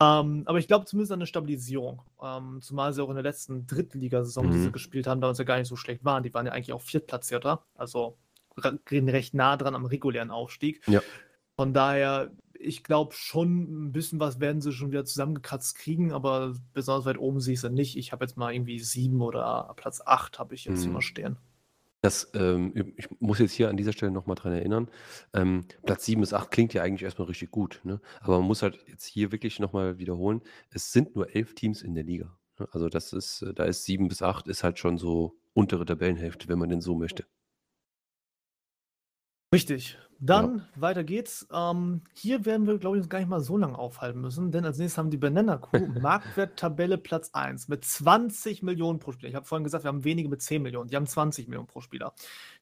Ähm, aber ich glaube zumindest an eine Stabilisierung. Ähm, zumal sie auch in der letzten Drittligasaison, die sie Mhm. gespielt haben, damals ja gar nicht so schlecht waren. Die waren ja eigentlich auch Viertplatzierter, also re- recht nah dran am regulären Aufstieg. Ja. Von daher, ich glaube schon, ein bisschen was werden sie schon wieder zusammengekratzt kriegen, aber besonders weit oben sehe ich sie nicht. Ich habe jetzt mal irgendwie sieben oder Platz acht habe ich jetzt Mhm. mal stehen. Das, ähm, ich muss jetzt hier an dieser Stelle nochmal dran erinnern. Ähm, Platz 7 bis 8 klingt ja eigentlich erstmal richtig gut. Ne? Aber man muss halt jetzt hier wirklich nochmal wiederholen, es sind nur elf Teams in der Liga. ne? Also das ist, äh, da ist 7 bis 8 ist halt schon so untere Tabellenhälfte, wenn man denn so möchte. Richtig. Dann weiter geht's. Ähm, hier werden wir, glaube ich, uns gar nicht mal so lange aufhalten müssen, denn als nächstes haben die Banana Crew Marktwerttabelle Platz 1 mit 20 Millionen pro Spieler. Ich habe vorhin gesagt, wir haben wenige mit 10 Millionen. Die haben 20 Millionen pro Spieler.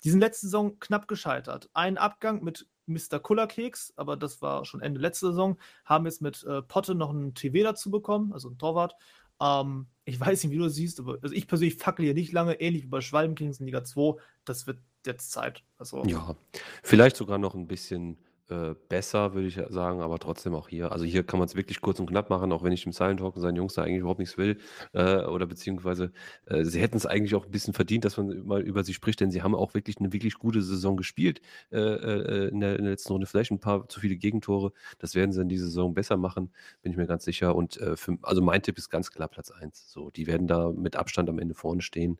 Die sind letzte Saison knapp gescheitert. Ein Abgang mit Mr. Kullerkeks, aber das war schon Ende letzte Saison. Haben jetzt mit äh, Potte noch einen TV dazu bekommen, also einen Torwart. Ähm, ich weiß nicht, wie du das siehst, aber also ich persönlich fackel hier nicht lange, ähnlich wie bei Schwalbenkings in Liga 2. Das wird jetzt Zeit. Also, Ja, vielleicht sogar noch ein bisschen äh, besser, würde ich sagen, aber trotzdem auch hier. Also hier kann man es wirklich kurz und knapp machen, auch wenn ich dem Silent Talk und seinen Jungs da eigentlich überhaupt nichts will. Äh, oder beziehungsweise äh, sie hätten es eigentlich auch ein bisschen verdient, dass man mal über sie spricht, denn sie haben auch wirklich eine wirklich gute Saison gespielt äh, äh, in, der, in der letzten Runde. Vielleicht ein paar zu viele Gegentore. Das werden sie in dieser Saison besser machen, bin ich mir ganz sicher. Und für, also mein Tipp ist ganz klar Platz 1. So, die werden da mit Abstand am Ende vorne stehen.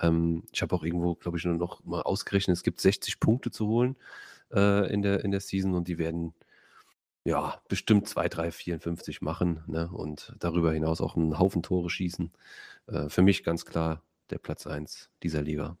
Ähm, ich habe auch irgendwo, glaube ich, nur noch mal ausgerechnet, es gibt 60 Punkte zu holen äh, in, der, in der Season und die werden ja bestimmt 2, 3, 54 machen ne? und darüber hinaus auch einen Haufen Tore schießen. Äh, für mich ganz klar der Platz 1 dieser Liga.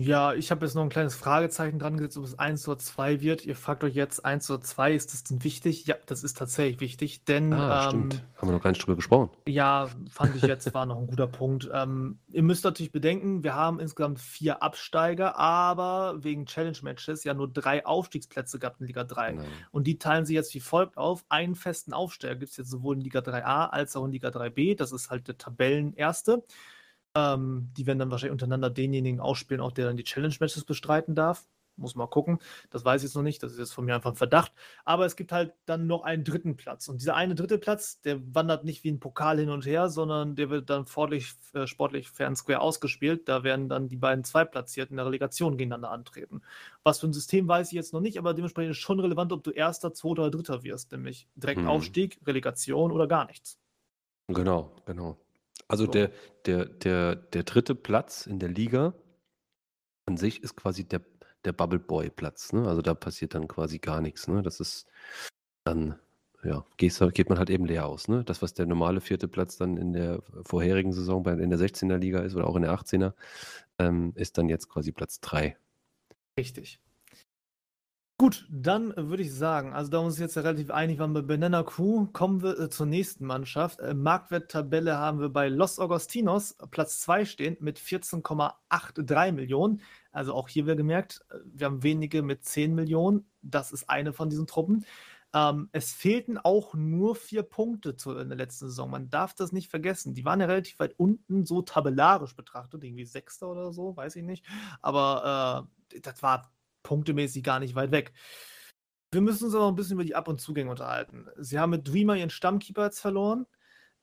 Ja, ich habe jetzt noch ein kleines Fragezeichen dran gesetzt, ob es 1 oder 2 wird. Ihr fragt euch jetzt, 1 oder 2, ist das denn wichtig? Ja, das ist tatsächlich wichtig, denn Ah, ähm, stimmt. Haben wir noch gar nicht drüber gesprochen. ja, fand ich jetzt war noch ein guter Punkt. Ähm, ihr müsst natürlich bedenken, wir haben insgesamt vier Absteiger, aber wegen Challenge-Matches ja nur drei Aufstiegsplätze gehabt in Liga 3. Genau. Und die teilen sich jetzt wie folgt auf. Einen festen Aufsteiger gibt es jetzt sowohl in Liga 3a als auch in Liga 3b. Das ist halt der Tabellenerste. Ähm, die werden dann wahrscheinlich untereinander denjenigen ausspielen, auch der dann die Challenge-Matches bestreiten darf. Muss mal gucken. Das weiß ich jetzt noch nicht. Das ist jetzt von mir einfach ein Verdacht. Aber es gibt halt dann noch einen dritten Platz. Und dieser eine dritte Platz, der wandert nicht wie ein Pokal hin und her, sondern der wird dann sportlich, äh, sportlich fair and square ausgespielt. Da werden dann die beiden Zweitplatzierten in der Relegation gegeneinander antreten. Was für ein System weiß ich jetzt noch nicht, aber dementsprechend ist schon relevant, ob du Erster, Zweiter oder Dritter wirst. Nämlich direkt Mhm. Aufstieg, Relegation oder gar nichts. Genau, genau. Also So. der, der, der, der dritte Platz in der Liga an sich ist quasi der, der Bubble Boy Platz. Ne? Also da passiert dann quasi gar nichts. Ne? Das ist dann, ja, gehst, geht man halt eben leer aus. Ne? Das, was der normale vierte Platz dann in der vorherigen Saison bei, in der 16er Liga ist oder auch in der 18er, ähm, ist dann jetzt quasi Platz 3. Richtig. Gut, dann äh, würde ich sagen, also da uns jetzt ja relativ einig waren bei Banana Crew, kommen wir äh, zur nächsten Mannschaft. Äh, Marktwerttabelle haben wir bei Los Augustinos äh, Platz 2 stehen mit 14,83 Millionen. Also auch hier wird gemerkt, äh, wir haben wenige mit 10 Millionen. Das ist eine von diesen Truppen. Ähm, es fehlten auch nur vier Punkte zu, in der letzten Saison. Man darf das nicht vergessen. Die waren ja relativ weit unten, so tabellarisch betrachtet, irgendwie Sechster oder so, weiß ich nicht. Aber äh, das war punktemäßig gar nicht weit weg. Wir müssen uns aber ein bisschen über die Ab- und Zugänge unterhalten. Sie haben mit Dreamer ihren Stammkeeper jetzt verloren.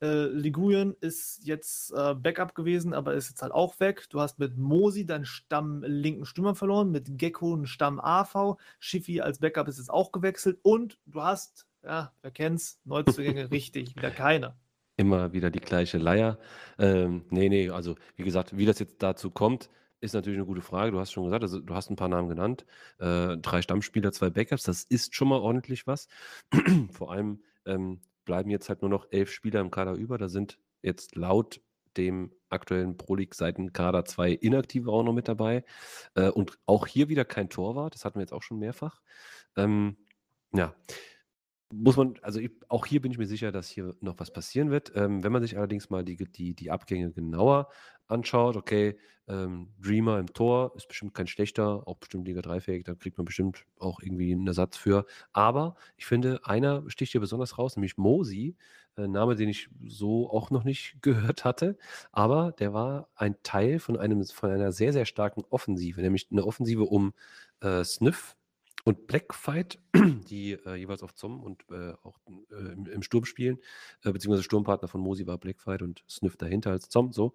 Äh, Liguyen ist jetzt äh, Backup gewesen, aber ist jetzt halt auch weg. Du hast mit Mosi deinen Stamm linken Stürmer verloren, mit Gecko einen Stamm AV. Schiffi als Backup ist jetzt auch gewechselt und du hast, ja, wer kennt's, Neuzugänge richtig, wieder keine. Immer wieder die gleiche Leier. Ähm, nee, nee, also wie gesagt, wie das jetzt dazu kommt, ist natürlich eine gute Frage. Du hast schon gesagt, also du hast ein paar Namen genannt. Äh, drei Stammspieler, zwei Backups, das ist schon mal ordentlich was. Vor allem ähm, bleiben jetzt halt nur noch elf Spieler im Kader über. Da sind jetzt laut dem aktuellen Pro League-Seiten-Kader zwei Inaktive auch noch mit dabei. Äh, und auch hier wieder kein Torwart. Das hatten wir jetzt auch schon mehrfach. Ähm, ja, muss man, also ich, auch hier bin ich mir sicher, dass hier noch was passieren wird. Ähm, wenn man sich allerdings mal die, die, die Abgänge genauer anschaut, okay, ähm, Dreamer im Tor ist bestimmt kein schlechter, auch bestimmt Liga 3-fähig, da kriegt man bestimmt auch irgendwie einen Ersatz für. Aber ich finde, einer sticht hier besonders raus, nämlich Mosi, ein Name, den ich so auch noch nicht gehört hatte, aber der war ein Teil von, einem, von einer sehr, sehr starken Offensive, nämlich eine Offensive um äh, Sniff, Und Blackfight, die äh, jeweils auf Zom und äh, auch äh, im, Sturm spielen, äh, beziehungsweise Sturmpartner von Mosi war Blackfight und Sniff dahinter als Zom, so.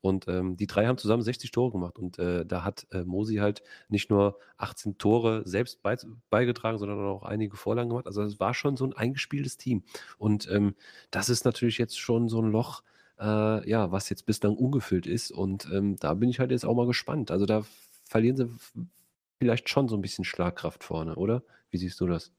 Und ähm, die drei haben zusammen 60 Tore gemacht. Und äh, da hat äh, Mosi halt nicht nur 18 Tore selbst bei, beigetragen, sondern auch einige Vorlagen gemacht. Also es war schon so ein eingespieltes Team. Und ähm, das ist natürlich jetzt schon so ein Loch, ja, was jetzt bislang ungefüllt ist. Und ähm, da bin ich halt jetzt auch mal gespannt. Also da verlieren sie vielleicht schon so ein bisschen Schlagkraft vorne, oder? Wie siehst du das?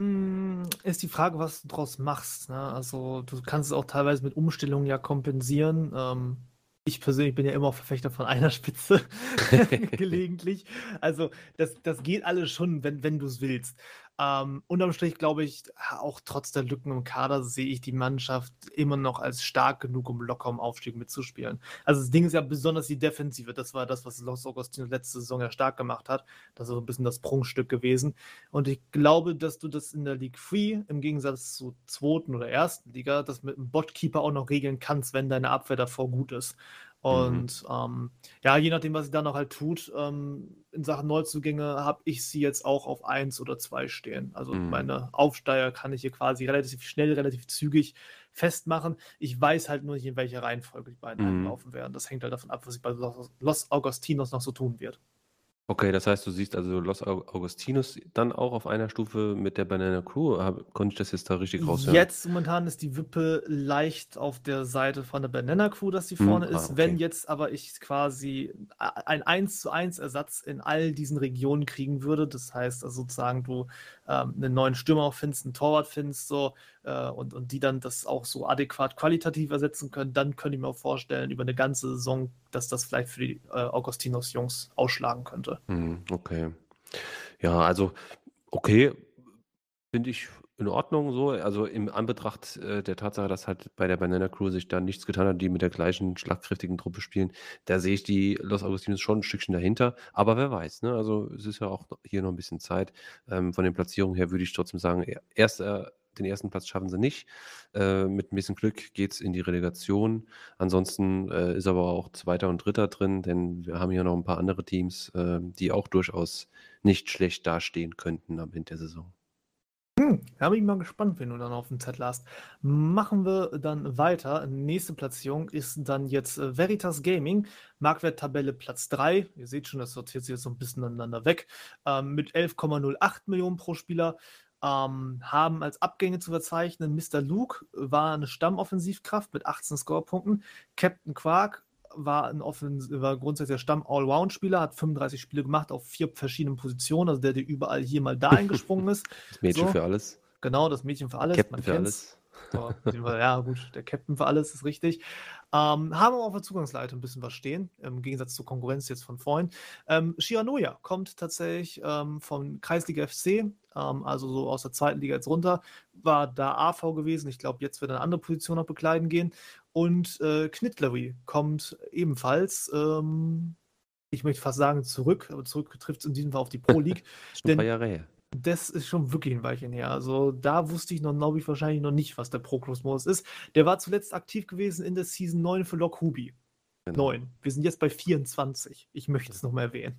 Hm, ist die Frage, was du draus machst. Ne? Also du kannst es auch teilweise mit Umstellungen ja kompensieren. Ähm, ich persönlich bin ja immer Verfechter von einer Spitze gelegentlich. Also das, das geht alles schon, wenn, wenn du es willst. Ähm, unterm Strich glaube ich, auch trotz der Lücken im Kader sehe ich die Mannschaft immer noch als stark genug, um locker im Aufstieg mitzuspielen. Also das Ding ist ja besonders die Defensive. Das war das, was Los Augustino letzte Saison ja stark gemacht hat. Das ist so ein bisschen das Prunkstück gewesen. Und ich glaube, dass du das in der League Free im Gegensatz zur zweiten oder ersten Liga, das mit einem Botkeeper auch noch regeln kannst, wenn deine Abwehr davor gut ist. Mhm. Und mhm. ähm, ja, je nachdem, was sie dann noch halt tut, ähm, in Sachen Neuzugänge habe ich sie jetzt auch auf 1 oder 2 stehen. Also mhm. meine Aufsteiger kann ich hier quasi relativ schnell, relativ zügig festmachen. Ich weiß halt nur nicht, in welcher Reihenfolge die beiden mhm. einlaufen werden. Das hängt halt davon ab, was sie bei Los Augustinos noch so tun wird. Okay, das heißt, du siehst also Los Augustinus dann auch auf einer Stufe mit der Banana Crew. Hab, konnte ich das jetzt da richtig raushören? Jetzt momentan ist die Wippe leicht auf der Seite von der Banana Crew, dass die hm, vorne hm, ist. Ah, okay. Wenn jetzt aber ich quasi ein 1 zu 1 Ersatz in all diesen Regionen kriegen würde, das heißt also sozusagen du ähm, einen neuen Stürmer auch findest, einen Torwart findest, so, äh, und, und die dann das auch so adäquat qualitativ ersetzen können, dann könnte ich mir auch vorstellen, über eine ganze Saison, dass das vielleicht für die äh, Augustinos-Jungs ausschlagen könnte. Hm, okay. Ja, also, okay, finde ich in Ordnung so. Also im Anbetracht äh, der Tatsache, dass halt bei der Banana Crew sich da nichts getan hat, die mit der gleichen schlagkräftigen Truppe spielen, da sehe ich die Los Agustinos schon ein Stückchen dahinter. Aber wer weiß, ne? Also es ist ja auch hier noch ein bisschen Zeit. Ähm, von den Platzierungen her würde ich trotzdem sagen, erst äh, den ersten Platz schaffen sie nicht. Äh, mit ein bisschen Glück geht es in die Relegation. Ansonsten äh, ist aber auch Zweiter und Dritter drin, denn wir haben hier noch ein paar andere Teams, äh, die auch durchaus nicht schlecht dastehen könnten am Ende der Saison. Hm, da bin ich mal gespannt, wenn du dann auf dem Zettel hast. Machen wir dann weiter. Nächste Platzierung ist dann jetzt äh, Veritas Gaming. Marktwerttabelle Platz 3. Ihr seht schon, das sortiert sich jetzt so ein bisschen aneinander weg. Ähm, mit 11,08 Millionen pro Spieler. Ähm, haben als Abgänge zu verzeichnen Mr. Luke war eine Stammoffensivkraft mit 18 Scorepunkten. Captain Quark war ein Offens war grundsätzlich der Stamm Allround-Spieler, hat 35 Spiele gemacht auf vier verschiedenen Positionen, also der, der überall hier mal da eingesprungen ist. Das Mädchen so. für alles. Genau, das Mädchen für alles. Captain Man für kennt's. alles. So, ja, gut, der Captain für alles ist richtig. Ähm, haben wir auf der Zugangsleite ein bisschen was stehen, im Gegensatz zur Konkurrenz jetzt von vorhin. Ähm, Shiranoya kommt tatsächlich ähm, von Kreisliga FC, ähm, also so aus der zweiten Liga jetzt runter, war da AV gewesen. Ich glaube, jetzt wird er eine andere Position noch bekleiden gehen. Und äh, Knittlery kommt ebenfalls, ähm, ich möchte fast sagen, zurück, aber zurück trifft es in diesem Fall auf die Pro League. Paar Jahre her. Das ist schon wirklich ein Weilchen her. Also da wusste ich noch, glaube ich, wahrscheinlich noch nicht, was der Proclus-Modus ist. Der war zuletzt aktiv gewesen in der Season 9 für Lok Hubi. Genau. 9. Wir sind jetzt bei 24. Ich möchte es nochmal erwähnen.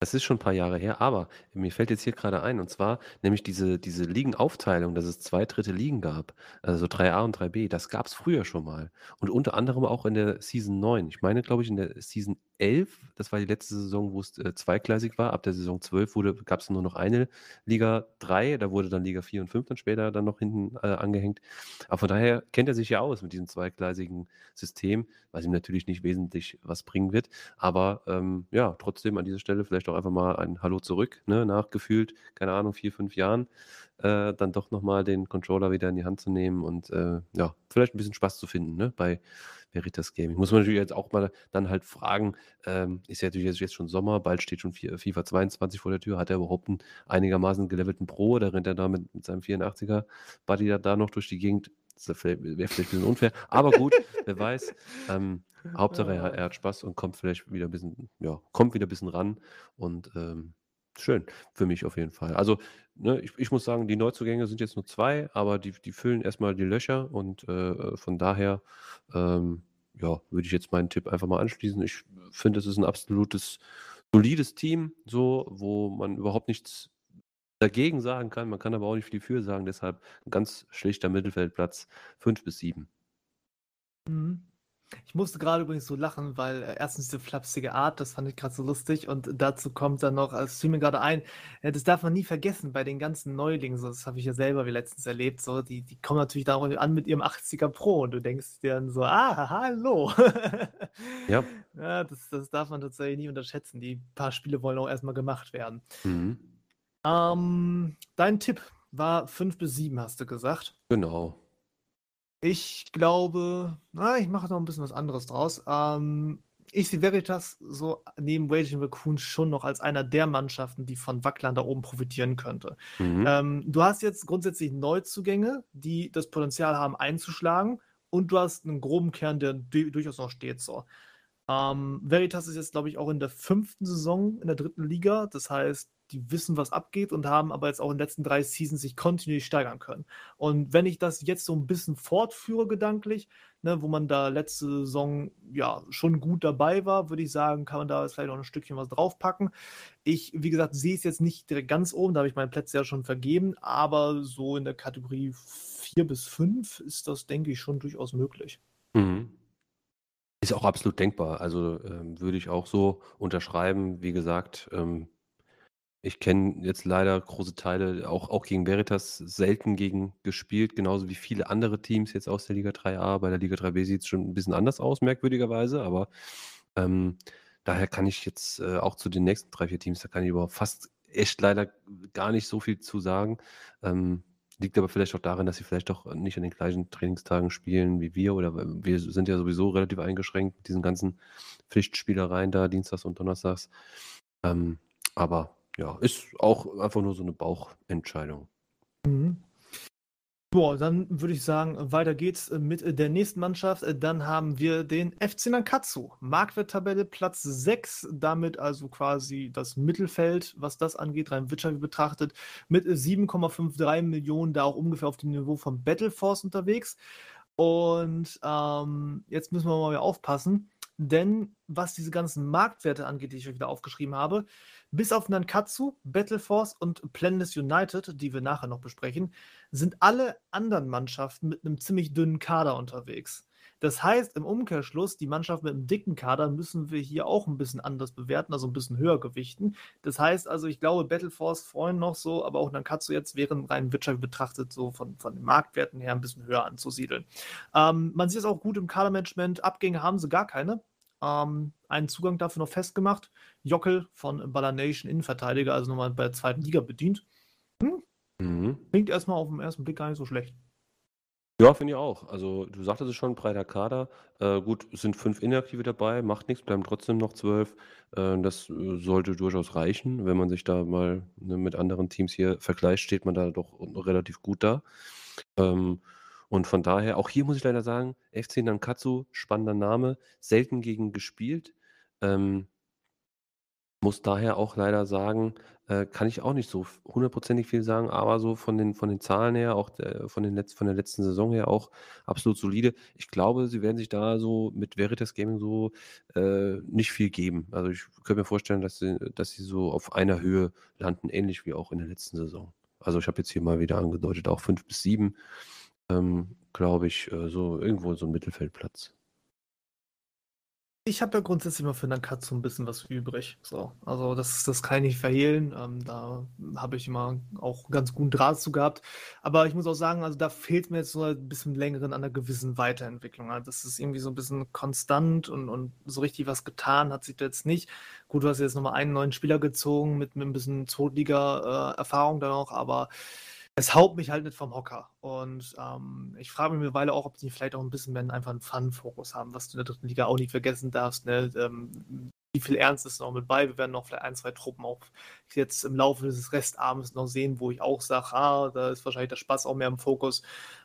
Das ist schon ein paar Jahre her, aber mir fällt jetzt hier gerade ein, und zwar nämlich diese, diese Ligenaufteilung, dass es zwei dritte Ligen gab, also 3a und 3b, das gab es früher schon mal. Und unter anderem auch in der Season 9. Ich meine, glaube ich, in der Season 11, das war die letzte Saison, wo es äh, zweigleisig war. Ab der Saison 12 gab es nur noch eine Liga 3, da wurde dann Liga 4 und 5 dann später dann noch hinten äh, angehängt. Aber von daher kennt er sich ja aus mit diesem zweigleisigen System, was ihm natürlich nicht wesentlich was bringen wird. Aber ähm, ja, trotzdem an dieser Stelle vielleicht auch einfach mal ein Hallo zurück, ne, nach gefühlt, keine Ahnung, vier, fünf Jahren, äh, dann doch nochmal den Controller wieder in die Hand zu nehmen und äh, ja, vielleicht ein bisschen Spaß zu finden, ne, bei Veritas Gaming. Muss man natürlich jetzt auch mal dann halt fragen, ähm, ist ja natürlich jetzt schon Sommer, bald steht schon FIFA 22 vor der Tür, hat er überhaupt einen einigermaßen gelevelten Pro oder rennt er da mit, mit seinem 84er Buddy da, da noch durch die Gegend? Das wäre vielleicht ein bisschen unfair, aber gut, wer weiß. Ähm, Hauptsache er, er, hat Spaß und kommt vielleicht wieder ein bisschen, ja, kommt wieder ein bisschen ran und ähm, schön für mich auf jeden Fall. Also, ne, ich, ich, muss sagen, die Neuzugänge sind jetzt nur zwei, aber die, die füllen erstmal die Löcher und äh, von daher, ähm, ja, würde ich jetzt meinen Tipp einfach mal anschließen. Ich finde, es ist ein absolutes solides Team, so, wo man überhaupt nichts dagegen sagen kann. Man kann aber auch nicht viel für sagen. Deshalb ein ganz schlichter Mittelfeldplatz, 5 bis 7. Mhm. Ich musste gerade übrigens so lachen, weil äh, erstens diese flapsige Art, das fand ich gerade so lustig. Und dazu kommt dann noch, es fiel mir gerade ein, äh, das darf man nie vergessen bei den ganzen Neulingen. So, das habe ich ja selber wie letztens erlebt. So, die, die kommen natürlich da an mit ihrem 80er Pro und du denkst dir dann so, ah, hallo. Ja. ja das, das darf man tatsächlich nie unterschätzen. Die paar Spiele wollen auch erstmal gemacht werden. Mhm. Ähm, dein Tipp war 5 bis 7, hast du gesagt. Genau. Ich glaube, na, ich mache noch ein bisschen was anderes draus. Ähm, ich sehe Veritas so neben Raging Raccoon schon noch als einer der Mannschaften, die von Wacklern da oben profitieren könnte. Mhm. Ähm, du hast jetzt grundsätzlich Neuzugänge, die das Potenzial haben einzuschlagen und du hast einen groben Kern, der du durchaus noch steht so. Ähm, Veritas ist jetzt, glaube ich, auch in der fünften Saison in der dritten Liga. Das heißt, die wissen, was abgeht und haben aber jetzt auch in den letzten drei Seasons sich kontinuierlich steigern können. Und wenn ich das jetzt so ein bisschen fortführe gedanklich, ne, wo man da letzte Saison ja schon gut dabei war, würde ich sagen, kann man da jetzt vielleicht noch ein Stückchen was draufpacken. Ich, wie gesagt, sehe es jetzt nicht direkt ganz oben, da habe ich meine Plätze ja schon vergeben, aber so in der Kategorie 4 bis 5 ist das, denke ich, schon durchaus möglich. Mhm. Ist auch absolut denkbar. Also ähm, würde ich auch so unterschreiben. Wie gesagt, ähm, ich kenne jetzt leider große Teile, auch, auch gegen Veritas selten gegen gespielt, genauso wie viele andere Teams jetzt aus der Liga 3a. Bei der Liga 3b sieht es schon ein bisschen anders aus, merkwürdigerweise, aber ähm, daher kann ich jetzt äh, auch zu den nächsten drei, vier Teams, da kann ich überhaupt fast echt leider gar nicht so viel zu sagen. Ähm, Liegt aber vielleicht auch daran, dass sie vielleicht doch nicht an den gleichen Trainingstagen spielen wie wir oder wir sind ja sowieso relativ eingeschränkt mit diesen ganzen Pflichtspielereien da, Dienstags und Donnerstags. Ähm, aber ja, ist auch einfach nur so eine Bauchentscheidung. Mhm. Boah, dann würde ich sagen, weiter geht's mit der nächsten Mannschaft. Dann haben wir den FC Nankatsu. Marktwerttabelle Platz 6, damit also quasi das Mittelfeld, was das angeht, rein wirtschaftlich betrachtet, mit 7,53 Millionen, da auch ungefähr auf dem Niveau von Battleforce unterwegs. Und ähm, jetzt müssen wir mal aufpassen, denn was diese ganzen Marktwerte angeht, die ich euch wieder aufgeschrieben habe, bis auf Nankatsu, Battleforce und Planless United, die wir nachher noch besprechen, sind alle anderen Mannschaften mit einem ziemlich dünnen Kader unterwegs. Das heißt, im Umkehrschluss, die Mannschaft mit einem dicken Kader müssen wir hier auch ein bisschen anders bewerten, also ein bisschen höher gewichten. Das heißt also, ich glaube, Battleforce vorhin noch so, aber auch Nankatsu jetzt wären rein wirtschaftlich betrachtet so von, von den Marktwerten her ein bisschen höher anzusiedeln. Ähm, man sieht es auch gut im Kadermanagement. Abgänge haben sie gar keine. Ähm, einen Zugang dafür noch festgemacht. Jockel von Baller Nation, Innenverteidiger, also nochmal bei der zweiten Liga bedient. Hm? Mhm. Klingt erstmal auf den ersten Blick gar nicht so schlecht. Ja, finde ich auch. Also du sagtest es schon, breiter Kader. Äh, gut, es sind fünf Inaktive dabei, macht nichts, bleiben trotzdem noch zwölf. Äh, das äh, sollte durchaus reichen. Wenn man sich da mal ne, mit anderen Teams hier vergleicht, steht man da doch relativ gut da. Ähm, und von daher, auch hier muss ich leider sagen, FC Nankatsu, spannender Name, selten gegen gespielt. Ähm, muss daher auch leider sagen, äh, kann ich auch nicht so hundertprozentig viel sagen, aber so von den, von den Zahlen her, auch der, von, den Letz-, von der letzten Saison her auch absolut solide. Ich glaube, sie werden sich da so mit Veritas Gaming so äh, nicht viel geben. Also ich könnte mir vorstellen, dass sie, dass sie so auf einer Höhe landen, ähnlich wie auch in der letzten Saison. Also ich habe jetzt hier mal wieder angedeutet, auch fünf bis sieben ähm, glaube ich, äh, so irgendwo so ein Mittelfeldplatz. Ich habe ja grundsätzlich mal für Nankatsu ein bisschen was übrig. So, also das, das kann ich nicht verhehlen. Ähm, da habe ich immer auch ganz guten Draht zu gehabt. Aber ich muss auch sagen, also da fehlt mir jetzt so ein bisschen längeren an einer gewissen Weiterentwicklung. Also das ist irgendwie so ein bisschen konstant und, und so richtig was getan hat sich da jetzt nicht. Gut, du hast jetzt nochmal einen neuen Spieler gezogen mit, mit ein bisschen Zweitliga-Erfahrung äh, dann auch, aber es haut mich halt nicht vom Hocker. Und ähm, ich frage mich mittlerweile auch, ob die vielleicht auch ein bisschen mehr einfach einen Fun-Fokus haben, was du in der dritten Liga auch nicht vergessen darfst. Ne? Ähm, wie viel Ernst ist noch mit bei? Wir werden noch vielleicht ein, zwei Truppen auch jetzt im Laufe des Restabends noch sehen, wo ich auch sage, ah, da ist wahrscheinlich der Spaß auch mehr im Fokus.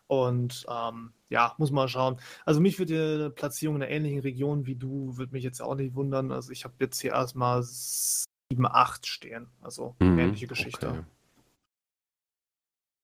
Und ähm, ja, muss man schauen. Also mich würde eine Platzierung in einer ähnlichen Region wie du, würde mich jetzt auch nicht wundern. Also ich habe jetzt hier erstmal 7, 8 stehen. Also Mhm, ähnliche Geschichte. okay.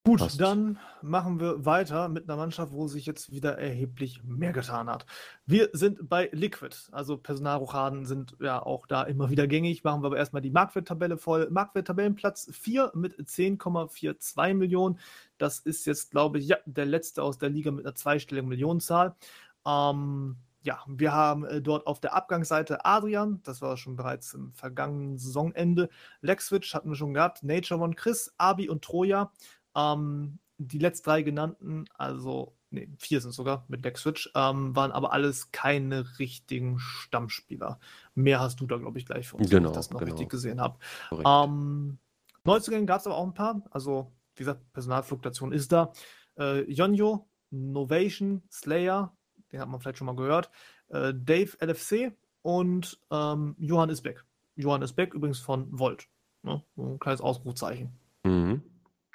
Gut, Passt. dann machen wir weiter mit einer Mannschaft, wo sich jetzt wieder erheblich mehr getan hat. Wir sind bei Liquid, also Personalrochaden sind ja auch da immer wieder gängig. Machen wir aber erstmal die Marktwert-Tabelle voll. Marktwert-Tabellenplatz 4 mit 10,42 Millionen. Das ist jetzt, glaube ich, ja, der letzte aus der Liga mit einer zweistelligen Millionenzahl. Ähm, ja, wir haben äh, dort auf der Abgangsseite Adrian, das war schon bereits im vergangenen Saisonende. Lexwitch hatten wir schon gehabt, Nature One Chris, Abi und Troja. Ähm, die letzten drei genannten, also nee, vier sind sogar mit Backswitch, ähm, waren aber alles keine richtigen Stammspieler. Mehr hast du da, glaube ich, gleich für uns, genau, wenn ich das noch genau. richtig gesehen habe. Ähm, Neuzugänge gab es aber auch ein paar. Also, wie gesagt, Personalfluktuation ist da. Äh, Jonjo, Novation, Slayer, den hat man vielleicht schon mal gehört, äh, Dave LFC und ähm, Johann Isbeck. Johann Isbeck übrigens von Volt. Ne? Ein kleines Ausrufzeichen. Mhm.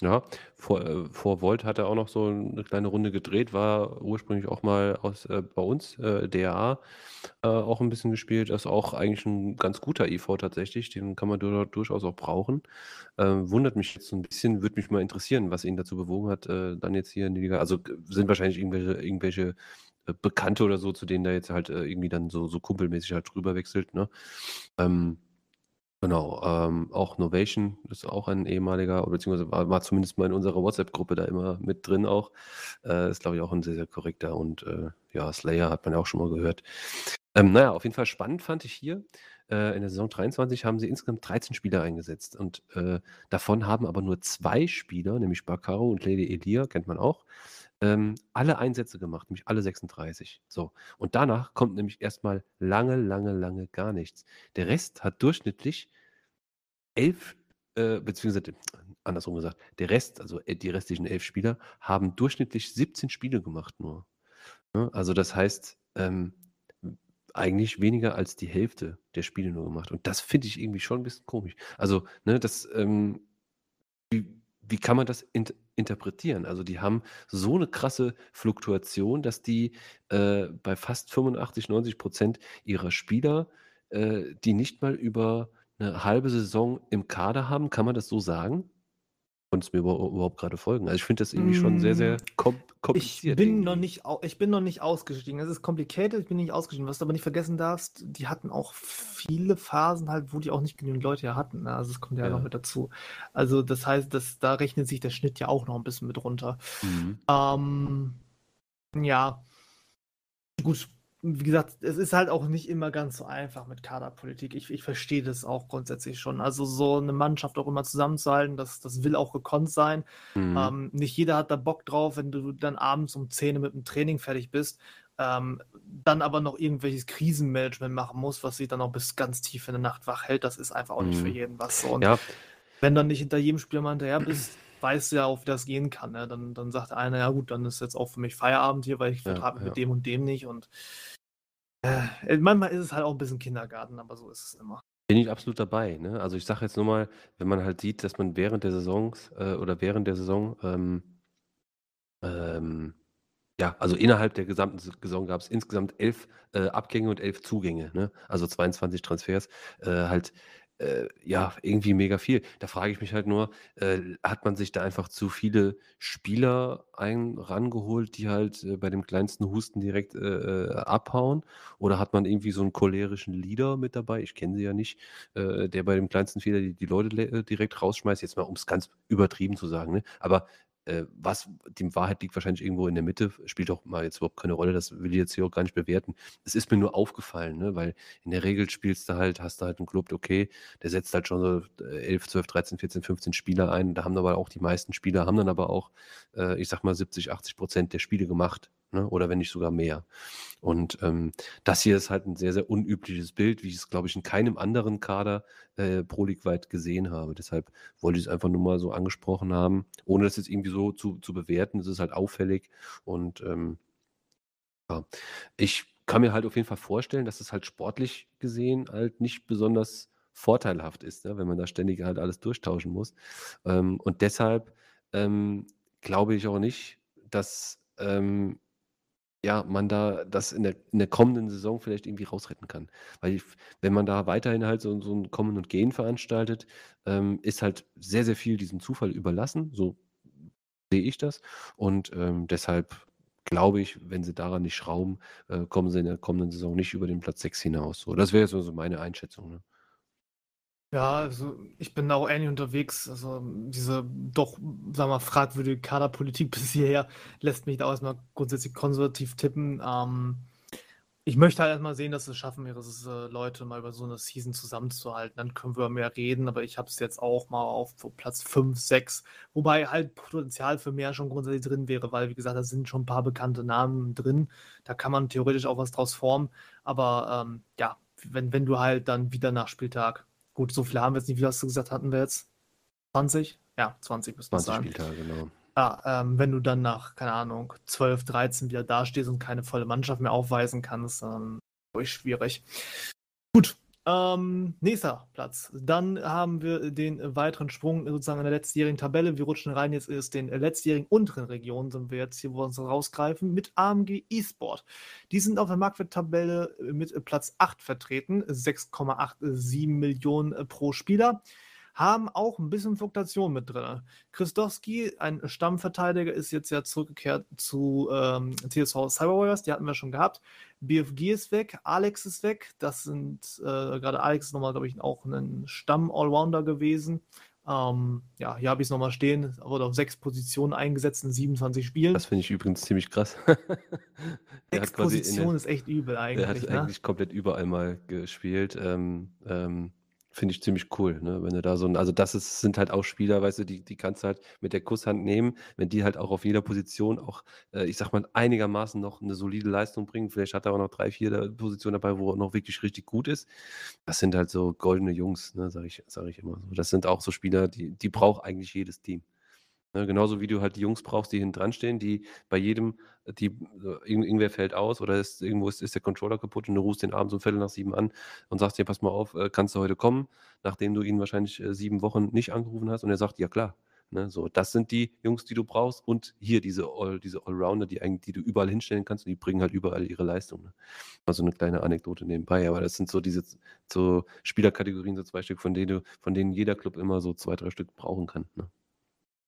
Ja, vor, äh, vor Volt hat er auch noch so eine kleine Runde gedreht, war ursprünglich auch mal aus, äh, bei uns, äh, DRA, äh, auch ein bisschen gespielt. Ist auch eigentlich ein ganz guter IV tatsächlich, den kann man dur durchaus auch brauchen. Ähm, wundert mich jetzt so ein bisschen, würde mich mal interessieren, was ihn dazu bewogen hat, äh, dann jetzt hier in die Liga also, sind wahrscheinlich irgendwelche irgendwelche, äh, Bekannte oder so, zu denen der jetzt halt, äh, irgendwie dann so so kumpelmäßig halt drüber wechselt, ne? Ähm Genau, ähm, auch Novation ist auch ein ehemaliger, beziehungsweise war, war zumindest mal in unserer WhatsApp-Gruppe da immer mit drin auch. Äh, ist, glaube ich, auch ein sehr, sehr korrekter und äh, ja, Slayer hat man ja auch schon mal gehört. Ähm, naja, auf jeden Fall spannend fand ich hier. Äh, in der Saison 23 haben sie insgesamt 13 Spieler eingesetzt und äh, davon haben aber nur zwei Spieler, nämlich Bakaro und Lady Elia, kennt man auch, ähm, alle Einsätze gemacht, nämlich alle 36. So. Und danach kommt nämlich erstmal lange, lange, lange gar nichts. Der Rest hat durchschnittlich elf, äh, beziehungsweise andersrum gesagt, der Rest, also äh, die restlichen elf Spieler, haben durchschnittlich 17 Spiele gemacht nur. Ja, ne? also das heißt, ähm, eigentlich weniger als die Hälfte der Spiele nur gemacht. Und das finde ich irgendwie schon ein bisschen komisch. Also, ne, das, ähm, wie, wie kann man das in, interpretieren? Also, die haben so eine krasse Fluktuation, dass die äh, bei fast 85, 90 Prozent ihrer Spieler, äh, die nicht mal über eine halbe Saison im Kader haben. Kann man das so sagen? Konntest mir überhaupt gerade folgen? Also, ich finde das irgendwie schon sehr, sehr mm, kom Ich bin noch nicht ich bin noch nicht ausgestiegen. Es ist complicated, ich bin nicht ausgestiegen. Was du aber nicht vergessen darfst, die hatten auch viele Phasen halt, wo die auch nicht genügend Leute ja hatten, ne? Also, es kommt ja noch mit dazu. Also, das heißt, dass da rechnet sich der Schnitt ja auch noch ein bisschen mit runter. Mhm. Ähm, ja. Gut, wie gesagt, es ist halt auch nicht immer ganz so einfach mit Kaderpolitik. Ich, ich verstehe das auch grundsätzlich schon. Also so eine Mannschaft auch immer zusammenzuhalten, das, das will auch gekonnt sein. Mhm. Ähm, nicht jeder hat da Bock drauf, wenn du dann abends um 10 Uhr mit dem Training fertig bist, ähm, dann aber noch irgendwelches Krisenmanagement machen musst, was sich dann auch bis ganz tief in der Nacht wach hält. Das ist einfach auch nicht für mhm. jeden was so. Und ja. wenn dann nicht hinter jedem Spieler mal hinterher bist, weißt du ja auch, wie das gehen kann. Ne? Dann, dann sagt einer, ja gut, dann ist jetzt auch für mich Feierabend hier, weil ich vertrage ja, ja. mit dem und dem nicht. Und äh, manchmal ist es halt auch ein bisschen Kindergarten, aber so ist es immer. Bin ich absolut dabei. Ne? Also ich sage jetzt nur mal, wenn man halt sieht, dass man während der Saisons äh, oder während der Saison, ähm, ähm, ja, also innerhalb der gesamten Saison gab es insgesamt elf äh, Abgänge und elf Zugänge, ne? also 22 Transfers, äh, halt äh, ja, irgendwie mega viel. Da frage ich mich halt nur, äh, hat man sich da einfach zu viele Spieler ein rangeholt, die halt äh, bei dem kleinsten Husten direkt äh, äh, abhauen? Oder hat man irgendwie so einen cholerischen Leader mit dabei? Ich kenne sie ja nicht, äh, der bei dem kleinsten Fehler die, die Leute direkt rausschmeißt. Jetzt mal, um es ganz übertrieben zu sagen. Ne? Aber äh, was die Wahrheit liegt wahrscheinlich irgendwo in der Mitte, spielt auch mal jetzt überhaupt keine Rolle, das will ich jetzt hier auch gar nicht bewerten. Es ist mir nur aufgefallen, ne? weil in der Regel spielst du halt, hast du halt einen Club, okay, der setzt halt schon so 11, 12, 13, 14, 15 Spieler ein, da haben aber auch die meisten Spieler, haben dann aber auch, äh, ich sag mal, 70, 80 Prozent der Spiele gemacht ne? oder wenn nicht sogar mehr. Und ähm, das hier ist halt ein sehr, sehr unübliches Bild, wie ich es, glaube ich, in keinem anderen Kader äh, Pro League weit gesehen habe. Deshalb wollte ich es einfach nur mal so angesprochen haben, ohne das jetzt irgendwie so zu, zu bewerten. Es ist halt auffällig und ähm, ja. ich kann mir halt auf jeden Fall vorstellen, dass es halt sportlich gesehen halt nicht besonders vorteilhaft ist, ne? wenn man da ständig halt alles durchtauschen muss. Ähm, und deshalb ähm, glaube ich auch nicht, dass ähm, ja, man da das in der, in der kommenden Saison vielleicht irgendwie rausretten kann. Weil ich, wenn man da weiterhin halt so, so ein Kommen und Gehen veranstaltet, ähm, ist halt sehr, sehr viel diesem Zufall überlassen. So sehe ich das. Und ähm, deshalb glaube ich, wenn sie daran nicht schrauben, äh, kommen sie in der kommenden Saison nicht über den Platz 6 hinaus. So, das wäre so, so meine Einschätzung. Ne? Ja, also ich bin da auch ähnlich unterwegs. Also diese doch, sagen wir mal, fragwürdige Kaderpolitik bis hierher lässt mich da auch erstmal grundsätzlich konservativ tippen. Ähm, ich möchte halt erstmal sehen, dass es schaffen, ihre äh, Leute mal über so eine Season zusammenzuhalten. Dann können wir mehr reden, aber ich habe es jetzt auch mal auf Platz 5, 6, wobei halt Potenzial für mehr schon grundsätzlich drin wäre, weil, wie gesagt, da sind schon ein paar bekannte Namen drin. Da kann man theoretisch auch was draus formen. Aber ähm, ja, wenn, wenn du halt dann wieder nach Spieltag, gut, so viele haben wir jetzt nicht, wie hast du gesagt, hatten wir jetzt? 20? Ja, 20 müssen es sein. 20 Spieltage, genau. Ja, ähm, wenn du dann nach, keine Ahnung, 12, 13 wieder dastehst und keine volle Mannschaft mehr aufweisen kannst, dann ist schwierig. Ähm, nächster Platz. Dann haben wir den weiteren Sprung sozusagen in der letztjährigen Tabelle. Wir rutschen rein jetzt ist den letztjährigen unteren Regionen, sind wir jetzt hier, wo wir uns rausgreifen, mit AMG eSport. Die sind auf der Marktwerttabelle mit Platz 8 vertreten, 6,87 Millionen pro Spieler haben auch ein bisschen Fluktuation mit drin. Christowski, ein Stammverteidiger, ist jetzt ja zurückgekehrt zu ähm, TSV Cyber Warriors, die hatten wir schon gehabt. BFG ist weg, Alex ist weg. Das sind äh, gerade Alex ist nochmal, glaube ich, auch ein Stamm-Allrounder gewesen. Ähm, ja, hier habe ich es nochmal stehen. Wurde auf sechs Positionen eingesetzt in 27 Spielen. Das finde ich übrigens ziemlich krass. sechs Positionen ist echt übel eigentlich. Er hat ne? eigentlich komplett überall mal gespielt. Ähm, ähm, finde ich ziemlich cool, ne? Wenn du da so ein, also das ist, sind halt auch Spieler, weißt du, die, die kannst du halt mit der Kusshand nehmen, wenn die halt auch auf jeder Position auch, äh, ich sag mal, einigermaßen noch eine solide Leistung bringen. Vielleicht hat er auch noch drei, vier Positionen dabei, wo er noch wirklich richtig gut ist. Das sind halt so goldene Jungs, ne, sage ich, sag ich immer so. Das sind auch so Spieler, die, die braucht eigentlich jedes Team. Ne, genauso wie du halt die Jungs brauchst, die hinten dran stehen, die bei jedem, die, irgendwer fällt aus oder ist, irgendwo ist, ist der Controller kaputt und du rufst den abends um Viertel nach sieben an und sagst dir, pass mal auf, äh, kannst du heute kommen, nachdem du ihn wahrscheinlich äh, sieben Wochen nicht angerufen hast und er sagt, ja klar. Ne, so, das sind die Jungs, die du brauchst und hier diese, All, diese Allrounder, die, die du überall hinstellen kannst und die bringen halt überall ihre Leistung. Ne? Also eine kleine Anekdote nebenbei, aber das sind so diese so Spielerkategorien, so zwei Stück, von denen, du, von denen jeder Club immer so zwei, drei Stück brauchen kann. Ne?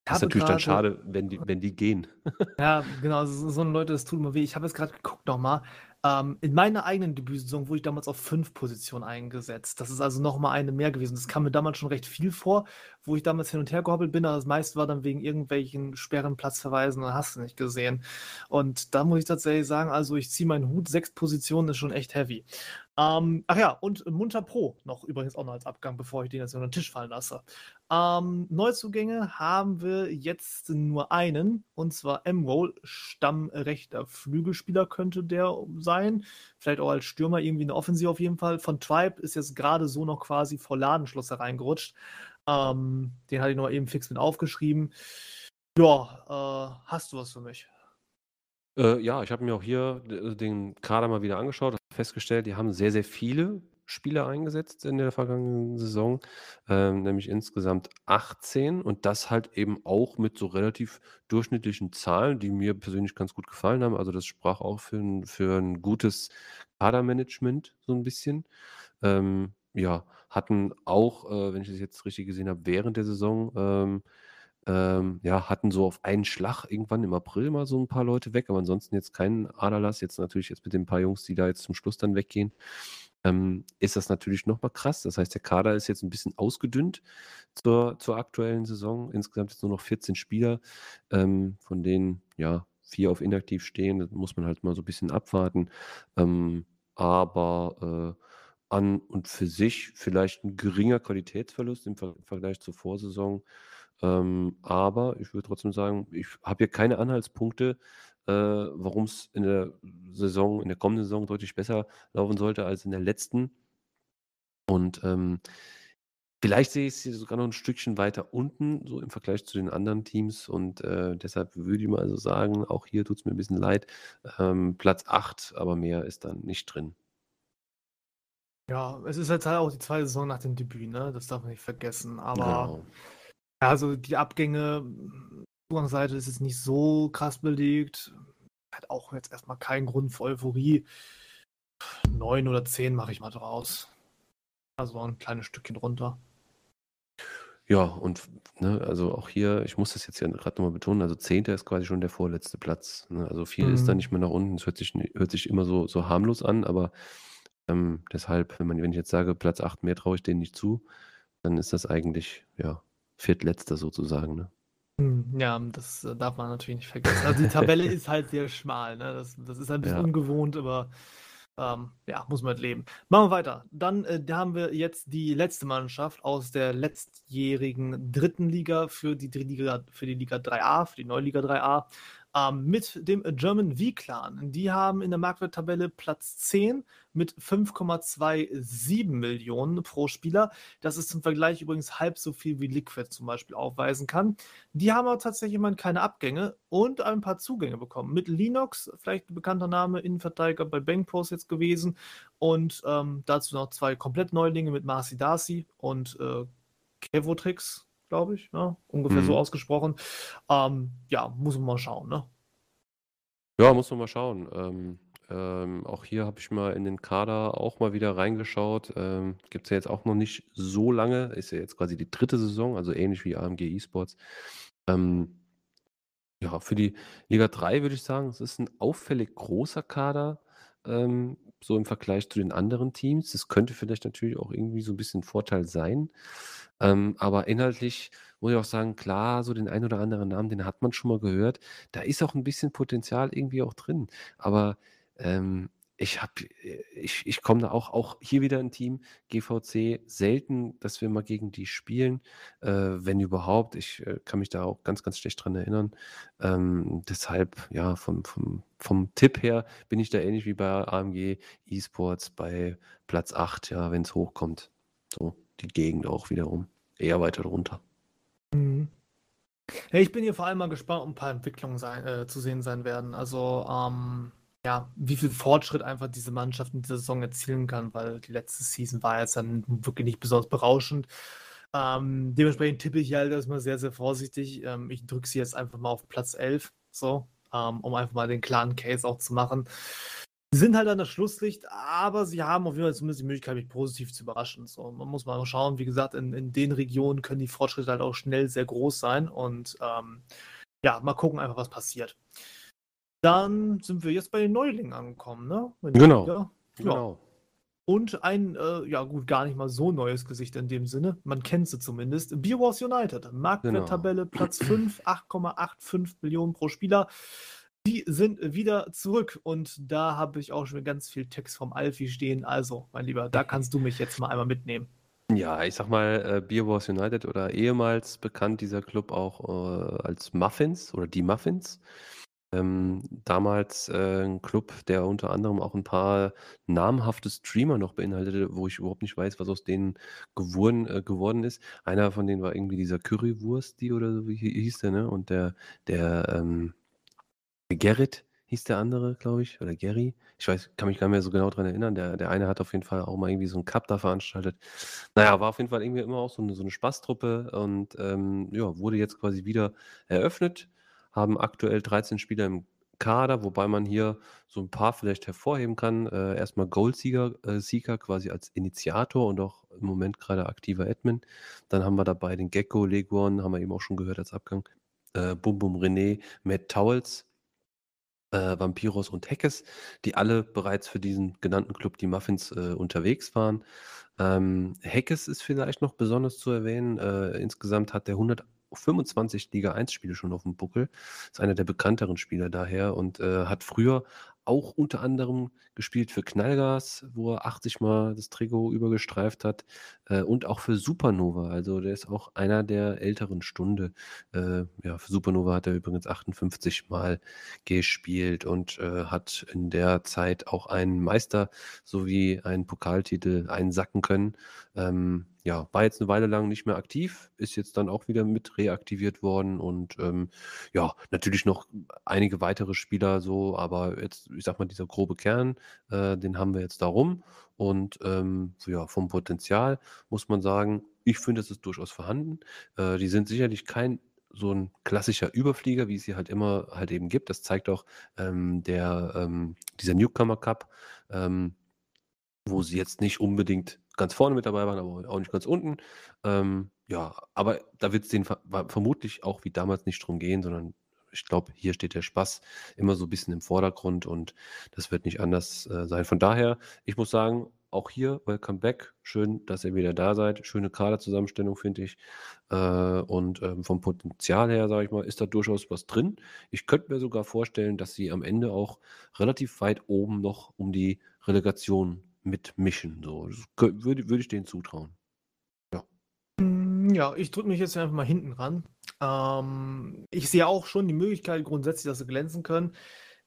Das ist natürlich dann schade, wenn die, wenn die gehen. Ja, genau, so, so Leute, das tut mir weh. Ich habe jetzt gerade geguckt nochmal. Ähm, in meiner eigenen Debütsaison wurde ich damals auf fünf Positionen eingesetzt. Das ist also nochmal eine mehr gewesen. Das kam mir damals schon recht viel vor, wo ich damals hin und her gehoppelt bin, aber das meiste war dann wegen irgendwelchen sperren Platzverweisen und hast du nicht gesehen. Und da muss ich tatsächlich sagen, also ich ziehe meinen Hut, sechs Positionen ist schon echt heavy. Ähm, ach ja, und Munter Pro noch übrigens auch noch als Abgang, bevor ich den jetzt unter den Tisch fallen lasse. Ähm, Neuzugänge haben wir jetzt nur einen, und zwar M-Roll, Stammrechter Flügelspieler könnte der sein. Vielleicht auch als Stürmer irgendwie eine Offensive auf jeden Fall. Von Tribe ist jetzt gerade so noch quasi vor Ladenschluss hereingerutscht. Ähm, den hatte ich noch eben fix mit aufgeschrieben. Ja, äh, hast du was für mich? Äh, ja, ich habe mir auch hier den Kader mal wieder angeschaut, festgestellt, die haben sehr, sehr viele Spieler eingesetzt in der vergangenen Saison, ähm, nämlich insgesamt 18 und das halt eben auch mit so relativ durchschnittlichen Zahlen, die mir persönlich ganz gut gefallen haben. Also das sprach auch für ein, für ein gutes Kadermanagement so ein bisschen. Ähm, ja, hatten auch, äh, wenn ich das jetzt richtig gesehen habe, während der Saison ähm, ähm, ja, hatten so auf einen Schlag irgendwann im April mal so ein paar Leute weg, aber ansonsten jetzt keinen Aderlass. Jetzt natürlich jetzt mit den paar Jungs, die da jetzt zum Schluss dann weggehen, ähm, ist das natürlich nochmal krass. Das heißt, der Kader ist jetzt ein bisschen ausgedünnt zur, zur aktuellen Saison. Insgesamt jetzt nur noch 14 Spieler, ähm, von denen ja vier auf inaktiv stehen. Das muss man halt mal so ein bisschen abwarten. Ähm, aber äh, an und für sich vielleicht ein geringer Qualitätsverlust im Ver Vergleich zur Vorsaison. Ähm, aber ich würde trotzdem sagen, ich habe hier keine Anhaltspunkte, äh, warum es in der Saison, in der kommenden Saison deutlich besser laufen sollte als in der letzten. Und ähm, vielleicht sehe ich es hier sogar noch ein Stückchen weiter unten, so im Vergleich zu den anderen Teams. Und äh, deshalb würde ich mal so sagen, auch hier tut es mir ein bisschen leid. Ähm, Platz 8, aber mehr ist dann nicht drin. Ja, es ist halt auch die zweite Saison nach dem Debüt, ne? Das darf man nicht vergessen. Aber genau. Ja, also die Abgänge, Zugangsseite ist jetzt nicht so krass belegt. Hat auch jetzt erstmal keinen Grund für Euphorie. Neun oder zehn mache ich mal draus. Also ein kleines Stückchen runter. Ja, und ne, also auch hier, ich muss das jetzt ja gerade nochmal betonen, also Zehnter ist quasi schon der vorletzte Platz. Ne? Also viel ist da Mhm. nicht mehr nach unten. Es hört sich, hört sich immer so, so harmlos an, aber ähm, deshalb, wenn man, wenn ich jetzt sage, Platz 8 mehr traue ich denen nicht zu, dann ist das eigentlich, ja, viertletzter sozusagen, ne? Hm, ja, das, äh, darf man natürlich nicht vergessen. Also, die Tabelle ist halt sehr schmal, ne? Das das ist ein bisschen Ja. ungewohnt, aber, ähm, ja, muss man mit leben. Machen wir weiter. Dann, äh, haben wir jetzt die letzte Mannschaft aus der letztjährigen dritten Liga für die Drittliga für die Liga 3a, für die neue Liga 3a, ähm, mit dem German V-Clan. Die haben in der Marktwerttabelle Platz 10 mit 5,27 Millionen pro Spieler. Das ist zum Vergleich übrigens halb so viel wie Liquid zum Beispiel aufweisen kann. Die haben aber tatsächlich immerhin keine Abgänge und ein paar Zugänge bekommen. Mit Linux, vielleicht ein bekannter Name, Innenverteidiger bei Bankpros jetzt gewesen. Und ähm, dazu noch zwei komplett Neulinge mit Marcy Darcy und äh, Kevotrix, glaube ich. Ne? Ungefähr Mhm. so ausgesprochen. Ähm, ja, muss man mal schauen. Ne? Ja, muss man mal schauen. Ähm, ähm, auch hier habe ich mal in den Kader auch mal wieder reingeschaut. Ähm, Gibt es ja jetzt auch noch nicht so lange. Ist ja jetzt quasi die dritte Saison, also ähnlich wie AMG Esports. Ähm, ja, für die Liga 3 würde ich sagen, es ist ein auffällig großer Kader, ähm, so im Vergleich zu den anderen Teams. Das könnte vielleicht natürlich auch irgendwie so ein bisschen Vorteil sein. Ähm, aber inhaltlich muss ich auch sagen, klar, so den einen oder anderen Namen, den hat man schon mal gehört. Da ist auch ein bisschen Potenzial irgendwie auch drin. Aber ähm, ich habe, ich, ich komme da auch, auch hier wieder ein Team, GVC, selten, dass wir mal gegen die spielen, äh, wenn überhaupt. Ich äh, kann mich da auch ganz, ganz schlecht dran erinnern. Ähm, deshalb, ja, vom, vom, vom Tipp her bin ich da ähnlich wie bei AMG Esports bei Platz 8, ja, wenn es hochkommt. So, die Gegend auch wiederum. Eher weiter drunter. Mhm. Ja, ich bin hier vor allem mal gespannt, ob ein paar Entwicklungen sein, äh, zu sehen sein werden. Also, ähm, ja, wie viel Fortschritt einfach diese Mannschaft in dieser Saison erzielen kann, weil die letzte Season war jetzt dann wirklich nicht besonders berauschend. Ähm, dementsprechend tippe ich halt erstmal sehr, sehr vorsichtig. Ähm, ich drücke sie jetzt einfach mal auf Platz 11, so, ähm, um einfach mal den klaren Case auch zu machen. Sie sind halt an das Schlusslicht, aber sie haben auf jeden Fall zumindest die Möglichkeit, mich positiv zu überraschen. So, man muss mal schauen, wie gesagt, in, in den Regionen können die Fortschritte halt auch schnell sehr groß sein und ähm, ja, mal gucken einfach, was passiert. Dann sind wir jetzt bei den Neulingen angekommen, ne? Genau. Ja. Genau. Und ein, äh, ja gut, gar nicht mal so neues Gesicht in dem Sinne. Man kennt sie zumindest. Beer Wars United. Marktwerttabelle Platz 5, 8,85 Millionen pro Spieler. Die sind wieder zurück und da habe ich auch schon ganz viel Text vom Alfie stehen. Also, mein Lieber, da kannst du mich jetzt mal einmal mitnehmen. Ja, ich sag mal, äh, Beer Wars United oder ehemals bekannt dieser Club auch äh, als Muffins oder die Muffins. Ähm, damals äh, ein Club, der unter anderem auch ein paar namhafte Streamer noch beinhaltete, wo ich überhaupt nicht weiß, was aus denen geworden, äh, geworden ist. Einer von denen war irgendwie dieser Currywursti oder so, wie hi- hieß der, ne? Und der, der, ähm, Gerrit hieß der andere, glaube ich, oder Gary. Ich weiß, kann mich gar nicht mehr so genau dran erinnern. Der, der eine hat auf jeden Fall auch mal irgendwie so einen Cup da veranstaltet. Naja, war auf jeden Fall irgendwie immer auch so eine, so eine Spaßtruppe und ähm, ja, wurde jetzt quasi wieder eröffnet. Haben aktuell 13 Spieler im Kader, wobei man hier so ein paar vielleicht hervorheben kann. Äh, erstmal Goldsieger, äh, Sieger quasi als Initiator und auch im Moment gerade aktiver Admin. Dann haben wir dabei den Gecko, Leguan, haben wir eben auch schon gehört als Abgang. Äh, Bum Bum René, Matt Towels, äh, Vampiros und Heckes, die alle bereits für diesen genannten Club, die Muffins, äh, unterwegs waren. Ähm, Heckes ist vielleicht noch besonders zu erwähnen. Äh, insgesamt hat der 125 Liga 1 Spiele schon auf dem Buckel. Ist einer der bekannteren Spieler daher und äh, hat früher auch unter anderem gespielt für Knallgas, wo er 80 Mal das Trikot übergestreift hat äh, und auch für Supernova. Also der ist auch einer der älteren Stunde. Äh, ja, für Supernova hat er übrigens 58 Mal gespielt und äh, hat in der Zeit auch einen Meister sowie einen Pokaltitel einsacken können. Ähm, ja, war jetzt eine Weile lang nicht mehr aktiv, ist jetzt dann auch wieder mit reaktiviert worden und ähm, ja, natürlich noch einige weitere Spieler so, aber jetzt, ich sag mal, dieser grobe Kern, äh, den haben wir jetzt da rum und ähm, so, ja, vom Potenzial muss man sagen, ich finde, es ist durchaus vorhanden. Äh, die sind sicherlich kein so ein klassischer Überflieger, wie es sie halt immer halt eben gibt. Das zeigt auch ähm, der, ähm, dieser Newcomer Cup, ähm, wo sie jetzt nicht unbedingt ganz vorne mit dabei waren, aber auch nicht ganz unten. Ähm, ja, aber da wird es denen ver vermutlich auch wie damals nicht drum gehen, sondern ich glaube, hier steht der Spaß immer so ein bisschen im Vordergrund und das wird nicht anders äh, sein. Von daher, ich muss sagen, auch hier, welcome back. Schön, dass ihr wieder da seid. Schöne Kaderzusammenstellung, finde ich. Äh, und ähm, vom Potenzial her, sage ich mal, ist da durchaus was drin. Ich könnte mir sogar vorstellen, dass sie am Ende auch relativ weit oben noch um die Relegation mitmischen. So, würde, würde ich denen zutrauen. Ja. Hm, ja, ich drücke mich jetzt einfach mal hinten ran. Ähm, ich sehe auch schon die Möglichkeit grundsätzlich, dass sie glänzen können.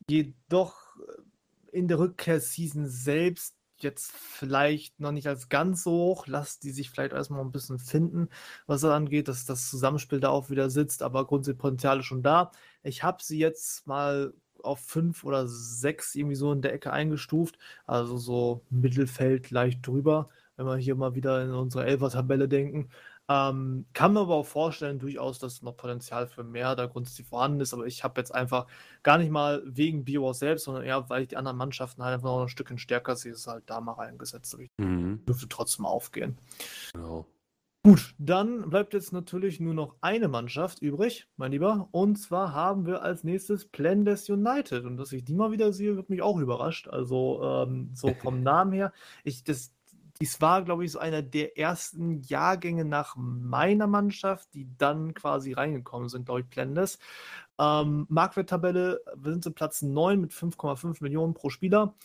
Jedoch äh, in der Rückkehrseason selbst jetzt vielleicht noch nicht als ganz so hoch. Lasst die sich vielleicht erstmal ein bisschen finden, was das angeht, dass das Zusammenspiel da auch wieder sitzt, aber grundsätzlich Potenzial ist schon da. Ich habe sie jetzt mal auf fünf oder sechs irgendwie so in der Ecke eingestuft. Also so Mittelfeld leicht drüber, wenn wir hier mal wieder in unsere Elfer-Tabelle denken. Ähm, kann mir aber auch vorstellen, durchaus, dass noch Potenzial für mehr da grundsätzlich vorhanden ist. Aber ich habe jetzt einfach gar nicht mal wegen BioWars selbst, sondern eher, weil ich die anderen Mannschaften halt einfach noch ein Stückchen stärker sehe, ist halt da mal reingesetzt. Mhm. dürfte trotzdem aufgehen. Genau. Gut, dann bleibt jetzt natürlich nur noch eine Mannschaft übrig, mein Lieber. Und zwar haben wir als nächstes Plendes United. Und dass ich die mal wieder sehe, wird mich auch überrascht. Also ähm, so vom Namen her. Ich, das, dies war, glaube ich, so einer der ersten Jahrgänge nach meiner Mannschaft, die dann quasi reingekommen sind, glaube ich, Plendes. Ähm, Marktwerttabelle, wir sind zu Platz 9 mit 5,5 Millionen pro Spieler.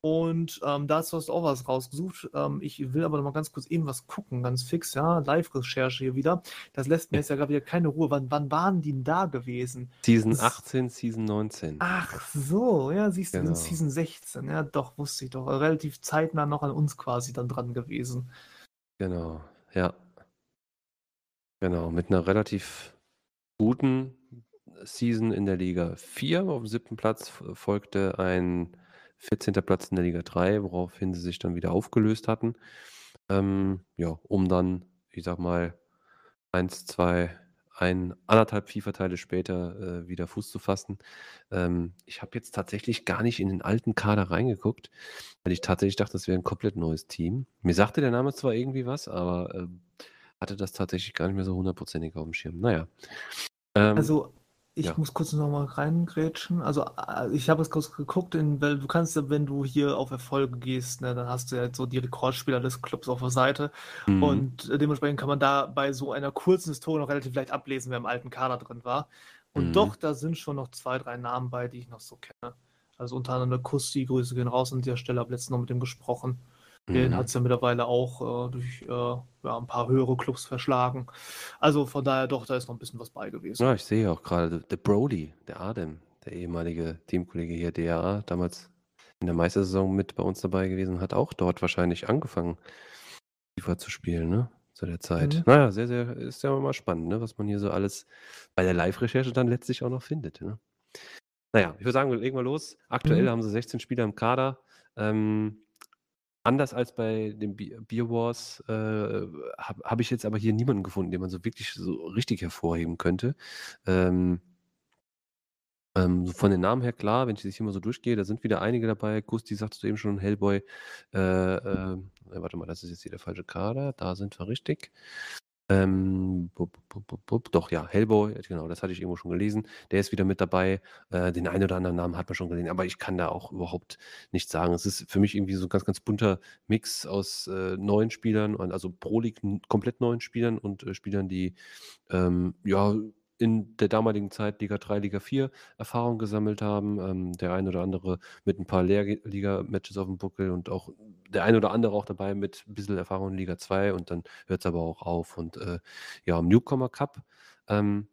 Und ähm, dazu hast du auch was rausgesucht. Ähm, ich will aber noch mal ganz kurz eben was gucken, ganz fix, ja. Live-Recherche hier wieder. Das lässt mir jetzt ja gerade wieder keine Ruhe. Wann, wann waren die denn da gewesen? Season das, 18, Season 19. Ach so, ja, siehst du, genau. Season 16. Ja, doch, wusste ich doch. Relativ zeitnah noch an uns quasi dann dran gewesen. Genau, ja. Genau, mit einer relativ guten Season in der Liga 4. Auf dem siebten Platz folgte ein 14. Platz in der Liga 3, woraufhin sie sich dann wieder aufgelöst hatten. Ähm, ja, um dann, ich sag mal, eins, zwei, ein, anderthalb FIFA-Teile später äh, wieder Fuß zu fassen. Ähm, ich habe jetzt tatsächlich gar nicht in den alten Kader reingeguckt, weil ich tatsächlich dachte, das wäre ein komplett neues Team. Mir sagte der Name zwar irgendwie was, aber äh, hatte das tatsächlich gar nicht mehr so hundertprozentig auf dem Schirm. Naja. Ähm, also ich ja. muss kurz noch mal reingrätschen. Also äh, ich habe es kurz geguckt, in, weil du kannst ja, wenn du hier auf Erfolge gehst, ne, dann hast du ja so die Rekordspieler des Clubs auf der Seite. Mhm. Und äh, dementsprechend kann man da bei so einer kurzen Historie noch relativ leicht ablesen, wer im alten Kader drin war. Und mhm. doch, da sind schon noch zwei, drei Namen bei, die ich noch so kenne. Also unter anderem der Kusti, Grüße gehen raus an der Stelle, habe letztens noch mit dem gesprochen. Den mhm. hat es ja mittlerweile auch äh, durch äh, ja, ein paar höhere Clubs verschlagen. Also von daher doch, da ist noch ein bisschen was bei gewesen. Ja, ich sehe auch gerade, der Brody, der Adem, der ehemalige Teamkollege hier, DRA, damals in der Meistersaison mit bei uns dabei gewesen, hat auch dort wahrscheinlich angefangen, FIFA zu spielen, ne? Zu der Zeit. Mhm. Naja, sehr, sehr, ist ja mal spannend, ne? was man hier so alles bei der Live-Recherche dann letztlich auch noch findet. Ne? Naja, ich würde sagen, wir legen mal los. Aktuell mhm. haben sie 16 Spieler im Kader. Ähm, Anders als bei den Beer Wars äh, habe hab ich jetzt aber hier niemanden gefunden, den man so wirklich so richtig hervorheben könnte. Ähm, ähm, von den Namen her klar, wenn ich das hier mal so durchgehe, da sind wieder einige dabei. Gusti sagst du eben schon, Hellboy. Äh, äh, warte mal, das ist jetzt hier der falsche Kader. Da sind wir richtig. Ähm, bup, bup, bup, doch, ja, Hellboy, genau, das hatte ich irgendwo schon gelesen. Der ist wieder mit dabei. Äh, den einen oder anderen Namen hat man schon gesehen, aber ich kann da auch überhaupt nichts sagen. Es ist für mich irgendwie so ein ganz, ganz bunter Mix aus äh, neuen Spielern, also Pro League komplett neuen Spielern und äh, Spielern, die ähm, ja in der damaligen Zeit Liga 3, Liga 4 Erfahrung gesammelt haben. Ähm, der ein oder andere mit ein paar Lehrliga-Matches auf dem Buckel und auch der ein oder andere auch dabei mit ein bisschen Erfahrung in Liga 2 und dann hört es aber auch auf. Und äh, ja, im Newcomer Cup ähm,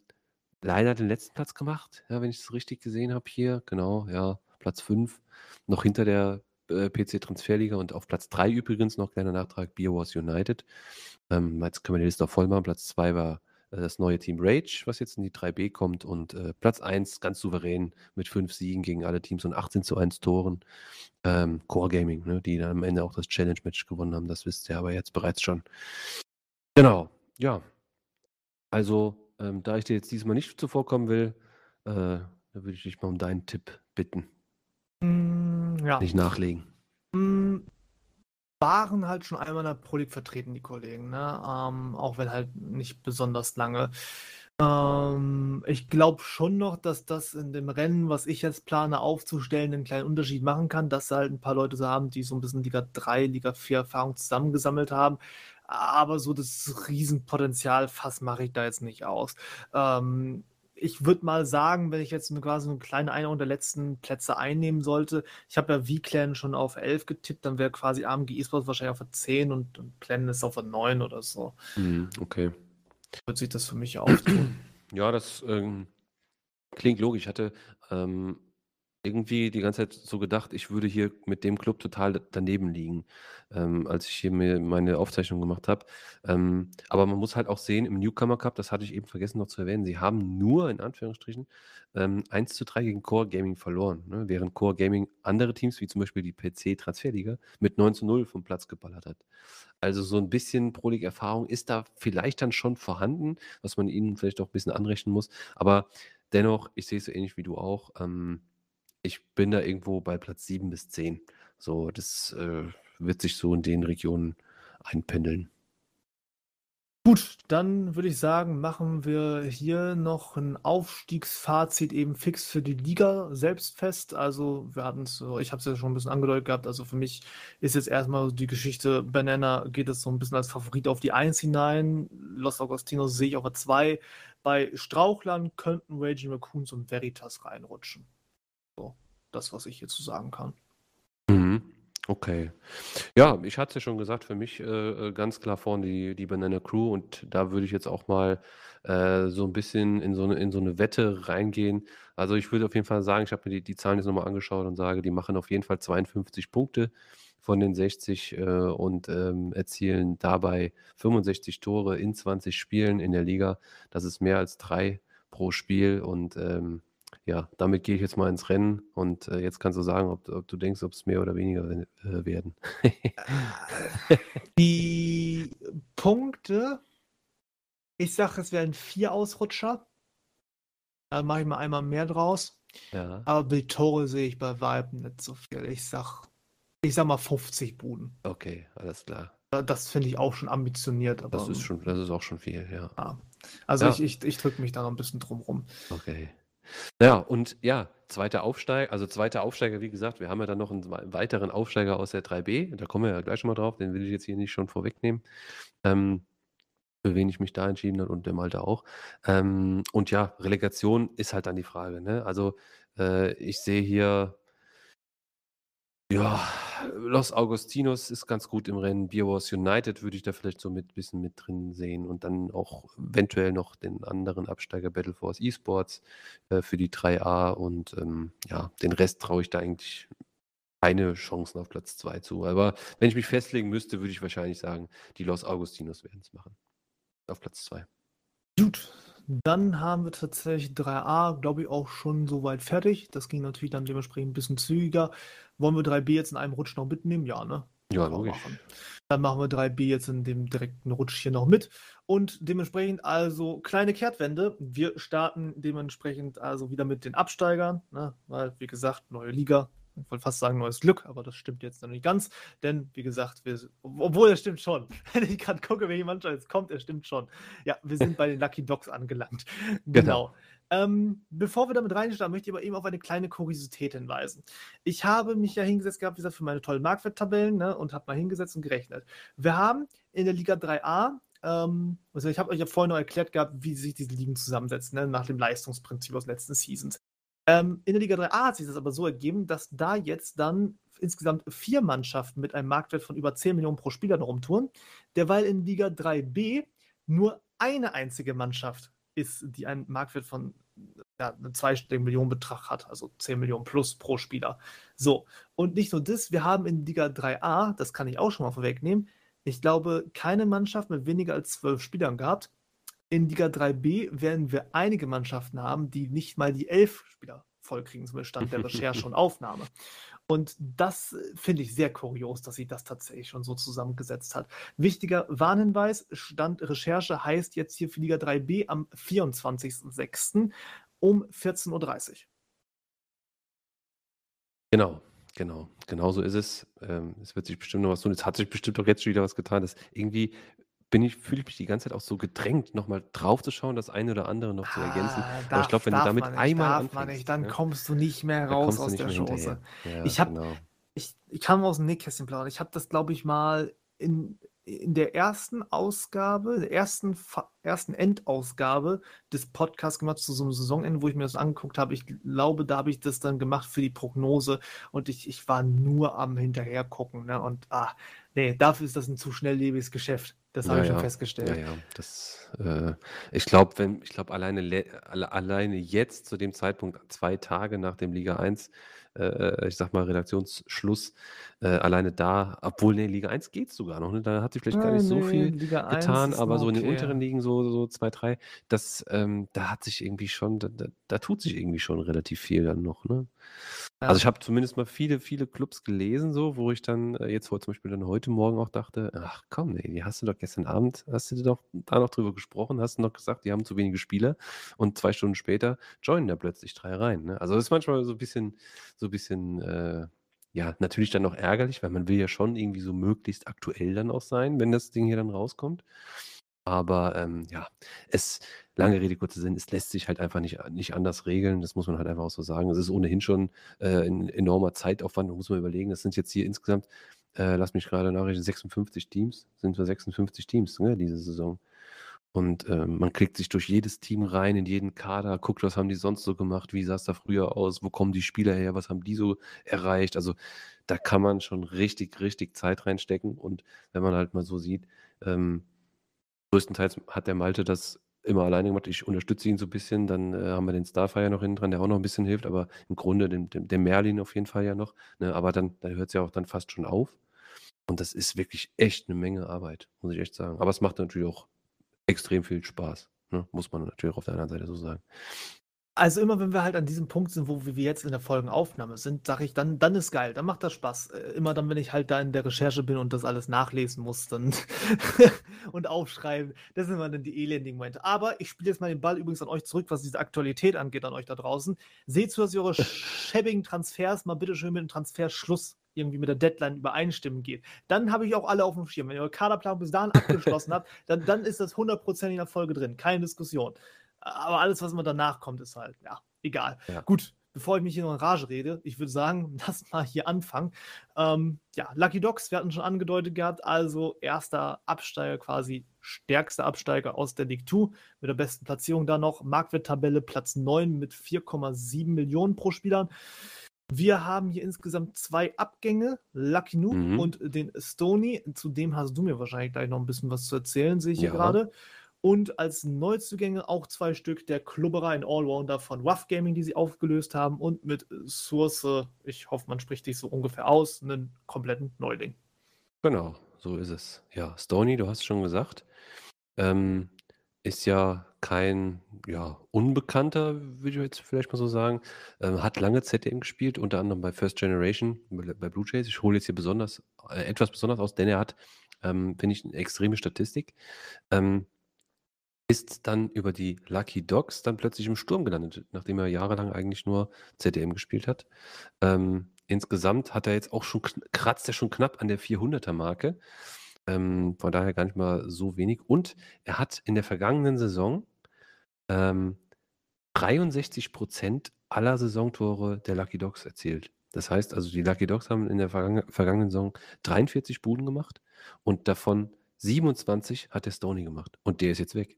leider den letzten Platz gemacht, ja, wenn ich es richtig gesehen habe hier. Genau, ja, Platz 5. Noch hinter der äh, PC Transferliga und auf Platz 3 übrigens noch kleiner Nachtrag BioWars United. Ähm, jetzt können wir die Liste auch voll machen. Platz 2 war das neue Team Rage, was jetzt in die 3B kommt und äh, Platz 1 ganz souverän mit 5 Siegen gegen alle Teams und 18 zu 1 Toren. Ähm, Core Gaming, ne, die dann am Ende auch das Challenge-Match gewonnen haben, das wisst ihr aber jetzt bereits schon. Genau, ja. Also, ähm, da ich dir jetzt diesmal nicht zuvorkommen will, äh, da würde ich dich mal um deinen Tipp bitten. Mm, ja. Nicht nachlegen. Mm, waren halt schon einmal in der Pro League vertreten, die Kollegen, ne? Ähm, auch wenn halt nicht besonders lange. Ähm, ich glaube schon noch, dass das in dem Rennen, was ich jetzt plane aufzustellen, einen kleinen Unterschied machen kann, dass halt ein paar Leute so haben, die so ein bisschen Liga 3, Liga 4 Erfahrung zusammengesammelt haben. Aber so das Riesenpotenzial fast mache ich da jetzt nicht aus. Ähm, ich würde mal sagen, wenn ich jetzt quasi eine kleine Einordnung der letzten Plätze einnehmen sollte, ich habe ja V-Clan schon auf 11 getippt, dann wäre quasi AMG Esports wahrscheinlich auf 10 und, und Clan ist auf 9 oder so. Mhm, okay. Wird sich das für mich auftun. Ja, das ähm, klingt logisch. Ich hatte ähm, irgendwie die ganze Zeit so gedacht, ich würde hier mit dem Club total daneben liegen, ähm, als ich hier mir meine Aufzeichnung gemacht habe. Ähm, aber man muss halt auch sehen, im Newcomer Cup, das hatte ich eben vergessen noch zu erwähnen, sie haben nur in Anführungsstrichen ähm, 1 zu 3 gegen Core Gaming verloren, ne? während Core Gaming andere Teams, wie zum Beispiel die PC Transferliga, mit 9 zu 0 vom Platz geballert hat. Also so ein bisschen Pro League Erfahrung ist da vielleicht dann schon vorhanden, was man ihnen vielleicht auch ein bisschen anrechnen muss. Aber dennoch, ich sehe es so ähnlich wie du auch. Ähm, ich bin da irgendwo bei Platz 7 bis 10. So, das äh, wird sich so in den Regionen einpendeln. Gut, dann würde ich sagen, machen wir hier noch ein Aufstiegsfazit eben fix für die Liga selbst fest. Also wir hatten es, ich habe es ja schon ein bisschen angedeutet gehabt, also für mich ist jetzt erstmal die Geschichte Banana geht es so ein bisschen als Favorit auf die 1 hinein. Los Augustinos sehe ich auf der 2. Bei Strauchland könnten Raging Raccoons und Veritas reinrutschen. Das, was ich hierzu sagen kann. Mhm. Okay. Ja, ich hatte es ja schon gesagt, für mich äh, äh, ganz klar vorne die, die Banana Crew und da würde ich jetzt auch mal äh, so ein bisschen in so, eine, in so eine Wette reingehen. Also ich würde auf jeden Fall sagen, ich habe mir die, die Zahlen jetzt nochmal angeschaut und sage, die machen auf jeden Fall 52 Punkte von den 60 äh, und ähm, erzielen dabei 65 Tore in 20 Spielen in der Liga. Das ist mehr als drei pro Spiel und ähm, ja, damit gehe ich jetzt mal ins Rennen und äh, jetzt kannst du sagen, ob, ob du denkst, ob es mehr oder weniger äh, werden. Die Punkte, ich sage, es wären vier Ausrutscher. Da mache ich mal einmal mehr draus. Ja. Aber die Tore sehe ich bei Weiben nicht so viel. Ich sag, ich sag mal 50 Buden. Okay, alles klar. Das finde ich auch schon ambitioniert. Das ist schon, das ist auch schon viel, ja. ja. Also Ja. ich, ich, ich drücke mich da noch ein bisschen drum rum. Okay. Ja, und ja, zweiter Aufsteiger, also zweiter Aufsteiger, wie gesagt, wir haben ja dann noch einen wei- weiteren Aufsteiger aus der 3B, da kommen wir ja gleich schon mal drauf, den will ich jetzt hier nicht schon vorwegnehmen, ähm, für wen ich mich da entschieden habe und der Malte auch. Ähm, und ja, Relegation ist halt dann die Frage, ne? Also äh, ich sehe hier, ja, Los Augustinos ist ganz gut im Rennen. Beer Wars United würde ich da vielleicht so mit bisschen mit drin sehen und dann auch eventuell noch den anderen Absteiger Battle Force Esports äh, für die 3A und ähm, ja, den Rest traue ich da eigentlich keine Chancen auf Platz 2 zu. Aber wenn ich mich festlegen müsste, würde ich wahrscheinlich sagen, die Los Augustinos werden es machen. Auf Platz 2. Gut, dann haben wir tatsächlich 3a, glaube ich, auch schon soweit fertig. Das ging natürlich dann dementsprechend ein bisschen zügiger. Wollen wir 3b jetzt in einem Rutsch noch mitnehmen? Ja, ne? Ja, logisch. machen. Dann machen wir 3b jetzt in dem direkten Rutsch hier noch mit. Und dementsprechend also kleine Kehrtwende. Wir starten dementsprechend also wieder mit den Absteigern, ne? weil, wie gesagt, neue Liga. Ich wollte fast sagen neues Glück, aber das stimmt jetzt noch nicht ganz. Denn, wie gesagt, wir, obwohl es stimmt schon. Wenn ich gerade gucke, welche Mannschaft jetzt kommt, es stimmt schon. Ja, wir sind bei den Lucky Dogs angelangt. Genau. Ähm, bevor wir damit reinstarten, möchte ich aber eben auf eine kleine Kuriosität hinweisen. Ich habe mich ja hingesetzt gehabt, wie gesagt, für meine tollen Marktwerttabellen ne, und habe mal hingesetzt und gerechnet. Wir haben in der Liga 3a, ähm, also ich habe euch ja vorhin noch erklärt gehabt, wie sich diese Ligen zusammensetzen, ne, nach dem Leistungsprinzip aus letzten Seasons. Ähm, in der Liga 3a hat sich das aber so ergeben, dass da jetzt dann insgesamt vier Mannschaften mit einem Marktwert von über 10 Millionen pro Spieler rumtouren, derweil in Liga 3b nur eine einzige Mannschaft ist, die einen Marktwert von ja, einen zweistelligen Millionenbetrag hat, also 10 Millionen plus pro Spieler. So, und nicht nur das, wir haben in Liga 3a, das kann ich auch schon mal vorwegnehmen, ich glaube, keine Mannschaft mit weniger als zwölf Spielern gehabt. In Liga 3b werden wir einige Mannschaften haben, die nicht mal die elf Spieler vollkriegen, zum Stand der Recherche und Aufnahme. Und das äh, finde ich sehr kurios, dass sie das tatsächlich schon so zusammengesetzt hat. Wichtiger Warnhinweis: Stand Recherche heißt jetzt hier für Liga 3b am 24.06. um 14.30 Uhr. Genau. Genau, genau so ist es. Ähm, es wird sich bestimmt noch was tun. Es hat sich bestimmt auch jetzt schon wieder was getan. Das irgendwie bin ich fühle ich mich die ganze Zeit auch so gedrängt, noch mal draufzuschauen, das eine oder andere noch zu ergänzen. Ah, Aber ich darf glaube, wenn du darf damit man nicht, einmal darf man anfängst, nicht, dann ne, kommst du nicht mehr raus aus der hinterher. Ja, Ich habe genau. ich ich mal aus dem Nähkästchen plaudern. Ich habe das, glaube ich, mal in in der ersten Ausgabe, der ersten ersten Endausgabe des Podcasts gemacht zu so 'nem Saisonende, wo ich mir das angeguckt habe. Ich glaube, da habe ich das dann gemacht für die Prognose und ich ich war nur am Hinterhergucken, ne? Und, ah, ne, dafür ist das 'n zu schnelllebiges Geschäft. Das habe Ja, ich schon festgestellt. ja. Das, äh ich glaube, wenn ich glaube, alleine le alle alleine jetzt zu dem Zeitpunkt, 2 Tage nach dem Liga 1, äh, ich sage mal, Redaktionsschluss, äh, alleine da obwohl, ne, Liga 1 geht sogar noch, ne? Da hat sich vielleicht gar Nein, nicht so ne, viel Liga 1 getan, aber so in den okay. unteren Ligen, so so 2, 3, das, ähm da hat sich irgendwie schon da da da tut sich irgendwie schon relativ viel dann noch, ne? Also, ich habe zumindest mal viele, viele Clubs gelesen so, wo ich dann, äh, jetzt heute zum Beispiel dann heute Morgen auch dachte: „Ach komm, ey, die hast du doch gestern Abend hast du doch da noch drüber gesprochen, hast du noch gesagt, die haben zu wenige Spieler“ und 2 Stunden später joinen da plötzlich 3 rein, ne? Also, das ist manchmal so 'n bisschen so 'n bisschen, äh, ja, natürlich dann auch ärgerlich, weil man will ja schon irgendwie so möglichst aktuell dann auch sein, wenn das Ding hier dann rauskommt. Aber, ähm, ja, es lange Rede, kurzer Sinn, es lässt sich halt einfach nicht nicht anders regeln. Das muss man halt einfach auch so sagen. Es ist ohnehin schon, äh, 'n enormer Zeitaufwand. Muss man überlegen, das sind jetzt hier insgesamt, äh, lass mich grade nachrechnen, 56 Teams. Sind wir 56 Teams, ne, diese Saison. Und, ähm, man klickt sich durch jedes Team rein, in jeden Kader, guckt, was haben die sonst so gemacht, wie sah's da früher aus, wo kommen die Spieler her, was haben die so erreicht? Also, da kann man schon richtig, richtig Zeit reinstecken und wenn man halt mal so sieht, ähm, größtenteils hat der Malte das immer alleine gemacht. Ich unterstütze ihn so 'n bisschen, dann, äh, haben wir den Starfire noch hinten dran, der auch noch 'n bisschen hilft, aber im Grunde den den den Merlin auf jeden Fall ja noch, ne? Aber dann da hört's ja auch dann fast schon auf. Und das ist wirklich echt 'ne Menge Arbeit, muss ich echt sagen. Aber es macht natürlich auch extrem viel Spaß, ne? Muss man natürlich auf der anderen Seite so sagen. Also, immer wenn wir halt an diesem Punkt sind, wo wir jetzt in der Folgenaufnahme sind, sage ich dann dann ist geil, dann macht das Spaß. Äh, immer dann, wenn ich halt da in der Recherche bin und das alles nachlesen muss, dann und aufschreiben, das sind immer dann die elendigen Momente. Aber ich spiele jetzt mal den Ball übrigens an euch zurück, was diese Aktualität angeht, an euch da draußen. Seht zu, dass ihr eure schäbigen Transfers mal bitte schön mit dem Transferschluss irgendwie mit der Deadline übereinstimmen geht. Dann habe ich auch alle auf'm Schirm. Wenn ihr eure Kaderplanung bis dahin abgeschlossen habt, dann dann ist das hundertprozentig in der Folge drin, keine Diskussion. Aber alles, was immer danach kommt, ist halt, ja, egal. Ja. Gut, bevor ich mich hier noch in Rage rede, ich würde sagen, lass mal hier anfangen. Ähm, ja, Lucky Dogs, wir hatten schon angedeutet gehabt, also erster Absteiger, quasi stärkster Absteiger aus der League 2 mit der besten Platzierung da noch. Marktwerttabelle Platz 9 mit 4,7 Millionen pro Spieler. Wir haben hier insgesamt 2 Abgänge, Lucky Noob Mhm. und den Stoney. Zu dem hast du mir wahrscheinlich gleich noch 'n bisschen was zu erzählen, sehe ich hier Ja. Und als Neuzugänge auch 2 Stück, der Klubberer, ein Allrounder von WAF Gaming, die sie aufgelöst haben und mit Source, ich hoffe, man spricht dich so ungefähr aus, 'nen kompletten Neuling. Genau, so ist es. Ja, Stoney, du hast schon gesagt, ähm, ist ja kein, ja, Unbekannter, würde ich jetzt vielleicht mal so sagen. Ähm, hat lange ZDM gespielt, unter anderem bei First Generation, bei Blue Jays. Ich hole jetzt hier besonders äh, etwas besonders aus, denn er hat, ähm, finde ich, 'ne extreme Statistik. Ähm ist dann über die Lucky Dogs dann plötzlich im Sturm gelandet, nachdem er jahrelang eigentlich nur ZDM gespielt hat. Ähm, insgesamt hat er jetzt auch schon kratzt er schon knapp an der 400er Marke. Ähm, von daher gar nicht mal so wenig. Und er hat in der vergangenen Saison, ähm, 63% aller Saisontore der Lucky Dogs erzielt. Das heißt also, die Lucky Dogs haben in der vergange vergangenen Saison 43 Buden gemacht und davon 27 hat der Stoney gemacht und der ist jetzt weg.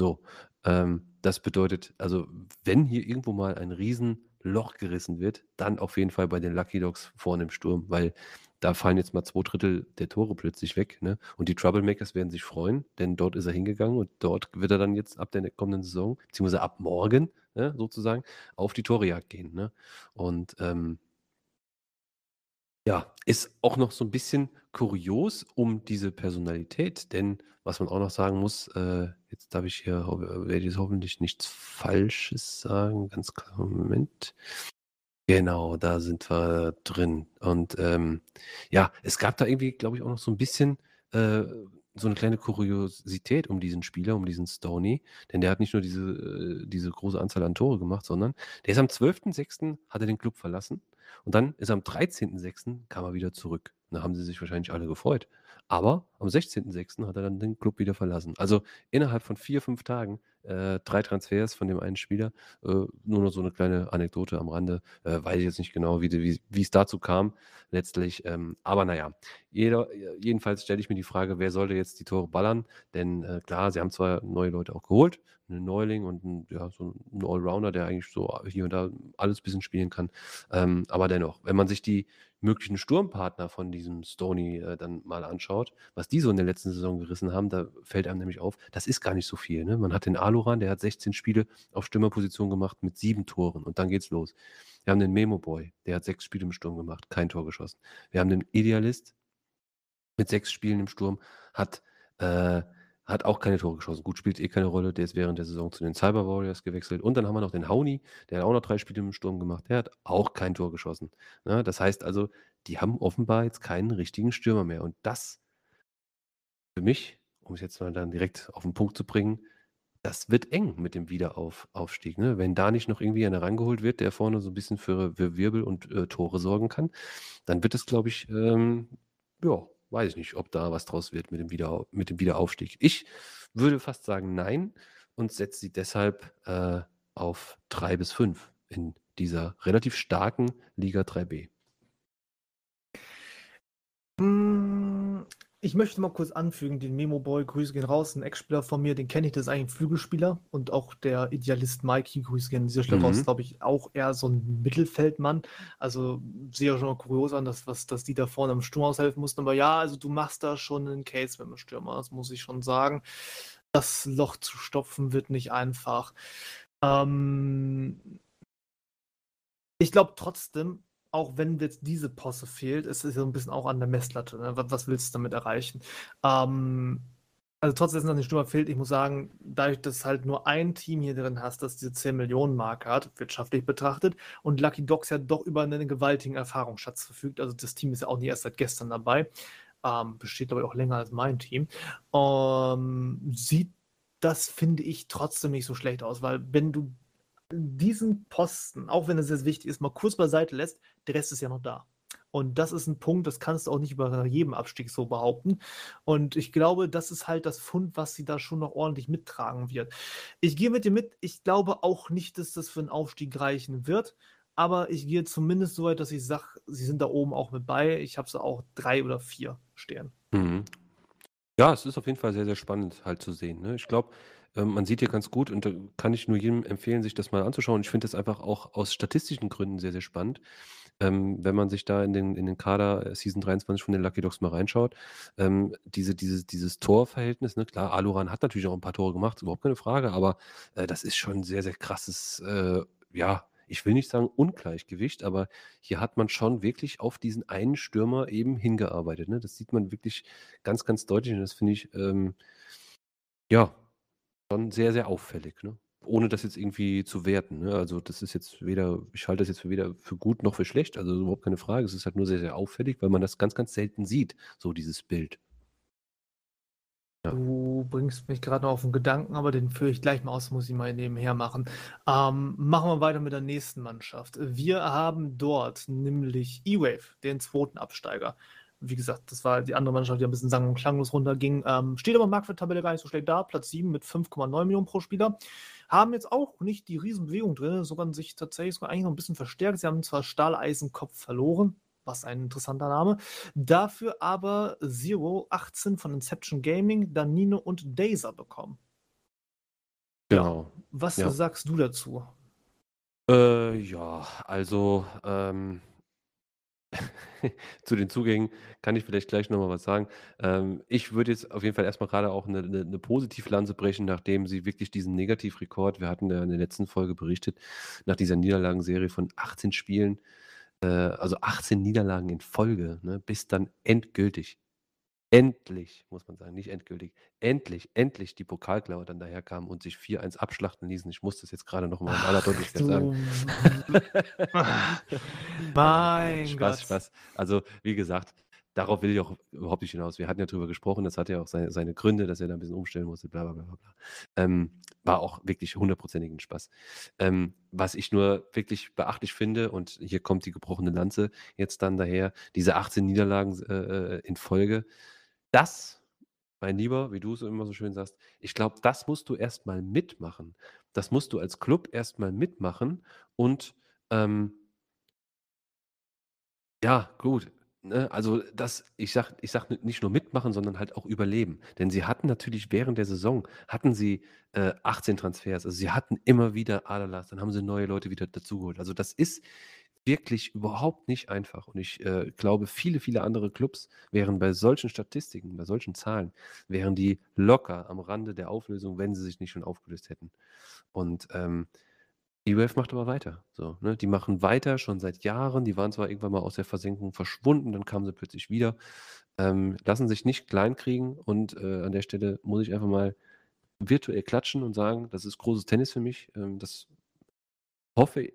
So, ähm, das bedeutet also, wenn hier irgendwo mal ein Riesenloch gerissen wird, dann auf jeden Fall bei den Lucky Dogs vorne im Sturm, weil da fallen jetzt mal 2/3 der Tore plötzlich weg, ne? Und die Troublemakers werden sich freuen, denn dort ist er hingegangen und dort wird er dann jetzt ab der kommenden Saison, beziehungsweise ab morgen, ne, sozusagen, auf die Torejagd gehen, ne? Und, ähm ja, ist auch noch so 'n bisschen kurios um diese Personalität, denn was man auch noch sagen muss, äh, jetzt darf ich hier werde jetzt hoffentlich nichts Falsches sagen. Ganz kleinen Moment. Genau, da sind wir drin. Und, ähm, ja, es gab da irgendwie, glaube ich, auch noch so 'n bisschen, äh, so 'ne kleine Kuriosität um diesen Spieler, um diesen Stoney, denn der hat nicht nur diese äh, diese große Anzahl an Tore gemacht, sondern der ist am 12.06. hat er den Club verlassen Und dann ist am 13.06. kam er wieder zurück. Da haben sie sich wahrscheinlich alle gefreut. Aber am 16.06. hat er dann den Club wieder verlassen. Also innerhalb von vier, fünf Tagen äh, drei Transfers von dem einen Spieler. Äh, nur noch so eine kleine Anekdote am Rande. Äh, weiß ich jetzt nicht genau, wie, wie, wie es dazu kam letztlich. Ähm, aber naja, jeder, jedenfalls stelle ich mir die Frage, wer sollte jetzt die Tore ballern? Denn äh, klar, sie haben zwar neue Leute auch geholt, einen Neuling und ein, ja, so ein Allrounder, der eigentlich so hier und da alles ein bisschen spielen kann. Ähm, aber dennoch, wenn man sich die möglichen Sturmpartner von diesem Stoney äh, dann mal anschaut, was die so in der letzten Saison gerissen haben, da fällt einem nämlich auf, das ist gar nicht so viel. Ne? Man hat den Aluran, der hat 16 Spiele auf Stürmerposition gemacht mit sieben Toren und dann geht's los. Wir haben den Memo Boy, der hat sechs Spiele im Sturm gemacht, kein Tor geschossen. Wir haben den Idealist mit sechs Spielen im Sturm, hat äh, hat auch keine Tore geschossen. Gut, spielt eh keine Rolle. Der ist während der Saison zu den Cyber Warriors gewechselt. Und dann haben wir noch den Hauni, der hat auch noch drei Spiele im Sturm gemacht. Der hat auch kein Tor geschossen. Ja, ne? das heißt also, die haben offenbar jetzt keinen richtigen Stürmer mehr. Und das für mich, um es jetzt mal dann direkt auf den Punkt zu bringen, das wird eng mit dem Wiederaufstieg. Ne? Wenn da nicht noch irgendwie einer rangeholt wird, der vorne so ein bisschen für, für Wirbel und äh, Tore sorgen kann, dann wird es, glaube ich, ähm, ja, weiß ich nicht, ob da was draus wird mit dem, Wieder, mit dem Wiederaufstieg. Ich würde fast sagen nein und setze sie deshalb äh, auf 3 bis 5 in dieser relativ starken Liga 3b. Hm, ich möchte mal kurz anfügen, den Memo Boy, Grüße gehen raus, ein Ex-Spieler von mir, den kenne ich, das ist eigentlich ein Flügelspieler und auch der Idealist Mikey, Grüße gehen an dieser Stelle mhm. raus, glaube ich, auch eher so ein Mittelfeldmann. Also sehe ja schon mal kurios an, dass, was, dass die da vorne im Sturm aushelfen mussten, aber ja, also du machst da schon einen Case mit dem Stürmer, das muss ich schon sagen. Das Loch zu stopfen wird nicht einfach. Ähm, ich glaube trotzdem, auch wenn jetzt diese Posse fehlt, ist es so ein bisschen auch an der Messlatte. Ne? Was, willst du damit erreichen? Ähm, also trotzdem, dass ein Stürmer fehlt, ich muss sagen, dadurch, dass halt nur ein Team hier drin hast, das diese 10 Millionen Marke hat, wirtschaftlich betrachtet, und Lucky Dogs ja doch über einen gewaltigen Erfahrungsschatz verfügt. Also das Team ist ja auch nicht erst seit gestern dabei. Ähm, besteht, ich, auch länger als mein Team. Ähm, sieht das, finde ich, trotzdem nicht so schlecht aus, weil wenn du diesen Posten, auch wenn es jetzt wichtig ist, mal kurz beiseite lässt, der Rest ist ja noch da. Und das ist ein Punkt, das kannst du auch nicht über jedem Abstieg so behaupten. Und ich glaube, das ist halt das Fund, was sie da schon noch ordentlich mittragen wird. Ich gehe mit dir mit. Ich glaube auch nicht, dass das für einen Aufstieg reichen wird. Aber ich gehe zumindest so weit, dass ich sage, sie sind da oben auch mit bei. Ich habe sie auch drei oder vier stehen. Mhm. Ja, es ist auf jeden Fall sehr, sehr spannend halt zu sehen. Ne? Ich glaube, ähm, man sieht hier ganz gut und da kann ich nur jedem empfehlen, sich das mal anzuschauen. Ich finde das einfach auch aus statistischen Gründen sehr, sehr spannend. Ähm, wenn man sich da in den, in den Kader äh, Season 23 von den Lucky Dogs mal reinschaut, ähm, diese, diese, dieses Torverhältnis, ne, klar, Aluran hat natürlich auch ein paar Tore gemacht, überhaupt keine Frage, aber äh, das ist schon ein sehr, sehr krasses, äh, ja, ich will nicht sagen Ungleichgewicht, aber hier hat man schon wirklich auf diesen einen Stürmer eben hingearbeitet. Ne? Das sieht man wirklich ganz, ganz deutlich und das finde ich, ähm, ja, schon sehr, sehr auffällig, ne? Ohne das jetzt irgendwie zu werten, ne? Also, das ist jetzt weder ich halte das jetzt für weder für gut noch für schlecht, also überhaupt keine Frage. Es ist halt nur sehr, sehr auffällig, weil man das ganz, ganz selten sieht, so dieses Bild. Ja. Du bringst mich gerade noch auf einen Gedanken, aber den führe ich gleich mal aus, muss ich mal nebenher machen. Ähm, machen wir weiter mit der nächsten Mannschaft. Wir haben dort nämlich E-Wave, den zweiten Absteiger wie gesagt, das war die andere Mannschaft, die ein bisschen sang- und klanglos runterging. Ähm, steht aber im Marktwerttabelle gar nicht so schlecht da. Platz 7 mit 5,9 Millionen pro Spieler. Haben jetzt auch nicht die Riesenbewegung drin, sogar sich tatsächlich sogar eigentlich noch ein bisschen verstärkt. Sie haben zwar Stahleisenkopf verloren, was ein interessanter Name. Dafür aber Zero 18 von Inception Gaming, Danino und Dazer bekommen. Genau. Was ja. sagst du dazu? Äh, ja, also ähm, Zu den Zugängen kann ich vielleicht gleich nochmal was sagen. Ähm, ich würde jetzt auf jeden Fall erstmal gerade auch eine 'ne 'ne Positivlanze brechen, nachdem sie wirklich diesen Negativrekord wir hatten ja in der letzten Folge berichtet, nach dieser Niederlagenserie von 18 Spielen, äh, also 18 Niederlagen in Folge, ne, bis dann endgültig endlich, muss man sagen, nicht endgültig, endlich, endlich die Pokalklaue dann daherkam und sich 4-1 abschlachten ließen. Ich muss das jetzt gerade noch mal in aller Deutlichkeit sagen. mein Spaß, Gott. Spaß. Also, wie gesagt, darauf will ich auch überhaupt nicht hinaus. Wir hatten ja drüber gesprochen, das hat ja auch seine, seine Gründe, dass er da ein bisschen umstellen musste, bla bla bla bla. Ähm, war auch wirklich hundertprozentigen Spaß. Ähm, was ich nur wirklich beachtlich finde, und hier kommt die gebrochene Lanze jetzt dann daher, diese 18 Niederlagen äh, äh, in Folge, das, mein Lieber, wie du es immer so schön sagst, ich glaube, das musst du erstmal mitmachen. Das musst du als Club erstmal mitmachen und ähm, ja, gut. Ne? Also das, ich sag, ich sag nicht nur mitmachen, sondern halt auch überleben. Denn sie hatten natürlich während der Saison, hatten sie äh, 18 Transfers. Also sie hatten immer wieder Aderlass, dann haben sie neue Leute wieder dazugeholt. Also das ist wirklich überhaupt nicht einfach. Und ich äh, glaube, viele, viele andere Clubs wären bei solchen Statistiken, bei solchen Zahlen, wären die locker am Rande der Auflösung, wenn sie sich nicht schon aufgelöst hätten. Und ähm, die Wave macht aber weiter. So, ne? Die machen weiter schon seit Jahren. Die waren zwar irgendwann mal aus der Versenkung verschwunden, dann kamen sie plötzlich wieder. Ähm, lassen sich nicht kleinkriegen und äh, an der Stelle muss ich einfach mal virtuell klatschen und sagen, das ist großes Tennis für mich. Ähm, das hoffe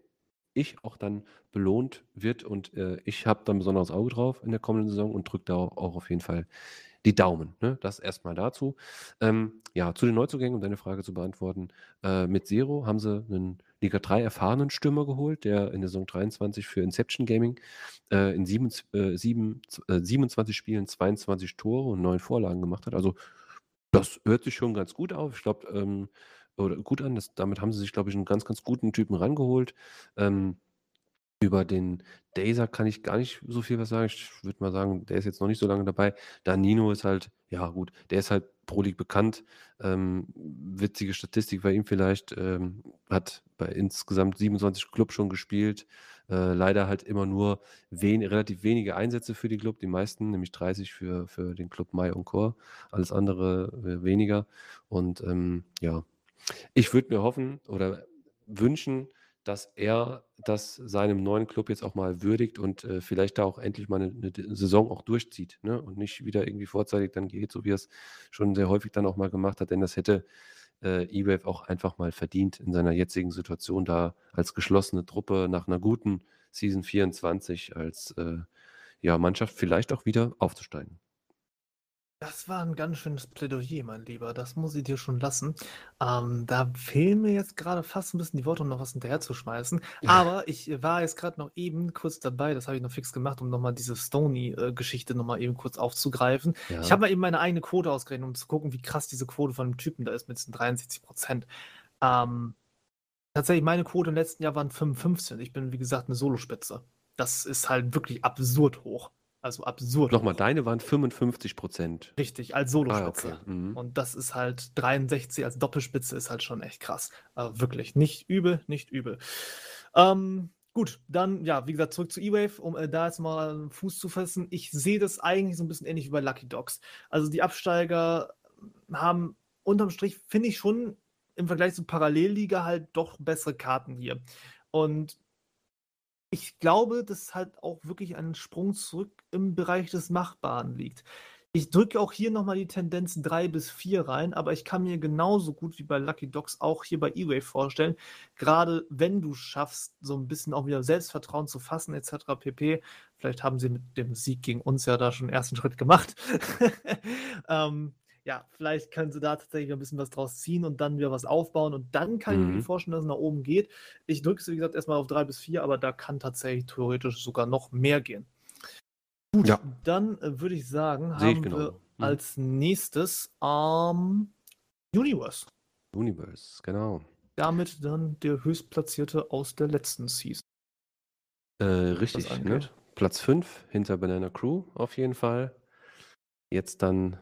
ich auch dann belohnt wird und äh, ich habe da ein besonderes Auge drauf in der kommenden Saison und drücke da auch, auf jeden Fall die Daumen. Ne? Das erstmal dazu. Ähm, ja, zu den Neuzugängen, um deine Frage zu beantworten. Äh, mit Zero haben sie einen Liga 3 erfahrenen Stürmer geholt, der in der Saison 23 für Inception Gaming äh, in sieben, äh, sieben, äh, 27 Spielen 22 Tore und 9 Vorlagen gemacht hat. Also das hört sich schon ganz gut auf. Ich glaube, ähm, oder gut an. Das, damit haben sie sich, glaube ich, einen ganz, ganz guten Typen rangeholt. Ähm, über den Dazer kann ich gar nicht so viel was sagen. Ich würde mal sagen, der ist jetzt noch nicht so lange dabei. Danino ist halt, ja gut, der ist halt Pro League bekannt. Ähm, witzige Statistik bei ihm vielleicht. Ähm, hat bei insgesamt 27 Clubs schon gespielt. Äh, leider halt immer nur wen, relativ wenige Einsätze für die Club. Die meisten, nämlich 30 für, für den Club Mai und Core. Alles andere äh, weniger. Und ähm, ja, ich würde mir hoffen oder wünschen, dass er das seinem neuen Club jetzt auch mal würdigt und äh, vielleicht da auch endlich mal eine, eine Saison auch durchzieht ne? und nicht wieder irgendwie vorzeitig dann geht, so wie er es schon sehr häufig dann auch mal gemacht hat, denn das hätte äh, E-Wave auch einfach mal verdient in seiner jetzigen Situation da als geschlossene Truppe nach einer guten Season 24 als äh, ja, Mannschaft vielleicht auch wieder aufzusteigen. Das war ein ganz schönes Plädoyer, mein Lieber. Das muss ich dir schon lassen. Ähm, da fehlen mir jetzt gerade fast ein bisschen die Worte, um noch was hinterher zu schmeißen. Aber ich war jetzt gerade noch eben kurz dabei, das habe ich noch fix gemacht, um nochmal diese Stony-Geschichte nochmal eben kurz aufzugreifen. Ich habe mal eben meine eigene Quote ausgerechnet, um zu gucken, wie krass diese Quote von dem Typen da ist mit diesen 63 Prozent. Ähm, tatsächlich, meine Quote im letzten Jahr waren 55. Ich bin, wie gesagt, eine Solospitze. Das ist halt wirklich absurd hoch. Also absurd. Nochmal, deine waren 55 Prozent. Richtig, als Solospitze. Ah, okay. mhm. Und das ist halt 63 als Doppelspitze ist halt schon echt krass. Also wirklich, nicht übel, nicht übel. Ähm, gut, dann, ja, wie gesagt, zurück zu E-Wave, um äh, da jetzt mal einen Fuß zu fassen. Ich sehe das eigentlich so ein bisschen ähnlich wie bei Lucky Dogs. Also die Absteiger haben unterm Strich, finde ich schon im Vergleich zur Parallelliga halt doch bessere Karten hier. Und ich glaube, dass halt auch wirklich ein Sprung zurück im Bereich des Machbaren liegt. Ich drücke auch hier nochmal die Tendenz 3 bis 4 rein, aber ich kann mir genauso gut wie bei Lucky Dogs auch hier bei eWay vorstellen, gerade wenn du schaffst, so ein bisschen auch wieder Selbstvertrauen zu fassen, etc. pp. Vielleicht haben sie mit dem Sieg gegen uns ja da schon einen ersten Schritt gemacht. ähm, ja, vielleicht können sie da tatsächlich ein bisschen was draus ziehen und dann wieder was aufbauen. Und dann kann mhm. ich mir mhm. vorstellen, dass es nach oben geht. Ich drücke es, wie gesagt, erstmal auf drei bis vier, aber da kann tatsächlich theoretisch sogar noch mehr gehen. Gut, ja. dann äh, würde ich sagen, Sehe haben ich genau. wir mhm. als nächstes ähm, Universe. Universe, genau. Damit dann der höchstplatzierte aus der letzten Season. Äh, richtig, ne? Platz 5 hinter Banana Crew auf jeden Fall. Jetzt dann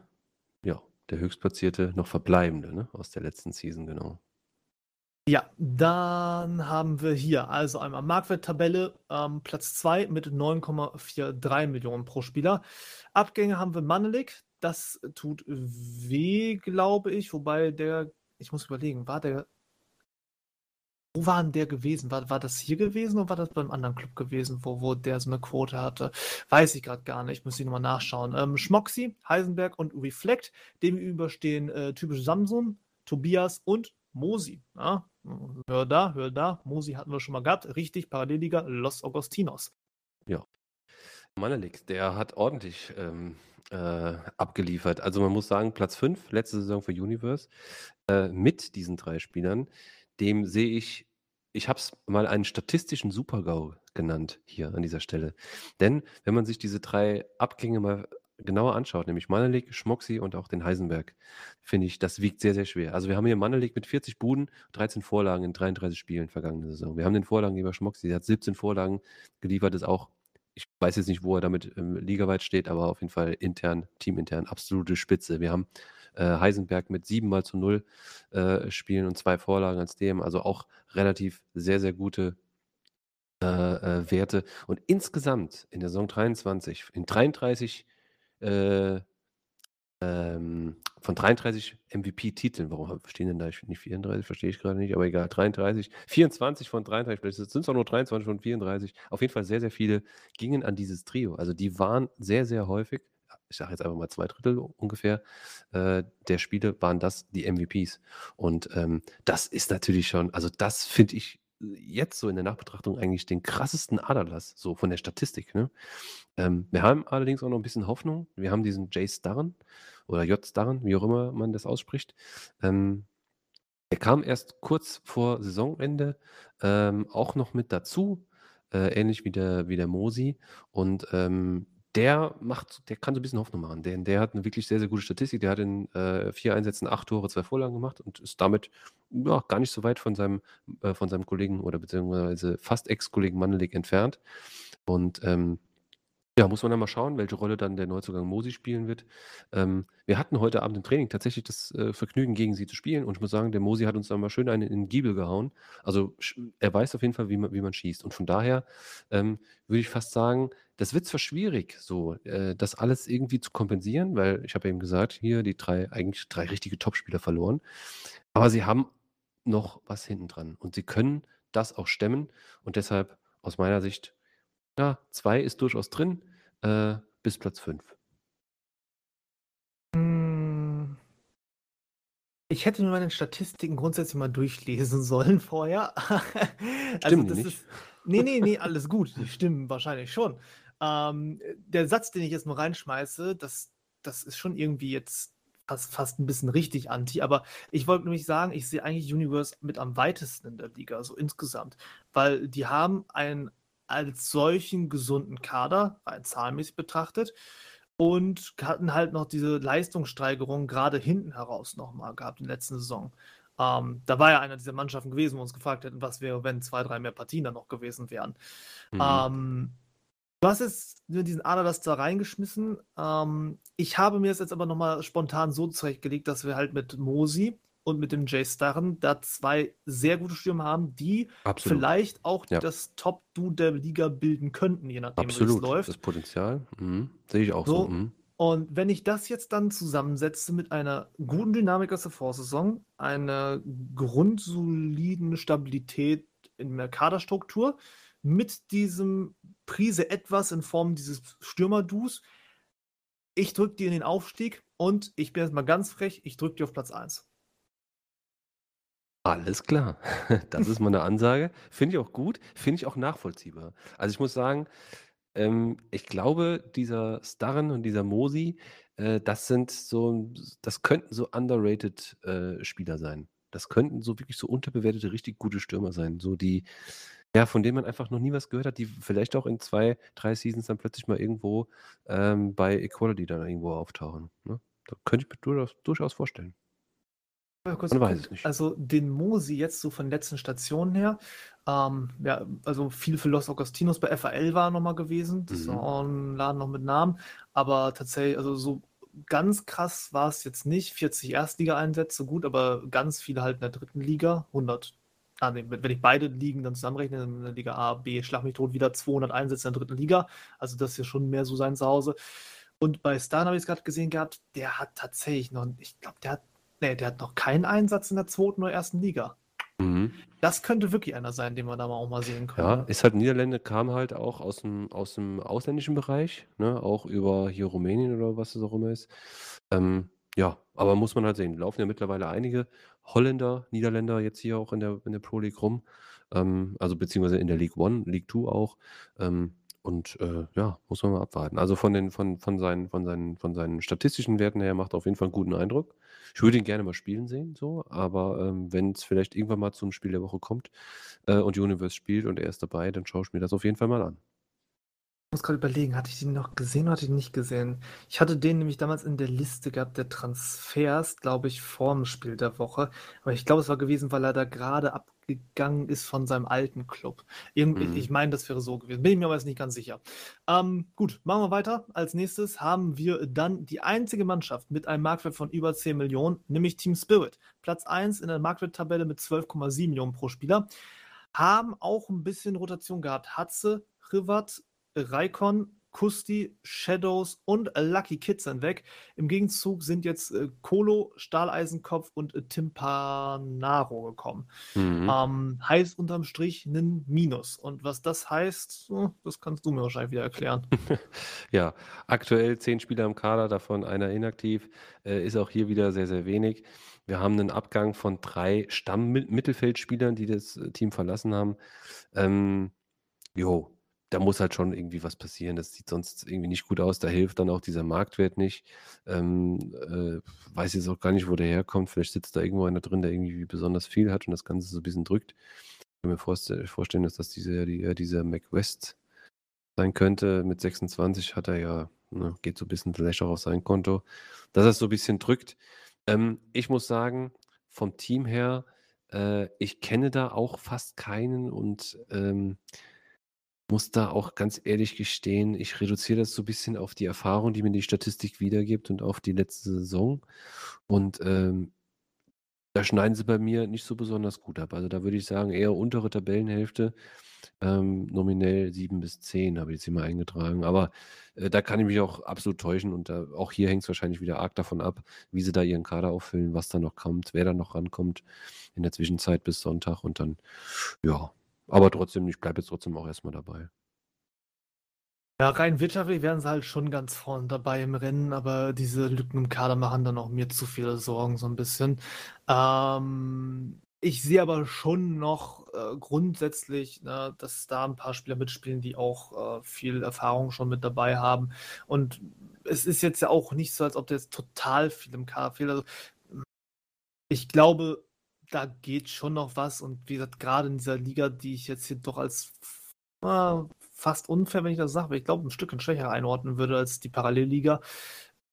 der höchstplatzierte, noch verbleibende ne? aus der letzten Season, genau. Ja, dann haben wir hier also einmal Marktwerttabelle, ähm, Platz 2 mit 9,43 Millionen pro Spieler. Abgänge haben wir Manelik, das tut weh, glaube ich, wobei der, ich muss überlegen, war der wo war denn der gewesen? War, war das hier gewesen oder war das beim anderen Club gewesen, wo, wo der so eine Quote hatte? Weiß ich gerade gar nicht, muss ich nochmal nachschauen. Ähm, Schmoxi, Heisenberg und Reflect, dem überstehen äh, typische Samsung, Tobias und Mosi. Ja? Hör da, hör da, Mosi hatten wir schon mal gehabt. Richtig, Parallelliga Los Augustinos. Ja. Manelik, der hat ordentlich ähm, äh, abgeliefert. Also man muss sagen, Platz 5, letzte Saison für Universe, äh, mit diesen drei Spielern, dem sehe ich, ich habe es mal einen statistischen Supergau genannt hier an dieser Stelle. Denn wenn man sich diese drei Abgänge mal genauer anschaut, nämlich Manelik, Schmoxi und auch den Heisenberg, finde ich, das wiegt sehr, sehr schwer. Also wir haben hier Manelik mit 40 Buden, 13 Vorlagen in 33 Spielen vergangene Saison. Wir haben den Vorlagengeber Schmoxi, der hat 17 Vorlagen geliefert, ist auch ich weiß jetzt nicht, wo er damit ähm, ligaweit steht, aber auf jeden Fall intern, teamintern, absolute Spitze. Wir haben äh, Heisenberg mit 7 mal zu 0 äh, Spielen und zwei Vorlagen als DM, also auch relativ sehr, sehr gute äh, äh Werte. Und insgesamt in der Saison 23, in 33 äh, ähm, von 33 MVP-Titeln, warum stehen denn da nicht 34, verstehe ich gerade nicht, aber egal, 33, 24 von 33, vielleicht sind es auch nur 23 von 34, auf jeden Fall sehr, sehr viele gingen an dieses Trio. Also die waren sehr, sehr häufig, ich sage jetzt einfach mal zwei Drittel ungefähr, äh, der Spiele waren das die MVPs. Und ähm, das ist natürlich schon, also das finde ich jetzt so in der Nachbetrachtung eigentlich den krassesten Aderlass, so von der Statistik. Ne? Ähm, wir haben allerdings auch noch ein bisschen Hoffnung. Wir haben diesen Jay Starren oder J. Starren, wie auch immer man das ausspricht. Ähm, er kam erst kurz vor Saisonende ähm, auch noch mit dazu, äh, ähnlich wie der, wie der Mosi. Und ähm, der macht, der kann so ein bisschen Hoffnung machen. Der, der hat eine wirklich sehr, sehr gute Statistik. Der hat in äh, vier Einsätzen acht Tore, zwei Vorlagen gemacht und ist damit ja, gar nicht so weit von seinem, äh, von seinem Kollegen oder beziehungsweise fast Ex-Kollegen Mannelik entfernt. Und ähm, ja, muss man dann mal schauen, welche Rolle dann der Neuzugang Mosi spielen wird. Ähm, wir hatten heute Abend im Training tatsächlich das äh, Vergnügen, gegen sie zu spielen. Und ich muss sagen, der Mosi hat uns dann mal schön einen in den Giebel gehauen. Also er weiß auf jeden Fall, wie man, wie man schießt. Und von daher ähm, würde ich fast sagen, das wird zwar schwierig, so äh, das alles irgendwie zu kompensieren, weil ich habe eben gesagt, hier die drei, eigentlich drei richtige Topspieler verloren. Aber sie haben noch was hinten dran. Und sie können das auch stemmen. Und deshalb aus meiner Sicht ja, 2 ist durchaus drin, äh, bis Platz 5. Hm. Ich hätte mir meine Statistiken grundsätzlich mal durchlesen sollen vorher. Also stimmen das nicht? ist. Nee, nee, nee, alles gut. Die stimmen wahrscheinlich schon. Ähm, der Satz, den ich jetzt nur reinschmeiße, das, das ist schon irgendwie jetzt fast, fast ein bisschen richtig anti, aber ich wollte nämlich sagen, ich sehe eigentlich Universe mit am weitesten in der Liga, so insgesamt, weil die haben ein als solchen gesunden Kader, rein zahlenmäßig betrachtet, und hatten halt noch diese Leistungssteigerung gerade hinten heraus nochmal gehabt in der letzten Saison. Ähm, da war ja einer dieser Mannschaften gewesen, wo uns gefragt hätten, was wäre, wenn zwei, drei mehr Partien dann noch gewesen wären. Mhm. Ähm, du hast jetzt diesen Aderlass da reingeschmissen. Ähm, ich habe mir das jetzt aber nochmal spontan so zurechtgelegt, dass wir halt mit Mosi und mit dem Jay Starren da zwei sehr gute Stürmer haben, die Absolut. vielleicht auch ja. das Top-Du der Liga bilden könnten, je nachdem, wie es läuft. Das Potenzial, mhm. sehe ich auch so. so. Mhm. Und wenn ich das jetzt dann zusammensetze mit einer guten Dynamik aus der Vorsaison, einer grundsoliden Stabilität in der Kaderstruktur, mit diesem Prise etwas in Form dieses Stürmerdus, ich drücke dir in den Aufstieg und ich bin jetzt mal ganz frech, ich drücke dir auf Platz 1. Alles klar. Das ist mal eine Ansage. Finde ich auch gut, finde ich auch nachvollziehbar. Also, ich muss sagen, ähm, ich glaube, dieser Starren und dieser Mosi, äh, das sind so das könnten so underrated, äh, Spieler sein. Das könnten so wirklich so unterbewertete, richtig gute Stürmer sein, so die ja, von denen man einfach noch nie was gehört hat, die vielleicht auch in zwei, drei Seasons dann plötzlich mal irgendwo, ähm, bei Equality dann irgendwo auftauchen, ne? Da könnte ich mir durchaus durchaus vorstellen. Ja, kurz Man weiß es nicht. Also den Mosi jetzt so von letzten Stationen her, ähm, ja, also viel für Los Augustinos bei FAL war nochmal gewesen. Das ist mhm. auch ein Laden noch mit Namen. Aber tatsächlich, also so ganz krass war es jetzt nicht. 40 Erstliga-Einsätze, gut, aber ganz viele halt in der dritten Liga. 100. Wenn ich beide Ligen dann zusammenrechne, in der Liga A, B, schlag mich tot, wieder 200 Einsätze in der dritten Liga. Also das ist ja schon mehr so sein Zuhause. Und bei Stan habe ich es gerade gesehen gehabt, der hat tatsächlich noch, ich glaube, der hat Nee, der hat noch keinen Einsatz in der zweiten oder ersten Liga. Mhm. Das könnte wirklich einer sein, den wir da mal auch mal sehen können. Ja, ist halt Niederlande, kam halt auch aus dem, aus dem ausländischen Bereich, ne? auch über hier Rumänien oder was es auch immer ist. Ähm, ja, aber muss man halt sehen. Laufen ja mittlerweile einige Holländer, Niederländer jetzt hier auch in der, in der Pro League rum. Ähm, also beziehungsweise in der League One, League Two auch. Ähm, und äh, ja, muss man mal abwarten. Also von den, von, von seinen, von seinen, von seinen statistischen Werten her macht er auf jeden Fall einen guten Eindruck. Ich würde ihn gerne mal spielen sehen, so, aber ähm, wenn es vielleicht irgendwann mal zum Spiel der Woche kommt äh, und Universe spielt und er ist dabei, dann schaue ich mir das auf jeden Fall mal an. Ich muss gerade überlegen, hatte ich den noch gesehen oder hatte ich ihn nicht gesehen? Ich hatte den nämlich damals in der Liste gehabt, der Transfers, glaube ich, vorm Spiel der Woche. Aber ich glaube, es war gewesen, weil er da gerade abgegangen ist von seinem alten Club. Irgendwie, Mhm. Ich meine, das wäre so gewesen. Bin ich mir aber jetzt nicht ganz sicher. Ähm, gut, machen wir weiter. Als nächstes haben wir dann die einzige Mannschaft mit einem Marktwert von über 10 Millionen, nämlich Team Spirit. Platz 1 in der Marktwerttabelle mit 12,7 Millionen pro Spieler. Haben auch ein bisschen Rotation gehabt. Hatze, Rivat, Raikon, Kusti, Shadows und Lucky Kid sind weg. Im Gegenzug sind jetzt äh, Kolo, Stahleisenkopf und äh, Timpanaro gekommen. Mhm. Ähm, heißt unterm Strich ein Minus. Und was das heißt, das kannst du mir wahrscheinlich wieder erklären. Ja, aktuell zehn Spieler im Kader, davon einer inaktiv, äh, ist auch hier wieder sehr, sehr wenig. Wir haben einen Abgang von drei Stamm-Mittelfeldspielern, die das äh, Team verlassen haben. Ähm, jo, da muss halt schon irgendwie was passieren. Das sieht sonst irgendwie nicht gut aus. Da hilft dann auch dieser Marktwert nicht. Ähm, äh, weiß jetzt auch gar nicht, wo der herkommt. Vielleicht sitzt da irgendwo einer drin, der irgendwie besonders viel hat und das Ganze so ein bisschen drückt. Ich kann mir vorste- vorstellen, dass das diese, die, äh, dieser McWest sein könnte. Mit 26 hat er ja, ne, geht so ein bisschen vielleicht auch auf sein Konto, dass er so ein bisschen drückt. Ähm, ich muss sagen, vom Team her, äh, ich kenne da auch fast keinen und ähm, muss da auch ganz ehrlich gestehen, ich reduziere das so ein bisschen auf die Erfahrung, die mir die Statistik wiedergibt und auf die letzte Saison. Und ähm, da schneiden sie bei mir nicht so besonders gut ab. Also da würde ich sagen, eher untere Tabellenhälfte. Ähm, nominell 7 bis 10 habe ich jetzt hier mal eingetragen. Aber äh, da kann ich mich auch absolut täuschen. Und da, auch hier hängt es wahrscheinlich wieder arg davon ab, wie sie da ihren Kader auffüllen, was da noch kommt, wer da noch rankommt in der Zwischenzeit bis Sonntag. Und dann, ja. Aber trotzdem, ich bleibe jetzt trotzdem auch erstmal dabei. Ja, rein wirtschaftlich wären sie halt schon ganz vorne dabei im Rennen, aber diese Lücken im Kader machen dann auch mir zu viele Sorgen, so ein bisschen. Ähm, ich sehe aber schon noch äh, grundsätzlich, ne, dass da ein paar Spieler mitspielen, die auch äh, viel Erfahrung schon mit dabei haben. Und es ist jetzt ja auch nicht so, als ob da jetzt total viel im Kader fehlt. Also, ich glaube, da geht schon noch was. Und wie gesagt, gerade in dieser Liga, die ich jetzt hier doch als äh, fast unfair, wenn ich das sage, aber ich glaube, ein Stückchen schwächer einordnen würde als die Parallelliga.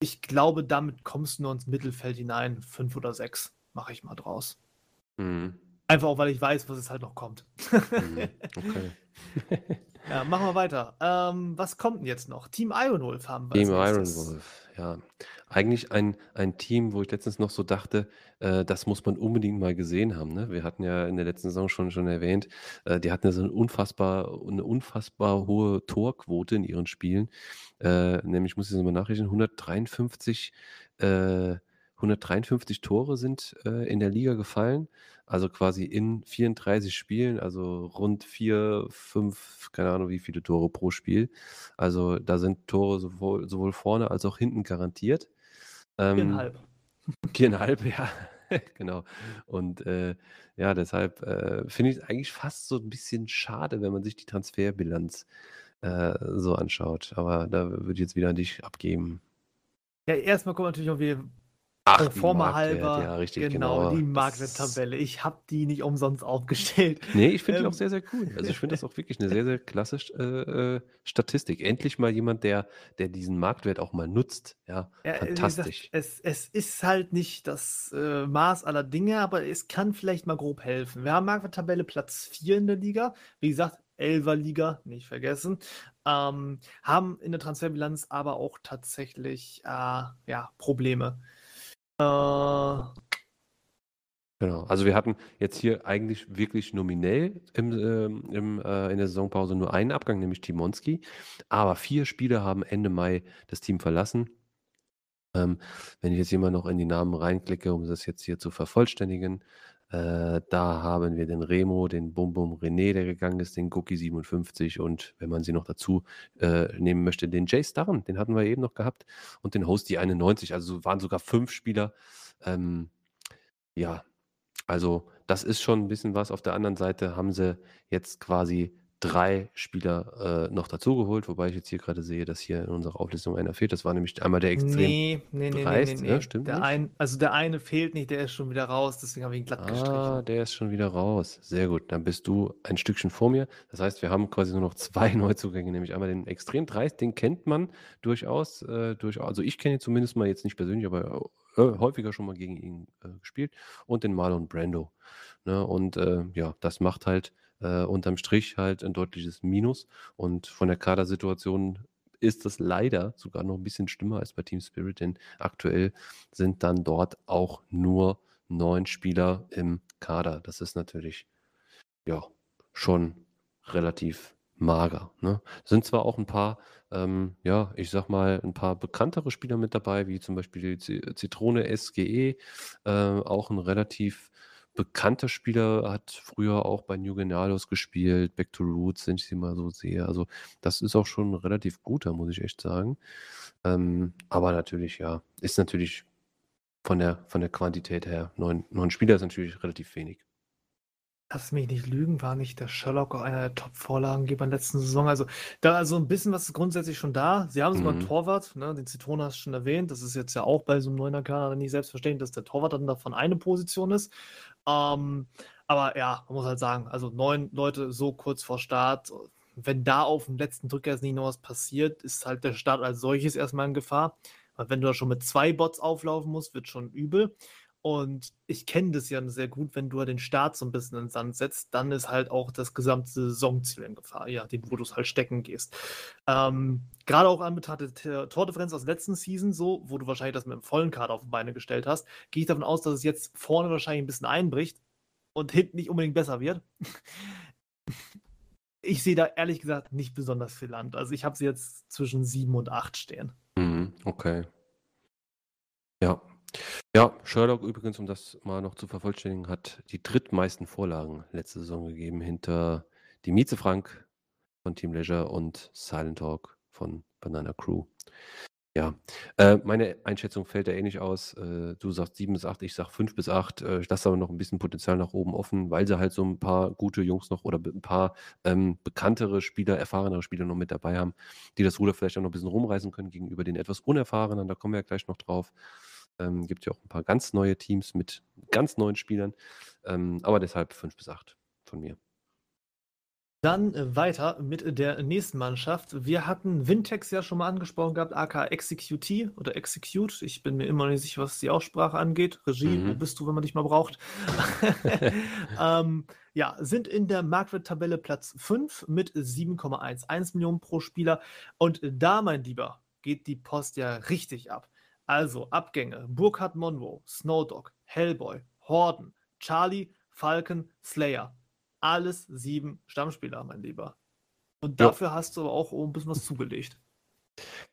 Ich glaube, damit kommst du nur ins Mittelfeld hinein. Fünf oder sechs mache ich mal draus. Mhm. Einfach auch, weil ich weiß, was es halt noch kommt. Mhm. Okay. ja, machen wir weiter. Ähm, was kommt denn jetzt noch? Team Ironwolf haben wir Team als Iron nächstes. Wolf, ja. Eigentlich ein, ein Team, wo ich letztens noch so dachte, äh, das muss man unbedingt mal gesehen haben. Ne? Wir hatten ja in der letzten Saison schon, schon erwähnt, äh, die hatten ja so eine unfassbar, eine unfassbar hohe Torquote in ihren Spielen. Äh, nämlich, muss ich es nochmal nachrechnen, 153, äh, 153 Tore sind äh, in der Liga gefallen. Also quasi in 34 Spielen, also rund vier, fünf, keine Ahnung wie viele Tore pro Spiel. Also da sind Tore sowohl, sowohl vorne als auch hinten garantiert. Ähm, Viereinhalb. Viereinhalb, ja, genau. Und äh, ja, deshalb äh, finde ich es eigentlich fast so ein bisschen schade, wenn man sich die Transferbilanz äh, so anschaut. Aber da würde ich jetzt wieder an dich abgeben. Ja, erstmal kommt natürlich auch wieder Ach, die forma halber. ja, richtig, genau, genau. die Marktwerttabelle. Ich habe die nicht umsonst aufgestellt. Nee, ich finde die Ähm. auch sehr, sehr cool. Also ich finde das auch wirklich eine sehr, sehr klasse äh, äh, Statistik. Endlich mal jemand, der, der diesen Marktwert auch mal nutzt. Ja, Ja, gesagt, fantastisch. es, es ist halt nicht das äh, Maß aller Dinge, aber es kann vielleicht mal grob helfen. Wir haben Marktwerttabelle Platz 4 in der Liga. Wie gesagt, Elfer Liga, nicht vergessen. Ähm, haben in der Transferbilanz aber auch tatsächlich äh, ja, Probleme. Äh, Genau. Also wir hatten jetzt hier eigentlich wirklich nominell im, ähm, im, äh, in der Saisonpause nur einen Abgang, nämlich Timonski. Aber vier Spieler haben Ende Mai das Team verlassen. Ähm, wenn ich jetzt mal noch in die Namen reinklicke, um das jetzt hier zu vervollständigen, äh, da haben wir den Remo, den Bum Bum René, der gegangen ist, den Cookie 57 und wenn man sie noch dazu äh, nehmen möchte, den Jay Starren, den hatten wir eben noch gehabt und den Hosty 91. Also waren sogar fünf Spieler. Ähm, ja, also das ist schon ein bisschen was. Auf der anderen Seite haben sie jetzt quasi drei Spieler äh, noch dazugeholt, wobei ich jetzt hier gerade sehe, dass hier in unserer Auflistung einer fehlt. Das war nämlich einmal der extrem Nee, nee, nee, nee, dreist, nee, ne? nee. Stimmt Der nicht? ein, also der eine fehlt nicht, der ist schon wieder raus, deswegen habe ich ihn glatt Ah, gestrichen. der ist schon wieder raus. Sehr gut. Dann bist du ein Stückchen vor mir. Das heißt, wir haben quasi nur noch zwei Neuzugänge, nämlich einmal den extrem dreist, den kennt man durchaus. Äh, durch, also ich kenne ihn zumindest mal jetzt nicht persönlich, aber äh, häufiger schon mal gegen ihn äh, gespielt. Und den Marlon Brando. Ne? Und äh, ja, das macht halt äh, unterm Strich halt ein deutliches Minus. Und von der Kadersituation ist das leider sogar noch ein bisschen schlimmer als bei Team Spirit, denn aktuell sind dann dort auch nur neun Spieler im Kader. Das ist natürlich ja schon relativ mager. Ne? Sind zwar auch ein paar, ähm, ja, ich sag mal, ein paar bekanntere Spieler mit dabei, wie zum Beispiel die Zitrone SGE, äh, auch ein relativ bekannter Spieler, hat früher auch bei New Genialos gespielt, Back to Roots, wenn ich sie mal so sehe. Also das ist auch schon relativ guter, muss ich echt sagen. Ähm, aber natürlich, ja, ist natürlich von der, von der Quantität her, neun, neun Spieler ist natürlich relativ wenig. Lass mich nicht lügen, war nicht der Sherlock auch einer der Top-Vorlagengeber in der letzten Saison? Also, da also ein bisschen was ist grundsätzlich schon da. Sie haben sogar einen Mhm. Torwart, ne? Den Zitrone hast du schon erwähnt. Das ist jetzt ja auch bei so einem neuner Kader nicht selbstverständlich, dass der Torwart dann davon eine Position ist. Ähm, aber ja, man muss halt sagen, also neun Leute so kurz vor Start, wenn da auf dem letzten Drücker jetzt nicht noch was passiert, ist halt der Start als solches erstmal in Gefahr. Weil wenn du da schon mit zwei Bots auflaufen musst, wird schon übel. Und ich kenne das ja sehr gut, wenn du den Start so ein bisschen in den Sand setzt, dann ist halt auch das gesamte Saisonziel in Gefahr, ja, den wo du halt stecken gehst. Ähm, gerade auch an Betracht der Tordifferenz aus der letzten Season, so, wo du wahrscheinlich das mit einem vollen Kader auf die Beine gestellt hast, gehe ich davon aus, dass es jetzt vorne wahrscheinlich ein bisschen einbricht und hinten nicht unbedingt besser wird. Ich sehe da ehrlich gesagt nicht besonders viel Land. Also ich habe sie jetzt zwischen sieben und acht stehen. Mhm, okay. Ja. Ja, Sherlock übrigens, um das mal noch zu vervollständigen, hat die drittmeisten Vorlagen letzte Saison gegeben hinter die Mieze Frank von Team Leisure und Silent Talk von Banana Crew. Ja, äh, meine Einschätzung fällt da ähnlich aus. Äh, du sagst 7 bis 8, ich sag 5 bis 8. Äh, ich lasse aber noch ein bisschen Potenzial nach oben offen, weil sie halt so ein paar gute Jungs noch oder ein paar ähm, bekanntere Spieler, erfahrenere Spieler noch mit dabei haben, die das Ruder vielleicht auch noch ein bisschen rumreißen können gegenüber den etwas unerfahrenen. Da kommen wir ja gleich noch drauf. Ähm, gibt ja auch ein paar ganz neue Teams mit ganz neuen Spielern. Ähm, aber deshalb 5 bis 8 von mir. Dann äh, weiter mit der nächsten Mannschaft. Wir hatten Vintex ja schon mal angesprochen gehabt, aka Execute oder Execute. Ich bin mir immer nicht sicher, was die Aussprache angeht. Regie, Mhm. wo bist du, wenn man dich mal braucht? ähm, ja, sind in der Marktwerttabelle Platz 5 mit 7,11 Millionen pro Spieler. Und da, mein Lieber, geht die Post ja richtig ab. Also Abgänge: Burkhard Monroe, Snowdog, Hellboy, Horden, Charlie, Falcon, Slayer. Alles sieben Stammspieler, mein Lieber. Und Ja. dafür hast du aber auch ein bisschen was zugelegt.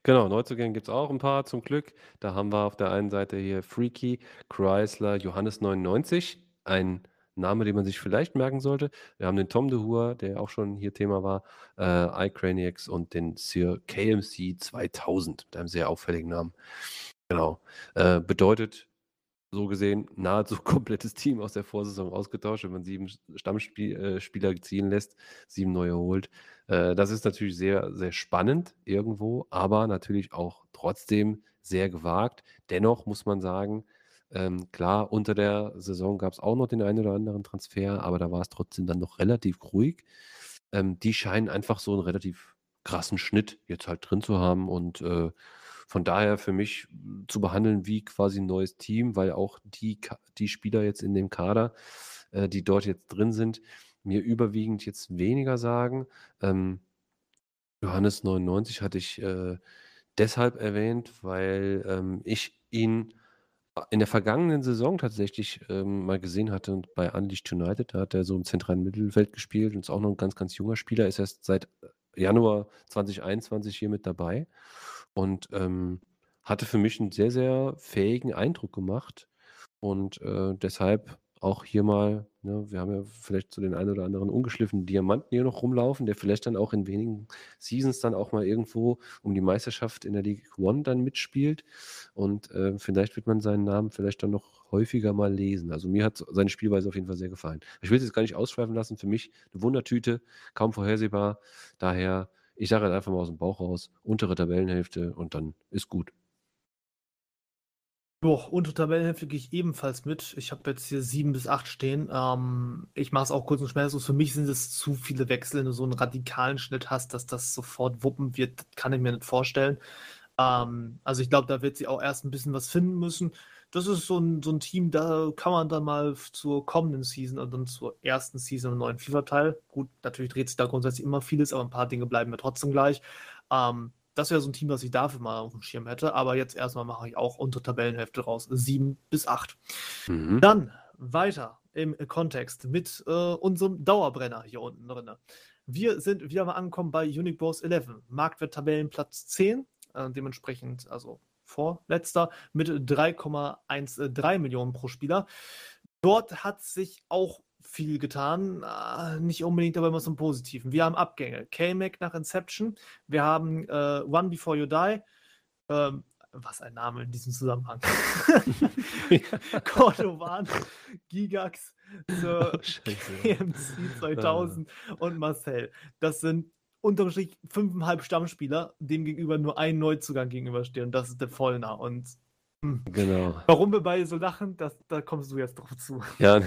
Genau, Neuzugänge gibt es auch ein paar zum Glück. Da haben wir auf der einen Seite hier Freaky, Chrysler, Johannes 99, ein Name, den man sich vielleicht merken sollte. Wir haben den Tom de Hua, der auch schon hier Thema war, äh, iCraniacs und den Sir KMC 2000 mit einem sehr auffälligen Namen. Genau. Äh, bedeutet so gesehen nahezu komplettes Team aus der Vorsaison ausgetauscht, wenn man sieben Stammspieler äh, ziehen lässt, sieben neue holt. Äh, das ist natürlich sehr, sehr spannend irgendwo, aber natürlich auch trotzdem sehr gewagt. Dennoch muss man sagen, ähm, klar, unter der Saison gab es auch noch den einen oder anderen Transfer, aber da war es trotzdem dann noch relativ ruhig. Ähm, die scheinen einfach so einen relativ krassen Schnitt jetzt halt drin zu haben und äh, von daher für mich zu behandeln wie quasi ein neues Team, weil auch die, die Spieler jetzt in dem Kader, äh, die dort jetzt drin sind, mir überwiegend jetzt weniger sagen. Ähm, Johannes 99 hatte ich äh, deshalb erwähnt, weil ähm, ich ihn in der vergangenen Saison tatsächlich ähm, mal gesehen hatte und bei Unleashed United, da hat er so im zentralen Mittelfeld gespielt und ist auch noch ein ganz, ganz junger Spieler, ist erst seit Januar 2021 hier mit dabei und ähm, hatte für mich einen sehr, sehr fähigen Eindruck gemacht und äh, deshalb auch hier mal Ne? Wir haben ja vielleicht so den einen oder anderen ungeschliffenen Diamanten hier noch rumlaufen, der vielleicht dann auch in wenigen Seasons dann auch mal irgendwo um die Meisterschaft in der League One dann mitspielt. Und äh, vielleicht wird man seinen Namen vielleicht dann noch häufiger mal lesen. Also mir hat seine Spielweise auf jeden Fall sehr gefallen. Ich will es jetzt gar nicht ausschweifen lassen. Für mich eine Wundertüte, kaum vorhersehbar. Daher, ich sage halt einfach mal aus dem Bauch raus, untere Tabellenhälfte und dann ist gut. Doch, unter Tabellenhälfte gehe ich ebenfalls mit. Ich habe jetzt hier sieben bis acht stehen. Ähm, ich mache es auch kurz und schmerzlos. Für mich sind es zu viele Wechsel, wenn du so einen radikalen Schnitt hast, dass das sofort wuppen wird, kann ich mir nicht vorstellen. Ähm, also ich glaube, da wird sie auch erst ein bisschen was finden müssen. Das ist so ein, so ein Team, da kann man dann mal zur kommenden Season und dann zur ersten Season einen neuen FIFA-Teil. Gut, natürlich dreht sich da grundsätzlich immer vieles, aber ein paar Dinge bleiben mir trotzdem gleich. Ähm, das wäre so ein Team, was ich dafür mal auf dem Schirm hätte. Aber jetzt erstmal mache ich auch unter Tabellenhälfte raus. Sieben bis acht. Mhm. Dann weiter im Kontext mit äh, unserem Dauerbrenner hier unten drin. Wir sind wieder mal angekommen bei Unique Bros 11. Marktwert Tabellenplatz 10. Äh, dementsprechend, also vorletzter, mit 3,13 Millionen pro Spieler. Dort hat sich auch viel getan. Äh, nicht unbedingt aber immer zum Positiven. Wir haben Abgänge. K-Mac nach Inception. Wir haben äh, One Before You Die. Ähm, was ein Name in diesem Zusammenhang. Cordovan, Gigax, zur oh, KMC 2000 ah. und Marcel. Das sind unterm Strich fünfeinhalb Stammspieler, dem gegenüber nur ein Neuzugang gegenüberstehen. Und das ist der Vollner. Und hm. Genau. Warum wir beide so lachen, das, da kommst du jetzt drauf zu. Ja,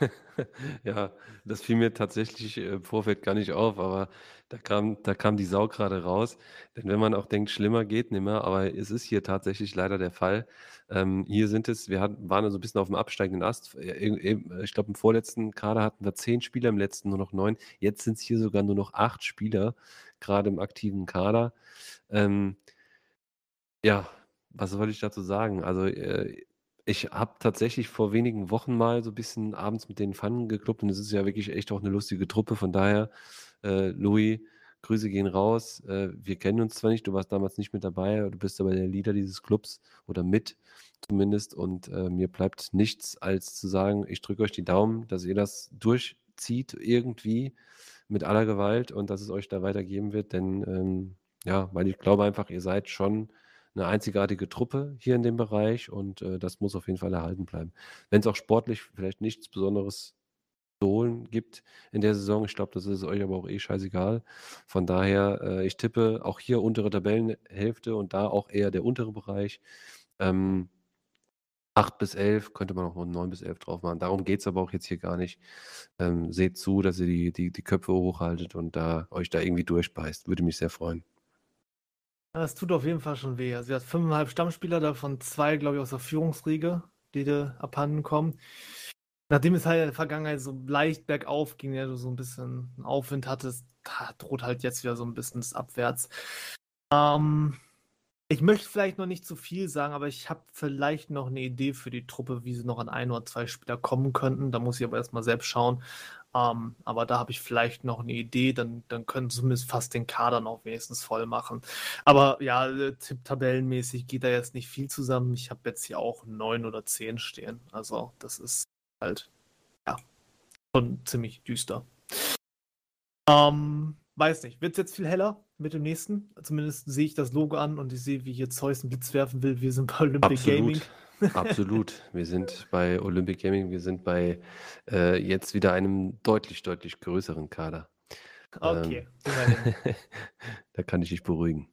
ja, das fiel mir tatsächlich äh, im Vorfeld gar nicht auf, aber da kam, da kam die Sau gerade raus. Denn wenn man auch denkt, schlimmer geht nimmer, aber es ist hier tatsächlich leider der Fall. Ähm, hier sind es, wir hatten, waren so ein bisschen auf dem absteigenden Ast. Ich glaube, im vorletzten Kader hatten wir zehn Spieler, im letzten nur noch neun. Jetzt sind es hier sogar nur noch acht Spieler, gerade im aktiven Kader. Ähm, ja, was soll ich dazu sagen? Also, äh, ich habe tatsächlich vor wenigen Wochen mal so ein bisschen abends mit denen Pfannen gekloppt und es ist ja wirklich echt auch eine lustige Truppe. Von daher, äh, Louis, Grüße gehen raus. Äh, wir kennen uns zwar nicht, du warst damals nicht mit dabei, du bist aber der Leader dieses Clubs oder mit zumindest und, äh, mir bleibt nichts als zu sagen, ich drücke euch die Daumen, dass ihr das durchzieht irgendwie mit aller Gewalt und dass es euch da weitergeben wird, denn, ähm, ja, weil ich glaube einfach, ihr seid schon eine einzigartige Truppe hier in dem Bereich und äh, das muss auf jeden Fall erhalten bleiben. Wenn es auch sportlich vielleicht nichts Besonderes zu holen gibt in der Saison, ich glaube, das ist euch aber auch eh scheißegal. Von daher, äh, ich tippe auch hier untere Tabellenhälfte und da auch eher der untere Bereich. Ähm, 8 bis 11 könnte man auch noch 9 bis 11 drauf machen. Darum geht es aber auch jetzt hier gar nicht. Ähm, seht zu, dass ihr die, die, die Köpfe hochhaltet und da, euch da irgendwie durchbeißt. Würde mich sehr freuen. Das tut auf jeden Fall schon weh. Also, sie hat fünfeinhalb Stammspieler, davon zwei, glaube ich, aus der Führungsriege, die da abhanden kommen. Nachdem es halt in der Vergangenheit so leicht bergauf ging, ja, du so ein bisschen Aufwind hattest, droht halt jetzt wieder so ein bisschen das Abwärts. Ähm, ich möchte vielleicht noch nicht zu viel sagen, aber ich habe vielleicht noch eine Idee für die Truppe, wie sie noch an ein oder zwei Spieler kommen könnten. Da muss ich aber erstmal selbst schauen. Ähm, aber da habe ich vielleicht noch eine Idee, dann, dann können sie zumindest fast den Kader noch wenigstens voll machen. Aber ja, äh, tabellenmäßig geht da jetzt nicht viel zusammen. Ich habe jetzt hier auch neun oder zehn stehen. Also das ist halt, ja, schon ziemlich düster. Ähm, weiß nicht, wird es jetzt viel heller mit dem nächsten? Zumindest sehe ich das Logo an und ich sehe, wie hier Zeus einen Blitz werfen will. Wir sind bei Olympic Absolut. Gaming. Absolut. Wir sind bei Olympic Gaming, wir sind bei äh, jetzt wieder einem deutlich, deutlich größeren Kader. Okay. Ähm, da kann ich dich beruhigen.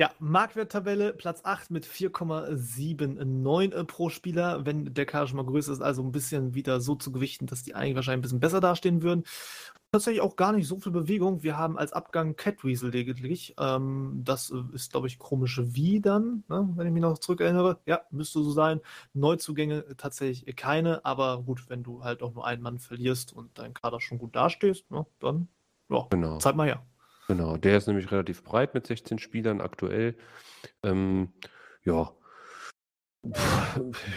Ja, Marktwerttabelle Platz 8 mit 4,79 pro Spieler. Wenn der Kader schon mal größer ist, also ein bisschen wieder so zu gewichten, dass die eigentlich wahrscheinlich ein bisschen besser dastehen würden tatsächlich auch gar nicht so viel Bewegung. Wir haben als Abgang Catweasel lediglich. Ähm, das äh, ist, glaube ich, komische Wie dann, ne? wenn ich mich noch zurückerinnere. Ja, müsste so sein. Neuzugänge tatsächlich keine, aber gut, wenn du halt auch nur einen Mann verlierst und dein Kader schon gut dastehst, ne? dann ja, genau. zeig mal her. Genau, der ist nämlich relativ breit mit 16 Spielern aktuell. Ähm, ja,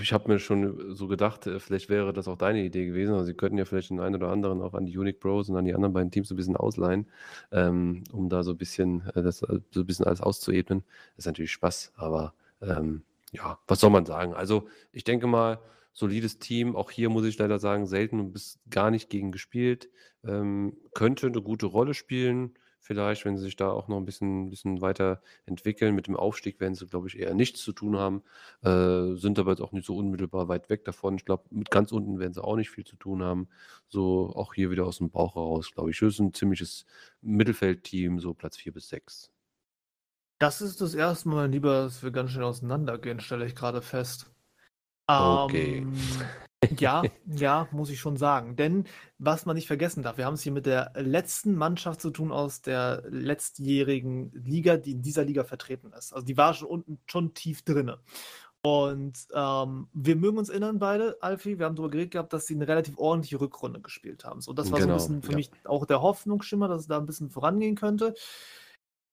ich habe mir schon so gedacht, äh, vielleicht wäre das auch deine Idee gewesen. Also, sie könnten ja vielleicht den einen oder anderen auch an die Unique Bros und an die anderen beiden Teams so ein bisschen ausleihen, ähm, um da so ein bisschen äh, das äh, so ein bisschen alles auszuebnen. Das ist natürlich Spaß, aber, ähm, ja, was soll man sagen? Also, ich denke mal, solides Team. Auch hier muss ich leider sagen, selten bis gar nicht gegen gespielt. Ähm, könnte eine gute Rolle spielen. Vielleicht, wenn sie sich da auch noch ein bisschen, bisschen weiter entwickeln. Mit dem Aufstieg werden sie, glaube ich, eher nichts zu tun haben. Äh, sind aber jetzt auch nicht so unmittelbar weit weg davon. Ich glaube, mit ganz unten werden sie auch nicht viel zu tun haben. So auch hier wieder aus dem Bauch heraus, glaube ich. Das ist ein ziemliches Mittelfeldteam, so Platz 4 bis 6. Das ist das erste Mal, mein Lieber, dass wir ganz schön auseinandergehen, stelle ich gerade fest. Okay. Ähm, ja, ja, muss ich schon sagen. Denn was man nicht vergessen darf, wir haben es hier mit der letzten Mannschaft zu tun aus der letztjährigen Liga, die in dieser Liga vertreten ist. Also die war schon unten schon tief drinne. Und ähm, wir mögen uns erinnern beide, Alfie, wir haben darüber geredet gehabt, dass sie eine relativ ordentliche Rückrunde gespielt haben. So, das war so ein Genau, bisschen für ja. mich auch der Hoffnungsschimmer, dass es da ein bisschen vorangehen könnte.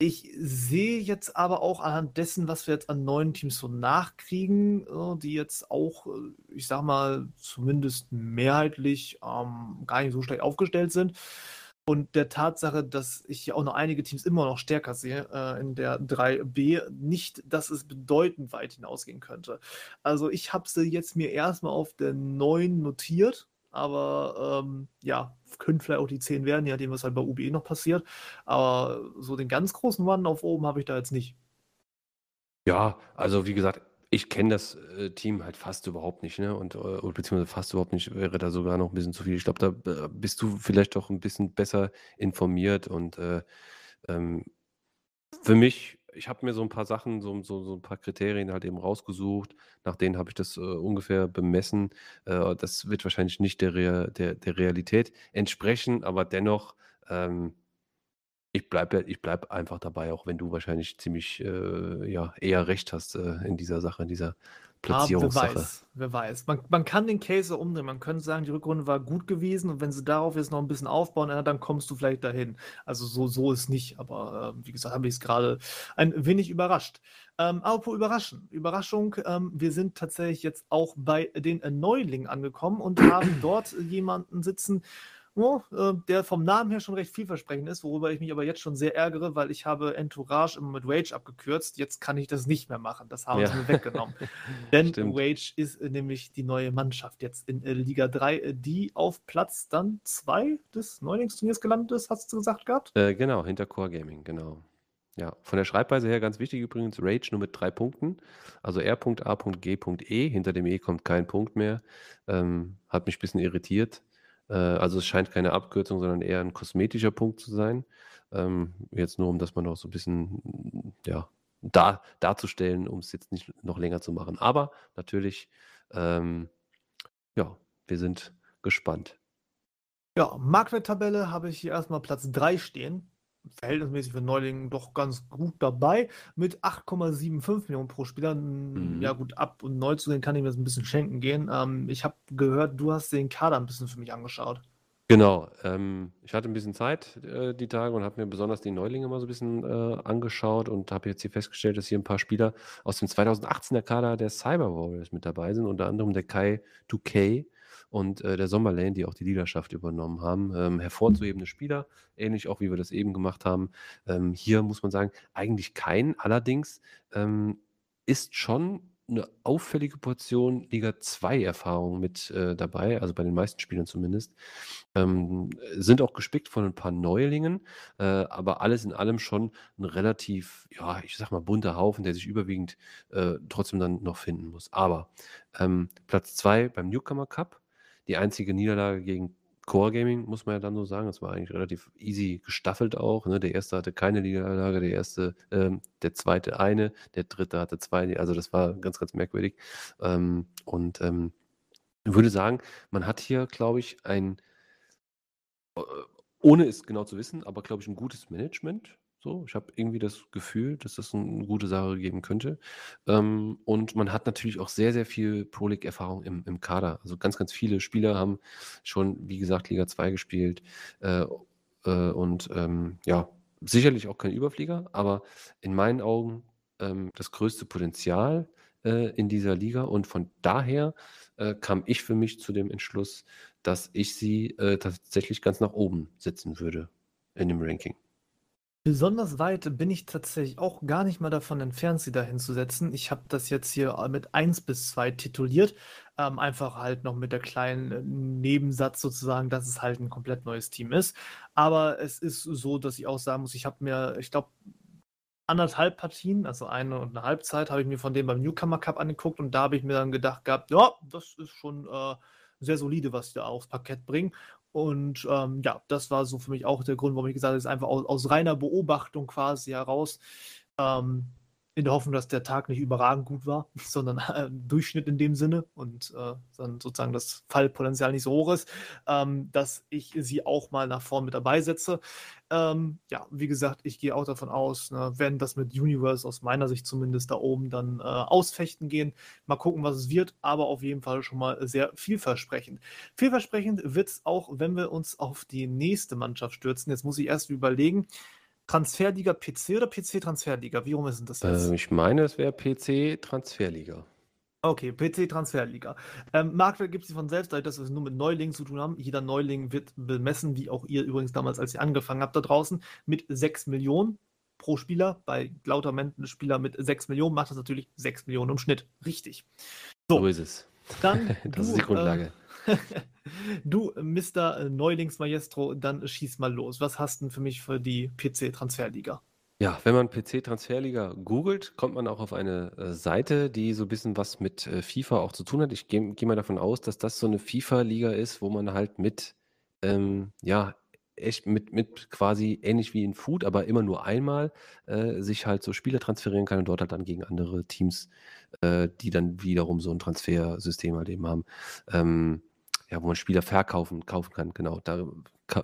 Ich sehe jetzt aber auch anhand dessen, was wir jetzt an neuen Teams so nachkriegen, äh, die jetzt auch, äh, ich sag mal, zumindest mehrheitlich ähm, gar nicht so schlecht aufgestellt sind. Und der Tatsache, dass ich hier auch noch einige Teams immer noch stärker sehe äh, in der 3B, nicht, dass es bedeutend weit hinausgehen könnte. Also ich habe sie jetzt mir erstmal auf der 9 notiert, aber ähm, ja, können vielleicht auch die 10 werden, je nachdem, was halt bei UBE noch passiert. Aber so den ganz großen Mann auf oben habe ich da jetzt nicht. Ja, also wie gesagt, ich kenne das äh, Team halt fast überhaupt nicht, ne? Und, äh, beziehungsweise fast überhaupt nicht, wäre da sogar noch ein bisschen zu viel. Ich glaube, da äh, bist du vielleicht doch ein bisschen besser informiert und äh, ähm, für mich, ich habe mir so ein paar Sachen, so, so, so ein paar Kriterien halt eben rausgesucht, nach denen habe ich das äh, ungefähr bemessen. Äh, das wird wahrscheinlich nicht der, Rea der, der Realität entsprechen, aber dennoch, ähm, ich bleibe ich bleib einfach dabei, auch wenn du wahrscheinlich ziemlich äh, ja, eher recht hast äh, in dieser Sache, in dieser Ah, wer Platzierungssache. weiß, wer weiß. Man, man kann den Case so umdrehen. Man könnte sagen, die Rückrunde war gut gewesen und wenn sie darauf jetzt noch ein bisschen aufbauen, dann kommst du vielleicht dahin. Also so, so ist nicht, aber äh, wie gesagt, habe ich es gerade ein wenig überrascht. Ähm, apropos überraschen. Überraschung, ähm, wir sind tatsächlich jetzt auch bei den äh, Neulingen angekommen und haben dort jemanden sitzen, oh, äh, der vom Namen her schon recht vielversprechend ist, worüber ich mich aber jetzt schon sehr ärgere, weil ich habe Entourage immer mit Rage abgekürzt. Jetzt kann ich das nicht mehr machen. Das haben Ja. sie mir weggenommen. Denn Stimmt. Rage ist äh, nämlich die neue Mannschaft jetzt in äh, Liga 3, äh, die auf Platz dann 2 des Neulingsturniers gelandet ist, hast du gesagt gehabt? Äh, genau, hinter Core Gaming, genau. Ja, von der Schreibweise her ganz wichtig übrigens, Rage nur mit drei Punkten. Also R.A.G.E. Hinter dem E kommt kein Punkt mehr. Ähm, hat mich ein bisschen irritiert. Äh, also es scheint keine Abkürzung, sondern eher ein kosmetischer Punkt zu sein. Ähm, jetzt nur, um das mal noch so ein bisschen ja, dar, darzustellen, um es jetzt nicht noch länger zu machen. Aber natürlich, ähm, ja, wir sind gespannt. Ja, Marktwerttabelle habe ich hier erstmal Platz 3 stehen. Verhältnismäßig für Neulingen doch ganz gut dabei. Mit 8,75 Millionen pro Spieler. Mhm. Ja, gut, ab und neu zu den kann ich mir das ein bisschen schenken gehen. Ähm, ich habe gehört, du hast den Kader ein bisschen für mich angeschaut. Genau, ähm, ich hatte ein bisschen Zeit äh, die Tage und habe mir besonders die Neulinge mal so ein bisschen äh, angeschaut und habe jetzt hier festgestellt, dass hier ein paar Spieler aus dem 2018er Kader der Cyber Warriors mit dabei sind, unter anderem der Kai 2K und äh, der Sommerlane, die auch die Leaderschaft übernommen haben. Ähm, hervorzuhebende Spieler, ähnlich auch wie wir das eben gemacht haben. Ähm, hier muss man sagen, eigentlich kein, allerdings ähm, ist schon eine auffällige Portion Liga 2 Erfahrung mit äh, dabei, also bei den meisten Spielern zumindest. Ähm, sind auch gespickt von ein paar Neulingen, äh, aber alles in allem schon ein relativ, ja, ich sag mal, bunter Haufen, der sich überwiegend äh, trotzdem dann noch finden muss. Aber ähm, Platz 2 beim Newcomer Cup, die einzige Niederlage gegen Core Gaming, muss man ja dann so sagen. Das war eigentlich relativ easy gestaffelt auch. Ne? Der erste hatte keine Niederlage, der erste, ähm, der zweite eine, der dritte hatte zwei. Also das war ganz, ganz merkwürdig. Ähm, und ähm, ich würde sagen, man hat hier, glaube ich, ein, äh, ohne es genau zu wissen, aber glaube ich, ein gutes Management. So, ich habe irgendwie das Gefühl, dass das eine gute Sache geben könnte. Ähm, und man hat natürlich auch sehr, sehr viel Pro League-Erfahrung im, im Kader. Also ganz, ganz viele Spieler haben schon, wie gesagt, Liga 2 gespielt. Äh, äh, und ähm, ja, sicherlich auch kein Überflieger, aber in meinen Augen ähm, das größte Potenzial äh, in dieser Liga. Und von daher äh, kam ich für mich zu dem Entschluss, dass ich sie äh, tatsächlich ganz nach oben setzen würde in dem Ranking. Besonders weit bin ich tatsächlich auch gar nicht mal davon entfernt, sie da hinzusetzen. Ich habe das jetzt hier äh, mit 1 bis 2 tituliert. Ähm, einfach halt noch mit der kleinen äh, Nebensatz sozusagen, dass es halt ein komplett neues Team ist. Aber es ist so, dass ich auch sagen muss, ich habe mir, ich glaube, anderthalb Partien, also eine und eine Halbzeit, habe ich mir von dem beim Newcomer Cup angeguckt und da habe ich mir dann gedacht gehabt, ja, das ist schon äh, sehr solide, was die da aufs Parkett bringen. Und ähm, ja, das war so für mich auch der Grund, warum ich gesagt habe, es ist einfach aus, aus reiner Beobachtung quasi heraus. Ähm, in der Hoffnung, dass der Tag nicht überragend gut war, sondern äh, Durchschnitt in dem Sinne und äh, dann sozusagen das Fallpotenzial nicht so hoch ist, ähm, dass ich sie auch mal nach vorn mit dabei setze. Ähm, ja, wie gesagt, ich gehe auch davon aus, ne, werden das mit Universe aus meiner Sicht zumindest da oben dann äh, ausfechten gehen. Mal gucken, was es wird, aber auf jeden Fall schon mal sehr vielversprechend. Vielversprechend wird es auch, wenn wir uns auf die nächste Mannschaft stürzen. Jetzt muss ich erst überlegen, Transferliga PC oder PC Transferliga? Wie rum ist denn das jetzt? Äh, ich meine, es wäre PC Transferliga. Okay, PC Transferliga. Ähm, Marktwert gibt es von selbst, dass wir es nur mit Neulingen zu tun haben. Jeder Neuling wird bemessen, wie auch ihr übrigens damals, als ihr angefangen habt da draußen, mit 6 Millionen pro Spieler. Bei lauter Spieler mit 6 Millionen macht das natürlich 6 Millionen im Schnitt. Richtig. So, so ist es. Dann das du, ist die Grundlage. Äh, du, Mr. Neulingsmaestro, dann schieß mal los. Was hast du denn für mich für die PC-Transferliga? Ja, wenn man PC-Transferliga googelt, kommt man auch auf eine äh, Seite, die so ein bisschen was mit äh, FIFA auch zu tun hat. Ich gehe geh mal davon aus, dass das so eine FIFA-Liga ist, wo man halt mit, ähm, ja, echt mit, mit quasi ähnlich wie in Food, aber immer nur einmal äh, sich halt so Spieler transferieren kann und dort halt dann gegen andere Teams, äh, die dann wiederum so ein Transfersystem halt eben haben. Ähm, ja, wo man Spieler verkaufen kaufen kann, genau. Da,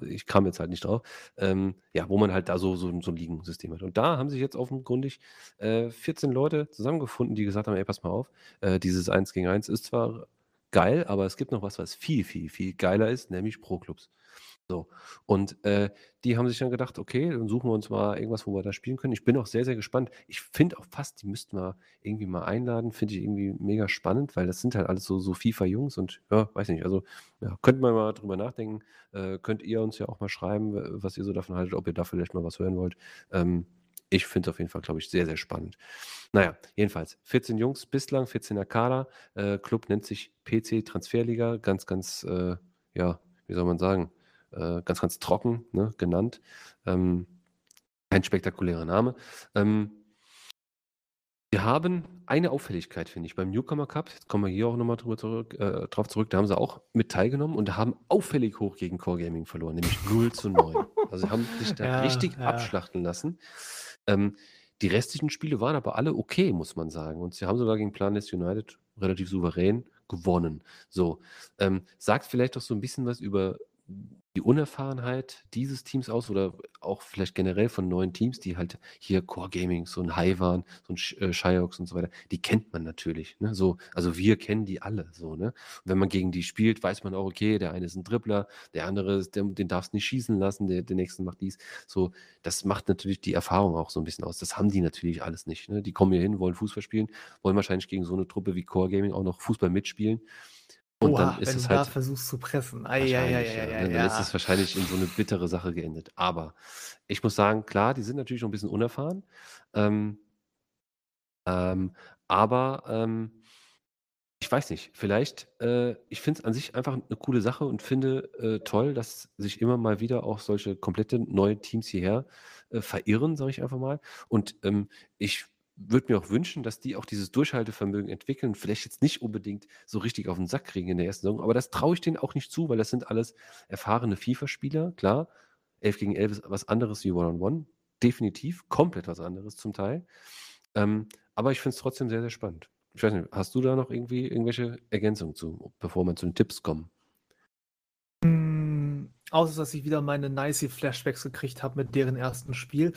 ich kam jetzt halt nicht drauf. Ähm, ja, wo man halt da so, so, so ein Ligensystem hat. Und da haben sich jetzt offenkundig äh, 14 Leute zusammengefunden, die gesagt haben: Ey, pass mal auf, äh, dieses 1 gegen 1 ist zwar geil, aber es gibt noch was, was viel, viel, viel geiler ist, nämlich Pro-Clubs. So. Und äh, die haben sich dann gedacht, okay, dann suchen wir uns mal irgendwas, wo wir da spielen können. Ich bin auch sehr, sehr gespannt. Ich finde auch fast, die müssten wir irgendwie mal einladen. Finde ich irgendwie mega spannend, weil das sind halt alles so, so FIFA-Jungs und ja, weiß nicht. Also ja, könnte man mal drüber nachdenken. Äh, könnt ihr uns ja auch mal schreiben, was ihr so davon haltet, ob ihr da vielleicht mal was hören wollt. Ähm, ich finde es auf jeden Fall, glaube ich, sehr, sehr spannend. Naja, jedenfalls 14 Jungs bislang, 14er Kader. Äh, Club nennt sich PC Transferliga. Ganz, ganz, äh, ja, wie soll man sagen? Äh, ganz, ganz trocken ne, genannt. Ähm, kein spektakulärer Name. Ähm, wir haben eine Auffälligkeit, finde ich, beim Newcomer Cup. Jetzt kommen wir hier auch nochmal zurück, äh, drauf zurück. Da haben sie auch mit teilgenommen und haben auffällig hoch gegen Core Gaming verloren, nämlich 0 zu 9. Also haben sich da ja, richtig ja. abschlachten lassen. Ähm, die restlichen Spiele waren aber alle okay, muss man sagen. Und sie haben sogar gegen Planet United relativ souverän gewonnen. So, ähm, sagt vielleicht auch so ein bisschen was über die Unerfahrenheit dieses Teams aus oder auch vielleicht generell von neuen Teams, die halt hier Core Gaming, so ein High waren, so ein äh, Shiox und so weiter, die kennt man natürlich. Ne? So, also wir kennen die alle so, ne? Und wenn man gegen die spielt, weiß man auch, okay, der eine ist ein Dribbler, der andere, ist, der, den darfst nicht schießen lassen, der, der nächste macht dies. So, das macht natürlich die Erfahrung auch so ein bisschen aus. Das haben die natürlich alles nicht. Ne? Die kommen hier hin, wollen Fußball spielen, wollen wahrscheinlich gegen so eine Truppe wie Core Gaming auch noch Fußball mitspielen. Und Oha, dann ist wenn es du halt. da versuchst zu pressen. Ei, ei, ei, dann, dann ist es wahrscheinlich in so eine bittere Sache geendet. Aber ich muss sagen, klar, die sind natürlich noch ein bisschen unerfahren. Ähm, ähm, aber ähm, ich weiß nicht, vielleicht, äh, ich finde es an sich einfach eine coole Sache und finde äh, toll, dass sich immer mal wieder auch solche komplette neue Teams hierher äh, verirren, sage ich einfach mal. Und ähm, ich würde mir auch wünschen, dass die auch dieses Durchhaltevermögen entwickeln. Vielleicht jetzt nicht unbedingt so richtig auf den Sack kriegen in der ersten Saison, aber das traue ich denen auch nicht zu, weil das sind alles erfahrene FIFA-Spieler. Klar, 11 gegen 11 ist was anderes wie One-on-One. Definitiv, komplett was anderes zum Teil. Ähm, aber ich finde es trotzdem sehr, sehr spannend. Ich weiß nicht, hast du da noch irgendwie irgendwelche Ergänzungen zu, bevor wir zu den Tipps kommen? Hm, außer, dass ich wieder meine nice Flashbacks gekriegt habe mit deren ersten Spiel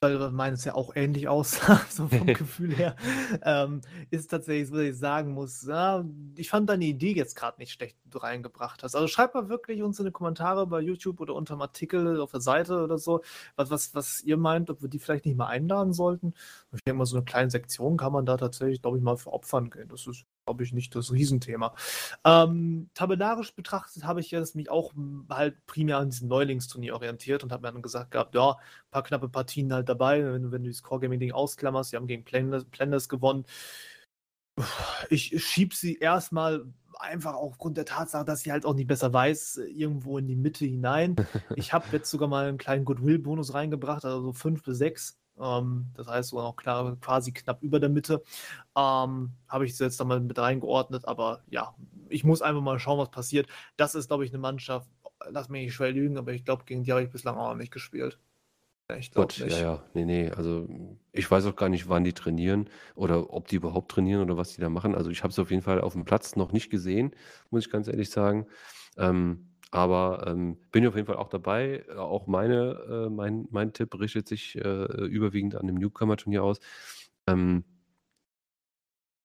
weil meines ja auch ähnlich aussah, so vom Gefühl her, ähm, ist tatsächlich so, dass ich sagen muss, ja, ich fand deine Idee jetzt gerade nicht schlecht, die du reingebracht hast. Also schreibt mal wirklich uns in die Kommentare bei YouTube oder unter dem Artikel auf der Seite oder so, was, was, was ihr meint, ob wir die vielleicht nicht mal einladen sollten. Ich denke mal, so eine kleine Sektion kann man da tatsächlich, glaube ich, mal für opfern gehen. Das ist glaube ich, nicht das Riesenthema. Ähm, tabellarisch betrachtet habe ich jetzt mich auch halt primär an diesem Neulingsturnier orientiert und habe mir dann gesagt gehabt, ja, ein paar knappe Partien halt dabei, wenn, wenn du das Core-Gaming-Ding ausklammerst, sie haben gegen Plenders gewonnen. Ich schiebe sie erstmal einfach aufgrund der Tatsache, dass sie halt auch nicht besser weiß, irgendwo in die Mitte hinein. Ich habe jetzt sogar mal einen kleinen Goodwill-Bonus reingebracht, also so fünf bis sechs. Ähm, das heißt sogar noch klar, quasi knapp über der Mitte. Ähm, habe ich jetzt da mal mit reingeordnet, aber ja, ich muss einfach mal schauen, was passiert. Das ist, glaube ich, eine Mannschaft, lass mich nicht schwer lügen, aber ich glaube, gegen die habe ich bislang auch noch nicht gespielt. Ich Gott, nicht. ja, ja, nee, nee, also ich weiß auch gar nicht, wann die trainieren oder ob die überhaupt trainieren oder was die da machen. Also ich habe es auf jeden Fall auf dem Platz noch nicht gesehen, muss ich ganz ehrlich sagen. Ähm, aber ähm, bin ich auf jeden Fall auch dabei. Äh, auch meine, äh, mein, mein Tipp richtet sich äh, überwiegend an dem Newcomer-Turnier aus. Ähm,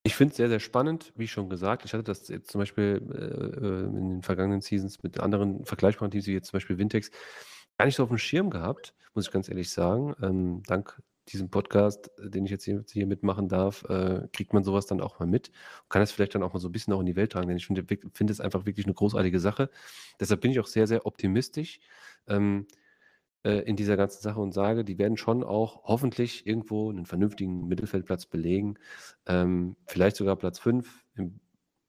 ich finde es sehr, sehr spannend, wie schon gesagt. Ich hatte das jetzt zum Beispiel äh, äh, in den vergangenen Seasons mit anderen vergleichbaren Teams, wie jetzt zum Beispiel Wintex, gar nicht so auf dem Schirm gehabt, muss ich ganz ehrlich sagen. Ähm, dank diesem Podcast, äh, den ich jetzt hier, hier mitmachen darf, äh, kriegt man sowas dann auch mal mit und kann es vielleicht dann auch mal so ein bisschen auch in die Welt tragen, denn ich finde find es einfach wirklich eine großartige Sache. Deshalb bin ich auch sehr, sehr optimistisch ähm, äh, in dieser ganzen Sache und sage, die werden schon auch hoffentlich irgendwo einen vernünftigen Mittelfeldplatz belegen, ähm, vielleicht sogar Platz 5, im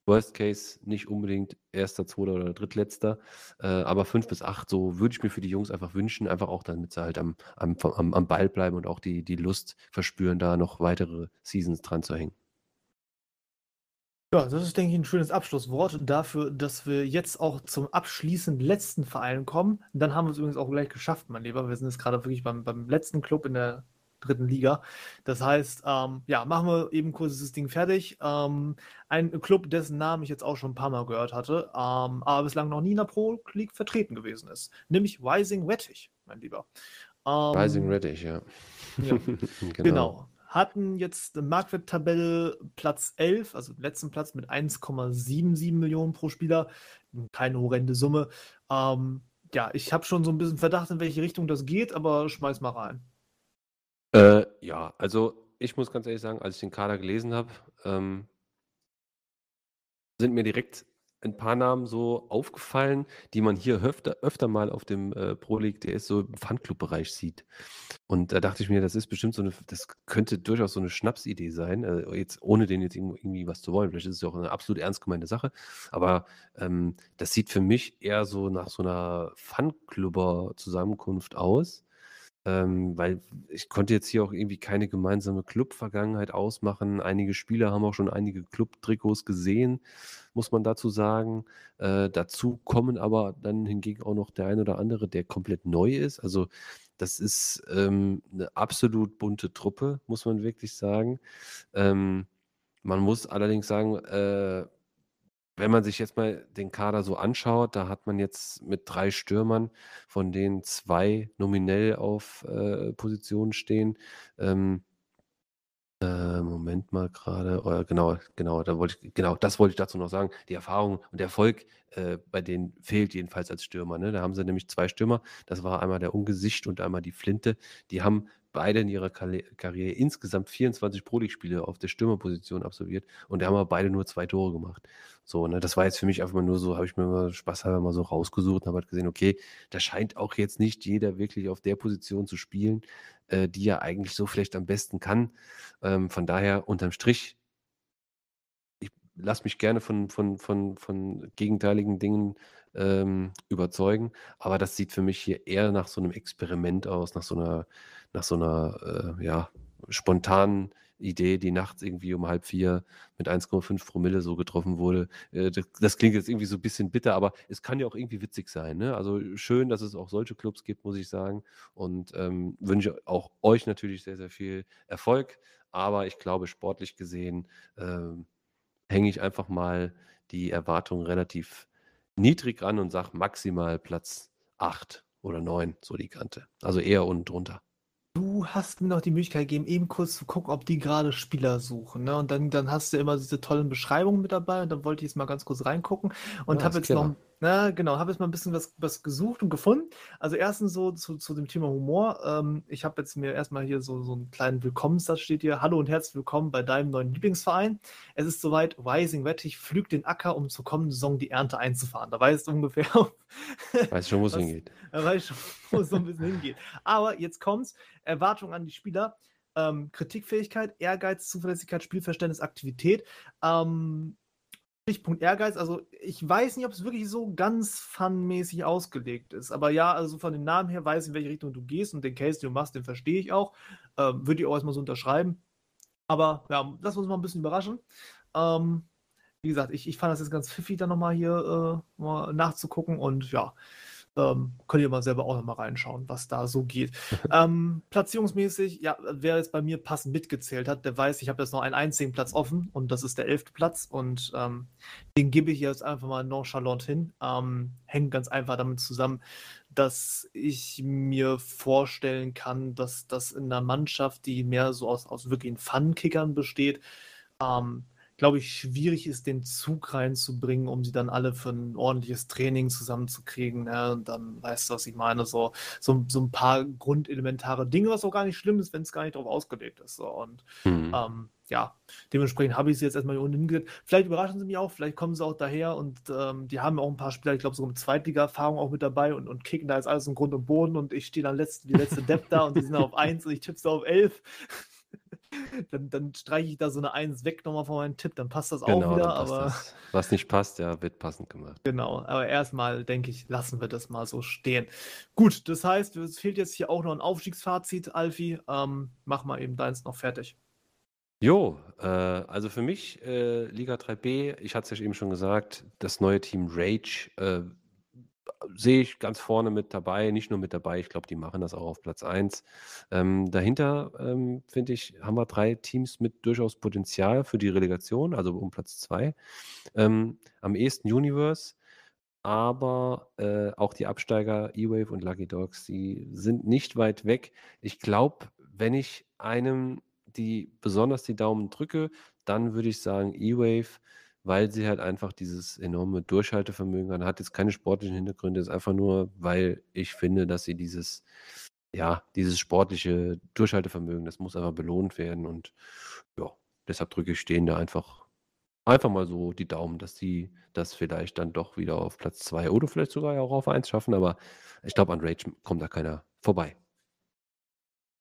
Worst Case nicht unbedingt erster, zweiter oder drittletzter, äh, aber fünf bis acht, so würde ich mir für die Jungs einfach wünschen, einfach auch damit sie halt am, am, am, am Ball bleiben und auch die, die Lust verspüren, da noch weitere Seasons dran zu hängen. Ja, das ist, denke ich, ein schönes Abschlusswort dafür, dass wir jetzt auch zum abschließend letzten Verein kommen. Dann haben wir es übrigens auch gleich geschafft, mein Lieber. Wir sind jetzt gerade wirklich beim, beim letzten Club in der dritten Liga. Das heißt, ähm, ja, machen wir eben kurz das Ding fertig. Ähm, ein Club, dessen Namen ich jetzt auch schon ein paar Mal gehört hatte, ähm, aber bislang noch nie in der Pro League vertreten gewesen ist, nämlich Rising Wettich, mein Lieber. Rising ähm, Wettich, ja. ja. genau. genau. Hatten jetzt Marktwerttabelle Platz 11, also letzten Platz mit 1,77 Millionen pro Spieler. Keine horrende Summe. Ähm, ja, ich habe schon so ein bisschen Verdacht, in welche Richtung das geht, aber schmeiß mal rein. Äh, ja, also ich muss ganz ehrlich sagen, als ich den Kader gelesen habe, ähm, sind mir direkt ein paar Namen so aufgefallen, die man hier öfter, öfter mal auf dem äh, Pro League DS so im Fanclub-Bereich sieht. Und da dachte ich mir, das ist bestimmt so eine, das könnte durchaus so eine Schnapsidee sein, äh, jetzt ohne den jetzt irgendwie was zu wollen. Vielleicht ist es ja auch eine absolut ernst gemeinte Sache, aber ähm, das sieht für mich eher so nach so einer Fanclubber-Zusammenkunft aus. Ähm, weil ich konnte jetzt hier auch irgendwie keine gemeinsame Club-Vergangenheit ausmachen. Einige Spieler haben auch schon einige Club-Trikots gesehen, muss man dazu sagen. Äh, dazu kommen aber dann hingegen auch noch der ein oder andere, der komplett neu ist. Also das ist ähm, eine absolut bunte Truppe, muss man wirklich sagen. Ähm, man muss allerdings sagen, äh, wenn man sich jetzt mal den Kader so anschaut, da hat man jetzt mit drei Stürmern, von denen zwei nominell auf äh, Positionen stehen. Ähm, äh, Moment mal gerade, oh, genau, genau, da wollte ich, genau, das wollte ich dazu noch sagen. Die Erfahrung und der Erfolg äh, bei denen fehlt jedenfalls als Stürmer. Ne? Da haben sie nämlich zwei Stürmer. Das war einmal der Ungesicht und einmal die Flinte. Die haben beide in ihrer Karriere insgesamt 24 Pro League-Spiele auf der Stürmerposition absolviert und da haben aber beide nur zwei Tore gemacht. So, ne, das war jetzt für mich einfach mal nur so, habe ich mir mal spaßhalber mal so rausgesucht und habe halt gesehen, okay, da scheint auch jetzt nicht jeder wirklich auf der Position zu spielen, äh, die er eigentlich so vielleicht am besten kann. Ähm, von daher unterm Strich ich lasse mich gerne von, von, von, von gegenteiligen Dingen ähm, überzeugen. Aber das sieht für mich hier eher nach so einem Experiment aus, nach so einer, nach so einer äh, ja, spontanen Idee, die nachts irgendwie um halb vier mit 1,5 Promille so getroffen wurde. Äh, das, klingt jetzt irgendwie so ein bisschen bitter, aber es kann ja auch irgendwie witzig sein. Ne? Also schön, dass es auch solche Clubs gibt, muss ich sagen. Und ähm, wünsche auch euch natürlich sehr, sehr viel Erfolg. Aber ich glaube, sportlich gesehen ähm, hänge ich einfach mal die Erwartungen relativ niedrig ran und sage maximal Platz 8 oder 9, so die Kante. Also eher unten drunter. Du hast mir noch die Möglichkeit gegeben, eben kurz zu gucken, ob die gerade Spieler suchen. Ne? Und dann, dann hast du immer diese tollen Beschreibungen mit dabei und dann wollte ich jetzt mal ganz kurz reingucken und ja, habe jetzt clever. noch Na, genau, habe jetzt mal ein bisschen was, was gesucht und gefunden. Also erstens so zu, zu dem Thema Humor. Ähm, ich habe jetzt mir erstmal hier so, so einen kleinen Willkommenssatz steht hier. Hallo und herzlich willkommen bei deinem neuen Lieblingsverein. Es ist soweit, Rising Wettich pflügt den Acker, um zur kommenden Saison die Ernte einzufahren. Da weißt du ungefähr. Weiß schon, wo es hingeht. Da weiß schon, wo es so ein bisschen hingeht. Aber jetzt kommt's. Erwartung an die Spieler. Ähm, Kritikfähigkeit, Ehrgeiz, Zuverlässigkeit, Spielverständnis, Aktivität. Ähm, Stichpunkt Ehrgeiz, also ich weiß nicht, ob es wirklich so ganz funmäßig ausgelegt ist. Aber ja, also von den Namen her weiß ich, in welche Richtung du gehst und den Case, den du machst, den verstehe ich auch. Ähm, Würde ich auch erstmal so unterschreiben. Aber ja, lass uns mal ein bisschen überraschen. Ähm, wie gesagt, ich, ich fand das jetzt ganz pfiffig, da nochmal hier äh, mal nachzugucken und ja, ähm, könnt ihr mal selber auch nochmal reinschauen, was da so geht. ähm, platzierungsmäßig, ja, wer jetzt bei mir passend mitgezählt hat, der weiß, ich habe jetzt noch einen einzigen Platz offen und das ist der elfte Platz und ähm, den gebe ich jetzt einfach mal nonchalant hin. Ähm, hängt ganz einfach damit zusammen, dass ich mir vorstellen kann, dass das in einer Mannschaft, die mehr so aus, aus wirklichen Fun-Kickern besteht, ähm, glaube ich, schwierig ist, den Zug reinzubringen, um sie dann alle für ein ordentliches Training zusammenzukriegen. Ne? Und dann weißt du, was ich meine, so, so, so ein paar grundelementare Dinge, was auch gar nicht schlimm ist, wenn es gar nicht darauf ausgelegt ist. So. Und mhm. ähm, ja, dementsprechend habe ich sie jetzt erstmal hier unten hingelegt. Vielleicht überraschen sie mich auch, vielleicht kommen sie auch daher und ähm, die haben auch ein paar Spieler, ich glaube, so mit Zweitliga-Erfahrung auch mit dabei und, und kicken da jetzt alles im Grund und Boden und ich stehe dann letzte, die letzte Depp da und die sind auf 1 und ich tippe auf 11 dann, dann streiche ich da so eine 1 weg nochmal von meinem Tipp, dann passt das genau, auch wieder. Aber das. was nicht passt, ja, wird passend gemacht. Genau, aber erstmal denke ich, lassen wir das mal so stehen. Gut, das heißt, es fehlt jetzt hier auch noch ein Aufstiegsfazit, Alfie. Ähm, mach mal eben deins noch fertig. Jo, äh, also für mich äh, Liga 3b, ich hatte es ja eben schon gesagt, das neue Team Rage äh, sehe ich ganz vorne mit dabei, nicht nur mit dabei, ich glaube, die machen das auch auf Platz 1. Ähm, dahinter, ähm, finde ich, haben wir drei Teams mit durchaus Potenzial für die Relegation, also um Platz 2. Ähm, am ehesten Universe, aber äh, auch die Absteiger E-Wave und Lucky Dogs, die sind nicht weit weg. Ich glaube, wenn ich einem die besonders die Daumen drücke, dann würde ich sagen E-Wave weil sie halt einfach dieses enorme Durchhaltevermögen hat. Hat jetzt keine sportlichen Hintergründe, ist einfach nur, weil ich finde, dass sie dieses, ja, dieses sportliche Durchhaltevermögen, das muss einfach belohnt werden. Und ja, deshalb drücke ich stehen da einfach, einfach mal so die Daumen, dass sie das vielleicht dann doch wieder auf Platz 2 oder vielleicht sogar auch auf 1 schaffen. Aber ich glaube, an Rage kommt da keiner vorbei.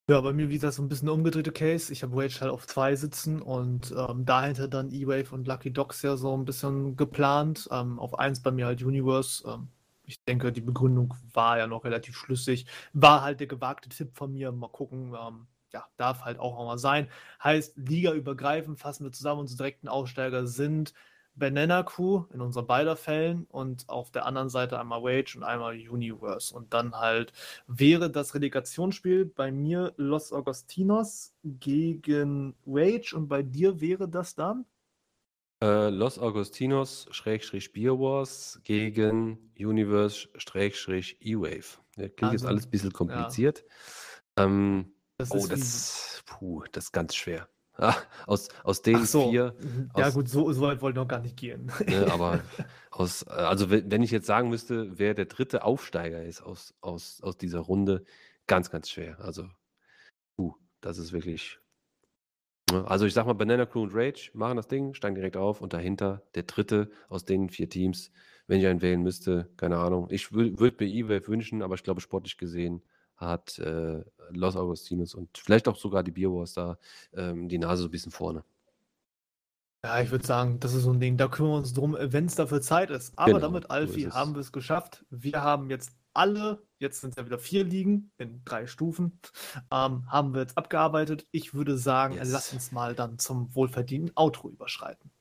Ja, bei mir, wie gesagt, so ein bisschen umgedrehte Case. Ich habe Rage halt auf zwei sitzen und ähm, dahinter dann E-Wave und Lucky Dogs ja so ein bisschen geplant. Ähm, auf eins bei mir halt Universe. Ähm, ich denke, die Begründung war ja noch relativ schlüssig. War halt der gewagte Tipp von mir. Mal gucken. Ähm, ja, darf halt auch mal sein. Heißt, Liga übergreifend fassen wir zusammen. Unsere direkten Aussteiger sind Banana Crew in unseren beider Fällen und auf der anderen Seite einmal Wage und einmal Universe. Und dann halt wäre das Relegationsspiel bei mir Los Augustinos gegen Wage und bei dir wäre das dann? Äh, Los Augustinos Schrägstrich Beer Wars gegen Universe Schrägstrich E-Wave. Klingt also, jetzt alles ein bisschen kompliziert. Ja. Ähm, das oh, das, puh, das ist ganz schwer. Ah, aus, aus den so. vier. Mhm. Ja, aus, gut, so, so weit wollte ich noch gar nicht gehen. Ne, aber aus, also wenn ich jetzt sagen müsste, wer der dritte Aufsteiger ist aus, aus, aus dieser Runde, ganz, ganz schwer. Also, uh, das ist wirklich. Ne, also ich sag mal, Banana Crew und Rage machen das Ding, steigen direkt auf und dahinter der dritte aus den vier Teams. Wenn ich einen wählen müsste, keine Ahnung. Ich würde mir E-Wave wünschen, aber ich glaube, sportlich gesehen hat äh, Los Augustinos und vielleicht auch sogar die Beer Wars da ähm, die Nase so ein bisschen vorne. Ja, ich würde sagen, das ist so ein Ding, da kümmern wir uns drum, wenn es dafür Zeit ist. Aber genau, damit, Alfie, so haben wir es geschafft. Wir haben jetzt alle, jetzt sind es ja wieder vier Ligen in drei Stufen, ähm, haben wir jetzt abgearbeitet. Ich würde sagen, yes. lass uns mal dann zum wohlverdienten Outro überschreiten.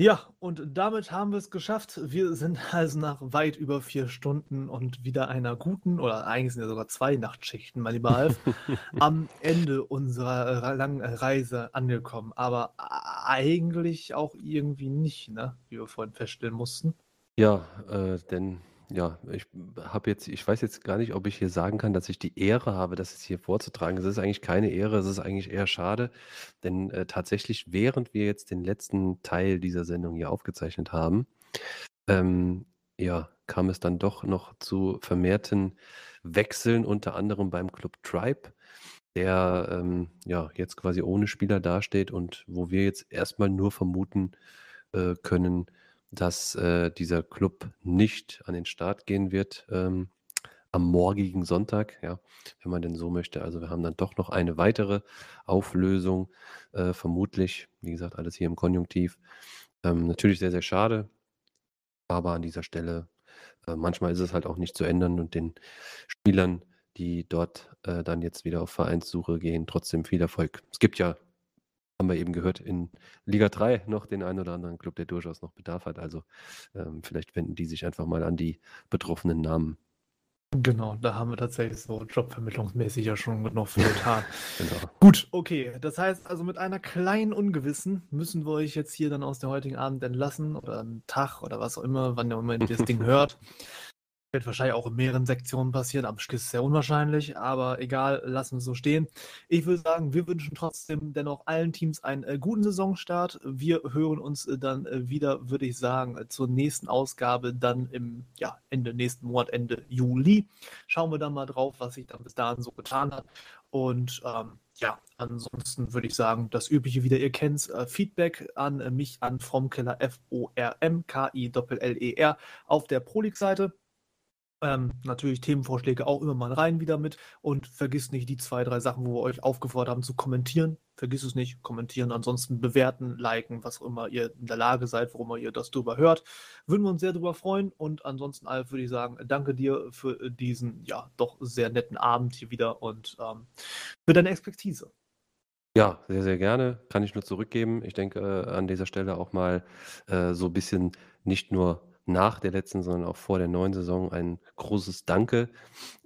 Ja, und damit haben wir es geschafft. Wir sind also nach weit über vier Stunden und wieder einer guten, oder eigentlich sind ja sogar zwei Nachtschichten, mein lieber Alf, am Ende unserer langen Reise angekommen. Aber eigentlich auch irgendwie nicht, ne? wie wir vorhin feststellen mussten. Ja, äh, denn ja, ich habe jetzt, ich weiß jetzt gar nicht, ob ich hier sagen kann, dass ich die Ehre habe, das jetzt hier vorzutragen. Es ist eigentlich keine Ehre, es ist eigentlich eher schade, denn äh, tatsächlich, während wir jetzt den letzten Teil dieser Sendung hier aufgezeichnet haben, ähm, ja, kam es dann doch noch zu vermehrten Wechseln, unter anderem beim Club Tribe, der ähm, ja jetzt quasi ohne Spieler dasteht und wo wir jetzt erstmal nur vermuten äh, können, dass äh, dieser Club nicht an den Start gehen wird ähm, am morgigen Sonntag, ja, wenn man denn so möchte. Also wir haben dann doch noch eine weitere Auflösung, äh, vermutlich, wie gesagt, alles hier im Konjunktiv. Ähm, natürlich sehr, sehr schade, aber an dieser Stelle, äh, manchmal ist es halt auch nicht zu ändern und den Spielern, die dort äh, dann jetzt wieder auf Vereinssuche gehen, trotzdem viel Erfolg. Es gibt ja haben wir eben gehört, in Liga 3 noch den einen oder anderen Club, der durchaus noch Bedarf hat. Also ähm, vielleicht wenden die sich einfach mal an die betroffenen Namen. Genau, da haben wir tatsächlich so jobvermittlungsmäßig ja schon noch viel getan. genau. Gut, okay. Das heißt also mit einer kleinen Ungewissen müssen wir euch jetzt hier dann aus der heutigen Abend entlassen oder einen Tag oder was auch immer, wann ihr das Ding hört. Wird wahrscheinlich auch in mehreren Sektionen passieren. Am Stück ist sehr unwahrscheinlich, aber egal, lassen wir es so stehen. Ich würde sagen, wir wünschen trotzdem dennoch allen Teams einen äh, guten Saisonstart. Wir hören uns äh, dann äh, wieder, würde ich sagen, äh, zur nächsten Ausgabe dann im ja, Ende nächsten Monat, Ende Juli. Schauen wir dann mal drauf, was sich dann bis dahin so getan hat. Und ähm, ja, ansonsten würde ich sagen, das Übliche wieder, ihr kennt äh, Feedback an äh, mich an Fromkeller F-O-R-M-K-I-L-L-E-R auf der Prolig-Seite. Ähm, natürlich Themenvorschläge auch immer mal rein wieder mit und vergiss nicht die zwei, drei Sachen, wo wir euch aufgefordert haben zu kommentieren. Vergiss es nicht, kommentieren, ansonsten bewerten, liken, was auch immer ihr in der Lage seid, worum ihr das drüber hört. Würden wir uns sehr drüber freuen und ansonsten, Alf, würde ich sagen, danke dir für diesen, ja, doch sehr netten Abend hier wieder und ähm, für deine Expertise. Ja, sehr, sehr gerne. Kann ich nur zurückgeben. Ich denke äh, an dieser Stelle auch mal äh, so ein bisschen nicht nur nach der letzten, sondern auch vor der neuen Saison ein großes Danke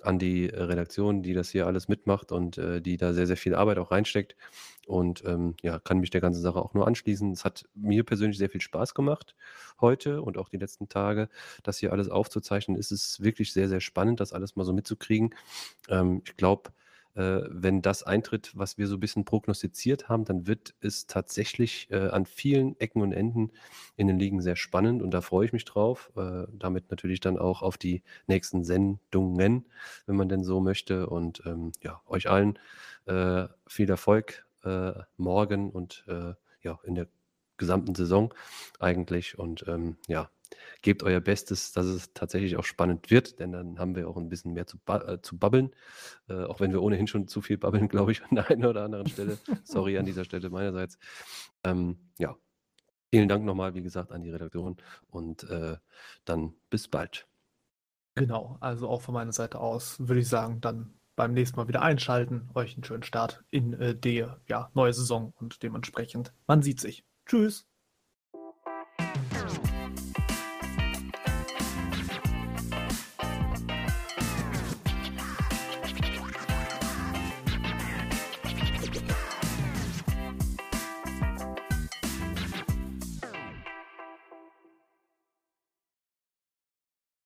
an die äh, Redaktion, die das hier alles mitmacht und äh, die da sehr, sehr viel Arbeit auch reinsteckt. Und ähm, ja, kann mich der ganzen Sache auch nur anschließen. Es hat mir persönlich sehr viel Spaß gemacht heute und auch die letzten Tage, das hier alles aufzuzeichnen. Es ist wirklich sehr, sehr spannend, das alles mal so mitzukriegen. Ähm, ich glaube, äh, wenn das eintritt, was wir so ein bisschen prognostiziert haben, dann wird es tatsächlich äh, an vielen Ecken und Enden in den Ligen sehr spannend und da freue ich mich drauf. Äh, damit natürlich dann auch auf die nächsten Sendungen, wenn man denn so möchte. Und ähm, ja, euch allen äh, viel Erfolg äh, morgen und äh, ja, in der gesamten Saison eigentlich. Und ähm, ja, gebt euer Bestes, dass es tatsächlich auch spannend wird, denn dann haben wir auch ein bisschen mehr zu, äh, zu babbeln. Äh, auch wenn wir ohnehin schon zu viel babbeln, glaube ich, an der einen oder anderen Stelle. Sorry an dieser Stelle meinerseits. Ähm, ja, vielen Dank nochmal, wie gesagt, an die Redaktion und äh, dann bis bald. Genau, also auch von meiner Seite aus würde ich sagen, dann beim nächsten Mal wieder einschalten. Euch einen schönen Start in äh, die ja, neue Saison und dementsprechend, man sieht sich. Tschüss.